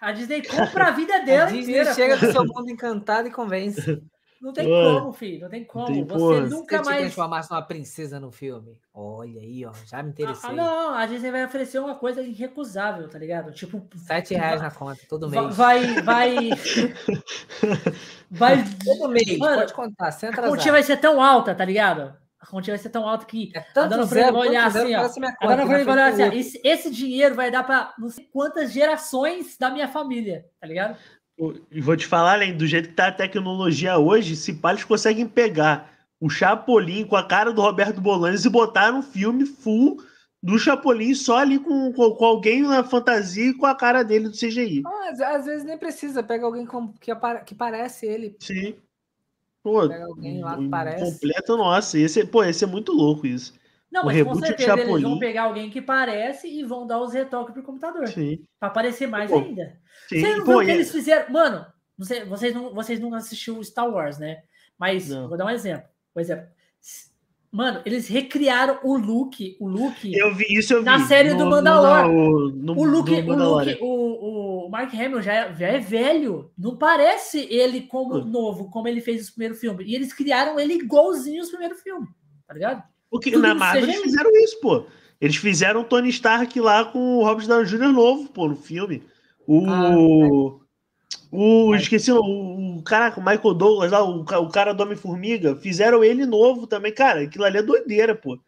A Disney compra a vida dela. A Disney inteira, chega do seu mundo encantado e convence. Não tem como, filho. Não tem como. Tem, você porra. nunca Se mais. Se transformasse numa princesa no filme. Olha aí, ó. Já me interessei. Ah, não, a Disney vai oferecer uma coisa irrecusável, tá ligado? Tipo. Sete reais vai, na conta, todo mês. Vai. Vai. vai todo mês. Mano, pode contar. Sem a continha vai ser tão alta, tá ligado? A continha vai ser tão alta que é a dona vai olhar assim, ó. A dona vai olhar assim, ó. Esse, esse dinheiro vai dar para não sei quantas gerações da minha família, tá ligado? E vou te falar, além do jeito que tá a tecnologia hoje, se pá, eles conseguem pegar o Chapolin com a cara do Roberto Bolanes e botar um filme full do Chapolin só ali com, com, com, alguém na fantasia e com a cara dele do CGI. Ah, às vezes nem precisa, pega alguém com, que, que parece ele. Sim. Pô, pega alguém lá que parece. Completo, nossa. Esse, pô, esse é muito louco isso. Não, o mas com certeza eles vão pegar alguém que parece e vão dar os retoques pro computador. Sim. Pra aparecer mais Pô, ainda. Sim. Você não Pô, o que eles fizeram? Mano, você, vocês, não, vocês não assistiram Star Wars, né? Mas não. vou dar um exemplo. Por exemplo, Mano, eles recriaram o look, o look. Eu vi isso, eu vi. Na série no, do Mandalor. No, no, o look, o look, o, o Mark Hamill já é, já é velho. Não parece ele como novo, como ele fez o primeiro filme. E eles criaram ele igualzinho os primeiros filmes, tá ligado? Porque na Marvel eles fizeram isso, pô. Eles fizeram o Tony Stark lá com o Robert Downey Jr. novo, pô, no filme. O. Ah, o, esqueci, o, o caraca, o Michael Douglas lá, o, o cara do Homem-Formiga, fizeram ele novo também, cara. Aquilo ali é doideira, pô.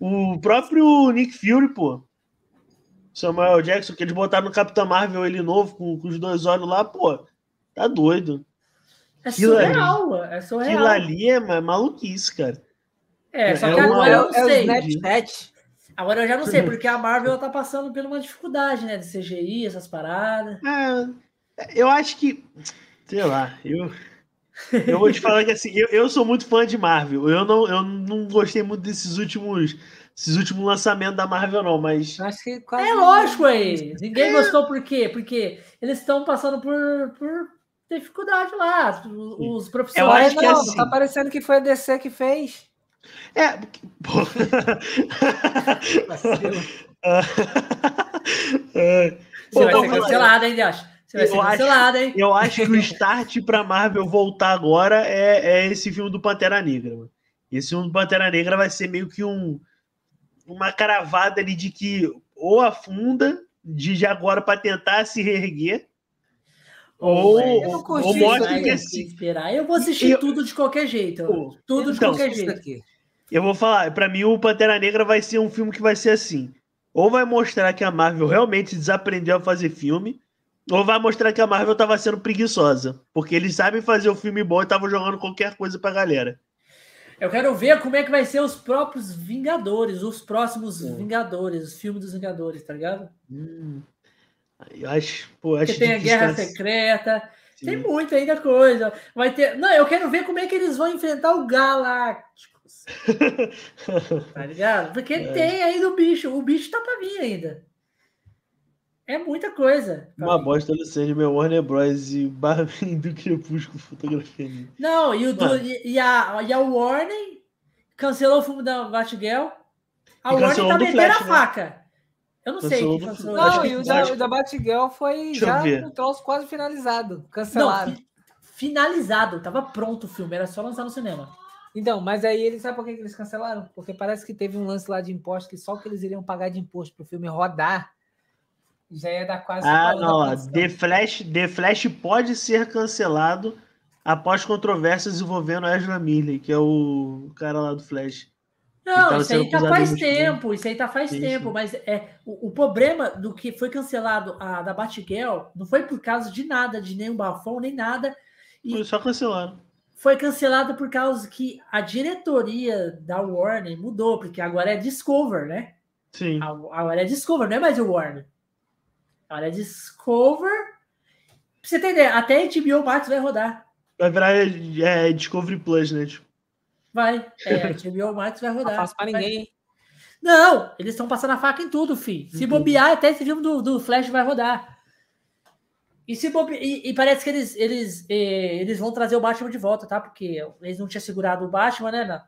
O próprio Nick Fury, pô. Samuel Jackson, que eles botaram no Capitão Marvel ele novo, com, com os dois olhos lá, pô. Tá doido. É surreal, ali, é surreal. Aquilo ali é maluquice, cara. É, só é que é agora eu não sei. É agora eu já não sei, porque a Marvel tá passando por uma dificuldade, né? De CGI, essas paradas. É. Eu acho que. Sei lá, eu. Eu vou te falar que assim, eu, eu sou muito fã de Marvel. Eu não, eu não gostei muito desses últimos. Esses últimos lançamentos da Marvel, não, mas. Acho que quase é lógico aí. Ninguém é. gostou por quê? Porque eles estão passando por, por dificuldade lá. Os profissionais. Eu acho que não, assim... tá parecendo que foi a DC que fez. É. Pô. Você vai ser cancelado, hein, Deus? Você vai ser eu acho, hein? Eu acho que o start pra Marvel voltar agora é, é esse filme do Pantera Negra. Mano. Esse filme do Pantera Negra vai ser meio que um, uma caravada ali de que ou afunda de, de agora para tentar se reerguer. Ou, ou mostra que assim. Esperar. Eu vou assistir eu, tudo de qualquer jeito. Pô, tudo então, de qualquer jeito. Aqui. Eu vou falar, para mim o Pantera Negra vai ser um filme que vai ser assim. Ou vai mostrar que a Marvel realmente desaprendeu a fazer filme, ou vai mostrar que a Marvel tava sendo preguiçosa. Porque eles sabem fazer o filme bom e estavam jogando qualquer coisa pra galera. Eu quero ver como é que vai ser os próprios Vingadores, os próximos hum. Vingadores, os filmes dos Vingadores, tá ligado? Hum. Eu acho, pô, acho Porque tem a Guerra Secreta, Sim. tem muita ainda coisa. Vai ter. Não, eu quero ver como é que eles vão enfrentar o Galácticos. tá ligado? Porque é. tem ainda o bicho, o bicho tá pra vir ainda. É muita coisa. Uma bosta do Sandman, Warner Bros. e Barbie do Crepúsculo fotografia. Não, e, o do, e, e, a, e a Warner cancelou o filme da Batgirl. A Warner tá metendo Flash, a né? faca. Eu não cancelou sei. Cancelou. Não, e o da, o da Batgirl foi Deixa já um troço quase finalizado. Cancelaram. Não, finalizado, tava pronto o filme, era só lançar no cinema. Então, mas aí eles sabe por que eles cancelaram? Porque parece que teve um lance lá de imposto que só que eles iriam pagar de imposto para o filme rodar já ia dar quase. Ah, não. The Flash, The Flash pode ser cancelado após controvérsias envolvendo Ezra Miller, que é o cara lá do Flash. Não, isso aí tá faz tempo, isso aí tá faz sim, tempo, sim. mas é o, o, problema do que foi cancelado a da Batgirl não foi por causa de nada, de nenhum bafão, nem nada. E foi só cancelaram. Foi cancelado por causa que a diretoria da Warner mudou, porque agora é Discover, né? Sim. Agora é Discover, não é mais o Warner. Olha, Discover. Pra você ideia, até HBO Max vai rodar. Vai virar é, Discovery Plus, né? Tipo. Vai. É, HBO Max vai rodar. Não faço pra ninguém. Não, eles estão passando a faca em tudo, fi. Se uhum. bobear, até esse filme do, do Flash vai rodar. E, se e, e, parece que eles, eles, eh, eles vão trazer o Batman de volta, tá? Porque eles não tinham segurado o Batman, né? Na...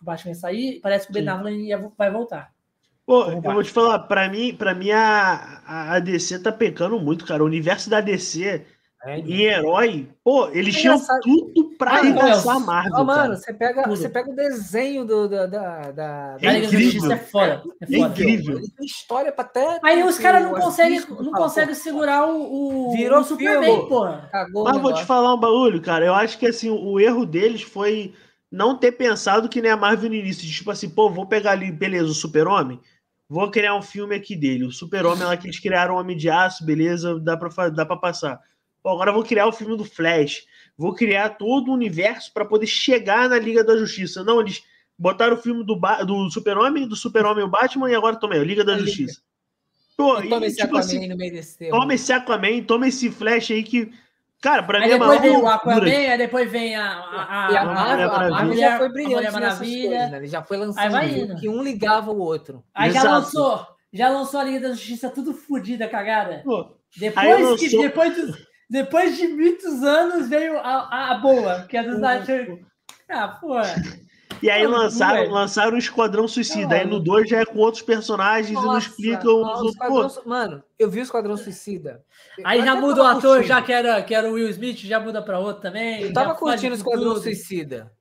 O Batman ia sair, parece que o Ben Affleck vai voltar. Pô, eu vou te falar, pra mim, pra mim a, a DC tá pecando muito, cara. O universo da DC é, em herói, pô, eles é tinham tudo pra ah, arregaçar a Marvel. Oh, mano, você pega, você pega o desenho do, da, da, da, é incrível. É foda. É, é incrível. Tem história pra até. Aí os caras não conseguem não consegue segurar o, o, Virou o Superman, pô. Mas vou te falar um bagulho, cara. Eu acho que assim, o erro deles foi não ter pensado que nem a Marvel no início. Tipo assim, pô, vou pegar ali, beleza, o Super-Homem Vou criar um filme aqui dele. O Super-Homem lá que eles criaram o Homem de Aço, beleza, dá pra, dá pra passar. Pô, agora vou criar o filme do Flash. Vou criar todo o universo para poder chegar na Liga da Justiça. Não, eles botaram o filme do, do Super-Homem, do Super-Homem o Batman e agora também, a Liga da Justiça. Pô, e, toma esse tipo Aquaman assim, no meio desse Toma esse Aquaman, toma esse Flash aí que Cara, pra aí mim é depois vem o Aquaman, aí depois vem a, a, a, a Marvel, a Marvel já foi brilhante a Maravilha. Coisas, né? Ele já foi lançando que um ligava o outro. Aí Exato. já lançou, já lançou a Liga da Justiça tudo fodida, cagada. Pô, depois, lançou... que, depois, de, depois de muitos anos veio a, a, boa, que é do Snyder. Ah, pô. E aí lançaram, é. lançaram o Esquadrão Suicida. Aí no 2 já é com outros personagens Nossa, e não explicam os outros. Mano, eu vi o Esquadrão Suicida. Aí já muda o ator, curtindo. já que era, que era o Will Smith, já muda pra outro também. Eu tava curtindo o Esquadrão tudo. Suicida.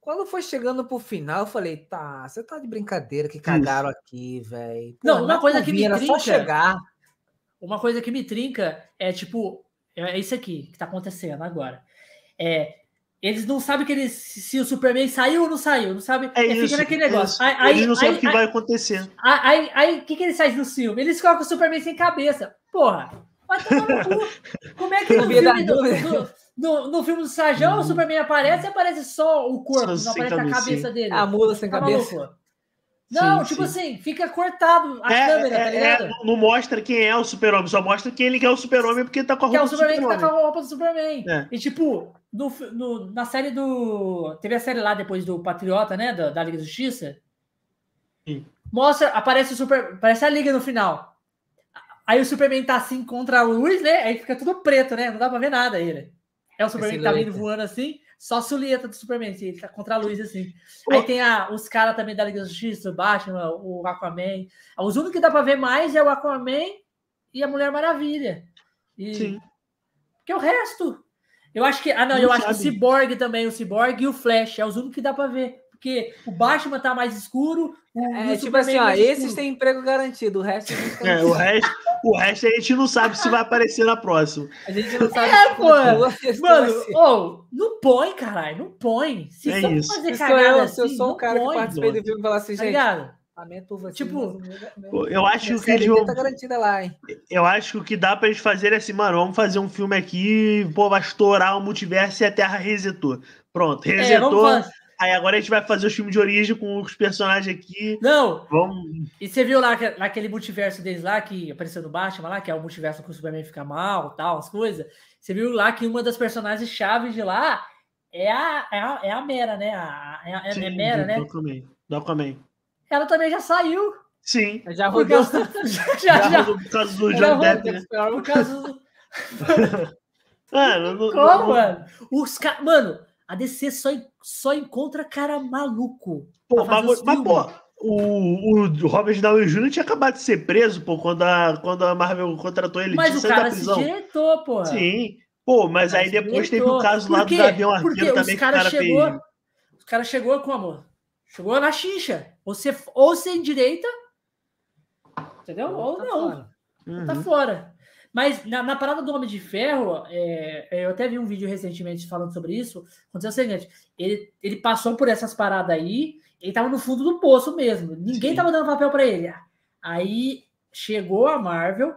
Quando foi chegando pro final, eu falei, tá, você tá de brincadeira que cagaram aqui, velho. Não, uma coisa que me trinca. Só chegar. Uma coisa que me trinca é tipo, é isso aqui que tá acontecendo agora. É, eles não sabem que eles, se o Superman saiu ou não saiu, não sabe? É, é isso, fica naquele negócio. Aí, aí, eles não sabem o que aí, vai acontecer. Aí, o que, que eles fazem no filme? Eles colocam o Superman sem cabeça. Porra, cu. Como é que no filme, do, do, no, no filme do Sajão, o uhum. Superman aparece e aparece só o corpo, só não aparece a cabeça dele. A mula sem tá cabeça. Maluco? Não, sim, tipo sim. assim, fica cortado a é, câmera, tá é, tá ligado? É, não mostra quem é o super-homem, só mostra quem ele quer o super-homem porque tá com a roupa que é o Superman super que tá com a roupa do Superman. É. E tipo, no, no, na série do... Teve a série lá depois do Patriota, né, da, da Liga da Justiça. Sim. Mostra, aparece o super... Aparece a Liga no final. Aí o Superman tá assim contra a luz, né? Aí fica tudo preto, né? Não dá pra ver nada ele. É o Superman que tá vindo voando assim. Só a Sulieta do Superman, assim, ele tá contra a luz, assim. Pô. Aí tem a, os caras também da Liga da Justiça, o Batman, o Aquaman. Os únicos que dá pra ver mais é o Aquaman e a Mulher Maravilha. E... Sim. Porque o resto. Eu acho que. Ah, não, não eu sabe. acho que o Cyborg também, o Cyborg e o Flash. É os únicos que dá pra ver. Porque o Batman tá mais escuro. O, é, o tipo assim, ó, esses têm emprego garantido, o resto. É, o resto. O resto a gente não sabe se vai aparecer na próxima. A gente não sabe é, se pô. Mano, oh, não põe, caralho. Não põe. Se é isso. fazer cagada eu, assim, se eu sou o cara põe, que participei do filme e falar assim, tá gente. Ligado? Tipo, eu acho que vão... tá garantida lá, hein? Eu acho que o que dá pra eles fazerem é assim, mano, vamos fazer um filme aqui, pô, vai estourar o multiverso e a Terra resetou. Pronto, é, resetou. É, Aí agora a gente vai fazer o filme de origem com os personagens aqui. Não! Vamos... E você viu lá naquele multiverso deles lá, que apareceu no Batman lá, que é o multiverso que o Superman fica mal tal, as coisas. Você viu lá que uma das personagens chaves de lá é a, é a, é a Mera, né? A, é, a, é Sim, é Mera, né? Do Aquaman. Ela também já saiu. Sim. Já rodou. já, já, já, por causa do Johnny Depp, né? Por causa do... mano, Como, mano? Os caras... Mano a DC só, só encontra cara maluco. Pô, mas, mas pô, o, o Robert Downey Jr. tinha acabado de ser preso, pô, quando a, quando a Marvel contratou ele. Mas o cara se direitou, pô. Sim. Pô, mas aí depois teve o caso lá do avião arqueiro também que o cara chegou, fez. O cara chegou como? Chegou na. Ou, você, ou sem direita, entendeu? Ou, tá não. Fora. Tá uhum. Tá fora. Mas na, na, parada do Homem de Ferro, é, é, eu até vi um vídeo recentemente falando sobre isso. Aconteceu o seguinte: ele, ele passou por essas paradas aí, ele tava no fundo do poço mesmo. Ninguém Sim. tava dando papel para ele. Aí chegou a Marvel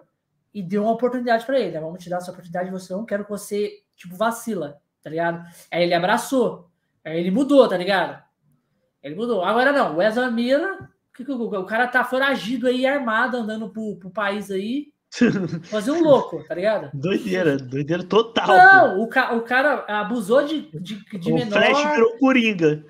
e deu uma oportunidade para ele. Vamos te dar essa oportunidade, você não quero que você, tipo, vacila, tá ligado? Aí ele abraçou. Aí ele mudou, tá ligado? Ele mudou. Agora não, o Ezra Miller, o cara tá foragido aí, armado, andando pro, pro país aí Fazer um louco, tá ligado? Doideira, doideira total. Não, o, ca o cara abusou de, de, de o menor. Flash virou Coringa.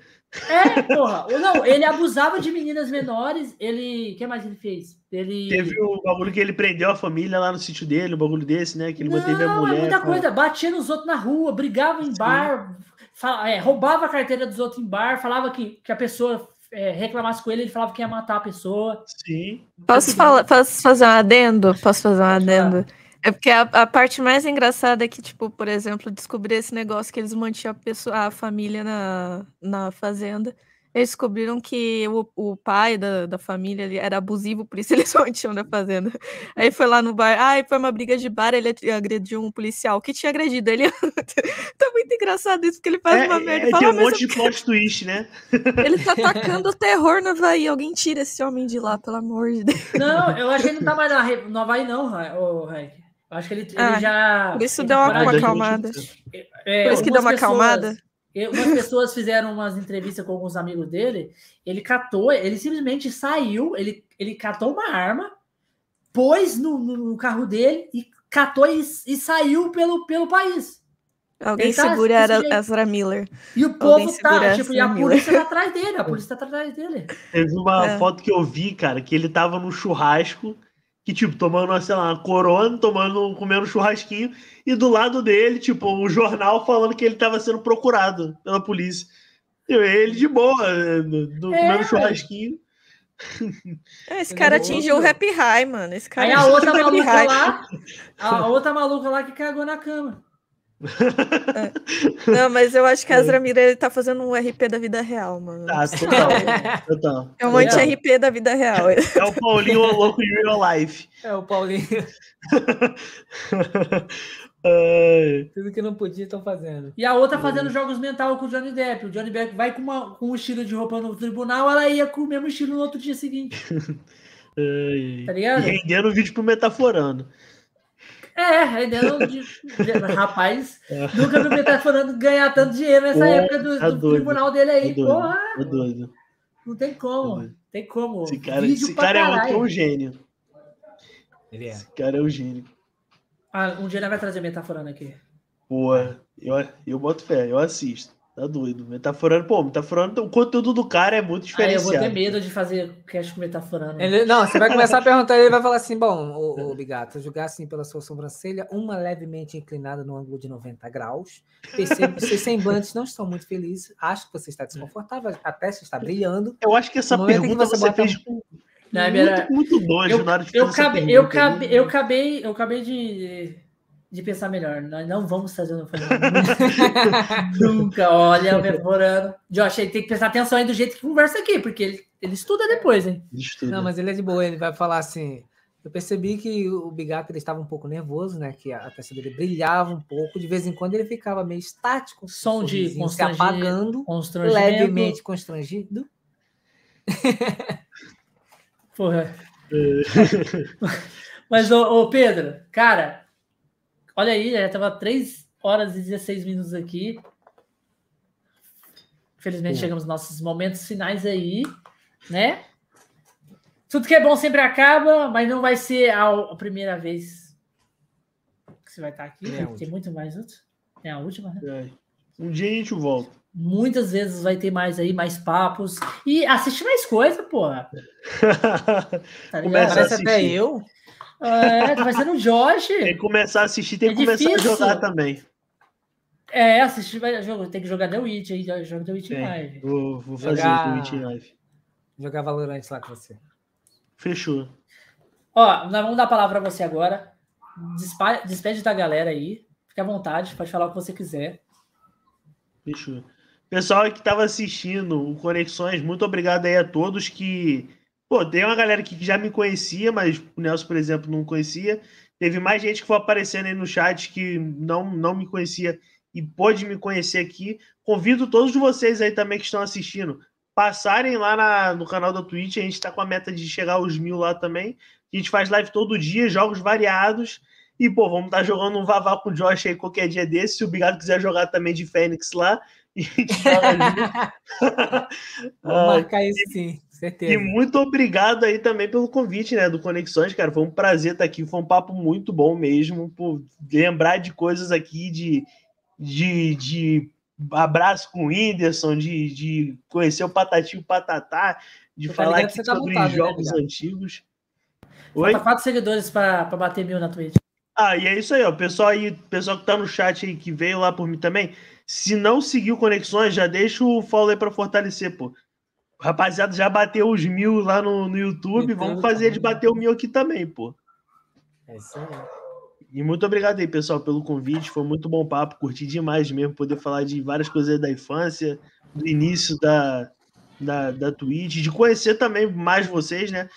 É, porra. Não, ele abusava de meninas menores. Ele. O que mais ele fez? Ele. Teve o bagulho que ele prendeu a família lá no sítio dele, o bagulho desse, né? Que ele manteve a mulher. É muita coisa. Batia nos outros na rua, brigava em Sim. bar, fala, é, roubava a carteira dos outros em bar, falava que, que a pessoa é, reclamasse com ele, ele falava que ia matar a pessoa. Sim. Posso, falar, posso fazer um adendo? Posso fazer um adendo? É porque a, a, parte mais engraçada é que, tipo, por exemplo, descobrir esse negócio que eles mantinham a, pessoa, a família na, na fazenda. Eles descobriram que o, o pai da, da família era abusivo, por isso eles mantinham na fazenda. Aí foi lá no bar, ai, foi uma briga de bar, ele agrediu um policial que tinha agredido ele. tá muito engraçado isso, porque ele faz é, uma merda. É, fala, tem um monte de plot twist, né? Ele tá atacando o terror no Havaí. Alguém tira esse homem de lá, pelo amor de Deus. Não, eu acho que ele não tá mais na, no Havaí, não, o Raik. Acho que ele, ele ah, já. Por isso deu uma, uma acalmada. É, por isso que deu uma pessoas, acalmada. Umas pessoas fizeram umas entrevistas com alguns amigos dele. Ele catou, ele simplesmente saiu, ele, ele catou uma arma, pôs no, no carro dele e catou e, e, saiu pelo, pelo país. Alguém tá, segura a Ezra Miller. E o povo tá, tipo, e a polícia tá atrás dele, a polícia tá atrás dele. Teve uma é. foto que eu vi, cara, que ele tava no churrasco que, tipo, tomando, sei lá, uma corona, tomando, comendo um churrasquinho, e do lado dele, tipo, o um jornal falando que ele estava sendo procurado pela polícia. Eu ele de boa, do, é, comendo churrasquinho. É, esse cara atingiu o happy high, mano. Esse cara Aí a outra maluca lá, a outra maluca lá que cagou na cama. É. Não, mas eu acho que a Azramira ele tá fazendo um RP da vida real, mano. Tá, total, total. É um anti-RP da vida real. É o Paulinho louco em real life. É o Paulinho. Tudo que não podia estão fazendo. E a outra fazendo jogos mental com o Johnny Depp. O Johnny Depp vai com, uma, com um estilo de roupa no tribunal, ela ia com o mesmo estilo no outro dia seguinte. tá ligado? E rendendo o vídeo pro Metaforando. É, rendendo. Rapaz, é. nunca vi o Metaforando ganhar tanto dinheiro nessa Pô, época do, tá do tribunal dele aí. Tá Porra! Tá doido. Não tem como. Tá tem como. Esse cara, esse cara é outro um gênio. Ele é. Esse cara é um gênio. Ah, um dia ele vai trazer Metaforando aqui. Pô, eu, eu boto fé, eu assisto. Tá doido. Metaforando, pô, metaforando, o conteúdo do cara é muito diferenciado. Ah, eu vou ter medo de fazer cast com metaforando. Ele, não, você vai começar a perguntar, ele vai falar assim: bom, o, o Bigato, julgar assim pela sua sobrancelha, uma levemente inclinada no ângulo de 90 graus. Percebo que seus semblantes não estão muito felizes. Acho que você está desconfortável, até se está brilhando. Eu acho que essa pergunta que você, você fez com não, muito, era... muito nojo eu, na hora de eu, acabei, eu, acabei, eu acabei, eu acabei de, de pensar melhor. Nós não vamos fazer no Nunca, olha, o memorando. Josh, ele tem que prestar atenção aí do jeito que conversa aqui, porque ele, ele estuda depois, hein? Estuda. Não, mas ele é de boa, ele vai falar assim. Eu percebi que o Bigato ele estava um pouco nervoso, né? Que a testa dele brilhava um pouco, de vez em quando ele ficava meio estático, som de se apagando, levemente constrangido. Porra. É. Mas, ô, ô, Pedro, cara, olha aí, já tava 3 horas e 16 minutos aqui. Infelizmente, chegamos nos nossos momentos finais aí, né? Tudo que é bom sempre acaba, mas não vai ser a, a primeira vez que você vai estar aqui. É Tem muito mais outro. É a última, né? É. Um dia a gente volta. Muitas vezes vai ter mais aí, mais papos. E assiste mais coisa, porra. tá Parece até eu. É, tá vai ser no Josh. Tem que começar a assistir, tem é que começar difícil. a jogar também. É, assistir, vai, tem que jogar The Witch aí, joga The Witch em live. Vou, vou fazer jogar... The Witch em live. Jogar Valorant lá com você. Fechou. Ó, nós vamos dar a palavra para você agora. Despede da galera aí. Fique à vontade, pode falar o que você quiser. Fechou. Pessoal que estava assistindo o Conexões, muito obrigado aí a todos que. Pô, tem uma galera que já me conhecia, mas o Nelson, por exemplo, não conhecia. Teve mais gente que foi aparecendo aí no chat que não, não me conhecia e pôde me conhecer aqui. Convido todos vocês aí também que estão assistindo passarem lá na, no canal da Twitch. A gente está com a meta de chegar aos mil lá também. A gente faz live todo dia, jogos variados. E, pô, vamos estar tá jogando um Vavá com o Josh aí qualquer dia desse. Se o Bigado quiser jogar também de Fênix lá, e Vamos marcar isso sim, certeza. E muito obrigado aí também pelo convite, né, do Conexões, cara. Foi um prazer estar aqui, foi um papo muito bom mesmo, por lembrar de coisas aqui, de, de, de abraço com o Whindersson, de, de conhecer o Patati e o Patatá, de falar aqui tá sobre montado, né, jogos né, antigos. Oi? Falta quatro seguidores para bater mil na Twitch. Ah, e é isso aí, ó. O pessoal aí, pessoal que tá no chat aí, que veio lá por mim também, se não seguiu Conexões, já deixa o follow aí pra fortalecer, pô. Rapaziada, já bateu os mil lá no, no YouTube, vamos fazer de bater o mil aqui também, pô. É isso aí. E muito obrigado aí, pessoal, pelo convite. Foi muito bom papo, curti demais mesmo poder falar de várias coisas da infância, do início da, da, da Twitch, de conhecer também mais vocês, né?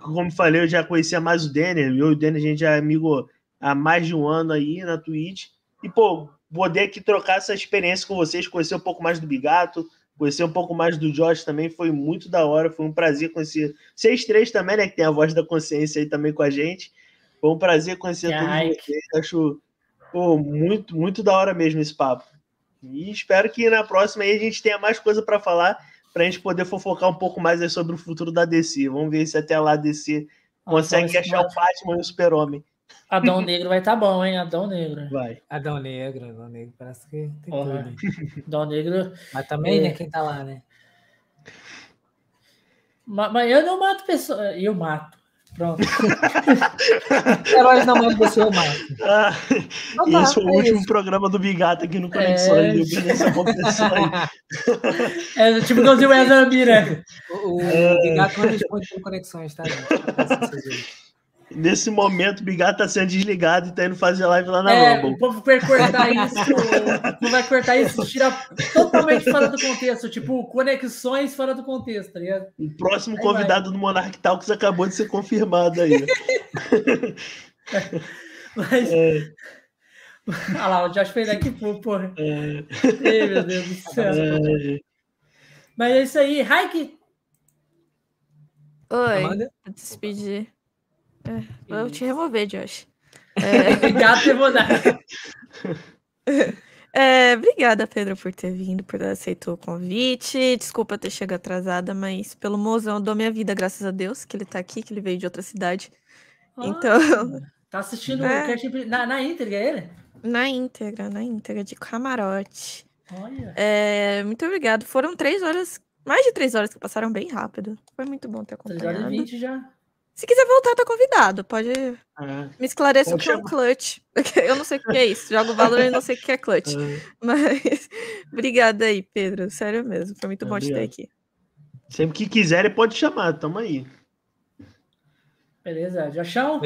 Como falei, eu já conhecia mais o Denner, eu e o Denner, a gente já é amigo há mais de um ano aí na Twitch. E, pô, poder aqui trocar essa experiência com vocês, conhecer um pouco mais do Bigato, conhecer um pouco mais do Josh também, foi muito da hora, foi um prazer conhecer vocês três também, né, que tem a voz da consciência aí também com a gente. Foi um prazer conhecer Ai. todos vocês, acho pô, muito, muito da hora mesmo esse papo. E espero que na próxima aí a gente tenha mais coisa para falar, para a gente poder fofocar um pouco mais sobre o futuro da DC. Vamos ver se até lá a DC consegue achar o Batman e o Super-Homem. Adão Negro vai estar tá bom, hein? Adão Negro. Vai. Adão Negro, Adão Negro, parece que tem Porra. tudo. Adão Negro. Mas também, é... né? Quem tá lá, né? Mas, mas, eu não mato pessoas. Eu mato. Pronto. Heróis na mão do seu mais. Ah, então esse foi o é último isso. programa do Bigata aqui no Conexões. É, é tipo igualzinho o Ezra Mira. O, o é... Bigata não responde por Conexões, tá, gente? Nesse momento, o Bigato tá sendo desligado e tá indo fazer live lá na é, Rumble. O povo vai cortar isso, não vai cortar isso, tira totalmente fora do contexto, tipo, conexões fora do contexto, tá ligado? O próximo aí convidado vai. do Monarch Talks acabou de ser confirmado aí. Mas. É. Olha lá, o Josh fez aqui, pô, porra. É. Ei, meu Deus do céu. É. Mas é isso aí, Raik. Oi, Amanda? despedir. É, vou te remover, Josh. É... Obrigado mudar. É, obrigada, Pedro, por ter vindo, por ter aceito o convite. Desculpa ter chegado atrasada, mas pelo mozão eu dou minha vida, graças a Deus, que ele tá aqui, que ele veio de outra cidade. Ah, então. Tá assistindo é. na, na íntegra ele? Na íntegra, na íntegra, de camarote. Olha. É, muito obrigado. Foram três horas, mais de três horas que passaram bem rápido. Foi muito bom ter acompanhado. 3 horas e 20 já. Se quiser voltar, tá convidado. Pode. É. Me esclareça o que é um clutch. Eu não sei o que é isso. Jogo valor e não sei o que é clutch. É. Mas obrigada aí, Pedro. Sério mesmo. Foi muito é, bom te ter aqui. Sempre que quiserem, pode chamar. Tamo aí. Beleza. Já chão?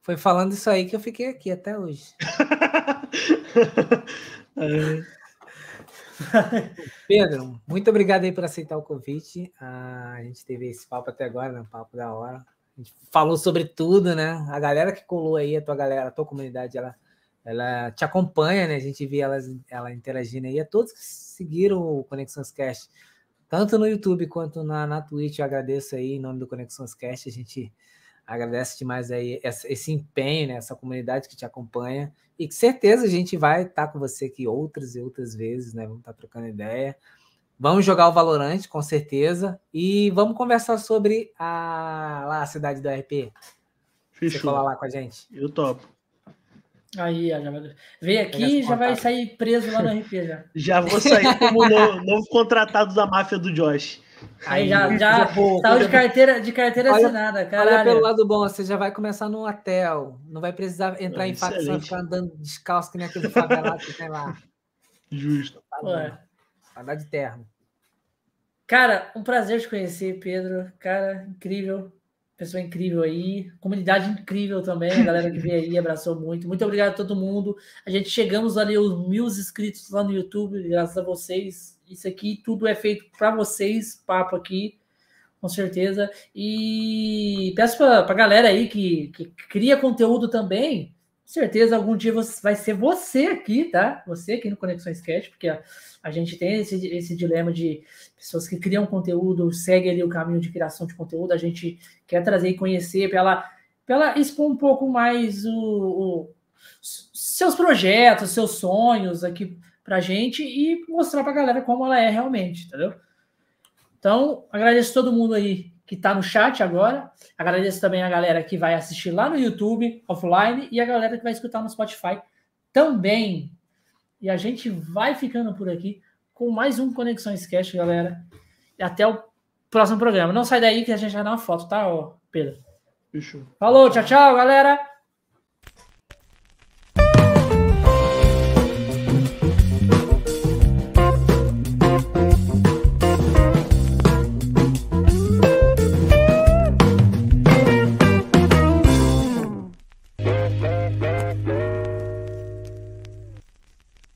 Foi falando isso aí que eu fiquei aqui até hoje. Pedro, muito obrigado aí por aceitar o convite. Ah, a gente teve esse papo até agora, né? Um papo da hora. Falou sobre tudo, né? A galera que colou aí, a tua galera, a tua comunidade, ela, ela te acompanha, né? A gente vê ela, ela interagindo aí. A todos que seguiram o Conexões Cast, tanto no YouTube quanto na, na Twitch, eu agradeço aí em nome do Conexões Cast. A gente agradece demais aí esse empenho, né? Essa comunidade que te acompanha. E com certeza a gente vai estar com você aqui outras e outras vezes, né? Vamos estar trocando ideia. Vamos jogar o Valorante, com certeza. E vamos conversar sobre a, lá, a cidade do RP. Fechou. Você colar lá com a gente. Eu topo. Aí, já vai... vem aqui e já vai sair preso lá no RP já. Já vou sair como novo, novo contratado da máfia do Josh. Aí, já, já saiu de carteira, de carteira olha, assinada, caralho. Olha pelo lado bom, você já vai começar no hotel. Não vai precisar entrar é, em facção e ficar andando descalço que nem aquele favelado que tem lá. Justo. Tá Andar de terno. Cara, um prazer te conhecer, Pedro. Cara, incrível. Pessoa incrível aí. Comunidade incrível também. A galera que veio aí abraçou muito. Muito obrigado a todo mundo. A gente chegamos ali aos mil inscritos lá no YouTube, graças a vocês. Isso aqui tudo é feito para vocês, papo aqui, com certeza. E peço para a galera aí que, que cria conteúdo também. Certeza, algum dia vai ser você aqui, tá? Você aqui no Conexões Cast, porque a, a gente tem esse, esse dilema de pessoas que criam conteúdo, seguem ali o caminho de criação de conteúdo, a gente quer trazer e conhecer para ela, expor um pouco mais o, o, seus projetos, seus sonhos aqui para gente e mostrar para a galera como ela é realmente, entendeu? Então, agradeço todo mundo aí que está no chat agora. Agradeço também a galera que vai assistir lá no YouTube, offline, e a galera que vai escutar no Spotify também. E a gente vai ficando por aqui com mais um Conexões Cast, galera. E até o próximo programa. Não sai daí que a gente vai dar uma foto, tá, Pedro? Fechou. Falou, tchau, tchau, galera.